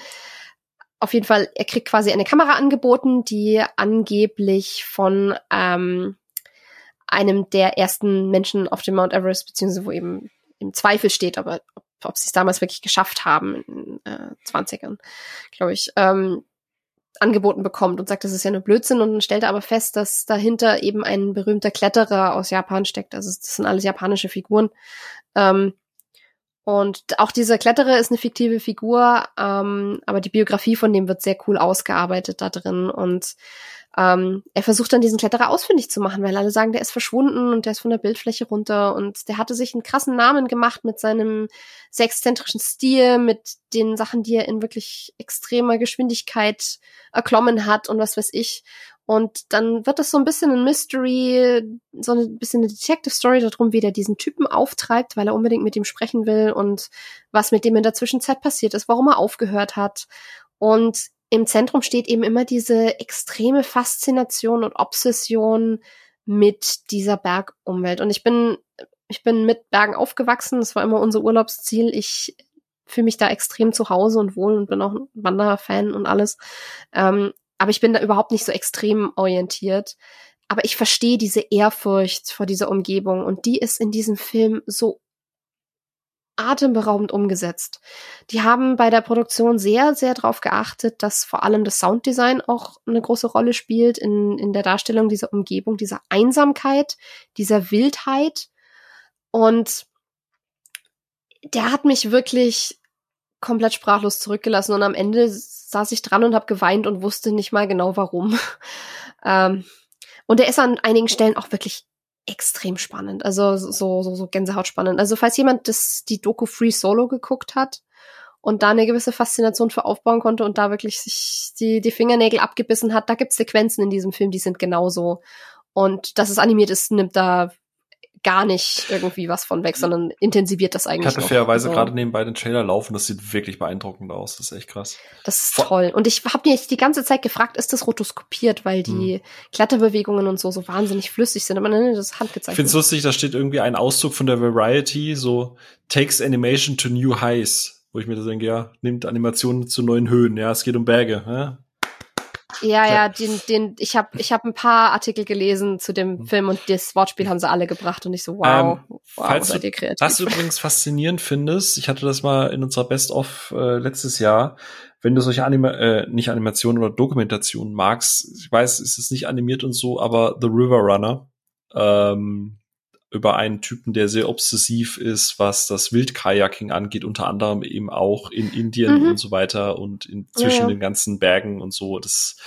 B: auf jeden Fall, er kriegt quasi eine Kamera angeboten, die angeblich von ähm, einem der ersten Menschen auf dem Mount Everest, beziehungsweise wo eben im Zweifel steht, aber ob, ob sie es damals wirklich geschafft haben, in äh, 20ern, glaube ich, ähm, angeboten bekommt und sagt, das ist ja nur Blödsinn und stellt er aber fest, dass dahinter eben ein berühmter Kletterer aus Japan steckt. Also das sind alles japanische Figuren. Ähm, und auch dieser Kletterer ist eine fiktive Figur, ähm, aber die Biografie von dem wird sehr cool ausgearbeitet da drin. Und ähm, er versucht dann diesen Kletterer ausfindig zu machen, weil alle sagen, der ist verschwunden und der ist von der Bildfläche runter. Und der hatte sich einen krassen Namen gemacht mit seinem sehr exzentrischen Stil, mit den Sachen, die er in wirklich extremer Geschwindigkeit erklommen hat und was weiß ich. Und dann wird das so ein bisschen ein Mystery, so ein bisschen eine Detective Story darum, wie der diesen Typen auftreibt, weil er unbedingt mit ihm sprechen will und was mit dem in der Zwischenzeit passiert ist, warum er aufgehört hat. Und im Zentrum steht eben immer diese extreme Faszination und Obsession mit dieser Bergumwelt. Und ich bin, ich bin mit Bergen aufgewachsen. Das war immer unser Urlaubsziel. Ich fühle mich da extrem zu Hause und wohl und bin auch ein Wanderfan und alles. Ähm, aber ich bin da überhaupt nicht so extrem orientiert. Aber ich verstehe diese Ehrfurcht vor dieser Umgebung und die ist in diesem Film so atemberaubend umgesetzt. Die haben bei der Produktion sehr, sehr darauf geachtet, dass vor allem das Sounddesign auch eine große Rolle spielt in, in der Darstellung dieser Umgebung, dieser Einsamkeit, dieser Wildheit. Und der hat mich wirklich komplett sprachlos zurückgelassen und am Ende saß ich dran und habe geweint und wusste nicht mal genau warum. [laughs] ähm, und er ist an einigen Stellen auch wirklich extrem spannend, also so so so Gänsehaut spannend. Also falls jemand das die Doku Free Solo geguckt hat und da eine gewisse Faszination für aufbauen konnte und da wirklich sich die die Fingernägel abgebissen hat, da gibt's Sequenzen in diesem Film, die sind genauso. Und dass es animiert ist, nimmt da gar nicht irgendwie was von weg, sondern intensiviert das eigentlich.
A: Ich hatte fairerweise also, gerade nebenbei den Trailer laufen, das sieht wirklich beeindruckend aus. Das ist echt krass.
B: Das ist Vor toll. Und ich habe mich die ganze Zeit gefragt, ist das rotoskopiert, weil die hm. Kletterbewegungen und so so wahnsinnig flüssig sind. Aber nein, das ist handgezeichnet.
A: Ich finde es lustig, da steht irgendwie ein Auszug von der Variety, so takes animation to new highs wo ich mir da denke, ja, nimmt Animationen zu neuen Höhen. Ja, es geht um Berge. Ja?
B: Ja, ja, den, den, ich habe ich hab ein paar Artikel gelesen zu dem mhm. Film und das Wortspiel haben sie alle gebracht und ich so, wow, ähm, wow
A: falls seid ihr kreativ. Was du übrigens faszinierend findest, ich hatte das mal in unserer Best-of äh, letztes Jahr, wenn du solche Anima äh, nicht Animationen oder Dokumentationen magst, ich weiß, es ist nicht animiert und so, aber The River Runner, ähm, über einen Typen, der sehr obsessiv ist, was das Wildkajaking angeht, unter anderem eben auch in Indien mhm. und so weiter und in, zwischen ja, ja. den ganzen Bergen und so. Das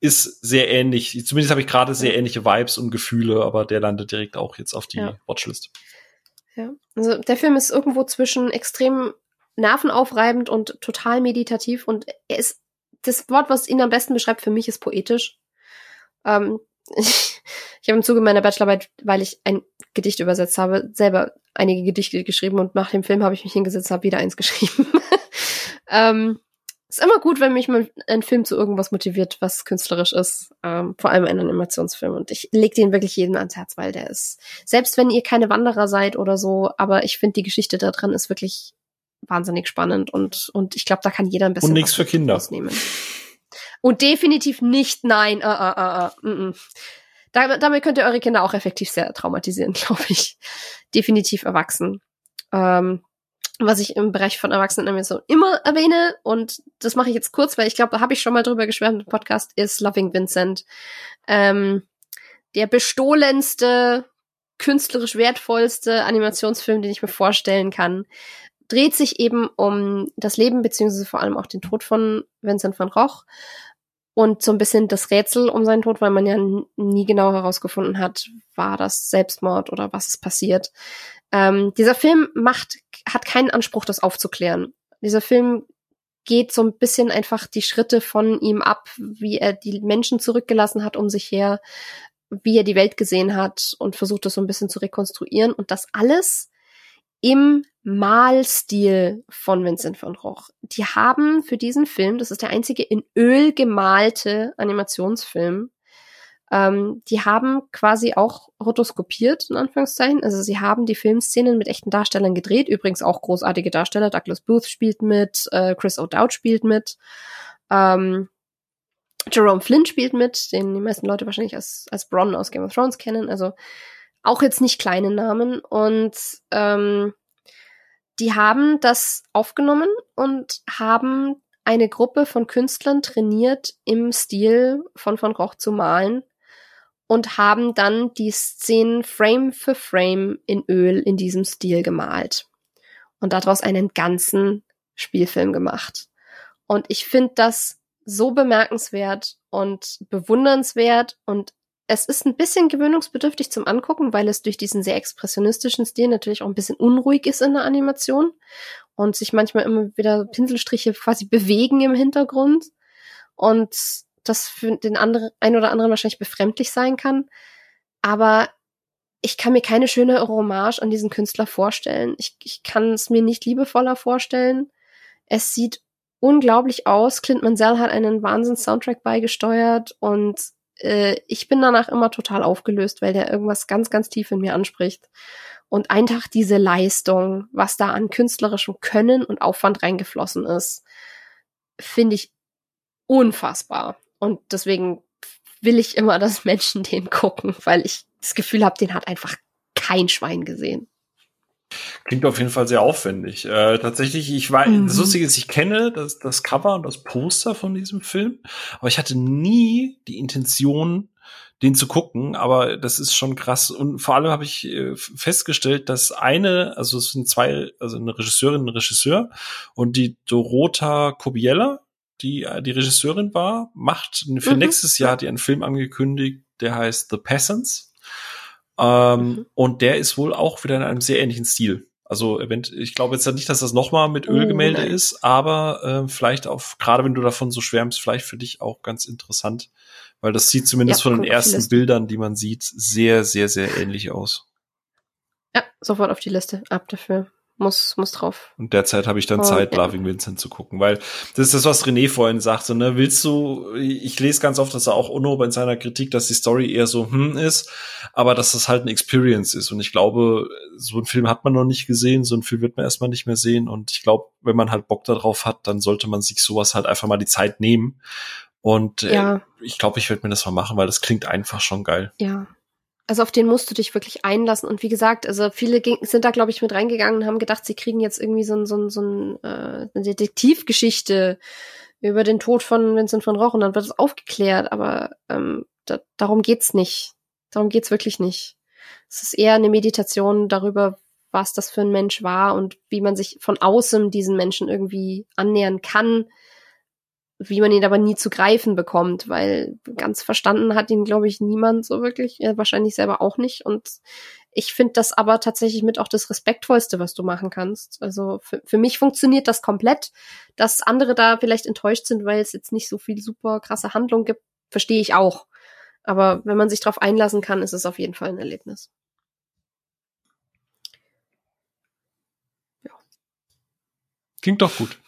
A: ist sehr ähnlich. Zumindest habe ich gerade sehr ähnliche Vibes und Gefühle, aber der landet direkt auch jetzt auf die ja. Watchlist.
B: Ja. Also der Film ist irgendwo zwischen extrem nervenaufreibend und total meditativ und er ist das Wort, was ihn am besten beschreibt, für mich ist poetisch. Ähm, ich, [laughs] ich habe im Zuge meiner Bachelorarbeit, weil ich ein Gedicht übersetzt habe, selber einige Gedichte geschrieben und nach dem Film habe ich mich hingesetzt, habe wieder eins [laughs] geschrieben. ähm, ist immer gut, wenn mich mal ein Film zu irgendwas motiviert, was künstlerisch ist. Ähm, vor allem ein Animationsfilm. Und ich leg den wirklich jedem ans Herz, weil der ist, selbst wenn ihr keine Wanderer seid oder so, aber ich finde die Geschichte da dran ist wirklich wahnsinnig spannend und, und ich glaube, da kann jeder ein bisschen.
A: Und nichts für Kinder.
B: Ausnehmen. Und definitiv nicht, nein, uh, uh, uh, uh, mm, Damit, damit könnt ihr eure Kinder auch effektiv sehr traumatisieren, [laughs] glaube ich. Definitiv erwachsen. Ähm, was ich im Bereich von Erwachsenen so immer erwähne, und das mache ich jetzt kurz, weil ich glaube, da habe ich schon mal drüber geschwärmt im Podcast, ist Loving Vincent. Ähm, der bestohlenste, künstlerisch wertvollste Animationsfilm, den ich mir vorstellen kann, dreht sich eben um das Leben beziehungsweise vor allem auch den Tod von Vincent van Gogh und so ein bisschen das Rätsel um seinen Tod, weil man ja nie genau herausgefunden hat, war das Selbstmord oder was ist passiert. Ähm, dieser Film macht, hat keinen Anspruch, das aufzuklären. Dieser Film geht so ein bisschen einfach die Schritte von ihm ab, wie er die Menschen zurückgelassen hat um sich her, wie er die Welt gesehen hat und versucht das so ein bisschen zu rekonstruieren und das alles im Malstil von Vincent van Gogh. Die haben für diesen Film, das ist der einzige in Öl gemalte Animationsfilm, ähm, die haben quasi auch rotoskopiert, in Anführungszeichen. Also sie haben die Filmszenen mit echten Darstellern gedreht. Übrigens auch großartige Darsteller. Douglas Booth spielt mit, äh, Chris O'Dowd spielt mit. Ähm, Jerome Flynn spielt mit, den die meisten Leute wahrscheinlich als, als Bronn aus Game of Thrones kennen. Also auch jetzt nicht kleine Namen. Und ähm, die haben das aufgenommen und haben eine Gruppe von Künstlern trainiert, im Stil von Van Gogh zu malen und haben dann die Szenen Frame für Frame in Öl in diesem Stil gemalt und daraus einen ganzen Spielfilm gemacht. Und ich finde das so bemerkenswert und bewundernswert und es ist ein bisschen gewöhnungsbedürftig zum Angucken, weil es durch diesen sehr expressionistischen Stil natürlich auch ein bisschen unruhig ist in der Animation und sich manchmal immer wieder Pinselstriche quasi bewegen im Hintergrund. Und das für den anderen, ein oder anderen wahrscheinlich befremdlich sein kann. Aber ich kann mir keine schöne Hommage an diesen Künstler vorstellen. Ich, ich kann es mir nicht liebevoller vorstellen. Es sieht unglaublich aus. Clint Mansell hat einen Wahnsinns-Soundtrack beigesteuert und äh, ich bin danach immer total aufgelöst, weil der irgendwas ganz, ganz tief in mir anspricht. Und einfach diese Leistung, was da an künstlerischem Können und Aufwand reingeflossen ist, finde ich unfassbar. Und deswegen will ich immer, dass Menschen [laughs] den gucken, weil ich das Gefühl habe, den hat einfach kein Schwein gesehen.
A: Klingt auf jeden Fall sehr aufwendig. Äh, tatsächlich, ich war, mhm. das Lustige ist, ich kenne das, das Cover und das Poster von diesem Film, aber ich hatte nie die Intention, den zu gucken, aber das ist schon krass. Und vor allem habe ich äh, festgestellt, dass eine, also es sind zwei, also eine Regisseurin und ein Regisseur und die Dorota Kobiella, die äh, die Regisseurin war, macht für mhm. nächstes Jahr die einen Film angekündigt, der heißt The Peasants. Ähm, mhm. Und der ist wohl auch wieder in einem sehr ähnlichen Stil. Also ich glaube jetzt nicht, dass das nochmal mit Ölgemälde oh, ist, aber äh, vielleicht auch, gerade wenn du davon so schwärmst, vielleicht für dich auch ganz interessant, weil das sieht zumindest ja, von den ersten Bildern, die man sieht, sehr, sehr, sehr ähnlich aus.
B: Ja, sofort auf die Liste, ab dafür muss, muss drauf.
A: Und derzeit habe ich dann oh, Zeit, ja. Loving Vincent zu gucken, weil das ist das, was René vorhin sagte, ne, willst du, ich lese ganz oft, dass er auch Unober in seiner Kritik, dass die Story eher so, hm, ist, aber dass das halt eine Experience ist und ich glaube, so einen Film hat man noch nicht gesehen, so einen Film wird man erstmal nicht mehr sehen und ich glaube, wenn man halt Bock darauf hat, dann sollte man sich sowas halt einfach mal die Zeit nehmen und äh, ja. ich glaube, ich werde mir das mal machen, weil das klingt einfach schon geil.
B: Ja, also auf den musst du dich wirklich einlassen. Und wie gesagt, also viele sind da, glaube ich, mit reingegangen und haben gedacht, sie kriegen jetzt irgendwie so, ein, so, ein, so ein, äh, eine Detektivgeschichte über den Tod von Vincent von Roch und dann wird es aufgeklärt. Aber ähm, da, darum geht's nicht. Darum geht's wirklich nicht. Es ist eher eine Meditation darüber, was das für ein Mensch war und wie man sich von außen diesen Menschen irgendwie annähern kann, wie man ihn aber nie zu greifen bekommt, weil ganz verstanden hat ihn, glaube ich, niemand so wirklich, ja, wahrscheinlich selber auch nicht. Und ich finde das aber tatsächlich mit auch das Respektvollste, was du machen kannst. Also für, für mich funktioniert das komplett. Dass andere da vielleicht enttäuscht sind, weil es jetzt nicht so viel super krasse Handlung gibt, verstehe ich auch. Aber wenn man sich darauf einlassen kann, ist es auf jeden Fall ein Erlebnis.
A: Ja. Klingt doch gut.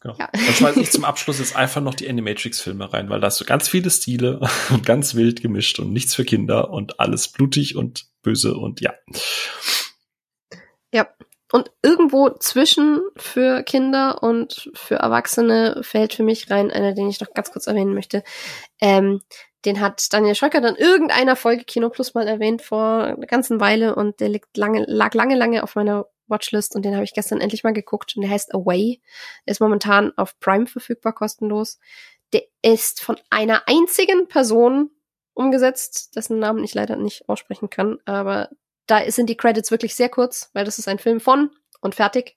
A: Genau. Ja. Dann schmeiße ich zum Abschluss jetzt einfach noch die Animatrix-Filme rein, weil da hast du ganz viele Stile [laughs] und ganz wild gemischt und nichts für Kinder und alles blutig und böse und ja.
B: Ja. Und irgendwo zwischen für Kinder und für Erwachsene fällt für mich rein einer, den ich noch ganz kurz erwähnen möchte. Ähm, den hat Daniel Schöcker dann irgendeiner Folge Kino Plus mal erwähnt vor einer ganzen Weile und der liegt lange, lag lange, lange auf meiner Watchlist und den habe ich gestern endlich mal geguckt und der heißt Away. Ist momentan auf Prime verfügbar, kostenlos. Der ist von einer einzigen Person umgesetzt, dessen Namen ich leider nicht aussprechen kann, aber da sind die Credits wirklich sehr kurz, weil das ist ein Film von und fertig.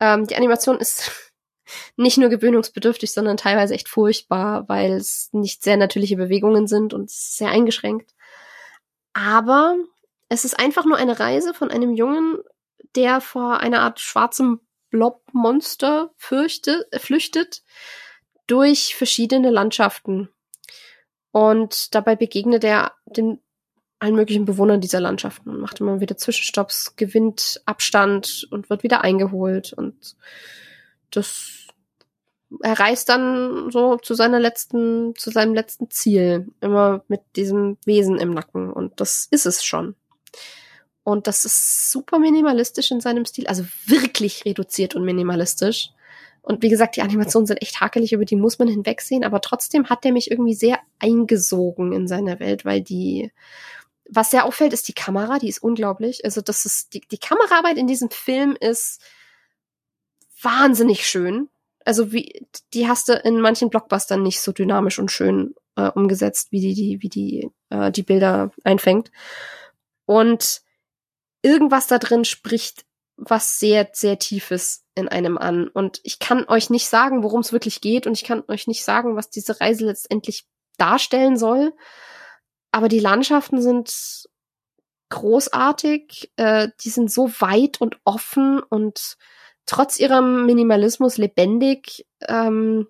B: Ähm, die Animation ist [laughs] nicht nur gewöhnungsbedürftig, sondern teilweise echt furchtbar, weil es nicht sehr natürliche Bewegungen sind und sehr eingeschränkt. Aber es ist einfach nur eine Reise von einem Jungen der vor einer Art schwarzem Blobmonster flüchtet durch verschiedene Landschaften. Und dabei begegnet er den allen möglichen Bewohnern dieser Landschaften und macht immer wieder Zwischenstopps, gewinnt Abstand und wird wieder eingeholt. Und das er reist dann so zu seiner letzten, zu seinem letzten Ziel, immer mit diesem Wesen im Nacken. Und das ist es schon. Und das ist super minimalistisch in seinem Stil, also wirklich reduziert und minimalistisch. Und wie gesagt, die Animationen sind echt hakelig, über die muss man hinwegsehen, aber trotzdem hat der mich irgendwie sehr eingesogen in seine Welt, weil die, was sehr auffällt, ist die Kamera, die ist unglaublich. Also das ist, die, die Kameraarbeit in diesem Film ist wahnsinnig schön. Also wie, die hast du in manchen Blockbustern nicht so dynamisch und schön äh, umgesetzt, wie die, die, wie die, äh, die Bilder einfängt. Und irgendwas da drin spricht was sehr, sehr Tiefes in einem an. Und ich kann euch nicht sagen, worum es wirklich geht und ich kann euch nicht sagen, was diese Reise letztendlich darstellen soll. Aber die Landschaften sind großartig, äh, die sind so weit und offen und trotz ihrem Minimalismus lebendig. Ähm,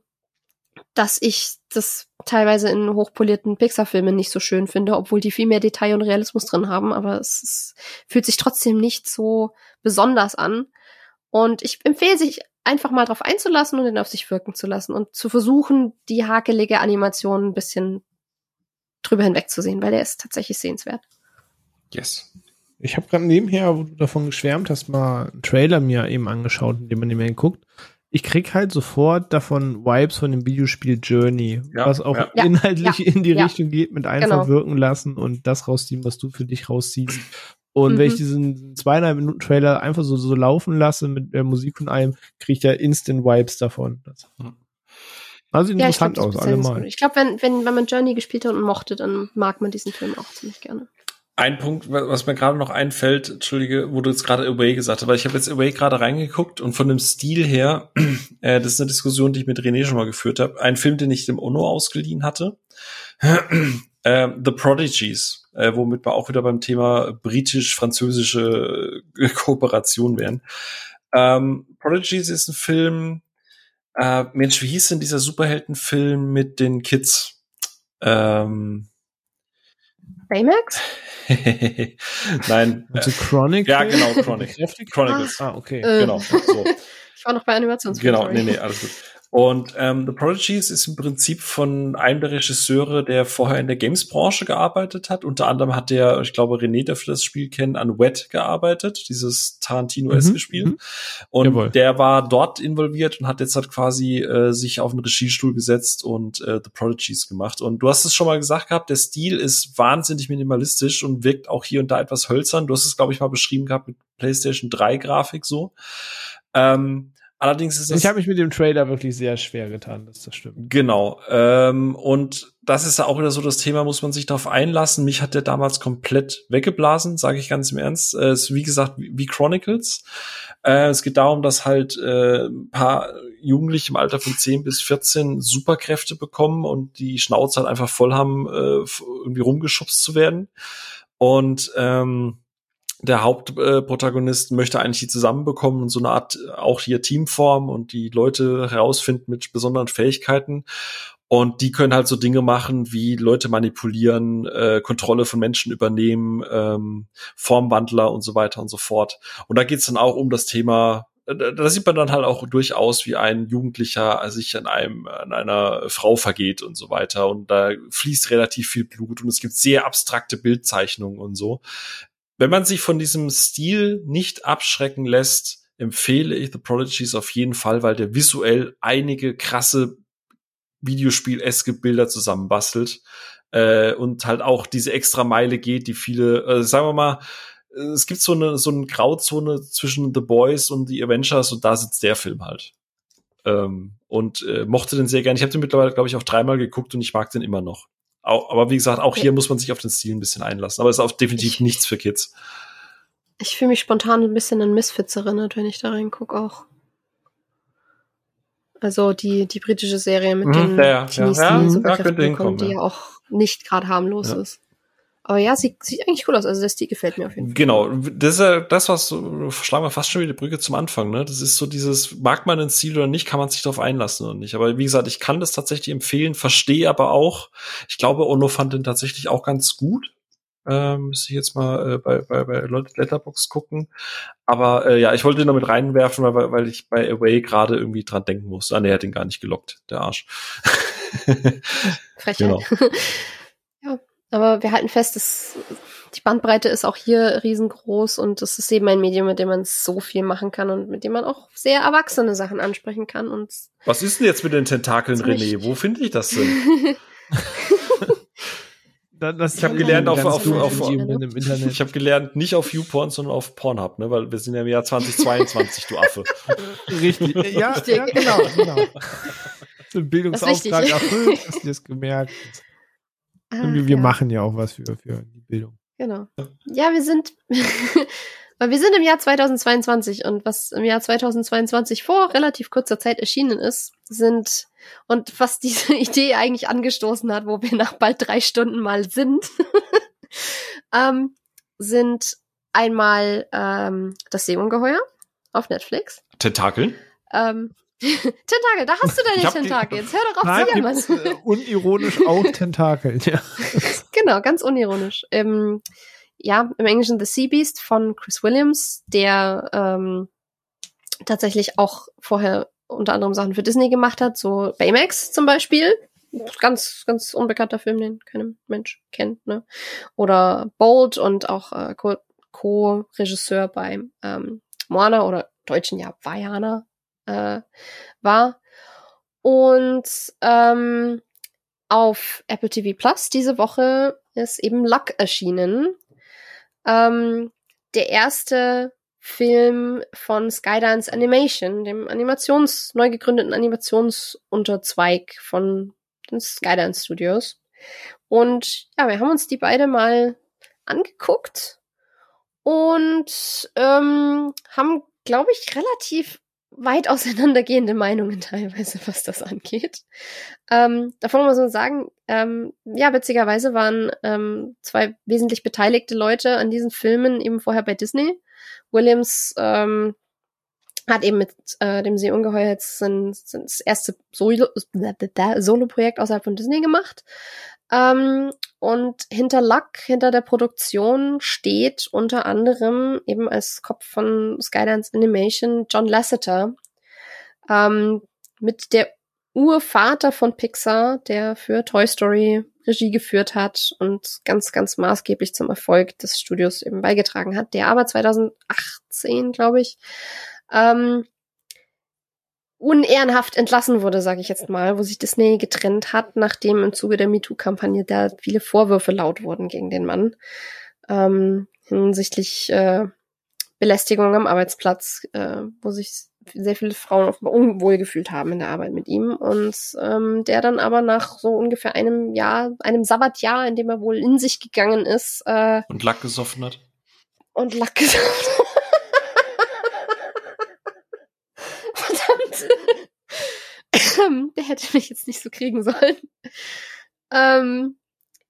B: dass ich das teilweise in hochpolierten Pixar-Filmen nicht so schön finde, obwohl die viel mehr Detail und Realismus drin haben, aber es, es fühlt sich trotzdem nicht so besonders an. Und ich empfehle sich einfach mal drauf einzulassen und ihn auf sich wirken zu lassen und zu versuchen, die hakelige Animation ein bisschen drüber hinwegzusehen, weil der ist tatsächlich sehenswert.
C: Yes. Ich habe gerade nebenher, wo du davon geschwärmt hast, mal einen Trailer mir eben angeschaut, in dem man nicht mehr guckt ich krieg halt sofort davon Vibes von dem Videospiel Journey, ja, was auch ja. inhaltlich ja, in die Richtung geht, mit einfach genau. wirken lassen und das rausziehen, was du für dich rausziehst. Und mhm. wenn ich diesen zweieinhalb Minuten Trailer einfach so, so laufen lasse mit der Musik von einem, kriege ich da Instant Vibes davon. Das, also interessant glaub, aus, allemal.
B: Ich glaube, wenn, wenn, wenn man Journey gespielt hat und mochte, dann mag man diesen Film auch ziemlich gerne.
A: Ein Punkt, was mir gerade noch einfällt, entschuldige, wo du jetzt gerade Away gesagt hast, weil ich habe jetzt Away gerade reingeguckt und von dem Stil her, [clears throat] äh, das ist eine Diskussion, die ich mit René schon mal geführt habe, ein Film, den ich dem Ono ausgeliehen hatte, [clears throat] äh, The Prodigies, äh, womit wir auch wieder beim Thema britisch-französische äh, [laughs] Kooperation wären. Ähm, Prodigies ist ein Film, äh, Mensch, wie hieß denn dieser Superheldenfilm mit den Kids? Ähm,
B: Baymax? [laughs]
A: Nein.
C: Also Chronic?
A: Ja, genau, Chronic. Chronicles.
C: Ah, okay.
A: Genau. So. [laughs]
B: Ich war noch bei Animationsfilmen.
A: Genau, nee, nee, alles gut. Und ähm, The Prodigies ist im Prinzip von einem der Regisseure, der vorher in der Games-Branche gearbeitet hat. Unter anderem hat der, ich glaube, René dürfte das Spiel kennen, an Wet gearbeitet, dieses Tarantino-eske mhm. Spiel. Mhm. Und Jawohl. der war dort involviert und hat jetzt halt quasi äh, sich auf den Regiestuhl gesetzt und äh, The Prodigies gemacht. Und du hast es schon mal gesagt gehabt, der Stil ist wahnsinnig minimalistisch und wirkt auch hier und da etwas hölzern. Du hast es, glaube ich, mal beschrieben gehabt mit PlayStation 3 Grafik so. Ähm, Allerdings ist das.
C: Ich habe mich mit dem Trailer wirklich sehr schwer getan, dass das stimmt.
A: Genau. Ähm, und das ist ja auch wieder so das Thema, muss man sich darauf einlassen. Mich hat der damals komplett weggeblasen, sage ich ganz im Ernst. Äh, es ist wie gesagt wie Chronicles. Äh, es geht darum, dass halt äh, ein paar Jugendliche im Alter von 10 bis 14 Superkräfte bekommen und die Schnauze halt einfach voll haben, äh, irgendwie rumgeschubst zu werden. Und ähm, der Hauptprotagonist äh, möchte eigentlich die zusammenbekommen und so eine Art auch hier Teamform und die Leute herausfinden mit besonderen Fähigkeiten. Und die können halt so Dinge machen wie Leute manipulieren, äh, Kontrolle von Menschen übernehmen, ähm, Formwandler und so weiter und so fort. Und da geht's dann auch um das Thema äh, da sieht man dann halt auch durchaus, wie ein Jugendlicher sich an einem, an einer Frau vergeht und so weiter. Und da fließt relativ viel Blut und es gibt sehr abstrakte Bildzeichnungen und so. Wenn man sich von diesem Stil nicht abschrecken lässt, empfehle ich The Prodigies auf jeden Fall, weil der visuell einige krasse Videospiel-eske Bilder zusammenbastelt äh, und halt auch diese extra Meile geht, die viele, äh, sagen wir mal, es gibt so eine so eine Grauzone zwischen The Boys und The Avengers und da sitzt der Film halt. Ähm, und äh, mochte den sehr gerne. Ich habe den mittlerweile, glaube ich, auch dreimal geguckt und ich mag den immer noch. Auch, aber wie gesagt, auch hier muss man sich auf den Stil ein bisschen einlassen. Aber es ist auch definitiv ich, nichts für Kids.
B: Ich fühle mich spontan ein bisschen an Misfits erinnert, wenn ich da reingucke auch. Also die, die britische Serie mit mhm, den
A: ja, Teenies, ja,
B: die
A: ja,
B: Superkräfte ja, bekommen, die ja auch nicht gerade harmlos ja. ist. Aber ja, sieht, sieht eigentlich cool aus. Also der Stil gefällt mir auf jeden Fall.
A: Genau. Das ist ja das, was schlagen wir fast schon wieder die Brücke zum Anfang, ne? Das ist so dieses, mag man den Stil oder nicht, kann man sich darauf einlassen oder nicht. Aber wie gesagt, ich kann das tatsächlich empfehlen, verstehe aber auch, ich glaube, Ono fand den tatsächlich auch ganz gut. Ähm, müsste ich jetzt mal äh, bei, bei, bei Letterbox gucken. Aber äh, ja, ich wollte ihn noch mit reinwerfen, weil, weil ich bei Away gerade irgendwie dran denken musste. Ah, nee, er hat ihn gar nicht gelockt, der Arsch. [laughs]
B: Frechheit. Genau. [laughs] aber wir halten fest, dass die Bandbreite ist auch hier riesengroß und es ist eben ein Medium, mit dem man so viel machen kann und mit dem man auch sehr erwachsene Sachen ansprechen kann. Und
A: Was ist denn jetzt mit den Tentakeln, René? Wo finde ich das denn? [laughs] Das ich habe gelernt auf, auf, auf, auf [laughs] ich habe gelernt nicht auf YouPorn, sondern auf Pornhub, ne, weil wir sind ja im Jahr 2022, du Affe.
C: Richtig, [laughs] ja, ja genau, genau. So ein Bildungsauftrag erfüllt, hast du das gemerkt. Ah, wir ja. machen ja auch was für, für die Bildung.
B: Genau. Ja, wir sind, [laughs] weil wir sind im Jahr 2022 und was im Jahr 2022 vor relativ kurzer Zeit erschienen ist, sind und was diese [laughs] Idee eigentlich angestoßen hat, wo wir nach bald drei Stunden mal sind, [laughs] ähm, sind einmal ähm, das Seeungeheuer auf Netflix.
A: Tentakeln?
B: Ähm, Tentakel, da hast du deine Tentakel. Jetzt hör doch auf Nein,
C: zu jammern. Äh, [laughs] unironisch auch Tentakel, ja.
B: genau, ganz unironisch. Ähm, ja, im Englischen The Sea Beast von Chris Williams, der ähm, tatsächlich auch vorher unter anderem Sachen für Disney gemacht hat, so Baymax zum Beispiel. Ganz, ganz unbekannter Film, den kein Mensch kennt, ne? Oder Bold und auch äh, Co-Regisseur bei ähm, Moana oder deutschen ja Vajana äh, war. Und ähm, auf Apple TV Plus diese Woche ist eben Luck erschienen. Ähm, der erste Film von Skydance Animation, dem Animations, neu gegründeten Animationsunterzweig von den Skydance Studios. Und ja, wir haben uns die beide mal angeguckt und ähm, haben, glaube ich, relativ weit [laughs] auseinandergehende Meinungen teilweise, was das angeht. Ähm, davon muss man sagen, ähm, ja, witzigerweise waren ähm, zwei wesentlich beteiligte Leute an diesen Filmen eben vorher bei Disney. Williams ähm, hat eben mit äh, dem Seeungeheuer jetzt sein, sein das erste Solo-Projekt außerhalb von Disney gemacht. Ähm, und hinter Luck, hinter der Produktion steht unter anderem eben als Kopf von Skydance Animation John Lasseter, ähm, mit der Urvater von Pixar, der für Toy Story Regie geführt hat und ganz, ganz maßgeblich zum Erfolg des Studios eben beigetragen hat, der aber 2018, glaube ich, ähm, unehrenhaft entlassen wurde, sage ich jetzt mal, wo sich Disney getrennt hat, nachdem im Zuge der MeToo-Kampagne da viele Vorwürfe laut wurden gegen den Mann ähm, hinsichtlich äh, Belästigung am Arbeitsplatz, äh, wo sich sehr viele Frauen offenbar unwohl gefühlt haben in der Arbeit mit ihm und ähm, der dann aber nach so ungefähr einem Jahr, einem Sabbatjahr, in dem er wohl in sich gegangen ist äh,
A: und Lack gesoffen hat
B: und Lack [laughs] gesoffen. Verdammt. Der hätte mich jetzt nicht so kriegen sollen. Ähm,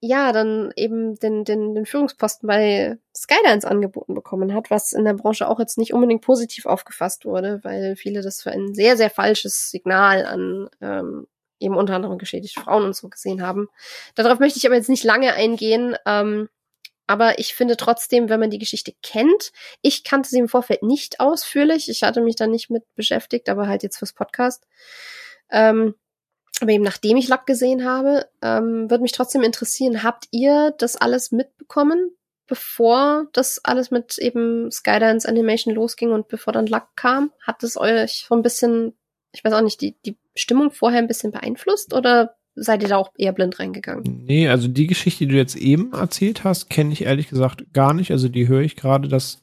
B: ja, dann eben den, den, den Führungsposten bei Skylines angeboten bekommen hat, was in der Branche auch jetzt nicht unbedingt positiv aufgefasst wurde, weil viele das für ein sehr, sehr falsches Signal an ähm, eben unter anderem geschädigte Frauen und so gesehen haben. Darauf möchte ich aber jetzt nicht lange eingehen. Ähm, aber ich finde trotzdem, wenn man die Geschichte kennt, ich kannte sie im Vorfeld nicht ausführlich. Ich hatte mich da nicht mit beschäftigt, aber halt jetzt fürs Podcast. Ähm, aber eben nachdem ich Luck gesehen habe, ähm, würde mich trotzdem interessieren, habt ihr das alles mitbekommen, bevor das alles mit eben Skydance Animation losging und bevor dann Luck kam? Hat es euch so ein bisschen, ich weiß auch nicht, die, die Stimmung vorher ein bisschen beeinflusst oder seid ihr da auch eher blind reingegangen?
C: Nee, also die Geschichte, die du jetzt eben erzählt hast, kenne ich ehrlich gesagt gar nicht. Also die höre ich gerade das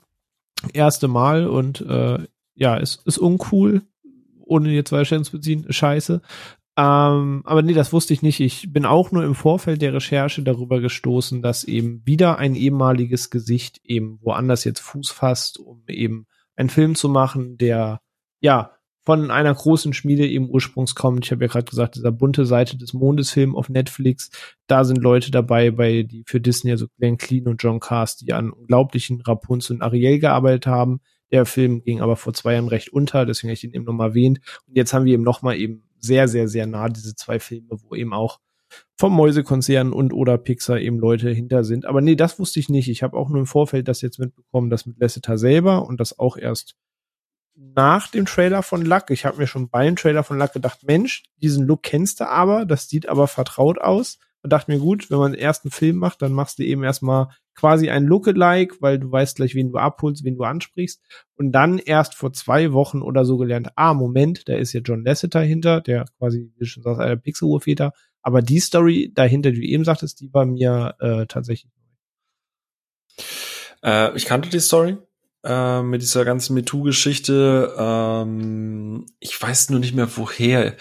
C: erste Mal und äh, ja, ist, ist uncool, ohne jetzt weiter zu beziehen, scheiße. Ähm, aber nee, das wusste ich nicht. Ich bin auch nur im Vorfeld der Recherche darüber gestoßen, dass eben wieder ein ehemaliges Gesicht eben woanders jetzt Fuß fasst, um eben einen Film zu machen, der ja von einer großen Schmiede eben ursprungs kommt. Ich habe ja gerade gesagt, dieser bunte Seite des Mondes Film auf Netflix. Da sind Leute dabei, bei die für Disney, also Glenn Clean und John Cast, die an unglaublichen Rapunzel und Ariel gearbeitet haben. Der Film ging aber vor zwei Jahren recht unter, deswegen habe ich ihn eben nochmal erwähnt. Und jetzt haben wir eben nochmal eben sehr, sehr, sehr nah, diese zwei Filme, wo eben auch vom Mäusekonzern und oder Pixar eben Leute hinter sind. Aber nee, das wusste ich nicht. Ich habe auch nur im Vorfeld das jetzt mitbekommen, das mit Lasseter selber und das auch erst nach dem Trailer von Luck. Ich habe mir schon beim Trailer von Luck gedacht, Mensch, diesen Look kennst du aber, das sieht aber vertraut aus. Und dachte mir, gut, wenn man den ersten Film macht, dann machst du eben erstmal quasi ein Lookalike, weil du weißt gleich, wen du abholst, wen du ansprichst. Und dann erst vor zwei Wochen oder so gelernt, ah, Moment, da ist ja John Lasseter hinter, der quasi, wie du schon sagst, einer Pixel-Urväter. Aber die Story dahinter, die du eben sagtest, die war mir äh, tatsächlich neu.
A: Äh, ich kannte die Story äh, mit dieser ganzen MeToo-Geschichte. Ähm, ich weiß nur nicht mehr woher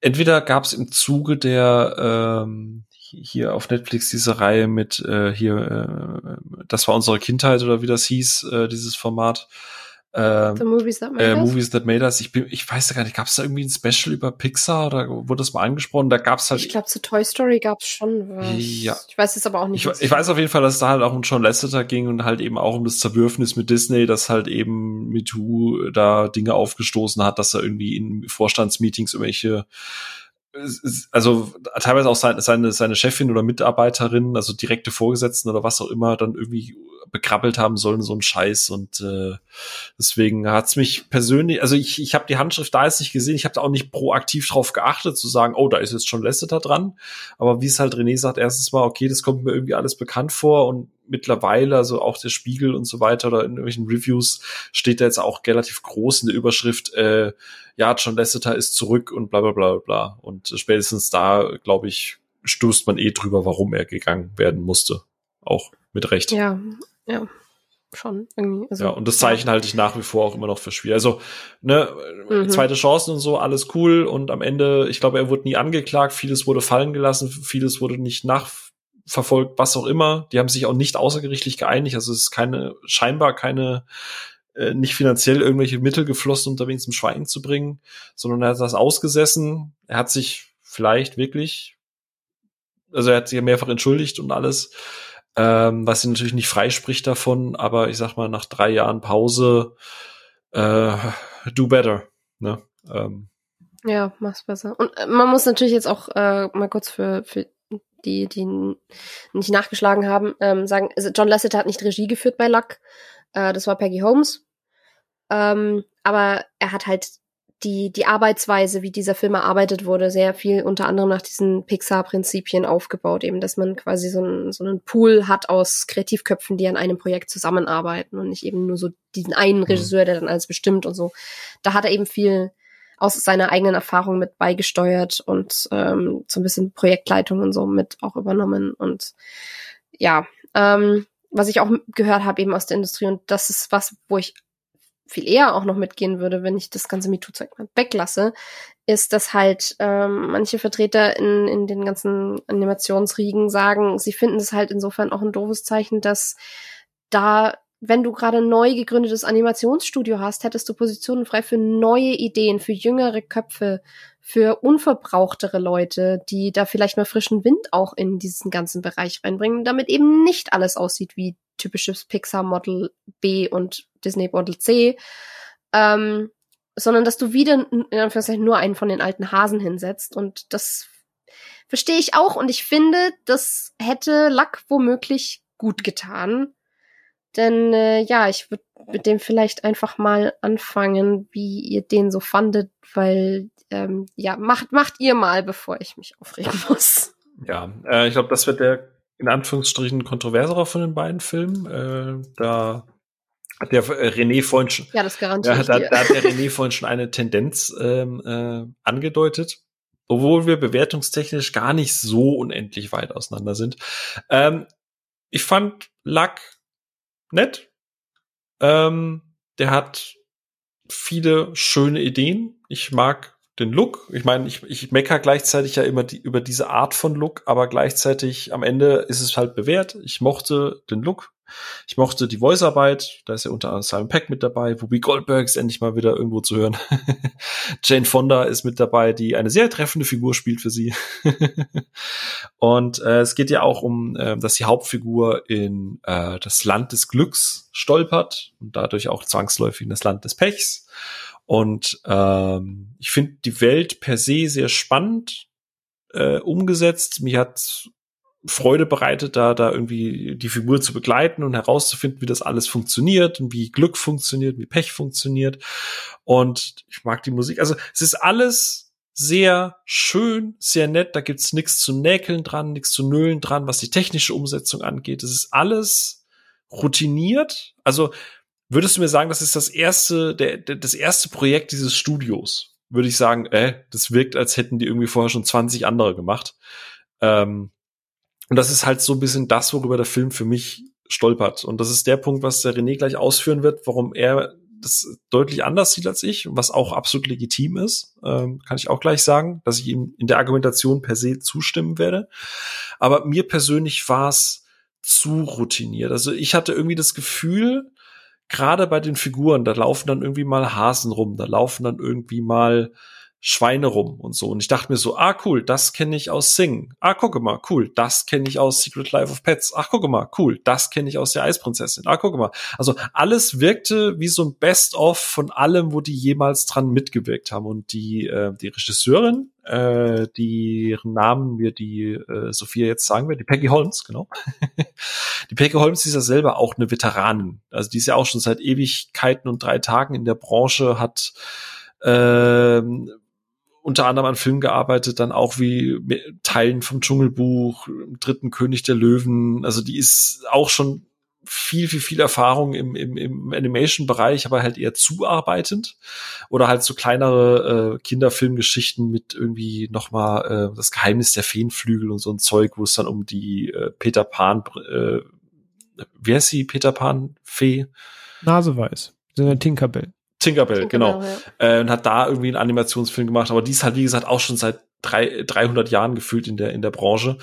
A: entweder gab es im Zuge der ähm, hier auf Netflix diese Reihe mit äh, hier, äh, das war unsere Kindheit oder wie das hieß, äh, dieses Format.
B: Äh, The Movies That Made äh,
A: Us. Movies That Made Us. Ich, bin, ich weiß ja gar nicht, gab es da irgendwie ein Special über Pixar oder wurde das mal angesprochen? Da gab es halt.
B: Ich glaube, zu Toy Story gab es schon was.
A: Ja.
B: Ich weiß es aber auch nicht.
A: Ich, ich, weiß auf jeden Fall, dass es da halt auch um John Lasseter ging und halt eben auch um das Zerwürfnis mit Disney, dass halt eben MeToo da Dinge aufgestoßen hat, dass er irgendwie in Vorstandsmeetings irgendwelche also teilweise auch seine, seine, seine Chefin oder Mitarbeiterin, also direkte Vorgesetzten oder was auch immer, dann irgendwie bekrabbelt haben sollen, so ein Scheiß. Und äh, deswegen hat's mich persönlich, also ich, ich habe die Handschrift da jetzt nicht gesehen, ich habe da auch nicht proaktiv drauf geachtet, zu sagen, oh, da ist jetzt schon Lasseter dran. Aber wie es halt René sagt, erstens mal, okay, das kommt mir irgendwie alles bekannt vor und mittlerweile, also auch der Spiegel und so weiter oder in irgendwelchen Reviews steht da jetzt auch relativ groß in der Überschrift, äh, ja, John Lasseter ist zurück und bla bla bla bla. Und spätestens da, glaube ich, stoßt man eh drüber, warum er gegangen werden musste. Auch mit Recht.
B: Ja, ja, schon irgendwie.
A: Also, ja, und das Zeichen halte ich nach wie vor auch immer noch für schwierig. Also, ne, mhm. zweite Chancen und so, alles cool. Und am Ende, ich glaube, er wurde nie angeklagt, vieles wurde fallen gelassen, vieles wurde nicht nachverfolgt, was auch immer. Die haben sich auch nicht außergerichtlich geeinigt. Also es ist keine, scheinbar keine äh, nicht finanziell irgendwelche Mittel geflossen, um da wenigstens zum Schweigen zu bringen, sondern er hat das ausgesessen. Er hat sich vielleicht wirklich, also er hat sich ja mehrfach entschuldigt und alles ähm, was sie natürlich nicht freispricht davon, aber ich sag mal, nach drei Jahren Pause äh, do better. Ne? Ähm.
B: Ja, mach's besser. Und äh, man muss natürlich jetzt auch äh, mal kurz für, für die, die nicht nachgeschlagen haben, ähm, sagen, also John Lasseter hat nicht Regie geführt bei Luck. Äh, das war Peggy Holmes. Ähm, aber er hat halt die, die Arbeitsweise, wie dieser Film erarbeitet wurde, sehr viel unter anderem nach diesen Pixar-Prinzipien aufgebaut, eben, dass man quasi so einen, so einen Pool hat aus Kreativköpfen, die an einem Projekt zusammenarbeiten und nicht eben nur so diesen einen mhm. Regisseur, der dann alles bestimmt und so. Da hat er eben viel aus seiner eigenen Erfahrung mit beigesteuert und ähm, so ein bisschen Projektleitung und so mit auch übernommen und ja, ähm, was ich auch gehört habe eben aus der Industrie und das ist was, wo ich viel eher auch noch mitgehen würde, wenn ich das ganze MeToo-Zeug mal weglasse, ist, dass halt ähm, manche Vertreter in, in den ganzen Animationsriegen sagen, sie finden es halt insofern auch ein doofes Zeichen, dass da, wenn du gerade neu gegründetes Animationsstudio hast, hättest du Positionen frei für neue Ideen, für jüngere Köpfe, für unverbrauchtere Leute, die da vielleicht mal frischen Wind auch in diesen ganzen Bereich reinbringen, damit eben nicht alles aussieht wie typisches Pixar Model B und Disney Model C, ähm, sondern dass du wieder in Anführungszeichen nur einen von den alten Hasen hinsetzt und das verstehe ich auch und ich finde, das hätte Luck womöglich gut getan. Denn äh, ja, ich würde mit dem vielleicht einfach mal anfangen, wie ihr den so fandet, weil ähm, ja, macht, macht ihr mal, bevor ich mich aufregen muss.
A: Ja, äh, ich glaube, das wird der in Anführungsstrichen kontroverserer von den beiden Filmen. Äh, da hat der äh, René vorhin schon,
B: ja, das garantiert.
A: Ja, da, da hat der René vorhin schon eine Tendenz ähm, äh, angedeutet, obwohl wir bewertungstechnisch gar nicht so unendlich weit auseinander sind. Ähm, ich fand Luck nett. Ähm, der hat viele schöne Ideen. Ich mag den Look. Ich meine, ich, ich mecker gleichzeitig ja immer die, über diese Art von Look, aber gleichzeitig am Ende ist es halt bewährt. Ich mochte den Look. Ich mochte die Voicearbeit, da ist ja unter anderem Simon Peck mit dabei, Whoopi Goldberg ist endlich mal wieder irgendwo zu hören. [laughs] Jane Fonda ist mit dabei, die eine sehr treffende Figur spielt für sie. [laughs] und äh, es geht ja auch um, äh, dass die Hauptfigur in äh, das Land des Glücks stolpert und dadurch auch zwangsläufig in das Land des Pechs. Und ähm, ich finde die Welt per se sehr spannend äh, umgesetzt. Mir hat Freude bereitet, da, da irgendwie die Figur zu begleiten und herauszufinden, wie das alles funktioniert und wie Glück funktioniert, wie Pech funktioniert. Und ich mag die Musik. Also es ist alles sehr schön, sehr nett. Da gibt's nichts zu näkeln dran, nichts zu nölen dran, was die technische Umsetzung angeht. Es ist alles routiniert. Also Würdest du mir sagen, das ist das erste, der, der, das erste Projekt dieses Studios? Würde ich sagen, äh, das wirkt, als hätten die irgendwie vorher schon 20 andere gemacht. Ähm, und das ist halt so ein bisschen das, worüber der Film für mich stolpert. Und das ist der Punkt, was der René gleich ausführen wird, warum er das deutlich anders sieht als ich, was auch absolut legitim ist, ähm, kann ich auch gleich sagen, dass ich ihm in der Argumentation per se zustimmen werde. Aber mir persönlich war es zu routiniert. Also ich hatte irgendwie das Gefühl, gerade bei den Figuren, da laufen dann irgendwie mal Hasen rum, da laufen dann irgendwie mal Schweine rum und so. Und ich dachte mir so, ah cool, das kenne ich aus Sing. Ah, gucke mal, cool, das kenne ich aus Secret Life of Pets. Ach, gucke mal, cool, das kenne ich aus der Eisprinzessin. Ah, gucke mal. Also alles wirkte wie so ein Best-of von allem, wo die jemals dran mitgewirkt haben. Und die, äh, die Regisseurin, äh, deren Namen wir die äh, Sophia jetzt sagen wird, die Peggy Holmes, genau. [laughs] die Peggy Holmes ist ja selber auch eine Veteranin. Also die ist ja auch schon seit Ewigkeiten und drei Tagen in der Branche, hat ähm, unter anderem an Filmen gearbeitet, dann auch wie Teilen vom Dschungelbuch, dritten König der Löwen. Also die ist auch schon viel, viel, viel Erfahrung im, im, im Animation-Bereich, aber halt eher zuarbeitend. Oder halt so kleinere äh, Kinderfilmgeschichten mit irgendwie nochmal äh, das Geheimnis der Feenflügel und so ein Zeug, wo es dann um die äh, Peter Pan, äh, wie heißt sie, Peter Pan Fee?
C: Naseweiß. So eine Tinkerbell.
A: Tinkerbell, genau. Ja. Äh, und hat da irgendwie einen Animationsfilm gemacht. Aber die ist halt, wie gesagt, auch schon seit drei, 300 Jahren gefühlt in der, in der Branche.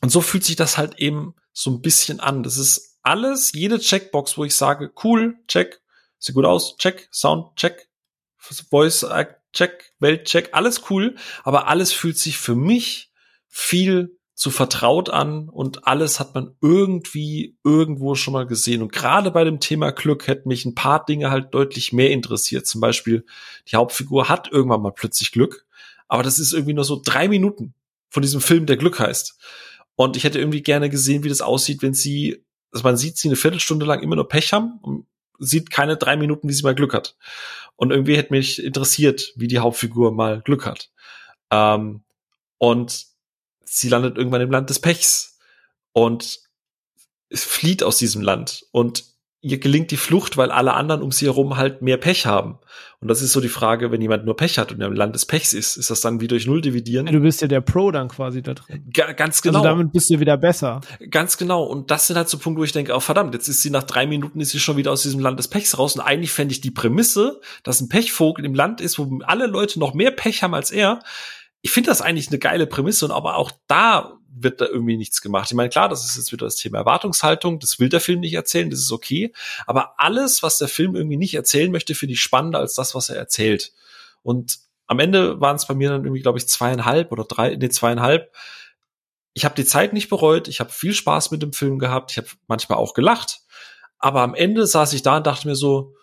A: Und so fühlt sich das halt eben so ein bisschen an. Das ist alles, jede Checkbox, wo ich sage, cool, check, sieht gut aus, check, Sound, check, Voice, check, Welt, check, alles cool. Aber alles fühlt sich für mich viel zu vertraut an und alles hat man irgendwie irgendwo schon mal gesehen. Und gerade bei dem Thema Glück hätten mich ein paar Dinge halt deutlich mehr interessiert. Zum Beispiel, die Hauptfigur hat irgendwann mal plötzlich Glück, aber das ist irgendwie nur so drei Minuten von diesem Film, der Glück heißt. Und ich hätte irgendwie gerne gesehen, wie das aussieht, wenn sie, also man sieht sie eine Viertelstunde lang immer nur Pech haben und sieht keine drei Minuten, wie sie mal Glück hat. Und irgendwie hätte mich interessiert, wie die Hauptfigur mal Glück hat. Ähm, und sie landet irgendwann im Land des Pechs und flieht aus diesem Land. Und ihr gelingt die Flucht, weil alle anderen um sie herum halt mehr Pech haben. Und das ist so die Frage, wenn jemand nur Pech hat und im Land des Pechs ist, ist das dann wie durch Null dividieren?
C: Ja, du bist ja der Pro dann quasi da drin.
A: Ga ganz genau.
C: Also damit bist du wieder besser.
A: Ganz genau. Und das sind halt so Punkte, wo ich denke, oh verdammt, jetzt ist sie nach drei Minuten ist sie schon wieder aus diesem Land des Pechs raus. Und eigentlich fände ich die Prämisse, dass ein Pechvogel im Land ist, wo alle Leute noch mehr Pech haben als er. Ich finde das eigentlich eine geile Prämisse und aber auch da wird da irgendwie nichts gemacht. Ich meine, klar, das ist jetzt wieder das Thema Erwartungshaltung, das will der Film nicht erzählen, das ist okay, aber alles, was der Film irgendwie nicht erzählen möchte, finde ich spannender als das, was er erzählt. Und am Ende waren es bei mir dann irgendwie, glaube ich, zweieinhalb oder drei, nee, zweieinhalb. Ich habe die Zeit nicht bereut, ich habe viel Spaß mit dem Film gehabt, ich habe manchmal auch gelacht, aber am Ende saß ich da und dachte mir so,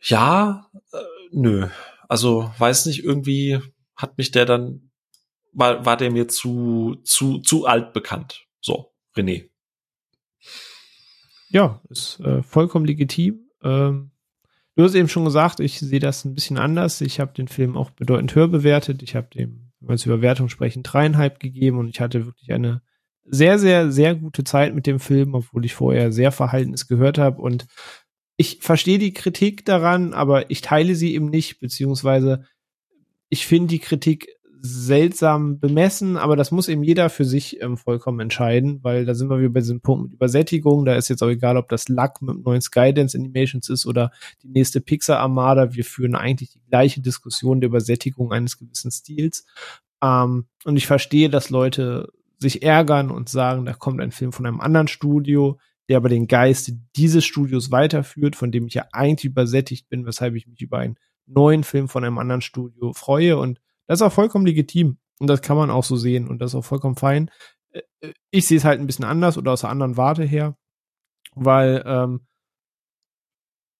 A: ja, äh, nö. Also weiß nicht, irgendwie hat mich der dann war, war der mir zu, zu, zu alt bekannt. So, René.
C: Ja, ist äh, vollkommen legitim. Ähm, du hast eben schon gesagt, ich sehe das ein bisschen anders. Ich habe den Film auch bedeutend höher bewertet. Ich habe dem, wenn wir jetzt über Wertung sprechen, dreieinhalb gegeben und ich hatte wirklich eine sehr, sehr, sehr gute Zeit mit dem Film, obwohl ich vorher sehr Verhaltenes gehört habe und ich verstehe die Kritik daran, aber ich teile sie eben nicht, beziehungsweise ich finde die Kritik seltsam bemessen, aber das muss eben jeder für sich ähm, vollkommen entscheiden, weil da sind wir wieder bei diesem Punkt mit Übersättigung. Da ist jetzt auch egal, ob das Luck mit neuen Skydance Animations ist oder die nächste Pixar Armada. Wir führen eigentlich die gleiche Diskussion der Übersättigung eines gewissen Stils. Ähm, und ich verstehe, dass Leute sich ärgern und sagen, da kommt ein Film von einem anderen Studio, der aber den Geist dieses Studios weiterführt, von dem ich ja eigentlich übersättigt bin, weshalb ich mich über einen neuen Film von einem anderen Studio freue und das ist auch vollkommen legitim. Und das kann man auch so sehen. Und das ist auch vollkommen fein. Äh, äh, ich sehe es halt ein bisschen anders oder aus einer anderen Warte her. Weil ähm,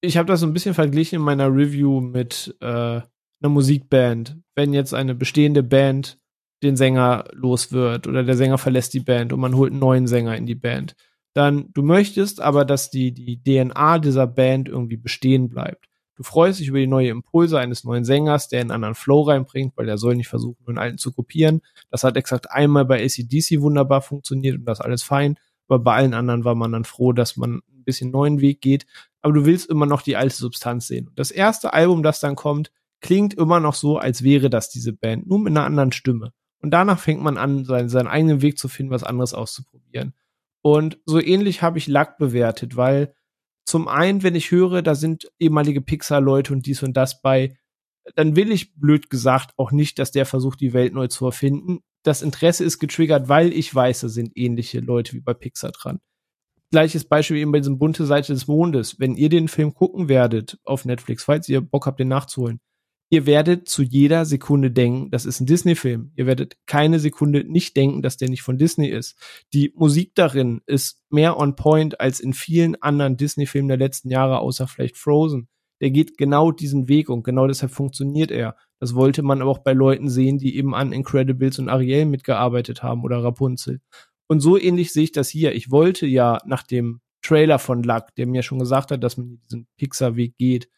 C: ich habe das so ein bisschen verglichen in meiner Review mit äh, einer Musikband. Wenn jetzt eine bestehende Band den Sänger los wird oder der Sänger verlässt die Band und man holt einen neuen Sänger in die Band, dann du möchtest aber, dass die, die DNA dieser Band irgendwie bestehen bleibt. Du freust dich über die neue Impulse eines neuen Sängers, der einen anderen Flow reinbringt, weil er soll nicht versuchen, einen alten zu kopieren. Das hat exakt einmal bei ACDC wunderbar funktioniert und das alles fein. Aber bei allen anderen war man dann froh, dass man ein bisschen neuen Weg geht. Aber du willst immer noch die alte Substanz sehen. Und das erste Album, das dann kommt, klingt immer noch so, als wäre das diese Band, nur mit einer anderen Stimme. Und danach fängt man an, seinen, seinen eigenen Weg zu finden, was anderes auszuprobieren. Und so ähnlich habe ich Lack bewertet, weil zum einen, wenn ich höre, da sind ehemalige Pixar-Leute und dies und das bei, dann will ich blöd gesagt auch nicht, dass der versucht, die Welt neu zu erfinden. Das Interesse ist getriggert, weil ich weiß, da sind ähnliche Leute wie bei Pixar dran. Gleiches Beispiel eben bei diesem bunte Seite des Mondes. Wenn ihr den Film gucken werdet auf Netflix, falls ihr Bock habt, den nachzuholen, Ihr werdet zu jeder Sekunde denken, das ist ein Disney-Film. Ihr werdet keine Sekunde nicht denken, dass der nicht von Disney ist. Die Musik darin ist mehr on point als in vielen anderen Disney-Filmen der letzten Jahre, außer vielleicht Frozen. Der geht genau diesen Weg und genau deshalb funktioniert er. Das wollte man aber auch bei Leuten sehen, die eben an Incredibles und Ariel mitgearbeitet haben oder Rapunzel. Und so ähnlich sehe ich das hier. Ich wollte ja nach dem Trailer von Luck, der mir schon gesagt hat, dass man diesen Pixar-Weg geht,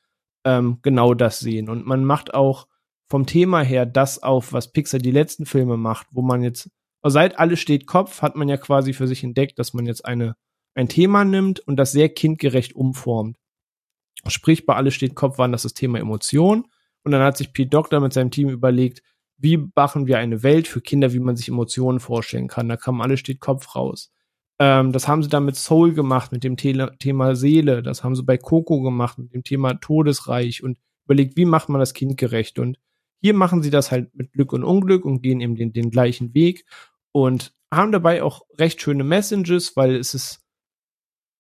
C: ähm, genau das sehen. Und man macht auch vom Thema her das auf, was Pixar die letzten Filme macht, wo man jetzt, seit alles steht Kopf, hat man ja quasi für sich entdeckt, dass man jetzt eine, ein Thema nimmt und das sehr kindgerecht umformt. Sprich, bei alles steht Kopf waren das das Thema Emotion. Und dann hat sich Pete Doctor mit seinem Team überlegt, wie machen wir eine Welt für Kinder, wie man sich Emotionen vorstellen kann. Da kam alles steht Kopf raus. Ähm, das haben sie dann mit Soul gemacht, mit dem Tele Thema Seele. Das haben sie bei Coco gemacht, mit dem Thema Todesreich und überlegt, wie macht man das kindgerecht. Und hier machen sie das halt mit Glück und Unglück und gehen eben den, den gleichen Weg und haben dabei auch recht schöne Messages, weil es ist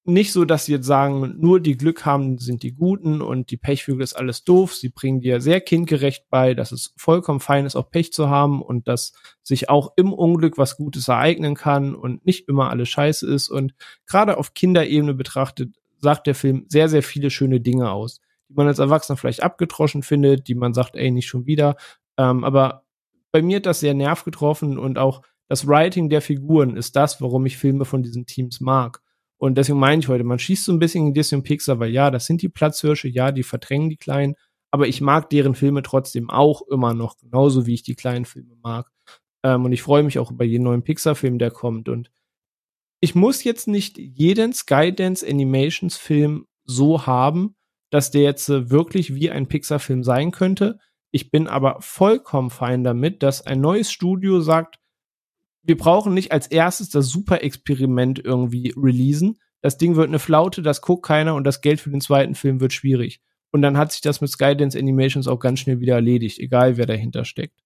C: nicht so, dass sie jetzt sagen, nur die Glück haben, sind die Guten und die Pechvögel ist alles doof. Sie bringen dir sehr kindgerecht bei, dass es vollkommen fein ist, auch Pech zu haben und dass sich auch im Unglück was Gutes ereignen kann und nicht immer alles scheiße ist. Und gerade auf Kinderebene betrachtet, sagt der Film sehr, sehr viele schöne Dinge aus, die man als Erwachsener vielleicht abgetroschen findet, die man sagt, ey, nicht schon wieder. Ähm, aber bei mir hat das sehr nerv getroffen und auch das Writing der Figuren ist das, warum ich Filme von diesen Teams mag und deswegen meine ich heute, man schießt so ein bisschen in Disney und Pixar, weil ja, das sind die Platzhirsche, ja, die verdrängen die Kleinen, aber ich mag deren Filme trotzdem auch immer noch, genauso wie ich die kleinen Filme mag. Ähm, und ich freue mich auch über jeden neuen Pixar-Film, der kommt. Und ich muss jetzt nicht jeden Skydance Animations Film so haben, dass der jetzt äh, wirklich wie ein Pixar-Film sein könnte. Ich bin aber vollkommen fein damit, dass ein neues Studio sagt, wir brauchen nicht als erstes das Super-Experiment irgendwie releasen. Das Ding wird eine Flaute, das guckt keiner und das Geld für den zweiten Film wird schwierig. Und dann hat sich das mit Skydance Animations auch ganz schnell wieder erledigt, egal wer dahinter steckt.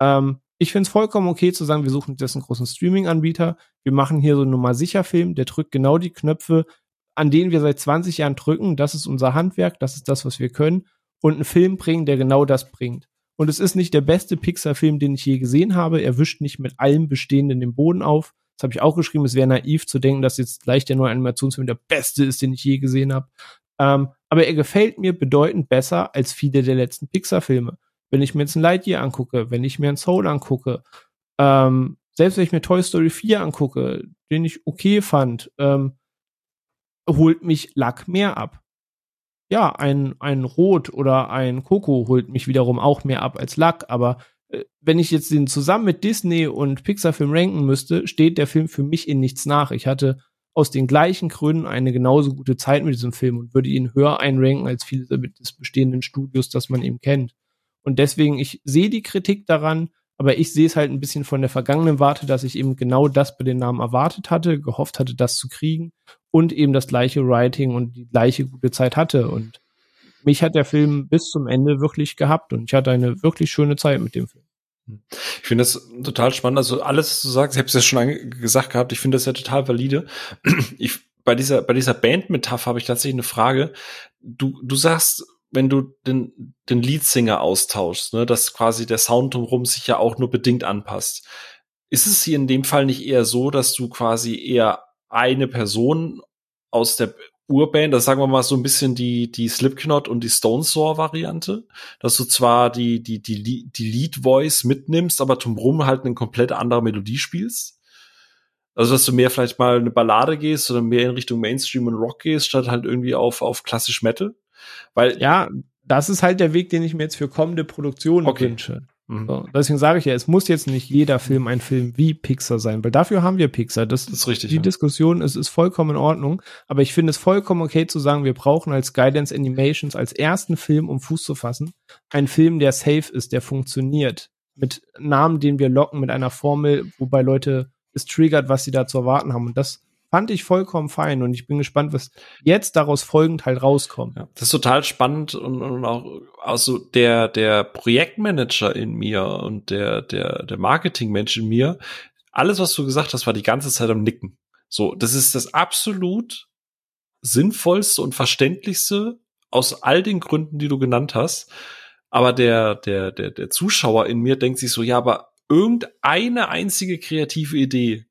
C: Ähm, ich finde es vollkommen okay zu sagen, wir suchen jetzt einen großen Streaming-Anbieter. Wir machen hier so einen Nummer sicher Film, der drückt genau die Knöpfe, an denen wir seit 20 Jahren drücken. Das ist unser Handwerk, das ist das, was wir können. Und einen Film bringen, der genau das bringt. Und es ist nicht der beste Pixar-Film, den ich je gesehen habe. Er wischt nicht mit allem Bestehenden den Boden auf. Das habe ich auch geschrieben. Es wäre naiv zu denken, dass jetzt gleich der neue Animationsfilm der beste ist, den ich je gesehen habe. Ähm, aber er gefällt mir bedeutend besser als viele der letzten Pixar-Filme. Wenn ich mir jetzt ein Lightyear angucke, wenn ich mir ein Soul angucke, ähm, selbst wenn ich mir Toy Story 4 angucke, den ich okay fand, ähm, holt mich Lack mehr ab. Ja, ein, ein Rot oder ein Coco holt mich wiederum auch mehr ab als Lack, aber äh, wenn ich jetzt den zusammen mit Disney und Pixar-Film ranken müsste, steht der Film für mich in nichts nach. Ich hatte aus den gleichen Gründen eine genauso gute Zeit mit diesem Film und würde ihn höher einranken als viele des bestehenden Studios, das man eben kennt. Und deswegen, ich sehe die Kritik daran, aber ich sehe es halt ein bisschen von der vergangenen Warte, dass ich eben genau das bei den Namen erwartet hatte, gehofft hatte, das zu kriegen und eben das gleiche Writing und die gleiche gute Zeit hatte. Und mich hat der Film bis zum Ende wirklich gehabt und ich hatte eine wirklich schöne Zeit mit dem Film.
A: Ich finde das total spannend. Also alles, du sagst, ich habe es ja schon gesagt gehabt, ich finde das ja total valide. [clears throat] Ich, bei dieser, bei dieser Band-Metapher habe ich tatsächlich eine Frage. Du, du sagst, wenn du den, den Leadsinger austauschst, ne, dass quasi der Sound drumherum sich ja auch nur bedingt anpasst. Ist es hier in dem Fall nicht eher so, dass du quasi eher eine Person aus der Urband, das sagen wir mal so ein bisschen die, die Slipknot und die Stone Sour Variante, dass du zwar die, die, die, die Lead Voice mitnimmst, aber drumherum halt eine komplett andere Melodie spielst? Also, dass du mehr vielleicht mal eine Ballade gehst oder mehr in Richtung Mainstream und Rock gehst, statt halt irgendwie auf, auf klassisch Metal?
C: Weil ja, das ist halt der Weg, den ich mir jetzt für kommende Produktionen okay. wünsche. Mhm. So, deswegen sage ich ja, es muss jetzt nicht jeder Film ein Film wie Pixar sein, weil dafür haben wir Pixar. Das, das ist richtig. Die ja. Diskussion ist, ist vollkommen in Ordnung, aber ich finde es vollkommen okay zu sagen, wir brauchen als Guidance Animations als ersten Film, um Fuß zu fassen, einen Film, der safe ist, der funktioniert, mit Namen, den wir locken, mit einer Formel, wobei Leute es triggert, was sie da zu erwarten haben. Und das fand ich vollkommen fein und ich bin gespannt, was jetzt daraus folgend halt rauskommt.
A: Ja, das ist total spannend und, und auch also der der Projektmanager in mir und der der der Marketingmensch in mir, alles was du gesagt hast, war die ganze Zeit am Nicken. So, das ist das absolut sinnvollste und verständlichste aus all den Gründen, die du genannt hast. Aber der der der der Zuschauer in mir denkt sich so, ja, aber irgendeine einzige kreative Idee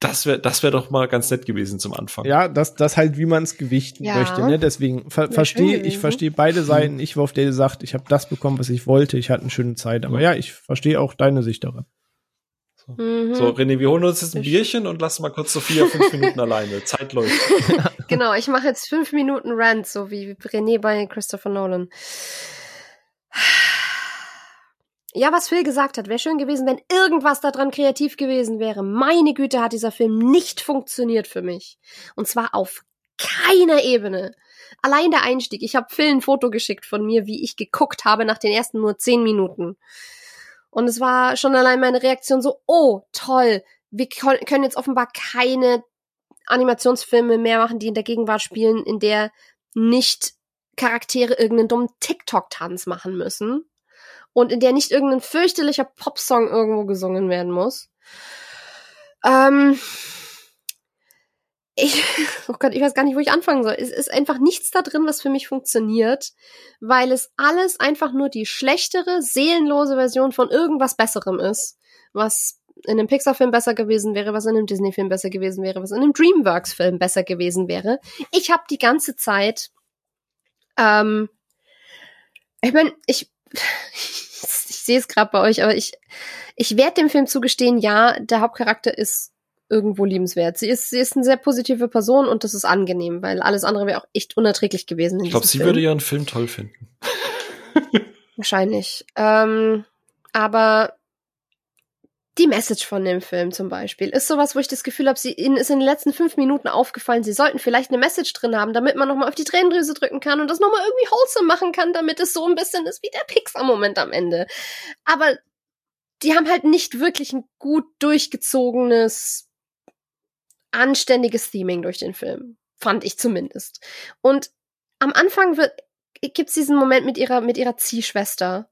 A: das wäre das wäre doch mal ganz nett gewesen zum Anfang.
C: Ja, das, das halt, wie man es gewichten ja. möchte. Ne? Deswegen ver verstehe ich verstehe beide Seiten. Ich war auf der sagt, ich habe das bekommen, was ich wollte. Ich hatte eine schöne Zeit. Aber ja, ich verstehe auch deine Sicht daran.
A: So. Mhm. so, René, wir holen uns jetzt ein Bierchen und lassen mal kurz Sophia fünf [laughs] Minuten alleine. Zeit läuft. [laughs]
B: genau, ich mache jetzt fünf Minuten Rant, so wie René bei Christopher Nolan. Ja, was Phil gesagt hat, wäre schön gewesen, wenn irgendwas daran kreativ gewesen wäre. Meine Güte, hat dieser Film nicht funktioniert für mich. Und zwar auf keiner Ebene. Allein der Einstieg. Ich habe Phil ein Foto geschickt von mir, wie ich geguckt habe nach den ersten nur zehn Minuten. Und es war schon allein meine Reaktion so, oh, toll. Wir können jetzt offenbar keine Animationsfilme mehr machen, die in der Gegenwart spielen, in der nicht Charaktere irgendeinen dummen TikTok-Tanz machen müssen und in der nicht irgendein fürchterlicher Popsong irgendwo gesungen werden muss. Ähm, ich, [laughs] oh Gott, ich weiß gar nicht, wo ich anfangen soll. Es ist einfach nichts da drin, was für mich funktioniert, weil es alles einfach nur die schlechtere, seelenlose Version von irgendwas Besserem ist, was in einem Pixar-Film besser gewesen wäre, was in einem Disney-Film besser gewesen wäre, was in einem DreamWorks-Film besser gewesen wäre. Ich habe die ganze Zeit, ähm, ich meine, ich [laughs] sehe es gerade bei euch, aber ich, ich werde dem Film zugestehen, ja, der Hauptcharakter ist irgendwo liebenswert. Sie ist, sie ist eine sehr positive Person und das ist angenehm, weil alles andere wäre auch echt unerträglich gewesen.
A: ich glaube, sie Film. würde ihren Film toll finden.
B: Wahrscheinlich. Ähm, aber die Message von dem Film zum Beispiel ist sowas, wo ich das Gefühl habe, sie ihnen ist in den letzten fünf Minuten aufgefallen, sie sollten vielleicht eine Message drin haben, damit man nochmal auf die Tränendrüse drücken kann und das nochmal irgendwie wholesome machen kann, damit es so ein bisschen ist wie der Pixar-Moment am Ende. Aber die haben halt nicht wirklich ein gut durchgezogenes, anständiges Theming durch den Film. Fand ich zumindest. Und am Anfang wird, gibt's diesen Moment mit ihrer, mit ihrer Ziehschwester,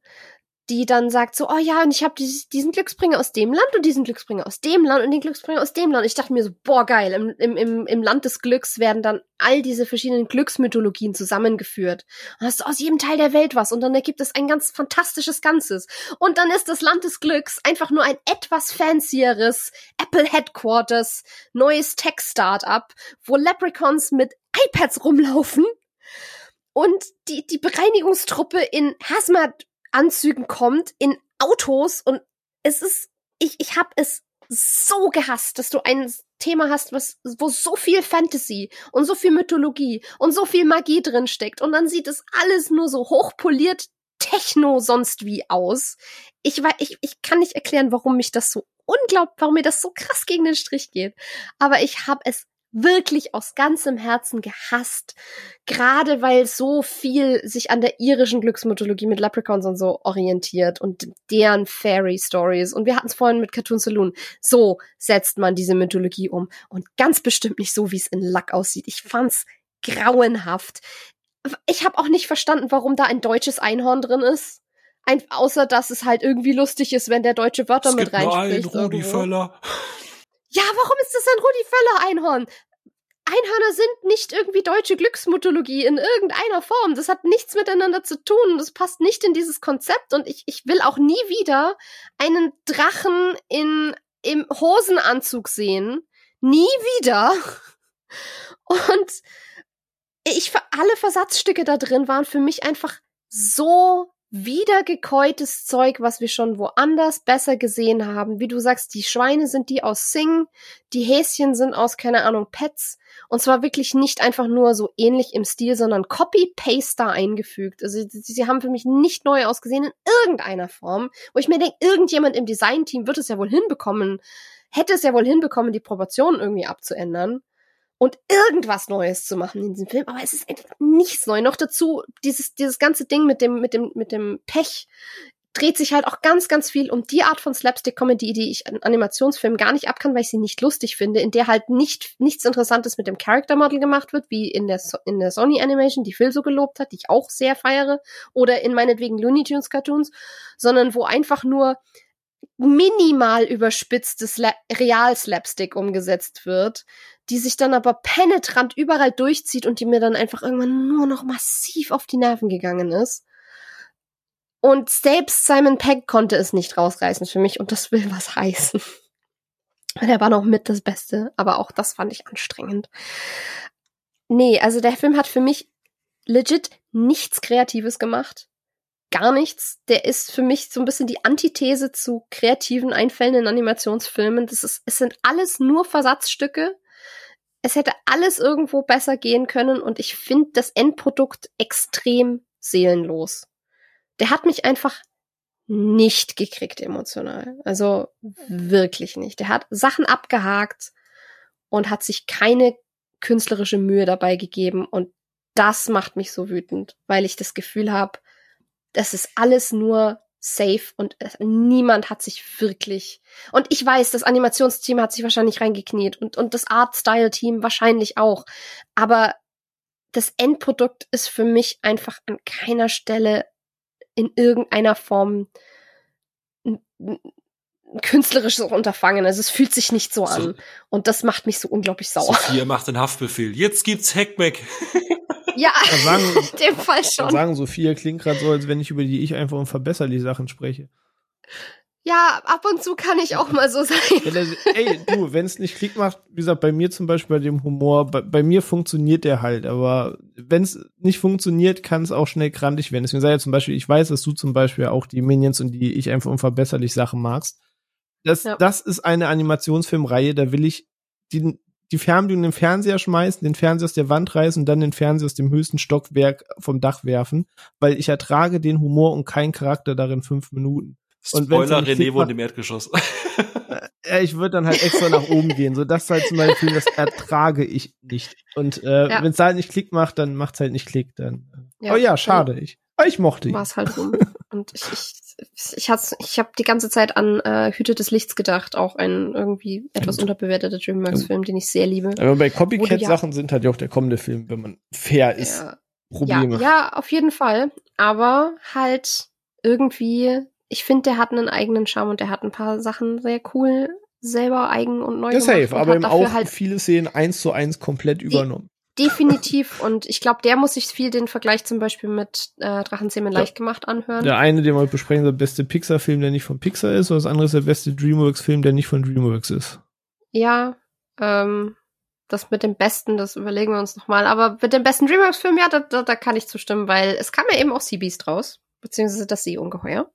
B: die dann sagt so, oh ja, und ich habe diesen Glücksbringer aus dem Land und diesen Glücksbringer aus dem Land und den Glücksbringer aus dem Land. Ich dachte mir so, boah, geil, im, im, im, im Land des Glücks werden dann all diese verschiedenen Glücksmythologien zusammengeführt. Und hast du aus jedem Teil der Welt was und dann ergibt es ein ganz fantastisches Ganzes. Und dann ist das Land des Glücks einfach nur ein etwas fancieres Apple Headquarters, neues Tech-Startup, wo Leprechauns mit iPads rumlaufen und die, die Bereinigungstruppe in Hazmat Anzügen kommt, in Autos und es ist, ich, ich habe es so gehasst, dass du ein Thema hast, was, wo so viel Fantasy und so viel Mythologie und so viel Magie drin steckt und dann sieht es alles nur so hochpoliert Techno sonst wie aus. Ich weiß, ich, ich kann nicht erklären, warum mich das so unglaublich, warum mir das so krass gegen den Strich geht. Aber ich habe es wirklich aus ganzem Herzen gehasst. Gerade weil so viel sich an der irischen Glücksmythologie mit Leprechauns und so orientiert und deren Fairy Stories. Und wir hatten es vorhin mit Cartoon Saloon. So setzt man diese Mythologie um. Und ganz bestimmt nicht so, wie es in Luck aussieht. Ich fand's grauenhaft. Ich habe auch nicht verstanden, warum da ein deutsches Einhorn drin ist. Ein, außer dass es halt irgendwie lustig ist, wenn der deutsche Wörter es mit reinspricht. Nur einen Rudi Völler. Ja, warum ist das ein Rudi Völler Einhorn? Einhörner sind nicht irgendwie deutsche Glücksmythologie in irgendeiner Form. Das hat nichts miteinander zu tun. Das passt nicht in dieses Konzept und ich, ich will auch nie wieder einen Drachen in, im Hosenanzug sehen. Nie wieder. [laughs] Und ich, alle Versatzstücke da drin waren für mich einfach so wiedergekäutes Zeug, was wir schon woanders besser gesehen haben. Wie du sagst, die Schweine sind die aus Sing, die Häschen sind aus, keine Ahnung, Pets. Und zwar wirklich nicht einfach nur so ähnlich im Stil, sondern Copy-Paste da eingefügt. Also sie, haben für mich nicht neu ausgesehen in irgendeiner Form, wo ich mir denke, irgendjemand im Designteam wird es ja wohl hinbekommen, hätte es ja wohl hinbekommen, die Proportionen irgendwie abzuändern und irgendwas Neues zu machen in diesem Film, aber es ist einfach nichts neu. Noch dazu dieses dieses ganze Ding mit dem mit dem mit dem Pech dreht sich halt auch ganz ganz viel um die Art von Slapstick Comedy, die ich an Animationsfilmen gar nicht abkann, weil ich sie nicht lustig finde, in der halt nicht nichts interessantes mit dem Character Model gemacht wird, wie in der so in der Sony Animation, die Phil so gelobt hat, die ich auch sehr feiere, oder in meinetwegen Looney Tunes Cartoons, sondern wo einfach nur minimal überspitztes Real-Slapstick umgesetzt wird, die sich dann aber penetrant überall durchzieht und die mir dann einfach irgendwann nur noch massiv auf die Nerven gegangen ist. Und selbst Simon Pegg konnte es nicht rausreißen für mich und das will was heißen. [laughs] Der war noch mit das Beste, aber auch das fand ich anstrengend. Nee, also der Film hat für mich legit nichts Kreatives gemacht gar nichts. Der ist für mich so ein bisschen die Antithese zu kreativen Einfällen in Animationsfilmen. Das ist, es sind alles nur Versatzstücke. Es hätte alles irgendwo besser gehen können und ich finde das Endprodukt extrem seelenlos. Der hat mich einfach nicht gekriegt emotional. Also wirklich nicht. Der hat Sachen abgehakt und hat sich keine künstlerische Mühe dabei gegeben und das macht mich so wütend, weil ich das Gefühl habe, das ist alles nur safe und niemand hat sich wirklich und ich weiß, das Animationsteam hat sich wahrscheinlich reingekniet und und das Art-Style-Team wahrscheinlich auch, aber das Endprodukt ist für mich einfach an keiner Stelle in irgendeiner Form ein, ein künstlerisches Unterfangen. Also es fühlt sich nicht so an. So, und das macht mich so unglaublich sauer.
A: Sophia macht den Haftbefehl. Jetzt gibt's Hackback. [laughs]
B: Ja, sagen, [laughs] in dem Fall schon.
C: Sagen Sophia klingt gerade so, als wenn ich über die ich einfach und verbesserlich Sachen spreche.
B: Ja, ab und zu kann ich auch mal so sein. Ja, das,
C: ey, du, wenn es nicht Klick macht, wie gesagt, bei mir zum Beispiel bei dem Humor, bei, bei mir funktioniert der halt, aber wenn es nicht funktioniert, kann es auch schnell krantig werden. Deswegen sage ich zum Beispiel, ich weiß, dass du zum Beispiel auch die Minions und die ich einfach unverbesserlich Sachen magst. Das, ja. das ist eine Animationsfilmreihe, da will ich die, die Fernbedienung in den Fernseher schmeißen, den Fernseher aus der Wand reißen und dann den Fernseher aus dem höchsten Stockwerk vom Dach werfen, weil ich ertrage den Humor und keinen Charakter darin fünf Minuten. Und
A: Spoiler, René wohnt im Erdgeschoss. [laughs]
C: Ja, ich würde dann halt extra nach oben gehen. So, das ist halt zum Beispiel, das ertrage ich nicht. Und äh,
B: Ja.
C: wenn es da halt nicht Klick macht, dann macht's halt nicht Klick. Dann.
B: Ja.
C: oh ja, schade. Ich, aber ich mochte ihn.
B: war es halt rum. [laughs] Und ich, ich, ich, hat's, ich habe die ganze Zeit an äh, Hüte des Lichts gedacht, auch ein irgendwie etwas unterbewerteter DreamWorks-Film, den ich sehr liebe.
C: Aber bei Copycat-Sachen sind halt ja auch der kommende Film, wenn man fair ist.
B: Ja, ja,
C: Probleme.
B: ja, auf jeden Fall. Aber halt irgendwie, ich finde, der hat einen eigenen Charme und der hat ein paar Sachen sehr cool selber eigen und neu
C: Ja,
B: gemacht.
C: safe, aber eben auch
B: halt
C: viele Szenen eins zu eins komplett übernommen.
B: Definitiv und ich glaube, der muss sich viel den Vergleich zum Beispiel mit äh, Drachenzähmen
C: Ja.
B: leicht gemacht anhören.
C: Der eine, den wir heute besprechen, ist der beste Pixar-Film, der nicht von Pixar ist, und das andere ist der beste Dreamworks-Film, der nicht von Dreamworks ist.
B: Ja, ähm, das mit dem Besten, das überlegen wir uns nochmal. Aber mit dem besten DreamWorks-Film, ja, da, da, da kann ich zustimmen, weil es kam ja eben auch Seabeast raus, beziehungsweise das Seeungeheuer.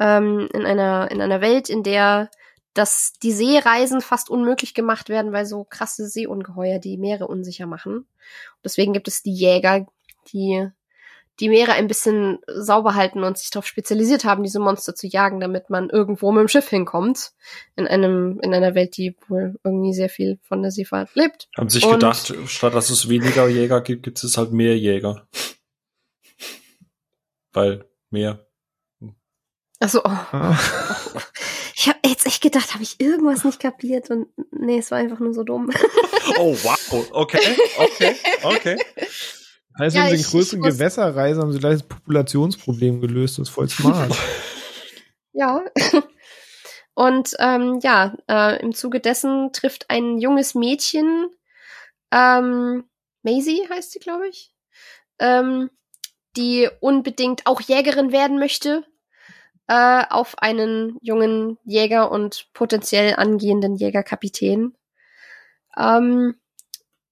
B: Ähm, in einer, in einer Welt, in der das, die Seereisen fast unmöglich gemacht werden, weil so krasse Seeungeheuer die Meere unsicher machen. Deswegen gibt es die Jäger, die die Meere ein bisschen sauber halten und sich darauf spezialisiert haben, diese Monster zu jagen, damit man irgendwo mit dem Schiff hinkommt. In einem, in einer Welt, die wohl irgendwie sehr viel von der Seefahrt lebt.
A: Haben sich
B: Und-
A: gedacht, statt dass es weniger Jäger gibt, gibt es halt mehr Jäger. Weil mehr.
B: Also, oh,
C: Ah. [laughs]
B: ich habe jetzt echt gedacht, habe ich irgendwas nicht kapiert und nee, es war einfach nur so dumm. [laughs]
A: Oh, wow. Okay, okay, okay.
C: Heißt,
B: Ja,
C: wenn sie
B: ich-
C: in größeren
B: ich muss-
C: Gewässer reisen, haben sie gleich das Populationsproblem gelöst. Das ist voll smart. [laughs]
B: Ja. Und ähm, ja, äh, im Zuge dessen trifft ein junges Mädchen, ähm, Maisie heißt sie, glaube ich, ähm, die unbedingt auch Jägerin werden möchte, äh, auf einen jungen Jäger und potenziell angehenden Jägerkapitän. Ähm,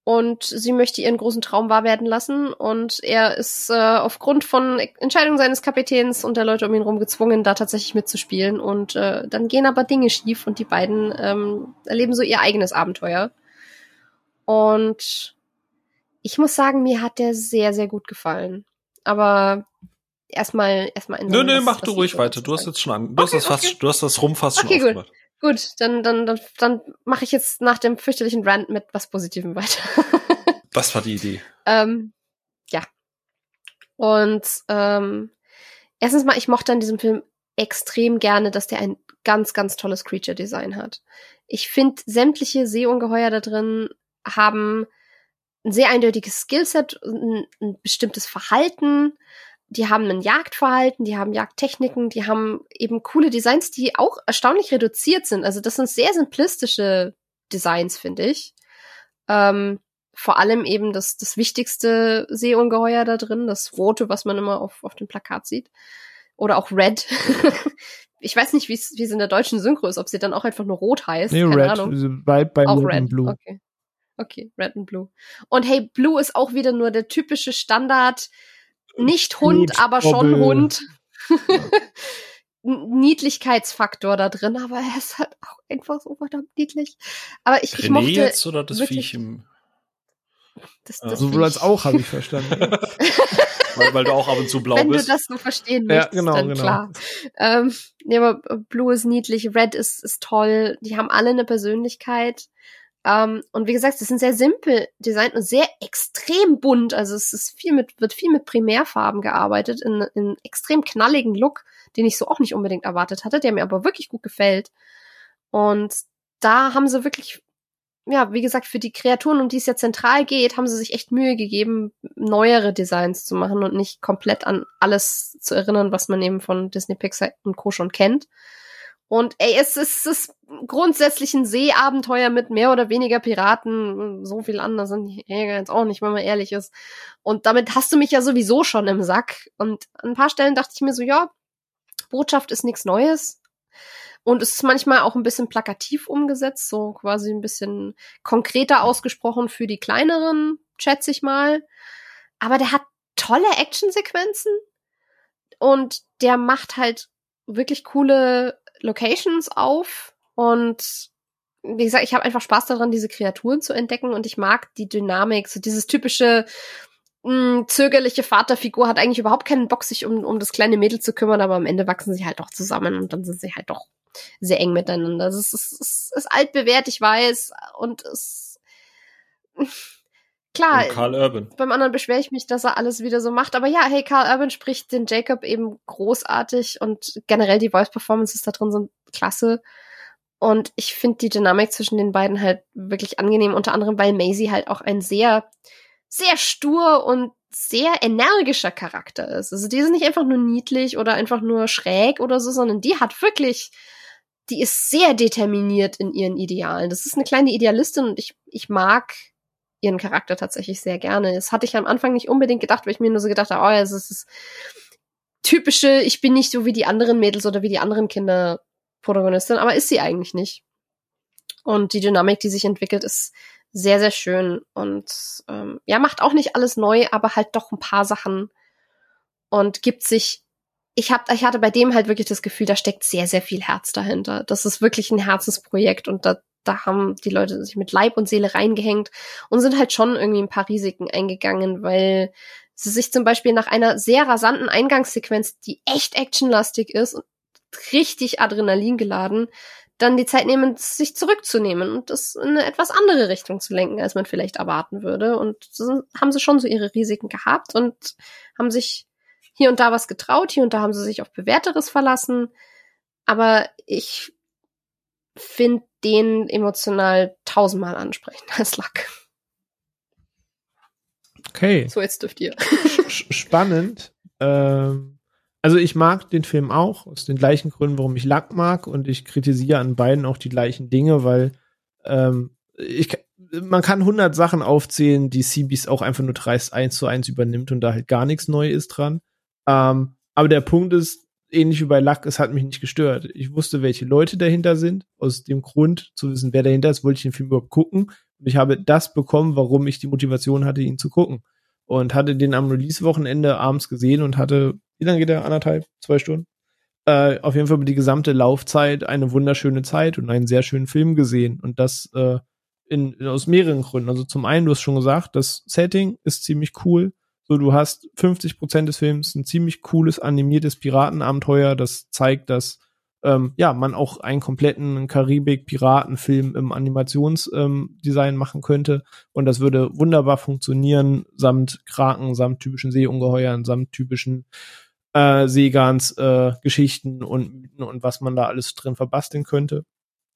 B: und sie möchte ihren großen Traum wahr werden lassen und er ist äh, aufgrund von Entscheidungen seines Kapitäns und der Leute um ihn herum gezwungen, da tatsächlich mitzuspielen und äh, dann gehen aber Dinge schief und die beiden ähm, erleben so ihr eigenes Abenteuer und ich muss sagen, mir hat der sehr, sehr gut gefallen. Aber erstmal erstmal in
A: Nö, nö,
B: was-
A: mach
B: was
A: du ruhig
B: so
A: weiter. Du hast jetzt schon an, du
B: Okay,
A: hast das fast,
B: okay.
A: du hast das rum fast
B: Okay,
A: schon
B: gut.
A: aufgemacht.
B: Gut, dann, dann, dann, dann mache ich jetzt nach dem fürchterlichen Rant mit was Positivem weiter. [laughs]
A: Das war die Idee.
B: ähm, ja. Und ähm, erstens mal, ich mochte an diesem Film extrem gerne, dass der ein ganz, ganz tolles Creature-Design hat. Ich finde, sämtliche Seeungeheuer da drin haben ein sehr eindeutiges Skillset, ein, ein bestimmtes Verhalten. Die haben ein Jagdverhalten, die haben Jagdtechniken, die haben eben coole Designs, die auch erstaunlich reduziert sind. Also das sind sehr simplistische Designs, finde ich. Ähm, vor allem eben das, das wichtigste Seeungeheuer da drin, das rote, was man immer auf, auf dem Plakat sieht. Oder auch Red. [laughs] ich weiß nicht, wie es wie es in der deutschen Synchro ist, ob sie dann auch einfach nur rot heißt.
C: nee,
B: Keine
C: Red.
B: Ahnung.
C: Bald bei
B: Auch
C: Red Blue.
B: Okay. Okay, Red and Blue. Und hey, Blue ist auch wieder nur der typische Standard, nicht Hund,
C: Knut,
B: aber schon
C: Bobbel.
B: Hund. [laughs] Niedlichkeitsfaktor da drin, aber er ist halt auch einfach so verdammt niedlich. Aber ich, ich
A: René
B: mochte
A: jetzt oder das
B: wirklich-
A: Viech im,
B: das, das
C: Sowohl als auch, habe ich verstanden. [laughs]
A: weil, weil du auch ab und zu blau
B: Wenn
A: bist.
B: du das so verstehen
C: Ja,
B: möchtest,
C: genau,
B: dann
C: genau.
B: klar. Ähm, nee, aber Blue ist niedlich, Red ist, ist toll. Die haben alle eine Persönlichkeit. Ähm, und wie gesagt, sie sind sehr simpel designt und sehr extrem bunt. Also es ist viel mit, wird viel mit Primärfarben gearbeitet, in, in extrem knalligen Look, den ich so auch nicht unbedingt erwartet hatte, der mir aber wirklich gut gefällt. Und da haben sie wirklich, ja, wie gesagt, für die Kreaturen, um die es ja zentral geht, haben sie sich echt Mühe gegeben, neuere Designs zu machen und nicht komplett an alles zu erinnern, was man eben von Disney Pixar und Co. schon kennt. Und ey, es ist, es ist grundsätzlich ein Seeabenteuer mit mehr oder weniger Piraten. So viel anders sind die Jäger jetzt auch nicht, wenn man ehrlich ist. Und damit hast du mich ja sowieso schon im Sack. Und an ein paar Stellen dachte ich mir so, ja, Botschaft ist nichts Neues. Und es ist manchmal auch ein bisschen plakativ umgesetzt, so quasi ein bisschen konkreter ausgesprochen für die kleineren, schätze ich mal. Aber der hat tolle Actionsequenzen und der macht halt wirklich coole Locations auf und wie gesagt, ich habe einfach Spaß daran, diese Kreaturen zu entdecken und ich mag die Dynamik, so dieses typische mh, zögerliche Vaterfigur hat eigentlich überhaupt keinen Bock, sich um, um das kleine Mädel zu kümmern, aber am Ende wachsen sie halt doch zusammen und dann sind sie halt doch sehr eng miteinander. Das ist, ist, ist, ist altbewährt, ich weiß, und es klar.
A: Und Karl Urban.
B: Beim anderen beschwere ich mich, dass er alles wieder so macht, aber ja, hey, Karl Urban spricht den Jacob eben großartig und generell die Voice Performances da drin sind klasse. Und ich finde die Dynamik zwischen den beiden halt wirklich angenehm, unter anderem, weil Maisie halt auch ein sehr, sehr stur und sehr energischer Charakter ist. Also die ist nicht einfach nur niedlich oder einfach nur schräg oder so, sondern die hat wirklich, die ist sehr determiniert in ihren Idealen. Das ist eine kleine Idealistin und ich, ich mag ihren Charakter tatsächlich sehr gerne. Das hatte ich am Anfang nicht unbedingt gedacht, weil ich mir nur so gedacht habe, oh, ja, es ist das typische, ich bin nicht so wie die anderen Mädels oder wie die anderen Kinder Protagonistin, aber ist sie eigentlich nicht. Und die Dynamik, die sich entwickelt, ist sehr, sehr schön und ähm, ja, macht auch nicht alles neu, aber halt doch ein paar Sachen und gibt sich. Ich hab, ich hatte bei dem halt wirklich das Gefühl, da steckt sehr, sehr viel Herz dahinter. Das ist wirklich ein Herzensprojekt und da, da haben die Leute sich mit Leib und Seele reingehängt und sind halt schon irgendwie ein paar Risiken eingegangen, weil sie sich zum Beispiel nach einer sehr rasanten Eingangssequenz, die echt actionlastig ist und richtig Adrenalin geladen, dann die Zeit nehmen, sich zurückzunehmen und das in eine etwas andere Richtung zu lenken, als man vielleicht erwarten würde. Und so haben sie schon so ihre Risiken gehabt und haben sich hier und da was getraut, hier und da haben sie sich auf Bewährteres verlassen. Aber ich finde den emotional tausendmal ansprechend als Lack.
C: Okay.
B: So, jetzt dürft ihr.
C: Spannend. Ähm, also ich mag den Film auch, aus den gleichen Gründen, warum ich Lack mag und ich kritisiere an beiden auch die gleichen Dinge, weil ähm, ich, man kann 100 Sachen aufzählen, die CBs auch einfach nur dreist eins zu eins übernimmt und da halt gar nichts neu ist dran. Ähm, aber der Punkt ist, ähnlich wie bei Lack, es hat mich nicht gestört. Ich wusste, welche Leute dahinter sind. Aus dem Grund zu wissen, wer dahinter ist, wollte ich den Film überhaupt gucken. Und ich habe das bekommen, warum ich die Motivation hatte, ihn zu gucken. Und hatte den am Release-Wochenende abends gesehen und hatte wie lange geht der? Anderthalb, zwei Stunden? Äh, auf jeden Fall über die gesamte Laufzeit eine wunderschöne Zeit und einen sehr schönen Film gesehen. Und das äh, in, aus mehreren Gründen. Also zum einen, du hast schon gesagt, das Setting ist ziemlich cool. So, du hast 50 Prozent des Films ein ziemlich cooles animiertes Piratenabenteuer. Das zeigt, dass ähm, ja man auch einen kompletten Karibik-Piratenfilm im Animationsdesign ähm, machen könnte. Und das würde wunderbar funktionieren, samt Kraken, samt typischen Seeungeheuern, samt typischen äh, Seegans äh, Geschichten und Mythen und was man da alles drin verbasteln könnte.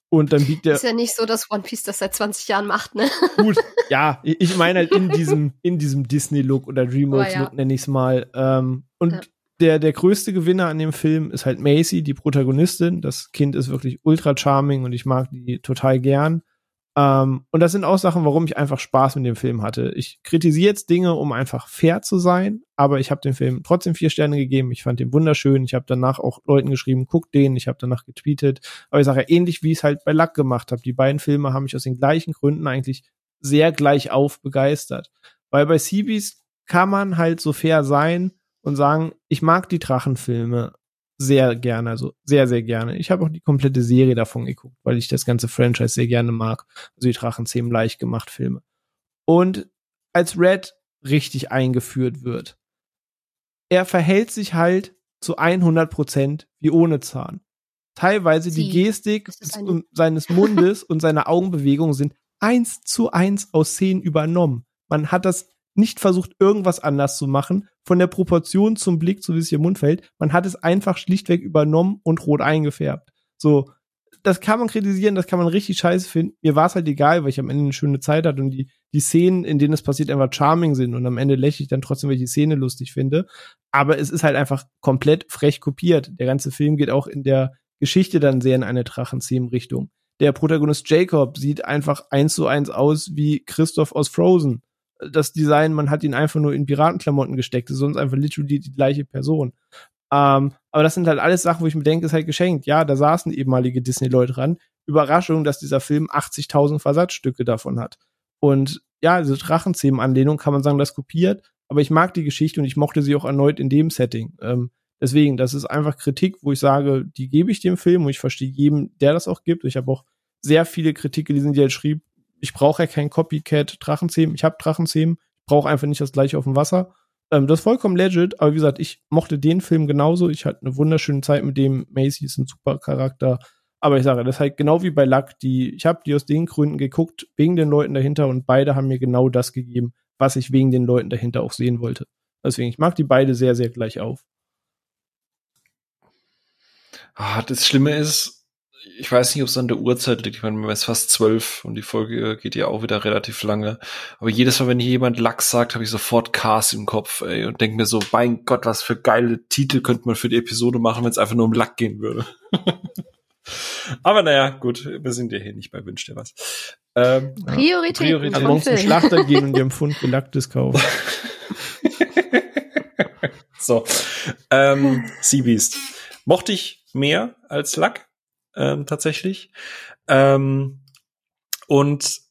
C: Und dann biegt der.
B: Ist ja nicht so, dass One Piece das seit 20 Jahren macht, ne?
C: Gut, [laughs] ja, ich meine halt in diesem, in diesem Disney-Look oder Dreamworks-Look, ja. nenne ich es mal. Ähm, und ja. der, der größte Gewinner an dem Film ist halt Macy, die Protagonistin. Das Kind ist wirklich ultra charming und ich mag die total gern. Ähm, und das sind auch Sachen, warum ich einfach Spaß mit dem Film hatte. Ich kritisiere jetzt Dinge, um einfach fair zu sein, aber ich habe dem Film trotzdem vier Sterne gegeben. Ich fand den wunderschön. Ich habe danach auch Leuten geschrieben, guck den. Ich habe danach getweetet. Aber ich sage ja ähnlich, wie ich es halt bei Luck gemacht habe. Die beiden Filme haben mich aus den gleichen Gründen eigentlich sehr gleich auf begeistert. Weil bei Seabees kann man halt so fair sein und sagen, ich mag die Drachenfilme, sehr gerne, also sehr, sehr gerne. Ich habe auch die komplette Serie davon geguckt, weil ich das ganze Franchise sehr gerne mag. Also die Drachenzähmen leicht gemacht Filme. Und als Red richtig eingeführt wird, er verhält sich halt zu 100 Prozent wie ohne Zahn. Teilweise Sie. die Gestik seines [laughs] Mundes und seine Augenbewegungen sind eins zu eins aus Szenen übernommen. Man hat das nicht versucht, irgendwas anders zu machen. Von der Proportion zum Blick, so wie es hier im Mund fällt, man hat es einfach schlichtweg übernommen und rot eingefärbt. So, das kann man kritisieren, das kann man richtig scheiße finden. Mir war es halt egal, weil ich am Ende eine schöne Zeit hatte und die, die Szenen, in denen es passiert, einfach charming sind und am Ende lächle ich dann trotzdem, weil ich die Szene lustig finde. Aber es ist halt einfach komplett frech kopiert. Der ganze Film geht auch in der Geschichte dann sehr in eine Drachenzähmen-Richtung. Der Protagonist Jacob sieht einfach eins zu eins aus wie Christoph aus Frozen das Design, man hat ihn einfach nur in Piratenklamotten gesteckt, ist sonst einfach literally die gleiche Person. Ähm, aber das sind halt alles Sachen, wo ich mir denke, ist halt geschenkt. Ja, da saßen ehemalige Disney-Leute dran. Überraschung, dass dieser Film 80.000 Versatzstücke davon hat. Und ja, diese Drachenzähmen-Anlehnung kann man sagen, das kopiert. Aber ich mag die Geschichte und ich mochte sie auch erneut in dem Setting. Ähm, deswegen, das ist einfach Kritik, wo ich sage, die gebe ich dem Film und ich verstehe jedem, der das auch gibt. Ich habe auch sehr viele Kritik gelesen, die halt schrieb, ich brauche ja kein Copycat Drachenzähmen. Ich habe Drachenzähmen, brauche einfach nicht das gleiche auf dem Wasser. Ähm, das ist vollkommen legit, aber wie gesagt, ich mochte den Film genauso. Ich hatte eine wunderschöne Zeit mit dem. Macy ist ein super Charakter. Aber ich sage, das ist halt genau wie bei Luck, die, ich habe die aus den Gründen geguckt, wegen den Leuten dahinter und beide haben mir genau das gegeben, was ich wegen den Leuten dahinter auch sehen wollte. Deswegen, ich mag die beide sehr, sehr gleich auf.
A: Ah, das Schlimme ist, ich weiß nicht, ob es an der Uhrzeit liegt. Ich meine, es ist fast zwölf und die Folge geht ja auch wieder relativ lange. Aber jedes Mal, wenn hier jemand Lachs sagt, habe ich sofort Cars im Kopf ey, und denke mir so, mein Gott, was für geile Titel könnte man für die Episode machen, wenn es einfach nur um Lack gehen würde. [laughs] Aber naja, gut, wir sind ja hier nicht bei Wünsch dir was.
B: Ähm, Priorität. Priorität.
C: Ansonsten Schlachter gehen und ihrem Pfund Gelacktes [laughs] kaufen.
A: so. Ähm, Seabeast. Mochte ich mehr als Lack, ähm, tatsächlich. Ähm, und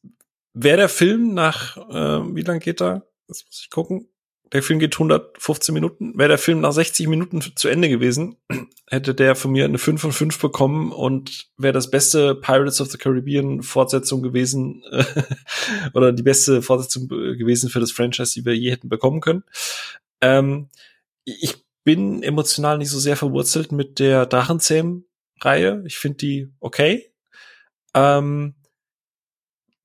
A: wäre der Film nach, äh, wie lang geht er? Das muss ich gucken der Film geht 115 Minuten. Wäre der Film nach 60 Minuten zu Ende gewesen, [clears throat] hätte der von mir eine 5 von 5 bekommen und wäre das beste Pirates of the Caribbean Fortsetzung gewesen [laughs] oder die beste Fortsetzung gewesen für das Franchise, die wir je hätten bekommen können. Ähm, ich bin emotional nicht so sehr verwurzelt mit der Drachenzähm-Reihe. Ich finde die okay. Ähm,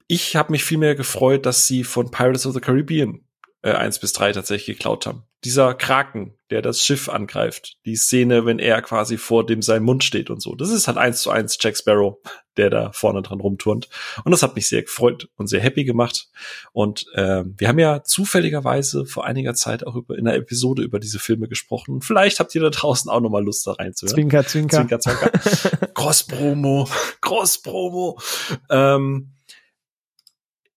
A: ich habe mich viel mehr gefreut, dass sie von Pirates of the Caribbean äh, 1 bis 3 tatsächlich geklaut haben. Dieser Kraken, der das Schiff angreift, die Szene, wenn er quasi vor dem sein Mund steht und so. Das ist halt eins zu eins Jack Sparrow, der da vorne dran rumturnt. Und das hat mich sehr gefreut und sehr happy gemacht. Und äh, wir haben ja zufälligerweise vor einiger Zeit auch über in einer Episode über diese Filme gesprochen. Vielleicht habt ihr da draußen auch noch mal Lust da reinzuhören.
C: Zwinker, zwinker.
A: Zwinker, zwinker. [laughs] Cross-Promo, Cross-Promo. Ähm,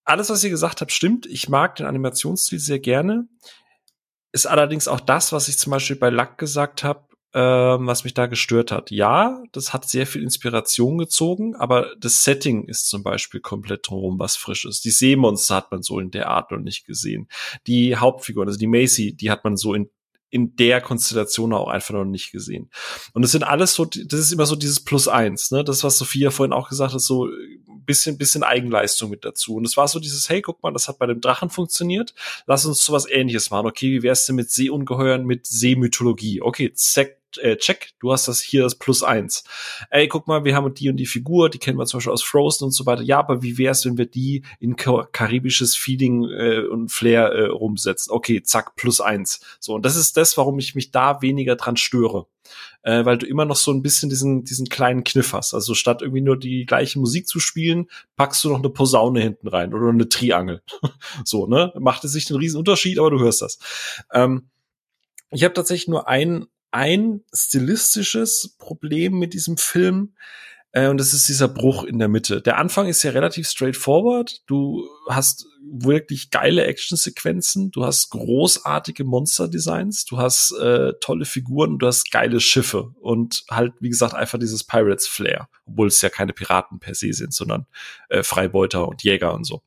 A: alles, was ihr gesagt habt, stimmt. Ich mag den Animationsstil sehr gerne. Ist allerdings auch das, was ich zum Beispiel bei Lack gesagt habe, ähm, was mich da gestört hat. Ja, das hat sehr viel Inspiration gezogen, aber das Setting ist zum Beispiel komplett drumherum was Frisches. Die Seemonster hat man so in der Art noch nicht gesehen. Die Hauptfigur, also die Macy, die hat man so in in der Konstellation auch einfach noch nicht gesehen. Und das sind alles so, das ist immer so dieses Plus eins, ne? Das, was Sophia vorhin auch gesagt hat, so bisschen, bisschen Eigenleistung mit dazu. Und es war so dieses, hey, guck mal, das hat bei dem Drachen funktioniert. Lass uns sowas ähnliches machen. Okay, wie wär's denn mit Seeungeheuern, mit Seemythologie? Okay, zack, äh, check, du hast das hier das Plus eins. Ey, guck mal, wir haben die und die Figur, die kennen wir zum Beispiel aus Frozen und so weiter. Ja, aber wie wär's, wenn wir die in karibisches Feeling äh, und Flair äh, rumsetzen? Okay, zack, plus eins. So, und das ist das, warum ich mich da weniger dran störe. Äh, weil du immer noch so ein bisschen diesen, diesen kleinen Kniff hast. Also statt irgendwie nur die gleiche Musik zu spielen, packst du noch eine Posaune hinten rein oder eine Triangel. [laughs] so, ne? Macht es sich einen riesen Unterschied, aber du hörst das. Ähm, ich habe tatsächlich nur ein ein stilistisches Problem mit diesem Film. Äh, und das ist dieser Bruch in der Mitte. Der Anfang ist ja relativ straightforward. Du hast wirklich geile Actionsequenzen, du hast großartige Monster-Designs, du hast äh, tolle Figuren, du hast geile Schiffe und halt, wie gesagt, einfach dieses Pirates-Flair, obwohl es ja keine Piraten per se sind, sondern äh, Freibeuter und Jäger und so.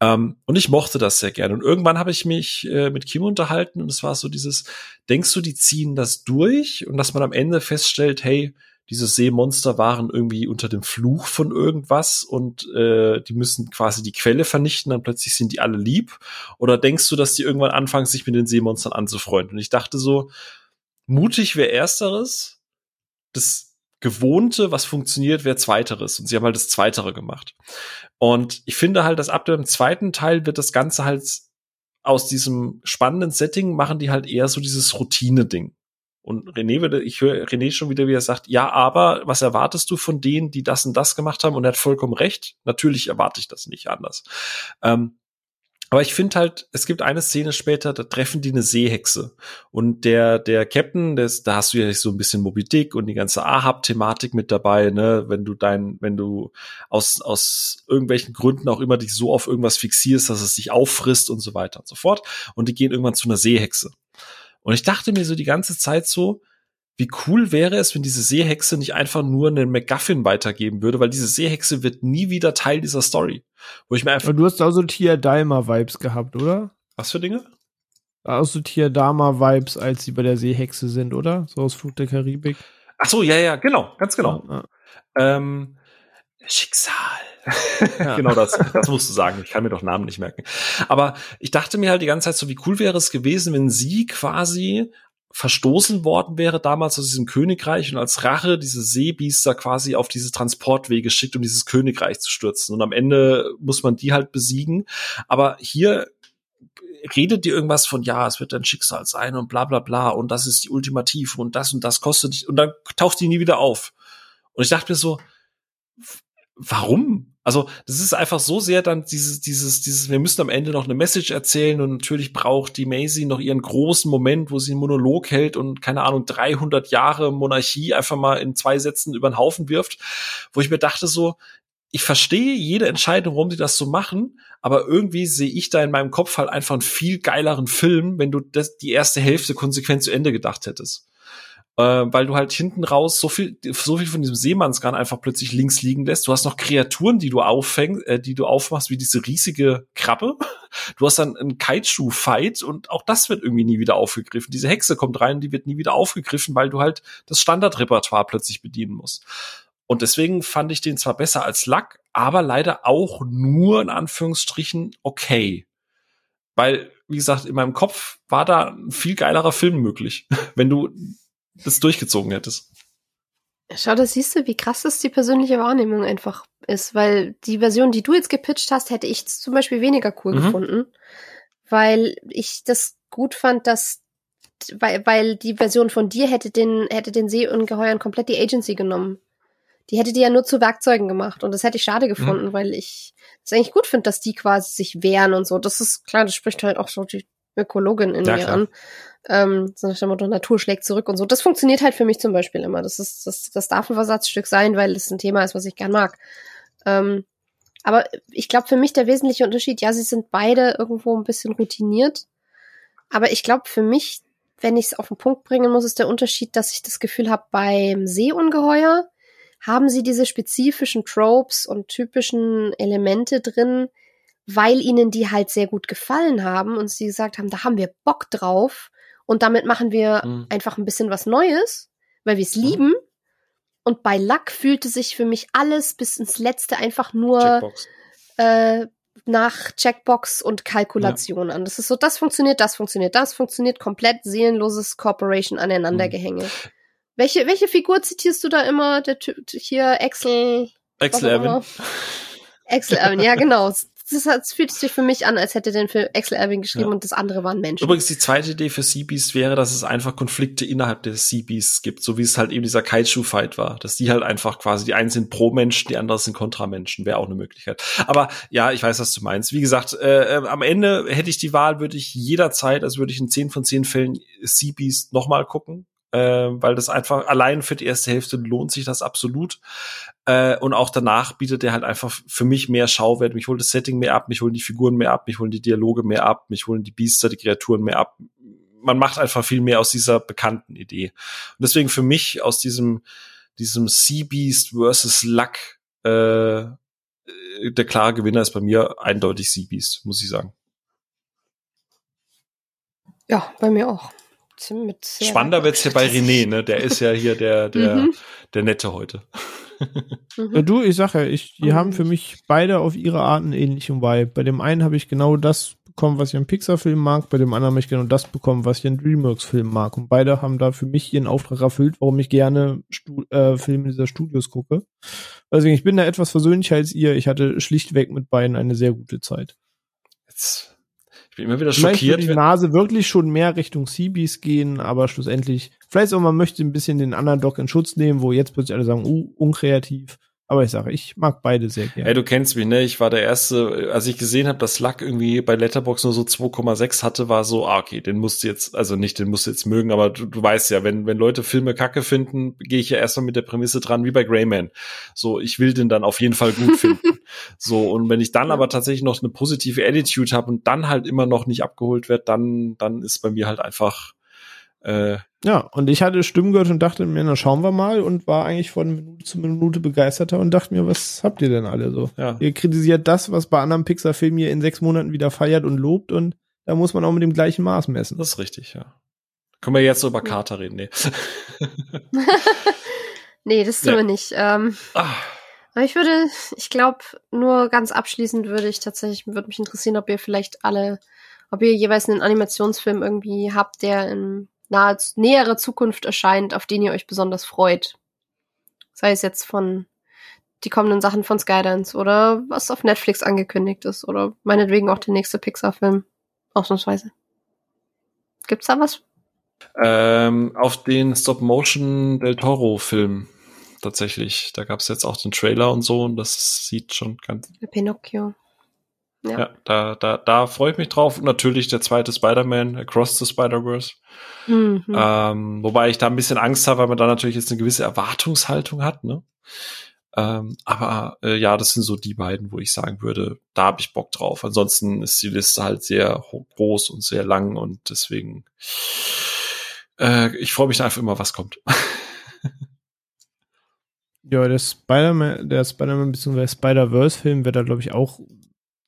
A: Ähm, und ich mochte das sehr gerne. Und irgendwann habe ich mich äh, mit Kim unterhalten und es war so dieses, denkst du, die ziehen das durch und dass man am Ende feststellt, hey, diese Seemonster waren irgendwie unter dem Fluch von irgendwas und äh, die müssen quasi die Quelle vernichten, dann plötzlich sind die alle lieb? Oder denkst du, dass die irgendwann anfangen, sich mit den Seemonstern anzufreunden? Und ich dachte so, mutig wäre ersteres, das Gewohnte, was funktioniert, wäre zweiteres. Und sie haben halt das Zweitere gemacht. Und ich finde halt, dass ab dem zweiten Teil wird das Ganze halt aus diesem spannenden Setting machen die halt eher so dieses Routine-Ding. Und René würde, ich höre René schon wieder, wie er sagt, ja, aber was erwartest du von denen, die das und das gemacht haben? Und er hat vollkommen recht. Natürlich erwarte ich das nicht anders. Ähm, aber ich finde halt, es gibt eine Szene später, da treffen die eine Seehexe. Und der, der Captain, des, da hast du ja so ein bisschen Moby Dick und die ganze Ahab-Thematik mit dabei, ne, wenn du dein, wenn du aus, aus irgendwelchen Gründen auch immer dich so auf irgendwas fixierst, dass es dich auffrisst und so weiter und so fort. Und die gehen irgendwann zu einer Seehexe. Und ich dachte mir so die ganze Zeit so, wie cool wäre es, wenn diese Seehexe nicht einfach nur einen MacGuffin weitergeben würde, weil diese Seehexe wird nie wieder Teil dieser Story. Wo ich mir einfach.
C: du hast auch so Tia Dalma-Vibes gehabt, oder?
A: Was für Dinge?
C: Auch so Tia Dalma-Vibes, als sie bei der Seehexe sind, oder? So aus Flug der Karibik.
A: Ach so, ja, ja, genau, ganz genau. Ja, ja. Ähm, Schicksal. [laughs] Ja. genau das. Das musst du sagen. Ich kann mir doch Namen nicht merken. Aber ich dachte mir halt die ganze Zeit so, wie cool wäre es gewesen, wenn sie quasi verstoßen worden wäre damals aus diesem Königreich und als Rache diese Seebiester quasi auf diese Transportwege schickt, um dieses Königreich zu stürzen. Und am Ende muss man die halt besiegen. Aber hier redet die irgendwas von, ja, es wird dein Schicksal sein und bla bla bla und das ist die Ultimative und das und das kostet dich und dann taucht die nie wieder auf. Und ich dachte mir so, warum? Also, das ist einfach so sehr dann dieses, dieses, dieses, wir müssen am Ende noch eine Message erzählen und natürlich braucht die Maisie noch ihren großen Moment, wo sie einen Monolog hält und keine Ahnung, 300 Jahre Monarchie einfach mal in zwei Sätzen über den Haufen wirft, wo ich mir dachte so, ich verstehe jede Entscheidung, warum sie das so machen, aber irgendwie sehe ich da in meinem Kopf halt einfach einen viel geileren Film, wenn du das, die erste Hälfte konsequent zu Ende gedacht hättest äh, weil du halt hinten raus so viel, so viel von diesem Seemannsgarn einfach plötzlich links liegen lässt. Du hast noch Kreaturen, die du auffängst, äh, die du aufmachst, wie diese riesige Krabbe. Du hast dann einen Kaiju-Fight und auch das wird irgendwie nie wieder aufgegriffen. Diese Hexe kommt rein, die wird nie wieder aufgegriffen, weil du halt das Standardrepertoire plötzlich bedienen musst. Und deswegen fand ich den zwar besser als Luck, aber leider auch nur in Anführungsstrichen okay. Weil, wie gesagt, in meinem Kopf war da ein viel geilerer Film möglich. [laughs] Wenn du das durchgezogen hättest.
B: Schau, da siehst du, wie krass das die persönliche Wahrnehmung einfach ist, weil die Version, die du jetzt gepitcht hast, hätte ich zum Beispiel weniger cool mhm. gefunden, weil ich das gut fand, dass weil, weil die Version von dir hätte den hätte den Seeungeheuern komplett die Agency genommen. Die hätte die ja nur zu Werkzeugen gemacht und das hätte ich schade mhm. gefunden, mhm. weil ich es eigentlich gut finde, dass die quasi sich wehren und so. Das ist klar, das spricht halt auch so die Ökologin in ja, mir klar. an. Ähm, so nach dem Motto, Natur schlägt zurück und so. Das funktioniert halt für mich zum Beispiel immer. Das ist, das, das darf ein Versatzstück sein, weil es ein Thema ist, was ich gern mag. Ähm, aber ich glaube, für mich der wesentliche Unterschied, ja, sie sind beide irgendwo ein bisschen routiniert. Aber ich glaube, für mich, wenn ich es auf den Punkt bringen muss, ist der Unterschied, dass ich das Gefühl habe, beim Seeungeheuer haben sie diese spezifischen Tropes und typischen Elemente drin, weil ihnen die halt sehr gut gefallen haben und sie gesagt haben, da haben wir Bock drauf und damit machen wir mhm. einfach ein bisschen was Neues, weil wir es mhm. lieben. Und bei Luck fühlte sich für mich alles bis ins Letzte einfach nur äh, nach Checkbox und Kalkulation ja. an. Das ist so, das funktioniert, das funktioniert, das funktioniert, komplett seelenloses Corporation aneinandergehänge. Mhm. Welche, welche Figur zitierst du da immer? Der Typ hier, Excel.
A: Excel Evan.
B: Excel Evan, ja, genau [laughs] das, das fühlt sich für mich an, als hätte den für Axel Irving geschrieben ja. und das andere waren Menschen.
A: Übrigens, die zweite Idee für Seabeast wäre, dass es einfach Konflikte innerhalb des Seabeasts gibt, so wie es halt eben dieser Kaiju-Fight war. Dass die halt einfach quasi, die einen sind Pro-Menschen, die anderen sind Kontra-Menschen. Wäre auch eine Möglichkeit. Aber ja, ich weiß, was du meinst. Wie gesagt, äh, äh am Ende hätte ich die Wahl, würde ich jederzeit, also würde ich in zehn von zehn Fällen Seabeast nochmal gucken äh, weil das einfach allein für die erste Hälfte lohnt sich das absolut. Äh, und auch danach bietet er halt einfach für mich mehr Schauwert. Mich holt das Setting mehr ab, mich holen die Figuren mehr ab, mich holen die Dialoge mehr ab, mich holen die Biester, die Kreaturen mehr ab. Man macht einfach viel mehr aus dieser bekannten Idee. Und deswegen für mich aus diesem, diesem Sea Beast versus Luck, äh, der klare Gewinner ist bei mir eindeutig Sea Beast, muss ich sagen.
B: Ja, bei mir auch.
A: Spannender wird's hier bei René, ne? Der ist ja hier der, der, mhm. der Nette heute. [laughs]
C: mhm. Du, ich sage ja, ich, die mhm. haben für mich beide auf ihre Art einen ähnlichen Vibe. Bei dem einen habe ich genau das bekommen, was ich einen Pixar-Film mag, bei dem anderen habe ich genau das bekommen, was ich einen Dreamworks-Film mag. Und beide haben da für mich ihren Auftrag erfüllt, warum ich gerne Stu äh, Filme dieser Studios gucke. Deswegen, ich bin da etwas versöhnlicher als ihr. Ich hatte schlichtweg mit beiden eine sehr gute Zeit.
A: Jetzt ich bin immer wieder schockiert.
C: Vielleicht die Nase wirklich schon mehr Richtung Seabees gehen, aber schlussendlich, vielleicht auch man möchte ein bisschen den anderen Doc in Schutz nehmen, wo jetzt plötzlich alle sagen, uh, unkreativ. Aber ich sage, ich mag beide sehr gerne.
A: Ey, du kennst mich, ne? Ich war der Erste, als ich gesehen habe, dass Luck irgendwie bei Letterbox nur so 2,6 hatte, war so, ah, okay, den musst du jetzt, also nicht, den musst du jetzt mögen, aber du, du weißt ja, wenn, wenn Leute Filme kacke finden, gehe ich ja erstmal mit der Prämisse dran, wie bei Greyman. So, ich will den dann auf jeden Fall gut [laughs] finden. so, und wenn ich dann aber tatsächlich noch eine positive Attitude habe und dann halt immer noch nicht abgeholt wird, dann, dann ist bei mir halt einfach,
C: äh, ja, und ich hatte Stimmen gehört und dachte mir, na schauen wir mal und war eigentlich von Minute zu Minute begeisterter und dachte mir, was habt ihr denn alle so? Ja. Ihr kritisiert das, was bei anderen Pixar-Filmen ihr in sechs Monaten wieder feiert und lobt und da muss man auch mit dem gleichen Maß messen.
A: Das ist richtig, ja. Können wir jetzt so über Kater reden? Nee. [laughs]
B: nee, das tun ja. wir nicht. Ähm, ah. Aber ich würde, ich glaube, nur ganz abschließend würde ich tatsächlich, würde mich interessieren, ob ihr vielleicht alle, ob ihr jeweils einen Animationsfilm irgendwie habt, der in nahe, näherer Zukunft erscheint, auf den ihr euch besonders freut. Sei es jetzt von die kommenden Sachen von Skydance oder was auf Netflix angekündigt ist oder meinetwegen auch der nächste Pixar-Film. Ausnahmsweise. Gibt's da was?
A: Ähm, auf den Stop-Motion Del Toro-Film tatsächlich. Da gab's jetzt auch den Trailer und so und das sieht schon ganz.
B: Pinocchio.
A: Ja, ja da, da, da freue ich mich drauf. Und natürlich der zweite Spider-Man, Across the Spider-Verse. Mhm. Ähm, wobei ich da ein bisschen Angst habe, weil man da natürlich jetzt eine gewisse Erwartungshaltung hat, ne? Ähm, aber äh, ja, das sind so die beiden, wo ich sagen würde, da habe ich Bock drauf. Ansonsten ist die Liste halt sehr groß und sehr lang und deswegen äh, ich freue mich einfach immer, was kommt. [laughs]
C: ja, der Spider-Man, der Spider-Man bzw. Spider-Verse-Film wird da, glaube ich, auch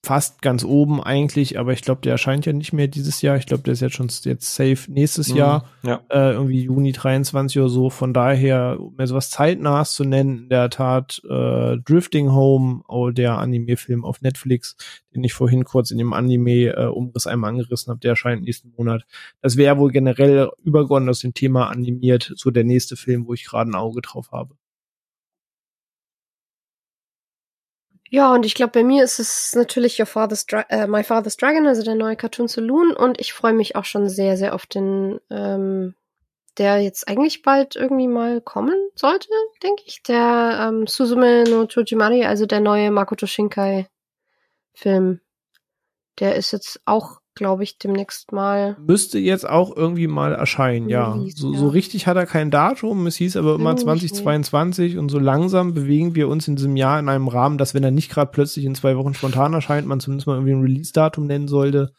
C: fast ganz oben eigentlich, aber ich glaube, der erscheint ja nicht mehr dieses Jahr. Ich glaube, der ist jetzt schon jetzt safe nächstes mhm, Jahr, ja. äh, irgendwie Juni 23 oder so. Von daher, um mir sowas zeitnahs zu nennen, in der Tat äh, Drifting Home, oh, der Anime-Film auf Netflix, den ich vorhin kurz in dem Anime-Umriss äh, einmal angerissen habe, der erscheint nächsten Monat. Das wäre wohl generell übergeordnet aus dem Thema animiert, so der nächste Film, wo ich gerade ein Auge drauf habe.
B: Ja, und ich glaube, bei mir ist es natürlich Your Father's Dra äh, My Father's Dragon, also der neue Cartoon Saloon. Und ich freue mich auch schon sehr, sehr auf den, ähm, der jetzt eigentlich bald irgendwie mal kommen sollte, denke ich. Der ähm, Suzume no Chojimari, also der neue Makoto Shinkai Film. Der ist jetzt auch glaube ich, demnächst mal.
C: Müsste jetzt auch irgendwie mal erscheinen, ja. So, ja. so richtig hat er kein Datum. Es hieß aber immer 2022 und so langsam bewegen wir uns in diesem Jahr in einem Rahmen, dass wenn er nicht gerade plötzlich in zwei Wochen spontan erscheint, man zumindest mal irgendwie ein Release-Datum nennen sollte.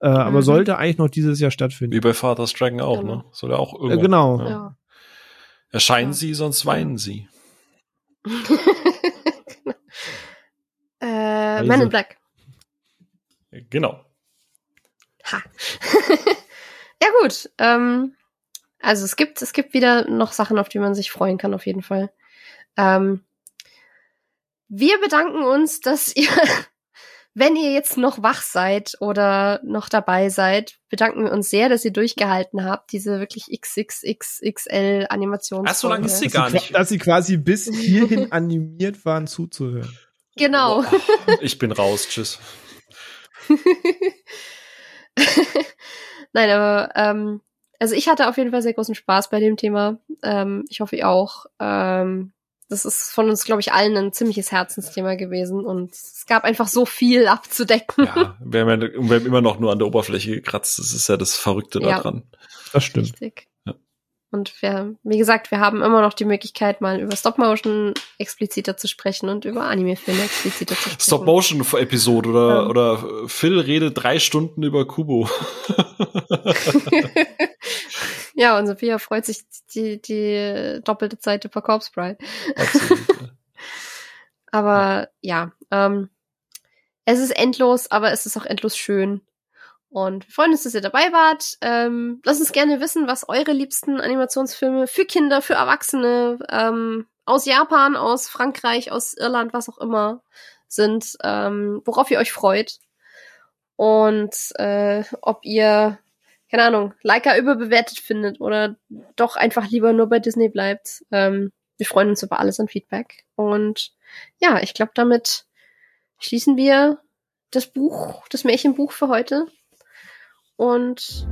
C: Äh, mhm. Aber sollte eigentlich noch dieses Jahr stattfinden.
A: Wie bei Father's Dragon auch, genau. ne? Soll er auch
C: äh, irgendwann. Äh, genau.
A: Ja. Ja. Erscheinen sie, sonst weinen sie. [laughs]
B: äh, also. Men in Black.
A: Genau.
B: Ha. [laughs] ja gut. Ähm, also es gibt es gibt wieder noch Sachen, auf die man sich freuen kann auf jeden Fall. Ähm, wir bedanken uns, dass [laughs] ihr, wenn ihr jetzt noch wach seid oder noch dabei seid, bedanken wir uns sehr, dass ihr durchgehalten habt, diese wirklich XXXXL Animation.
A: Ach, so lange ist sie gar nicht.
C: Dass sie quasi bis [laughs] hierhin animiert waren zuzuhören.
B: Genau.
A: Ich bin raus. Tschüss. [laughs]
B: Nein, aber ähm, also ich hatte auf jeden Fall sehr großen Spaß bei dem Thema. Ähm, ich hoffe ihr auch. Ähm, das ist von uns, glaube ich, allen ein ziemliches Herzensthema gewesen und es gab einfach so viel abzudecken.
A: Ja, wir haben, ja, wir haben immer noch nur an der Oberfläche gekratzt. Das ist ja das Verrückte ja, daran.
C: Das stimmt. Richtig.
B: Und wir, wie gesagt, wir haben immer noch die Möglichkeit, mal über Stop-Motion expliziter zu sprechen und über Anime-Filme expliziter zu sprechen.
A: Stop-Motion-Episode oder, ja. oder Phil redet drei Stunden über Kubo. [laughs] [laughs]
B: ja, und Sophia freut sich die, die doppelte Zeit über Corpse Bride. [laughs] aber ja, ähm, es ist endlos, aber es ist auch endlos schön. Und wir freuen uns, dass ihr dabei wart. Ähm, lasst uns gerne wissen, was eure liebsten Animationsfilme für Kinder, für Erwachsene ähm, aus Japan, aus Frankreich, aus Irland, was auch immer sind, ähm, worauf ihr euch freut. Und äh, ob ihr, keine Ahnung, Leica überbewertet findet oder doch einfach lieber nur bei Disney bleibt. Ähm, wir freuen uns über alles an Feedback. Und ja, ich glaube, damit schließen wir das Buch, das Märchenbuch für heute. Und